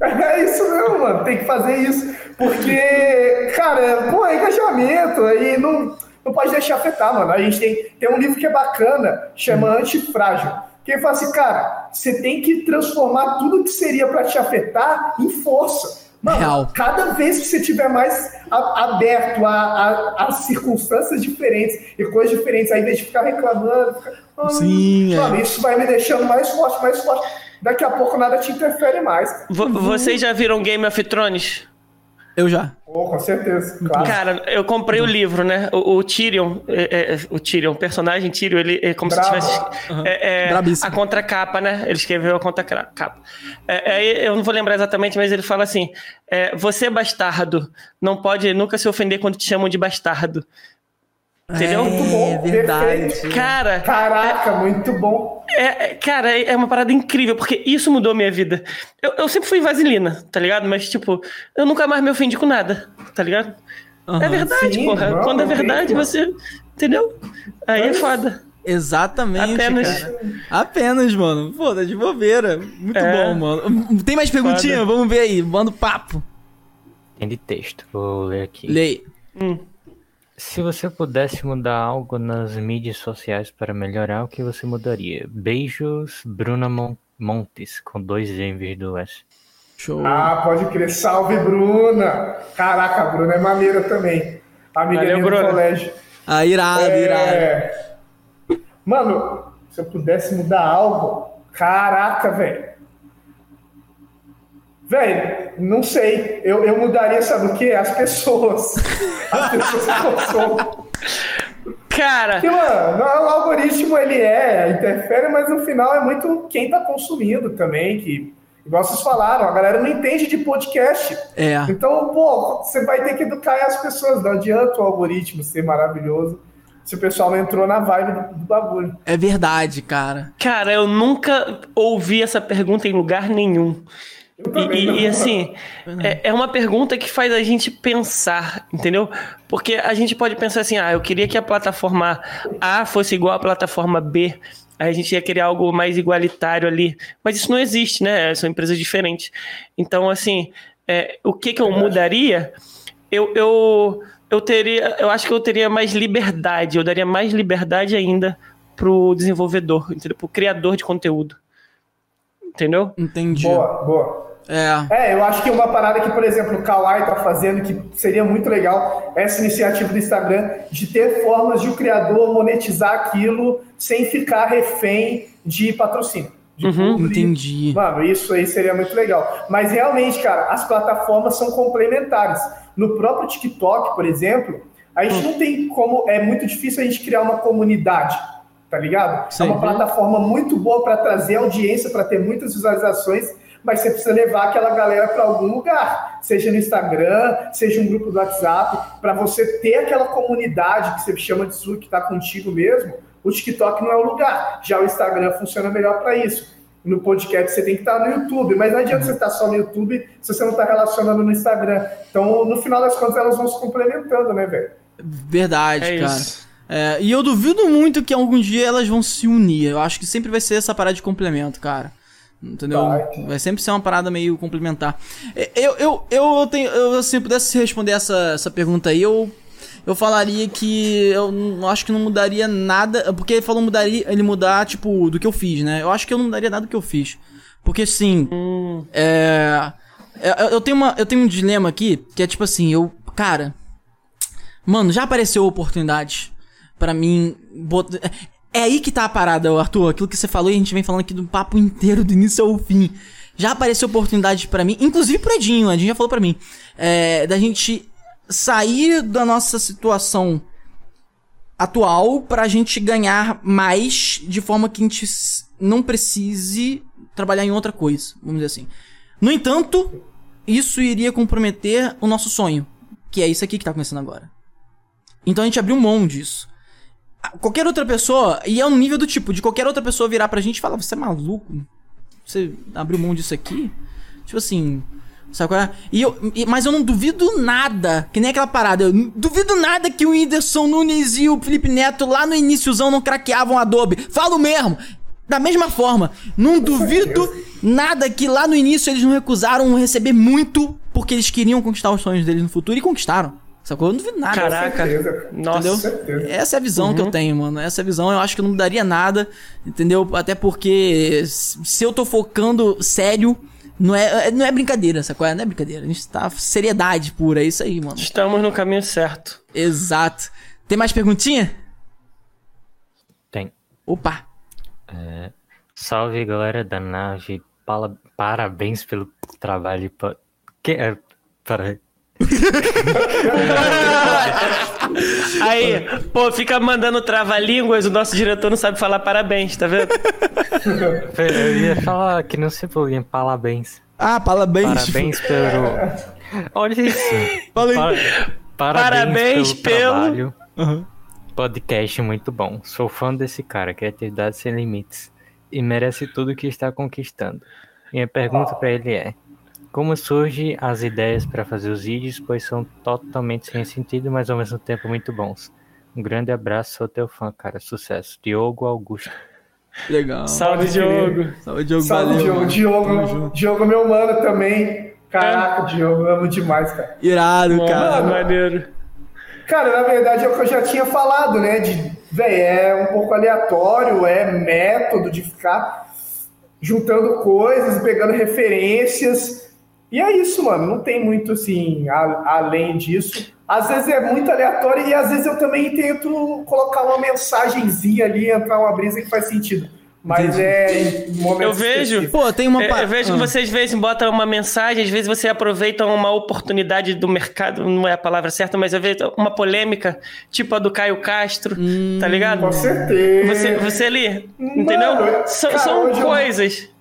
É isso mesmo, mano, tem que fazer isso. Porque, cara, pô, é engajamento aí não, não pode deixar afetar, mano. A gente tem, tem um livro que é bacana, chama hum. Antifrágil que ele fala assim, cara, você tem que transformar tudo que seria para te afetar em força. Mano, Real. cada vez que você tiver mais aberto a, a, a, circunstâncias diferentes e coisas diferentes, aí vez de ficar reclamando, ficar, Sim, mano, é. isso vai me deixando mais forte, mais forte. Daqui a pouco nada te interfere mais. V vocês já viram Game of Thrones? Eu já. Oh, com certeza, claro. Cara, eu comprei o livro, né? O, o Tyrion, é, é, o Tyrion, o personagem Tyrion, ele é como Bravo. se tivesse uhum. é, a contracapa, né? Ele escreveu a contracapa. É, eu não vou lembrar exatamente, mas ele fala assim: você bastardo não pode nunca se ofender quando te chamam de bastardo. Entendeu? É, muito bom. verdade. Cara. Caraca, é, muito bom. É, cara, é uma parada incrível, porque isso mudou a minha vida. Eu, eu sempre fui vaselina, tá ligado? Mas, tipo, eu nunca mais me ofendi com nada, tá ligado? Uhum, é verdade, sim, porra. Não, Quando é verdade, você. Entendeu? Aí é foda. Exatamente. Apenas. Cara. Apenas, mano. Pô, tá de bobeira. Muito é. bom, mano. Tem mais perguntinha? Foda. Vamos ver aí. Manda papo. Tem de texto. Vou ler aqui. Leia. Hum. Se você pudesse mudar algo nas mídias sociais para melhorar, o que você mudaria? Beijos, Bruna Montes, com dois Z em vez do S. Show. Ah, pode crer. Salve, Bruna! Caraca, a Bruna é maneira também. Amiga do colégio. Ah, irado, é... irado. Mano, se eu pudesse mudar algo, caraca, velho. Velho, não sei. Eu, eu mudaria, sabe o quê? As pessoas. As pessoas que consomem. Cara. Porque, mano, o algoritmo ele é, interfere, mas no final é muito quem tá consumindo também, que. Igual vocês falaram, a galera não entende de podcast. É. Então, pô, você vai ter que educar as pessoas. Não adianta o algoritmo ser maravilhoso se o pessoal não entrou na vibe do, do bagulho. É verdade, cara. Cara, eu nunca ouvi essa pergunta em lugar nenhum. E, e, assim, é, é, uma pergunta que faz a gente pensar, entendeu? Porque a gente pode pensar assim, ah, eu queria que a plataforma A fosse igual à plataforma B, aí a gente ia querer algo mais igualitário ali. Mas isso não existe, né? São empresas diferentes. Então, assim, é, o que, que eu mudaria? Eu, eu, eu teria, eu acho que eu teria mais liberdade, eu daria mais liberdade ainda pro desenvolvedor, entendeu? Pro criador de conteúdo. Entendeu? Entendi. Boa, boa. É. é, eu acho que uma parada que, por exemplo, o Kawaii tá fazendo, que seria muito legal, essa iniciativa do Instagram, de ter formas de o criador monetizar aquilo sem ficar refém de patrocínio. De uhum, entendi. Mano, isso aí seria muito legal. Mas realmente, cara, as plataformas são complementares. No próprio TikTok, por exemplo, a gente uhum. não tem como. É muito difícil a gente criar uma comunidade tá ligado? Sim. É uma plataforma muito boa para trazer audiência, para ter muitas visualizações, mas você precisa levar aquela galera para algum lugar, seja no Instagram, seja um grupo do WhatsApp, para você ter aquela comunidade que você chama de sua, que está contigo mesmo. O TikTok não é o lugar, já o Instagram funciona melhor para isso. No podcast você tem que estar tá no YouTube, mas não adianta você estar só no YouTube se você não está relacionando no Instagram. Então, no final das contas, elas vão se complementando, né, velho? Verdade, é cara. Isso. É, e eu duvido muito que algum dia elas vão se unir. Eu acho que sempre vai ser essa parada de complemento, cara. Entendeu? Vai, sempre ser uma parada meio complementar. É, eu, eu, eu, tenho. Eu, se eu pudesse responder essa, essa pergunta aí, eu. Eu falaria que eu não, acho que não mudaria nada. Porque ele falou mudaria, ele mudar, tipo, do que eu fiz, né? Eu acho que eu não mudaria nada do que eu fiz. Porque sim. Hum. É. Eu, eu, tenho uma, eu tenho um dilema aqui que é tipo assim, eu. Cara. Mano, já apareceu oportunidade para mim. Bot... É aí que tá a parada, Arthur. Aquilo que você falou e a gente vem falando aqui do papo inteiro, do início ao fim. Já apareceu oportunidade para mim, inclusive pro Edinho, Edinho já falou para mim, é, da gente sair da nossa situação atual pra gente ganhar mais de forma que a gente não precise trabalhar em outra coisa, vamos dizer assim. No entanto, isso iria comprometer o nosso sonho, que é isso aqui que tá começando agora. Então a gente abriu mão disso qualquer outra pessoa, e é um nível do tipo, de qualquer outra pessoa virar pra gente e falar, você é maluco? Você abriu mão disso aqui? Tipo assim, sabe qual é? E eu, e, mas eu não duvido nada, que nem aquela parada, eu duvido nada que o Whindersson Nunes e o Felipe Neto lá no iníciozão não craqueavam Adobe. Falo mesmo! Da mesma forma, não duvido nada que lá no início eles não recusaram receber muito porque eles queriam conquistar os sonhos deles no futuro e conquistaram. Sacou? Eu não duvido nada. Caraca. Nossa. Entendeu? Essa é a visão uhum. que eu uhum. tenho, mano. Essa é a visão eu acho que não mudaria nada. Entendeu? Até porque se eu tô focando sério Não é, é não é brincadeira, essa coisa não é brincadeira. A gente tá seriedade pura, é isso aí, mano. Estamos no caminho certo. Exato. Tem mais perguntinha? Tem. Opa. É, salve, galera da nave. Parabéns pelo trabalho. Que, é, para, Aí, pô, fica mandando trava-línguas, o nosso diretor não sabe falar parabéns, tá vendo? Eu ia falar que não se problema, parabéns. Ah, parabéns. Parabéns pelo. Olha isso. Falei. Parabéns, parabéns pelo, pelo... trabalho. Uhum. Podcast muito bom. Sou fã desse cara, criatividade sem limites. E merece tudo que está conquistando. Minha pergunta para ele é: como surgem as ideias para fazer os vídeos, pois são totalmente sem sentido, mas ao mesmo tempo muito bons. Um grande abraço, sou teu fã, cara. Sucesso. Diogo Augusto. Legal. Salve, Diogo. Salve, Diogo. Salve, valeu, Diogo. Diogo, Diogo, meu mano também. Caraca, é. Diogo, amo demais, cara. Irado, mano, cara. Maneiro. Cara, na verdade é o que eu já tinha falado, né? De, véi, é um pouco aleatório, é método de ficar juntando coisas, pegando referências e é isso, mano. Não tem muito assim, a, além disso. Às vezes é muito aleatório e às vezes eu também tento colocar uma mensagenzinha ali, entrar uma brisa que faz sentido. Mas é Eu vejo. Pô, tem uma. Eu, eu vejo que ah. vocês às vezes botam uma mensagem, às vezes você aproveita uma oportunidade do mercado, não é a palavra certa, mas às vezes uma polêmica, tipo a do Caio Castro, hum, tá ligado? Com certeza. Você, você ali, entendeu? Mano, são, cara, são coisas. Eu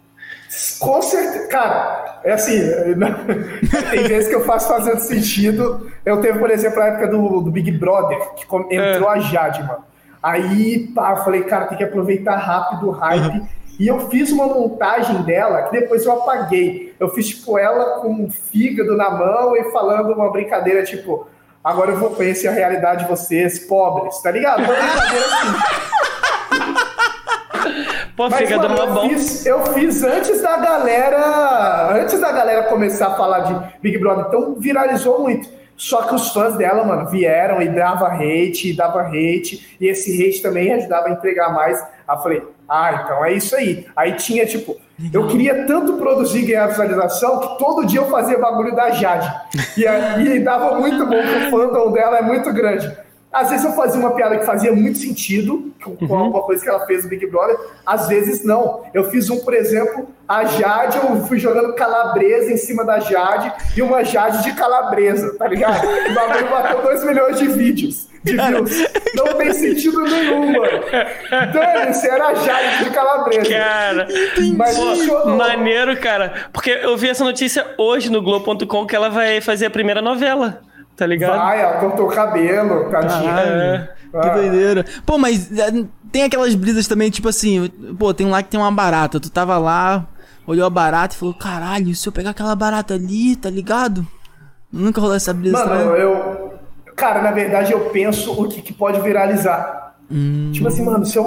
com certeza. Cara, é assim, tem vezes que eu faço fazendo sentido. Eu teve, por exemplo, a época do, do Big Brother, que entrou é. a Jade, mano. Aí, pá, eu falei, cara, tem que aproveitar rápido o hype. Uhum. E eu fiz uma montagem dela que depois eu apaguei. Eu fiz, tipo, ela com um fígado na mão e falando uma brincadeira, tipo, agora eu vou conhecer a realidade de vocês, pobres, tá ligado? Uma brincadeira assim. Pô, Mas, fígado mano, eu bom. Fiz, eu fiz antes da galera. Antes da galera começar a falar de Big Brother, então viralizou muito. Só que os fãs dela, mano, vieram e dava hate, e dava hate, e esse hate também ajudava a entregar mais. Aí eu falei, ah, então é isso aí. Aí tinha, tipo, eu queria tanto produzir e ganhar visualização que todo dia eu fazia bagulho da Jade. E, e dava muito bom, porque o fandom dela é muito grande. Às vezes eu fazia uma piada que fazia muito sentido com, uhum. alguma coisa que ela fez no Big Brother, às vezes não. Eu fiz um, por exemplo, a Jade, eu fui jogando calabresa em cima da Jade e uma Jade de calabresa, tá ligado? O bagulho bateu 2 milhões de vídeos, de views. Não tem sentido nenhum, mano. Dane-se, era a Jade de calabresa. Cara, Mas pô, maneiro, cara. Porque eu vi essa notícia hoje no Globo.com que ela vai fazer a primeira novela. Tá ligado? Vai, ela cortou o cabelo, tadinha. É. Que doideira. Pô, mas é, tem aquelas brisas também, tipo assim, pô, tem um lá que tem uma barata. Tu tava lá, olhou a barata e falou, caralho, se eu pegar aquela barata ali, tá ligado? Nunca rolou essa brisa. Mano, eu. Cara, na verdade eu penso o que, que pode viralizar. Hum. Tipo assim, mano, se eu,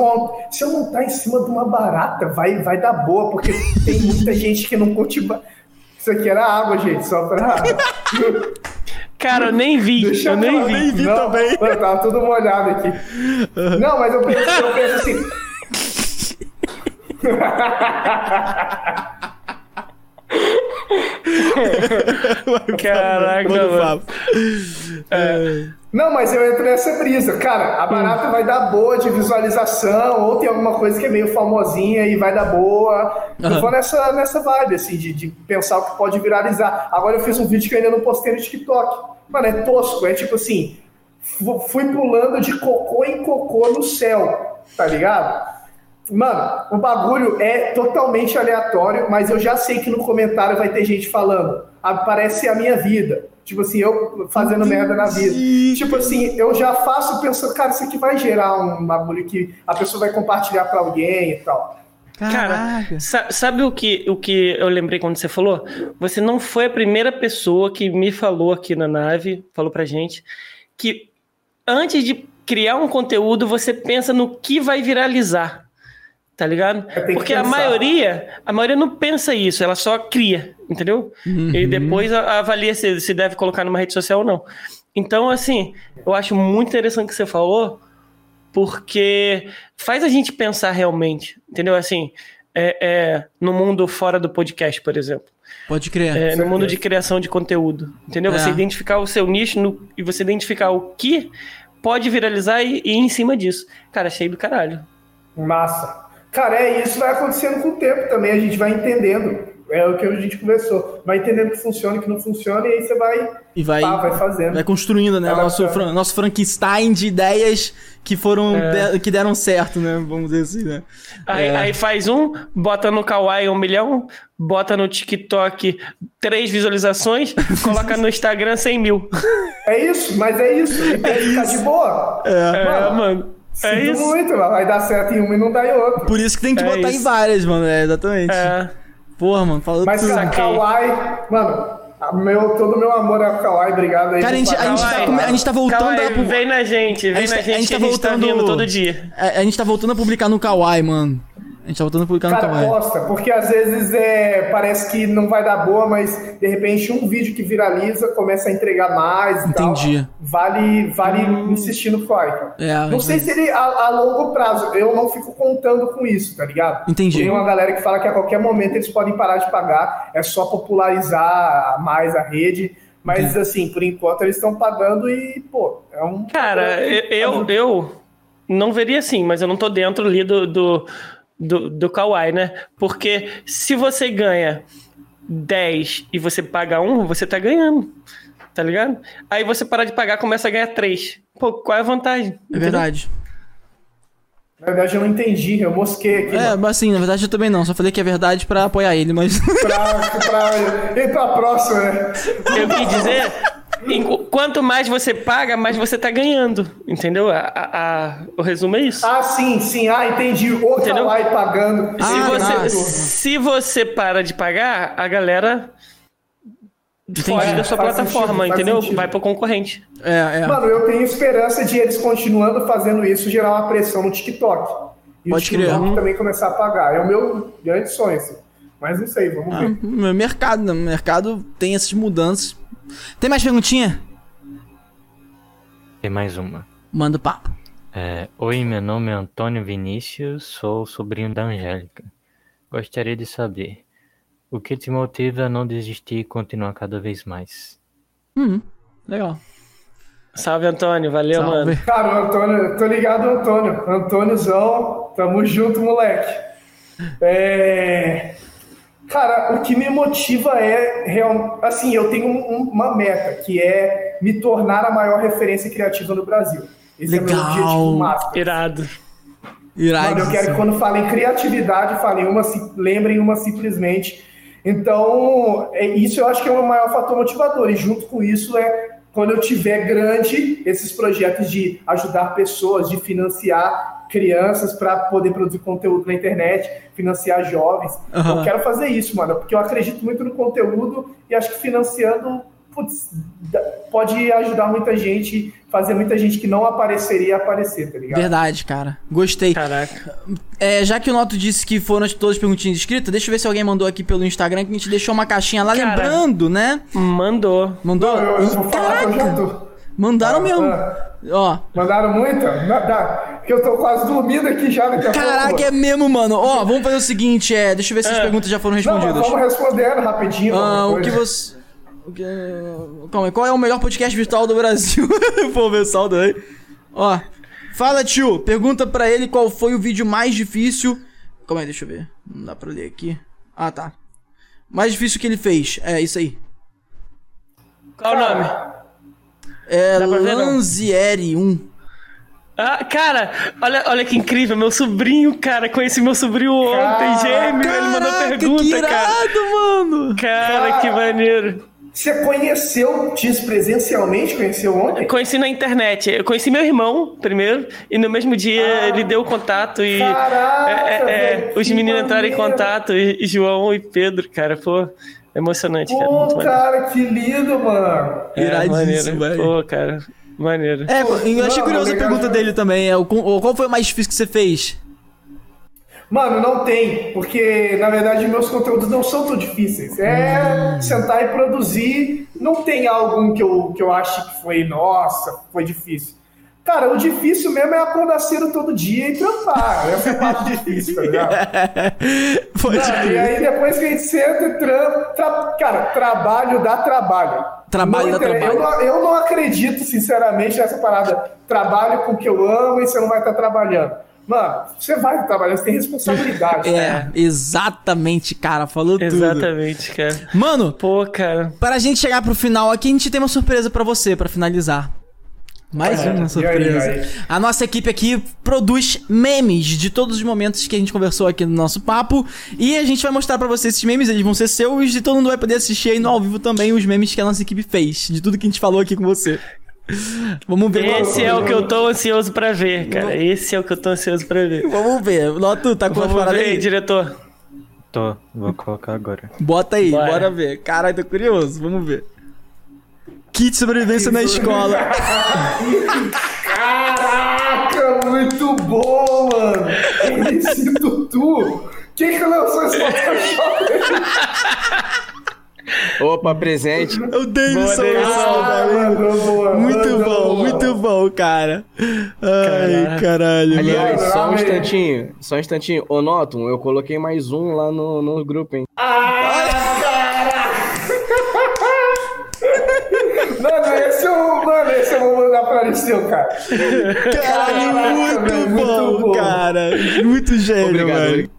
se eu montar em cima de uma barata, vai, vai dar boa, porque tem muita gente que não curte. Isso aqui era água, gente, só pra. Cara, eu nem vi. Deixa eu nem vi. nem vi não, também. Mano, tava tudo molhado aqui. Uhum. Não, mas eu penso, eu penso assim. Caraca, mano. É. Não, mas eu entro nessa brisa. Cara, a barata hum. vai dar boa de visualização, ou tem alguma coisa que é meio famosinha e vai dar boa. Uhum. Eu vou nessa, nessa vibe, assim, de, de pensar o que pode viralizar. Agora eu fiz um vídeo que eu ainda não postei no TikTok. Mano, é tosco, é tipo assim, fui pulando de cocô em cocô no céu, tá ligado? Mano, o bagulho é totalmente aleatório, mas eu já sei que no comentário vai ter gente falando, ah, parece a minha vida. Tipo assim, eu fazendo Entendi. merda na vida. Tipo assim, eu já faço pensando, cara, isso aqui vai gerar um bagulho que a pessoa vai compartilhar para alguém e tal. Cara, sabe o que, o que eu lembrei quando você falou? Você não foi a primeira pessoa que me falou aqui na nave, falou pra gente, que antes de criar um conteúdo, você pensa no que vai viralizar. Tá ligado? Porque a maioria, a maioria não pensa isso, ela só cria, entendeu? Uhum. E depois avalia se, se deve colocar numa rede social ou não. Então, assim, eu acho muito interessante o que você falou, porque faz a gente pensar realmente, entendeu? Assim, é, é, no mundo fora do podcast, por exemplo. Pode crer. É, no mundo de criação de conteúdo. Entendeu? É. Você identificar o seu nicho no, e você identificar o que pode viralizar e, e ir em cima disso. Cara, cheio do caralho. Massa. Cara, é isso vai acontecendo com o tempo também, a gente vai entendendo. É o que a gente conversou. Vai entendendo que funciona, que não funciona, e aí você vai, e vai, tá, vai fazendo. Vai construindo, né? É nosso, fran, nosso Frankenstein de ideias que foram é. de, que deram certo, né? Vamos dizer assim, né? Aí, é. aí, faz um, bota no Kawaii um milhão, bota no TikTok três visualizações, coloca no Instagram 100 mil. É isso, mas é isso. E tem que ficar de boa. É, mano. É, mano. É isso. muito, vai dar certo em uma e não dá em outra. Por isso que tem que é botar isso. em várias, mano. É, exatamente. É. Porra, mano, falou Mas, tudo. Mas, Kawaii, mano, meu, todo meu amor é Kawaii, obrigado aí. Cara, a gente, a, gente tá, a gente tá voltando Kawaii, a... Vem na gente, vem a gente, na gente, a gente tá voltando... Tá todo dia. A, a, gente tá voltando a publicar no Kawaii, mano. A gente tá voltando a publicar Cara, no Kawaii. gosta, porque às vezes é, parece que não vai dar boa, mas de repente um vídeo que viraliza começa a entregar mais e Entendi. Tal. Vale, vale hum. insistir no cara. É, não sei se ele a, a, longo prazo, eu não fico contando com isso, tá ligado? Entendi. Tem uma galera que fala que a qualquer momento eles podem parar de pagar, é só popularizar mais a rede. Mas, assim, por enquanto eles estão pagando e, pô, é um. Cara, eu, eu não veria assim, mas eu não tô dentro ali do, do do, do Kawaii, né? Porque se você ganha 10 e você paga 1, você tá ganhando. Tá ligado? Aí você parar de pagar, começa a ganhar 3. Pô, qual é a vantagem? É verdade. Na verdade, eu não entendi, eu mosquei aqui. É, mas assim, na verdade eu também não. Só falei que é verdade pra apoiar ele, mas. pra, pra ir pra próxima, né? Eu quis dizer Quanto mais você paga, mais você tá ganhando. Entendeu? A, a, a, o resumo é isso. Ah, sim, sim. Ah, entendi. O entendeu? lá pagando. Se, ah, você, se você para de pagar, a galera foge da sua plataforma, sentido, entendeu? Sentido. Vai pro concorrente. É, é. Mano, eu tenho esperança de eles continuando fazendo isso gerar uma pressão no TikTok. E Pode o TikTok também começar a pagar. É o meu grande sonho, assim. Mas não sei, vamos ah, ver. Mercado, né? mercado tem essas mudanças tem mais perguntinha? Tem mais uma. Manda o papo. É, Oi, meu nome é Antônio Vinícius, sou sobrinho da Angélica. Gostaria de saber o que te motiva a não desistir e continuar cada vez mais. Hum, legal. Salve, Antônio. Valeu, Salve. mano. Cara, Antônio, tô ligado, Antônio. Antôniozão, tamo junto, moleque. É... Cara, o que me motiva é real, assim, eu tenho um, uma meta que é me tornar a maior referência criativa no Brasil. Esse Legal. é o meu objetivo máximo. Irado. Irado. Mano, eu quero que quando falem criatividade, falem uma, lembrem uma simplesmente. Então, é, isso eu acho que é o maior fator motivador. E junto com isso é quando eu tiver grande esses projetos de ajudar pessoas, de financiar crianças para poder produzir conteúdo na internet, financiar jovens. Uhum. Eu quero fazer isso, mano, porque eu acredito muito no conteúdo e acho que financiando putz, pode ajudar muita gente, fazer muita gente que não apareceria aparecer, tá ligado? Verdade, cara. Gostei. Caraca. É, já que o Noto disse que foram todas as perguntinhas escritas, deixa eu ver se alguém mandou aqui pelo Instagram que a gente deixou uma caixinha lá, cara, lembrando, né? Mandou. Mandou? Não, eu, eu Caraca! Mandaram ah, mesmo. Ah. Ó. Mandaram muita? Porque eu tô quase dormindo aqui já daqui a Caraca, pouco, é mesmo, mano. Ó, vamos fazer o seguinte, é. Deixa eu ver se as é. perguntas já foram respondidas. Não, vamos respondendo rapidinho. Ah, o que você. Calma aí, qual é o melhor podcast virtual do Brasil? Pô, ver saldo aí. Ó. Fala, tio. Pergunta pra ele qual foi o vídeo mais difícil. Calma aí, deixa eu ver. Não dá pra ler aqui. Ah, tá. Mais difícil que ele fez. É, isso aí. Qual o nome? É Lanzieri 1. Ah, cara, olha, olha que incrível, meu sobrinho, cara, conheci meu sobrinho ontem, gêmeo, caraca, ele mandou pergunta, que irado, cara. mano. Cara, que maneiro. Você conheceu, diz presencialmente, conheceu ontem? Conheci na internet. Eu conheci meu irmão primeiro, e no mesmo dia ah, ele deu o contato e caraca, é, é, é, os meninos entraram em contato, e, e João e Pedro, cara, pô emocionante, Pô, cara. Pô, cara, que lindo, mano. É, Iradíssimo, velho. Pô, cara, maneiro. É, eu achei curiosa a pergunta dele também. É, o, qual foi o mais difícil que você fez? Mano, não tem, porque na verdade meus conteúdos não são tão difíceis. É hum. sentar e produzir. Não tem algum que eu, que eu ache que foi, nossa, foi difícil. Cara, o difícil mesmo é acordar cedo todo dia e trampar. Essa é a parte difícil, tá ligado? Pode não, e aí depois que a gente senta e trampa. Tra... Cara, trabalho dá trabalho. Trabalho não dá trabalho. Eu não, eu não acredito, sinceramente, nessa parada. Trabalho com o que eu amo e você não vai estar trabalhando. Mano, você vai trabalhar, você tem responsabilidade. É, né? exatamente, cara. Falou exatamente, tudo. Exatamente, cara. Mano, pô, cara. Para a gente chegar pro final aqui, a gente tem uma surpresa para você, para finalizar. Mais é, uma surpresa. Aí, aí. A nossa equipe aqui produz memes de todos os momentos que a gente conversou aqui no nosso papo. E a gente vai mostrar para vocês esses memes, eles vão ser seus e todo mundo vai poder assistir aí no ao vivo também os memes que a nossa equipe fez, de tudo que a gente falou aqui com você. Vamos ver. Esse é o que eu tô ansioso para ver, cara. Esse é o que eu tô ansioso para ver. Vamos ver. Noto, tá com Vamos ver, aí, diretor. Tô, vou colocar agora. Bota aí, bora, bora ver. Caralho, tô curioso. Vamos ver. Kit de sobrevivência na escola. Caraca, muito bom, mano. Esse Tutu. Quem que lançou esse Photoshop? Opa, presente. O Davidson. Ah, muito bom, muito bom, cara. Ai, caralho. Aliás, mano. só um instantinho. Só um instantinho. Ô, Notum, eu coloquei mais um lá no, no grupo, hein? Ah, Mano, esse é o. Mano, esse eu vou mandar pra Liceu, cara. Caralho, muito, bom, muito bom, cara. Muito gênio, Obrigado, mano.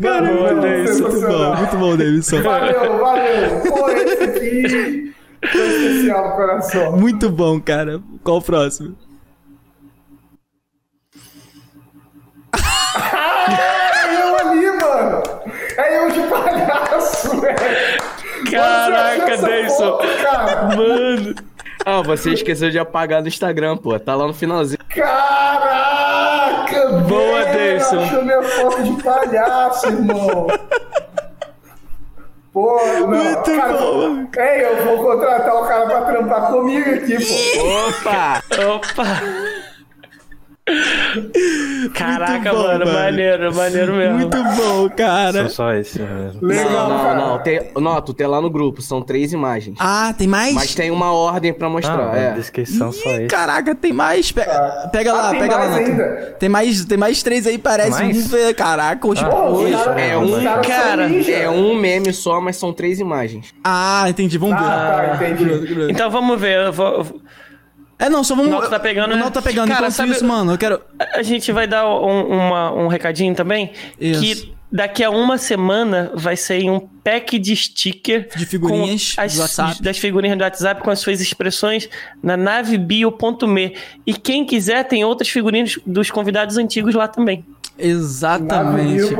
Cara, muito, bom, muito bom, muito bom, Davidson. Valeu, valeu. Pô, esse aqui foi especial no coração. Muito bom, cara. Qual o próximo? ah, é eu ali, mano. É eu de palhaço, velho. Caraca, Deison. Mano. Ah, você esqueceu de apagar no Instagram, pô. Tá lá no finalzinho. Caraca, Boa, Deison. Achou minha foto de palhaço, irmão. Pô, não. Muito cara, bom. Ei, eu vou contratar o cara pra trampar comigo aqui, pô. Opa! Opa! Caraca, bom, mano, mano, maneiro, maneiro mesmo. Muito bom, cara. Só, só esse mesmo. Legal, não, não, não. Tem, Noto, tem lá no grupo, são três imagens. Ah, tem mais? Mas tem uma ordem pra mostrar. Ah, é. descrição só esse. Caraca, tem mais. Pega, ah, pega lá, ah, pega lá. Ainda. Tem mais, tem mais três aí, parece. Mais? Um, caraca, hoje. Ah, hoje. É um, cara, é um meme só, mas são três imagens. Ah, entendi. Vamos ver. Ah, tá, entendi. Então vamos ver. Eu vou, é, não, só vamos. O Noto tá pegando, né? O Noto tá pegando. Cara, sabe, isso, mano, eu quero. A gente vai dar um, uma, um recadinho também. Isso. Que daqui a uma semana vai sair um pack de sticker. De figurinhas as, do WhatsApp. Das figurinhas do WhatsApp com as suas expressões na navebio.me. E quem quiser, tem outras figurinhas dos convidados antigos lá também. Exatamente.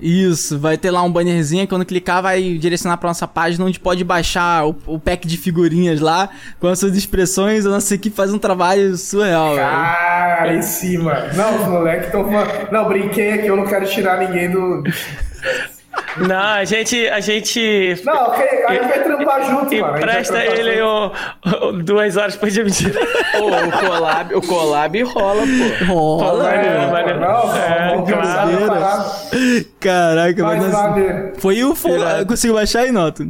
Isso, vai ter lá um bannerzinho. Quando clicar, vai direcionar pra nossa página onde pode baixar o, o pack de figurinhas lá com as suas expressões. A nossa equipe faz um trabalho surreal. Cara, em cima. Não, os moleques estão falando. Não, brinquei aqui, eu não quero tirar ninguém do. Não, a gente. A gente não, ok, a gente vai trampar junto, mano. Empresta ele um, um, duas horas por dia mentira. Pô, o collab, o collab rola, pô. Rola, é, mano. Não, é, claro. Caraca, mas. Foi o. Foi, conseguiu baixar aí, Noto?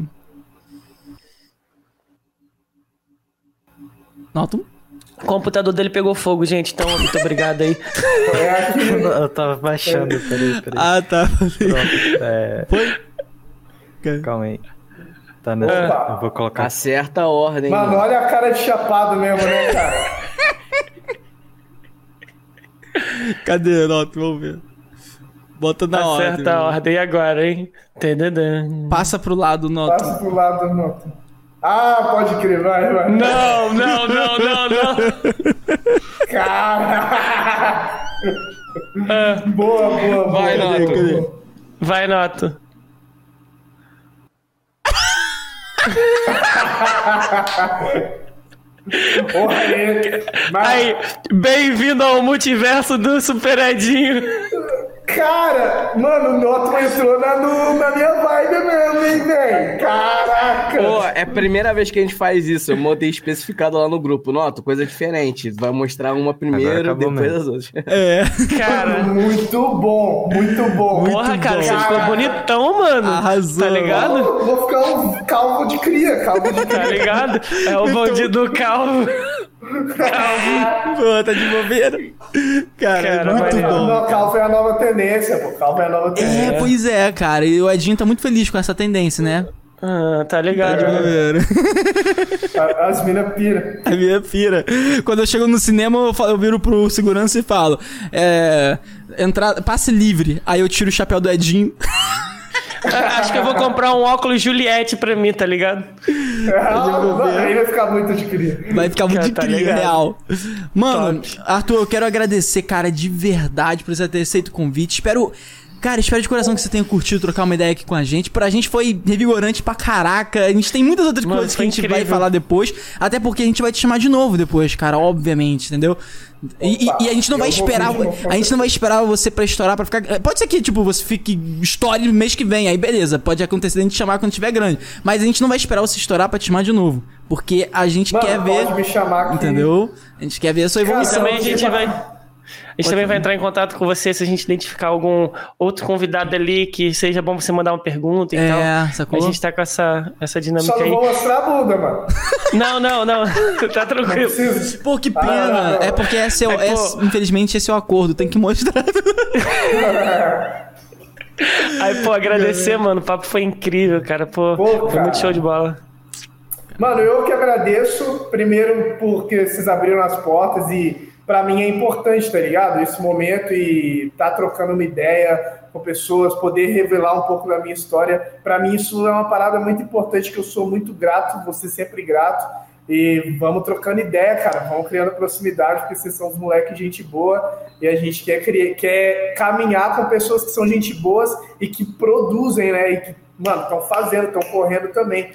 Noto? O computador dele pegou fogo, gente. Então, muito obrigado aí. Eu tava baixando, peraí, peraí. Ah, tá. Pronto, é... Foi? Calma aí. Tá nessa. Opa. Eu vou colocar. Acerta a ordem. Mano, mano, olha a cara de chapado mesmo, né, cara? Cadê, Noto? Vamos ver. Bota na Acerta ordem. Acerta a ordem agora, hein? Passa pro lado, Noto. Passa pro lado, Noto. Ah, pode crer, vai, vai. Não, não, não, não, não. Cara! Ah. Boa, boa, boa. Vai, Nato. Vai, Nato. Porra, aí, mas... aí bem-vindo ao multiverso do Superadinho. Cara, mano, o Noto entrou na, no, na minha vibe mesmo, hein, velho? Caraca! Pô, é a primeira vez que a gente faz isso. Eu montei especificado lá no grupo. Noto, coisa diferente. Vai mostrar uma primeiro, depois mesmo. as outras. É. Cara. muito bom, muito bom. Muito Porra, cara, bom. você ficou bonitão, mano. Arrasou. Tá ligado? Vou, vou ficar um calvo de cria, calvo de cria. Tá ligado? É o bandido calvo. Pô, tá de bobeira. Cara, cara muito bom. Não, calvo é a nova tendência, pô. Calvo é a nova é, tendência. É, pois é, cara. E o Edinho tá muito feliz com essa tendência, né? Ah, tá ligado. Tá né? As minas pira. A mina pira. Quando eu chego no cinema, eu, falo, eu viro pro segurança e falo: é. Passe livre. Aí eu tiro o chapéu do Edinho. Acho que eu vou comprar um óculos Juliette pra mim, tá ligado? É, aí vai ficar muito de cria. Vai ficar muito de tá cria, real. Mano, Top. Arthur, eu quero agradecer, cara, de verdade por você ter aceito o convite. Espero Cara, espero de coração que você tenha curtido trocar uma ideia aqui com a gente. Pra gente foi revigorante pra caraca. A gente tem muitas outras Mano, coisas que a gente incrível. vai falar depois. Até porque a gente vai te chamar de novo depois, cara, obviamente, entendeu? E, Opa, e, a gente não vai esperar. A gente não vai esperar você pra estourar pra ficar. Pode ser que, tipo, você fique estoure mês que vem, aí beleza. Pode acontecer a gente chamar quando tiver grande. Mas a gente não vai esperar você estourar pra te chamar de novo. Porque a gente Mano, quer ver. Me chamar aqui. Entendeu? A gente quer ver a sua evolução. Cara, também a gente vai. A gente também vai entrar em contato com você se a gente identificar algum outro convidado ali que seja bom você mandar uma pergunta e é, tal. Sacou? A gente tá com essa, essa dinâmica Só aí. Só não vou mostrar a bunda, mano. Não, não, não. tá tranquilo. Pô, que pena. Ah, não, não. É porque esse é, o, é, pô... infelizmente esse é o acordo, tem que mostrar. Aí, pô, agradecer, mano. O papo foi incrível, cara. Pô, pô foi cara. muito show de bola. Mano, eu que agradeço, primeiro porque vocês abriram as portas e para mim é importante, tá ligado? Esse momento e tá trocando uma ideia com pessoas, poder revelar um pouco da minha história. Para mim isso é uma parada muito importante que eu sou muito grato, ser sempre grato. E vamos trocando ideia, cara. Vamos criando proximidade, porque vocês são os moleques de gente boa. E a gente quer, criar, quer caminhar com pessoas que são gente boas e que produzem, né? E que, mano, estão fazendo, estão correndo também.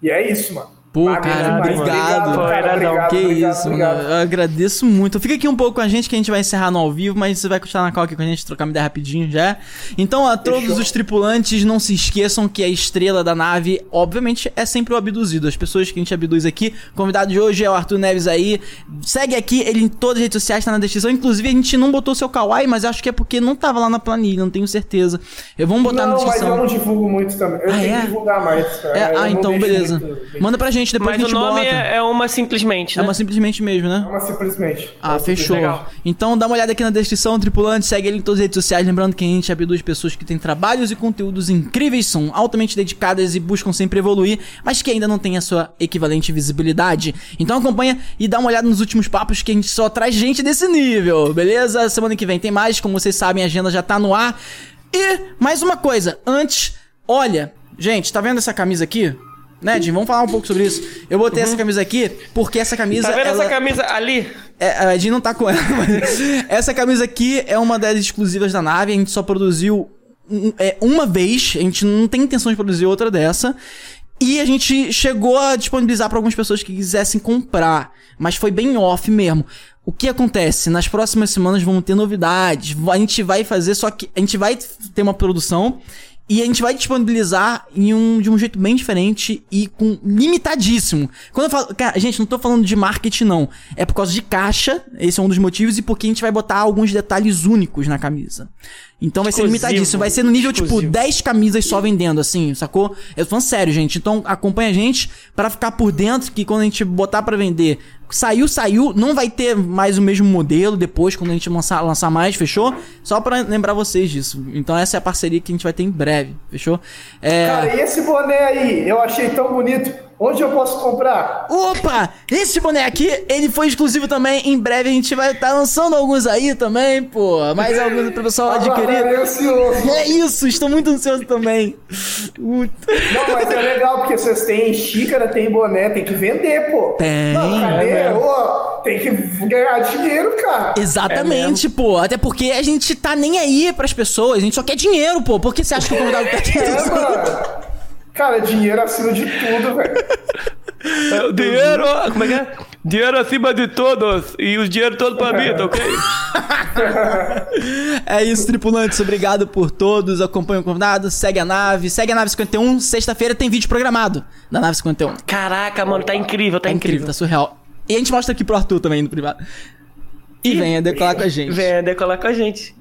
E é isso, mano. Pô, cara, obrigado. Obrigado, cara, obrigado, que obrigado, isso, obrigado. mano. Eu agradeço muito. Fica aqui um pouco com a gente que a gente vai encerrar no ao vivo, mas você vai continuar na call aqui com a gente, trocar uma ideia rapidinho já. Então, a todos Fechou. os tripulantes, não se esqueçam que a estrela da nave, obviamente, é sempre o abduzido. As pessoas que a gente abduz aqui. O convidado de hoje é o Arthur Neves aí. Segue aqui, ele em todas as redes sociais, tá na descrição. Inclusive, a gente não botou seu kawaii, mas acho que é porque não tava lá na planilha, não tenho certeza. Eu vou botar não, na descrição. Mas eu não divulgo muito também. Eu ah, tenho é? que divulgar mais. É, ah, então, beleza. Muito... Manda pra gente depois mas a gente bota é, é uma simplesmente, é né? É uma simplesmente mesmo, né? É uma simplesmente. Ah, é fechou. Legal. Então dá uma olhada aqui na descrição, tripulante, segue ele em todas as redes sociais. Lembrando que a gente abduz pessoas que têm trabalhos e conteúdos incríveis, são altamente dedicadas e buscam sempre evoluir, mas que ainda não têm a sua equivalente visibilidade. Então acompanha e dá uma olhada nos últimos papos que a gente só traz gente desse nível, beleza? Semana que vem tem mais, como vocês sabem, a agenda já tá no ar. E mais uma coisa, antes, olha, gente, tá vendo essa camisa aqui? Né, Jim? Vamos falar um pouco sobre isso. Eu botei uhum. essa camisa aqui porque essa camisa. Tá vendo ela... essa camisa ali? É, a Jim não tá com ela, mas. essa camisa aqui é uma das exclusivas da nave. A gente só produziu é, uma vez. A gente não tem intenção de produzir outra dessa. E a gente chegou a disponibilizar para algumas pessoas que quisessem comprar. Mas foi bem off mesmo. O que acontece? Nas próximas semanas vão ter novidades. A gente vai fazer, só que a gente vai ter uma produção e a gente vai disponibilizar em um, de um jeito bem diferente e com limitadíssimo. Quando eu falo. Cara, gente, não tô falando de marketing, não. É por causa de caixa, esse é um dos motivos, e porque a gente vai botar alguns detalhes únicos na camisa. Então vai Exclusivo. ser limitadíssimo. Vai ser no nível, tipo, Exclusivo. tipo, 10 camisas só vendendo, assim, sacou? Eu tô falando sério, gente. Então acompanha a gente para ficar por dentro que quando a gente botar para vender, saiu, saiu, não vai ter mais o mesmo modelo depois, quando a gente lançar, lançar mais, fechou? Só para lembrar vocês disso. Então essa é a parceria que a gente vai ter em breve, fechou? É... Cara, e esse boné aí? Eu achei tão bonito. Onde eu posso comprar? Opa! Esse boné aqui, ele foi exclusivo também. Em breve a gente vai estar tá lançando alguns aí também, pô. Mais alguns pro pessoal adquirir. É isso, estou muito ansioso também. Não, mas é legal, porque vocês têm xícara, tem boné, tem que vender, pô. Tem. Não, cadê? É tem que ganhar dinheiro, cara. Exatamente, é pô. Até porque a gente tá nem aí pras pessoas, a gente só quer dinheiro, pô. Por que você acha que o convidado tá aqui? É, mano. Cara, dinheiro acima de tudo, velho. É, dinheiro, como é que é? Dinheiro acima de todos e os dinheiro todo pra mim, tá ok? é isso, tripulantes. Obrigado por todos. Acompanhe o convidado, segue a nave, segue a nave 51. Sexta-feira tem vídeo programado da nave 51. Caraca, mano, tá incrível, tá, tá incrível. incrível. Tá surreal. E a gente mostra aqui pro Arthur também no privado. E, e venha decolar com a gente. Venha decolar com a gente.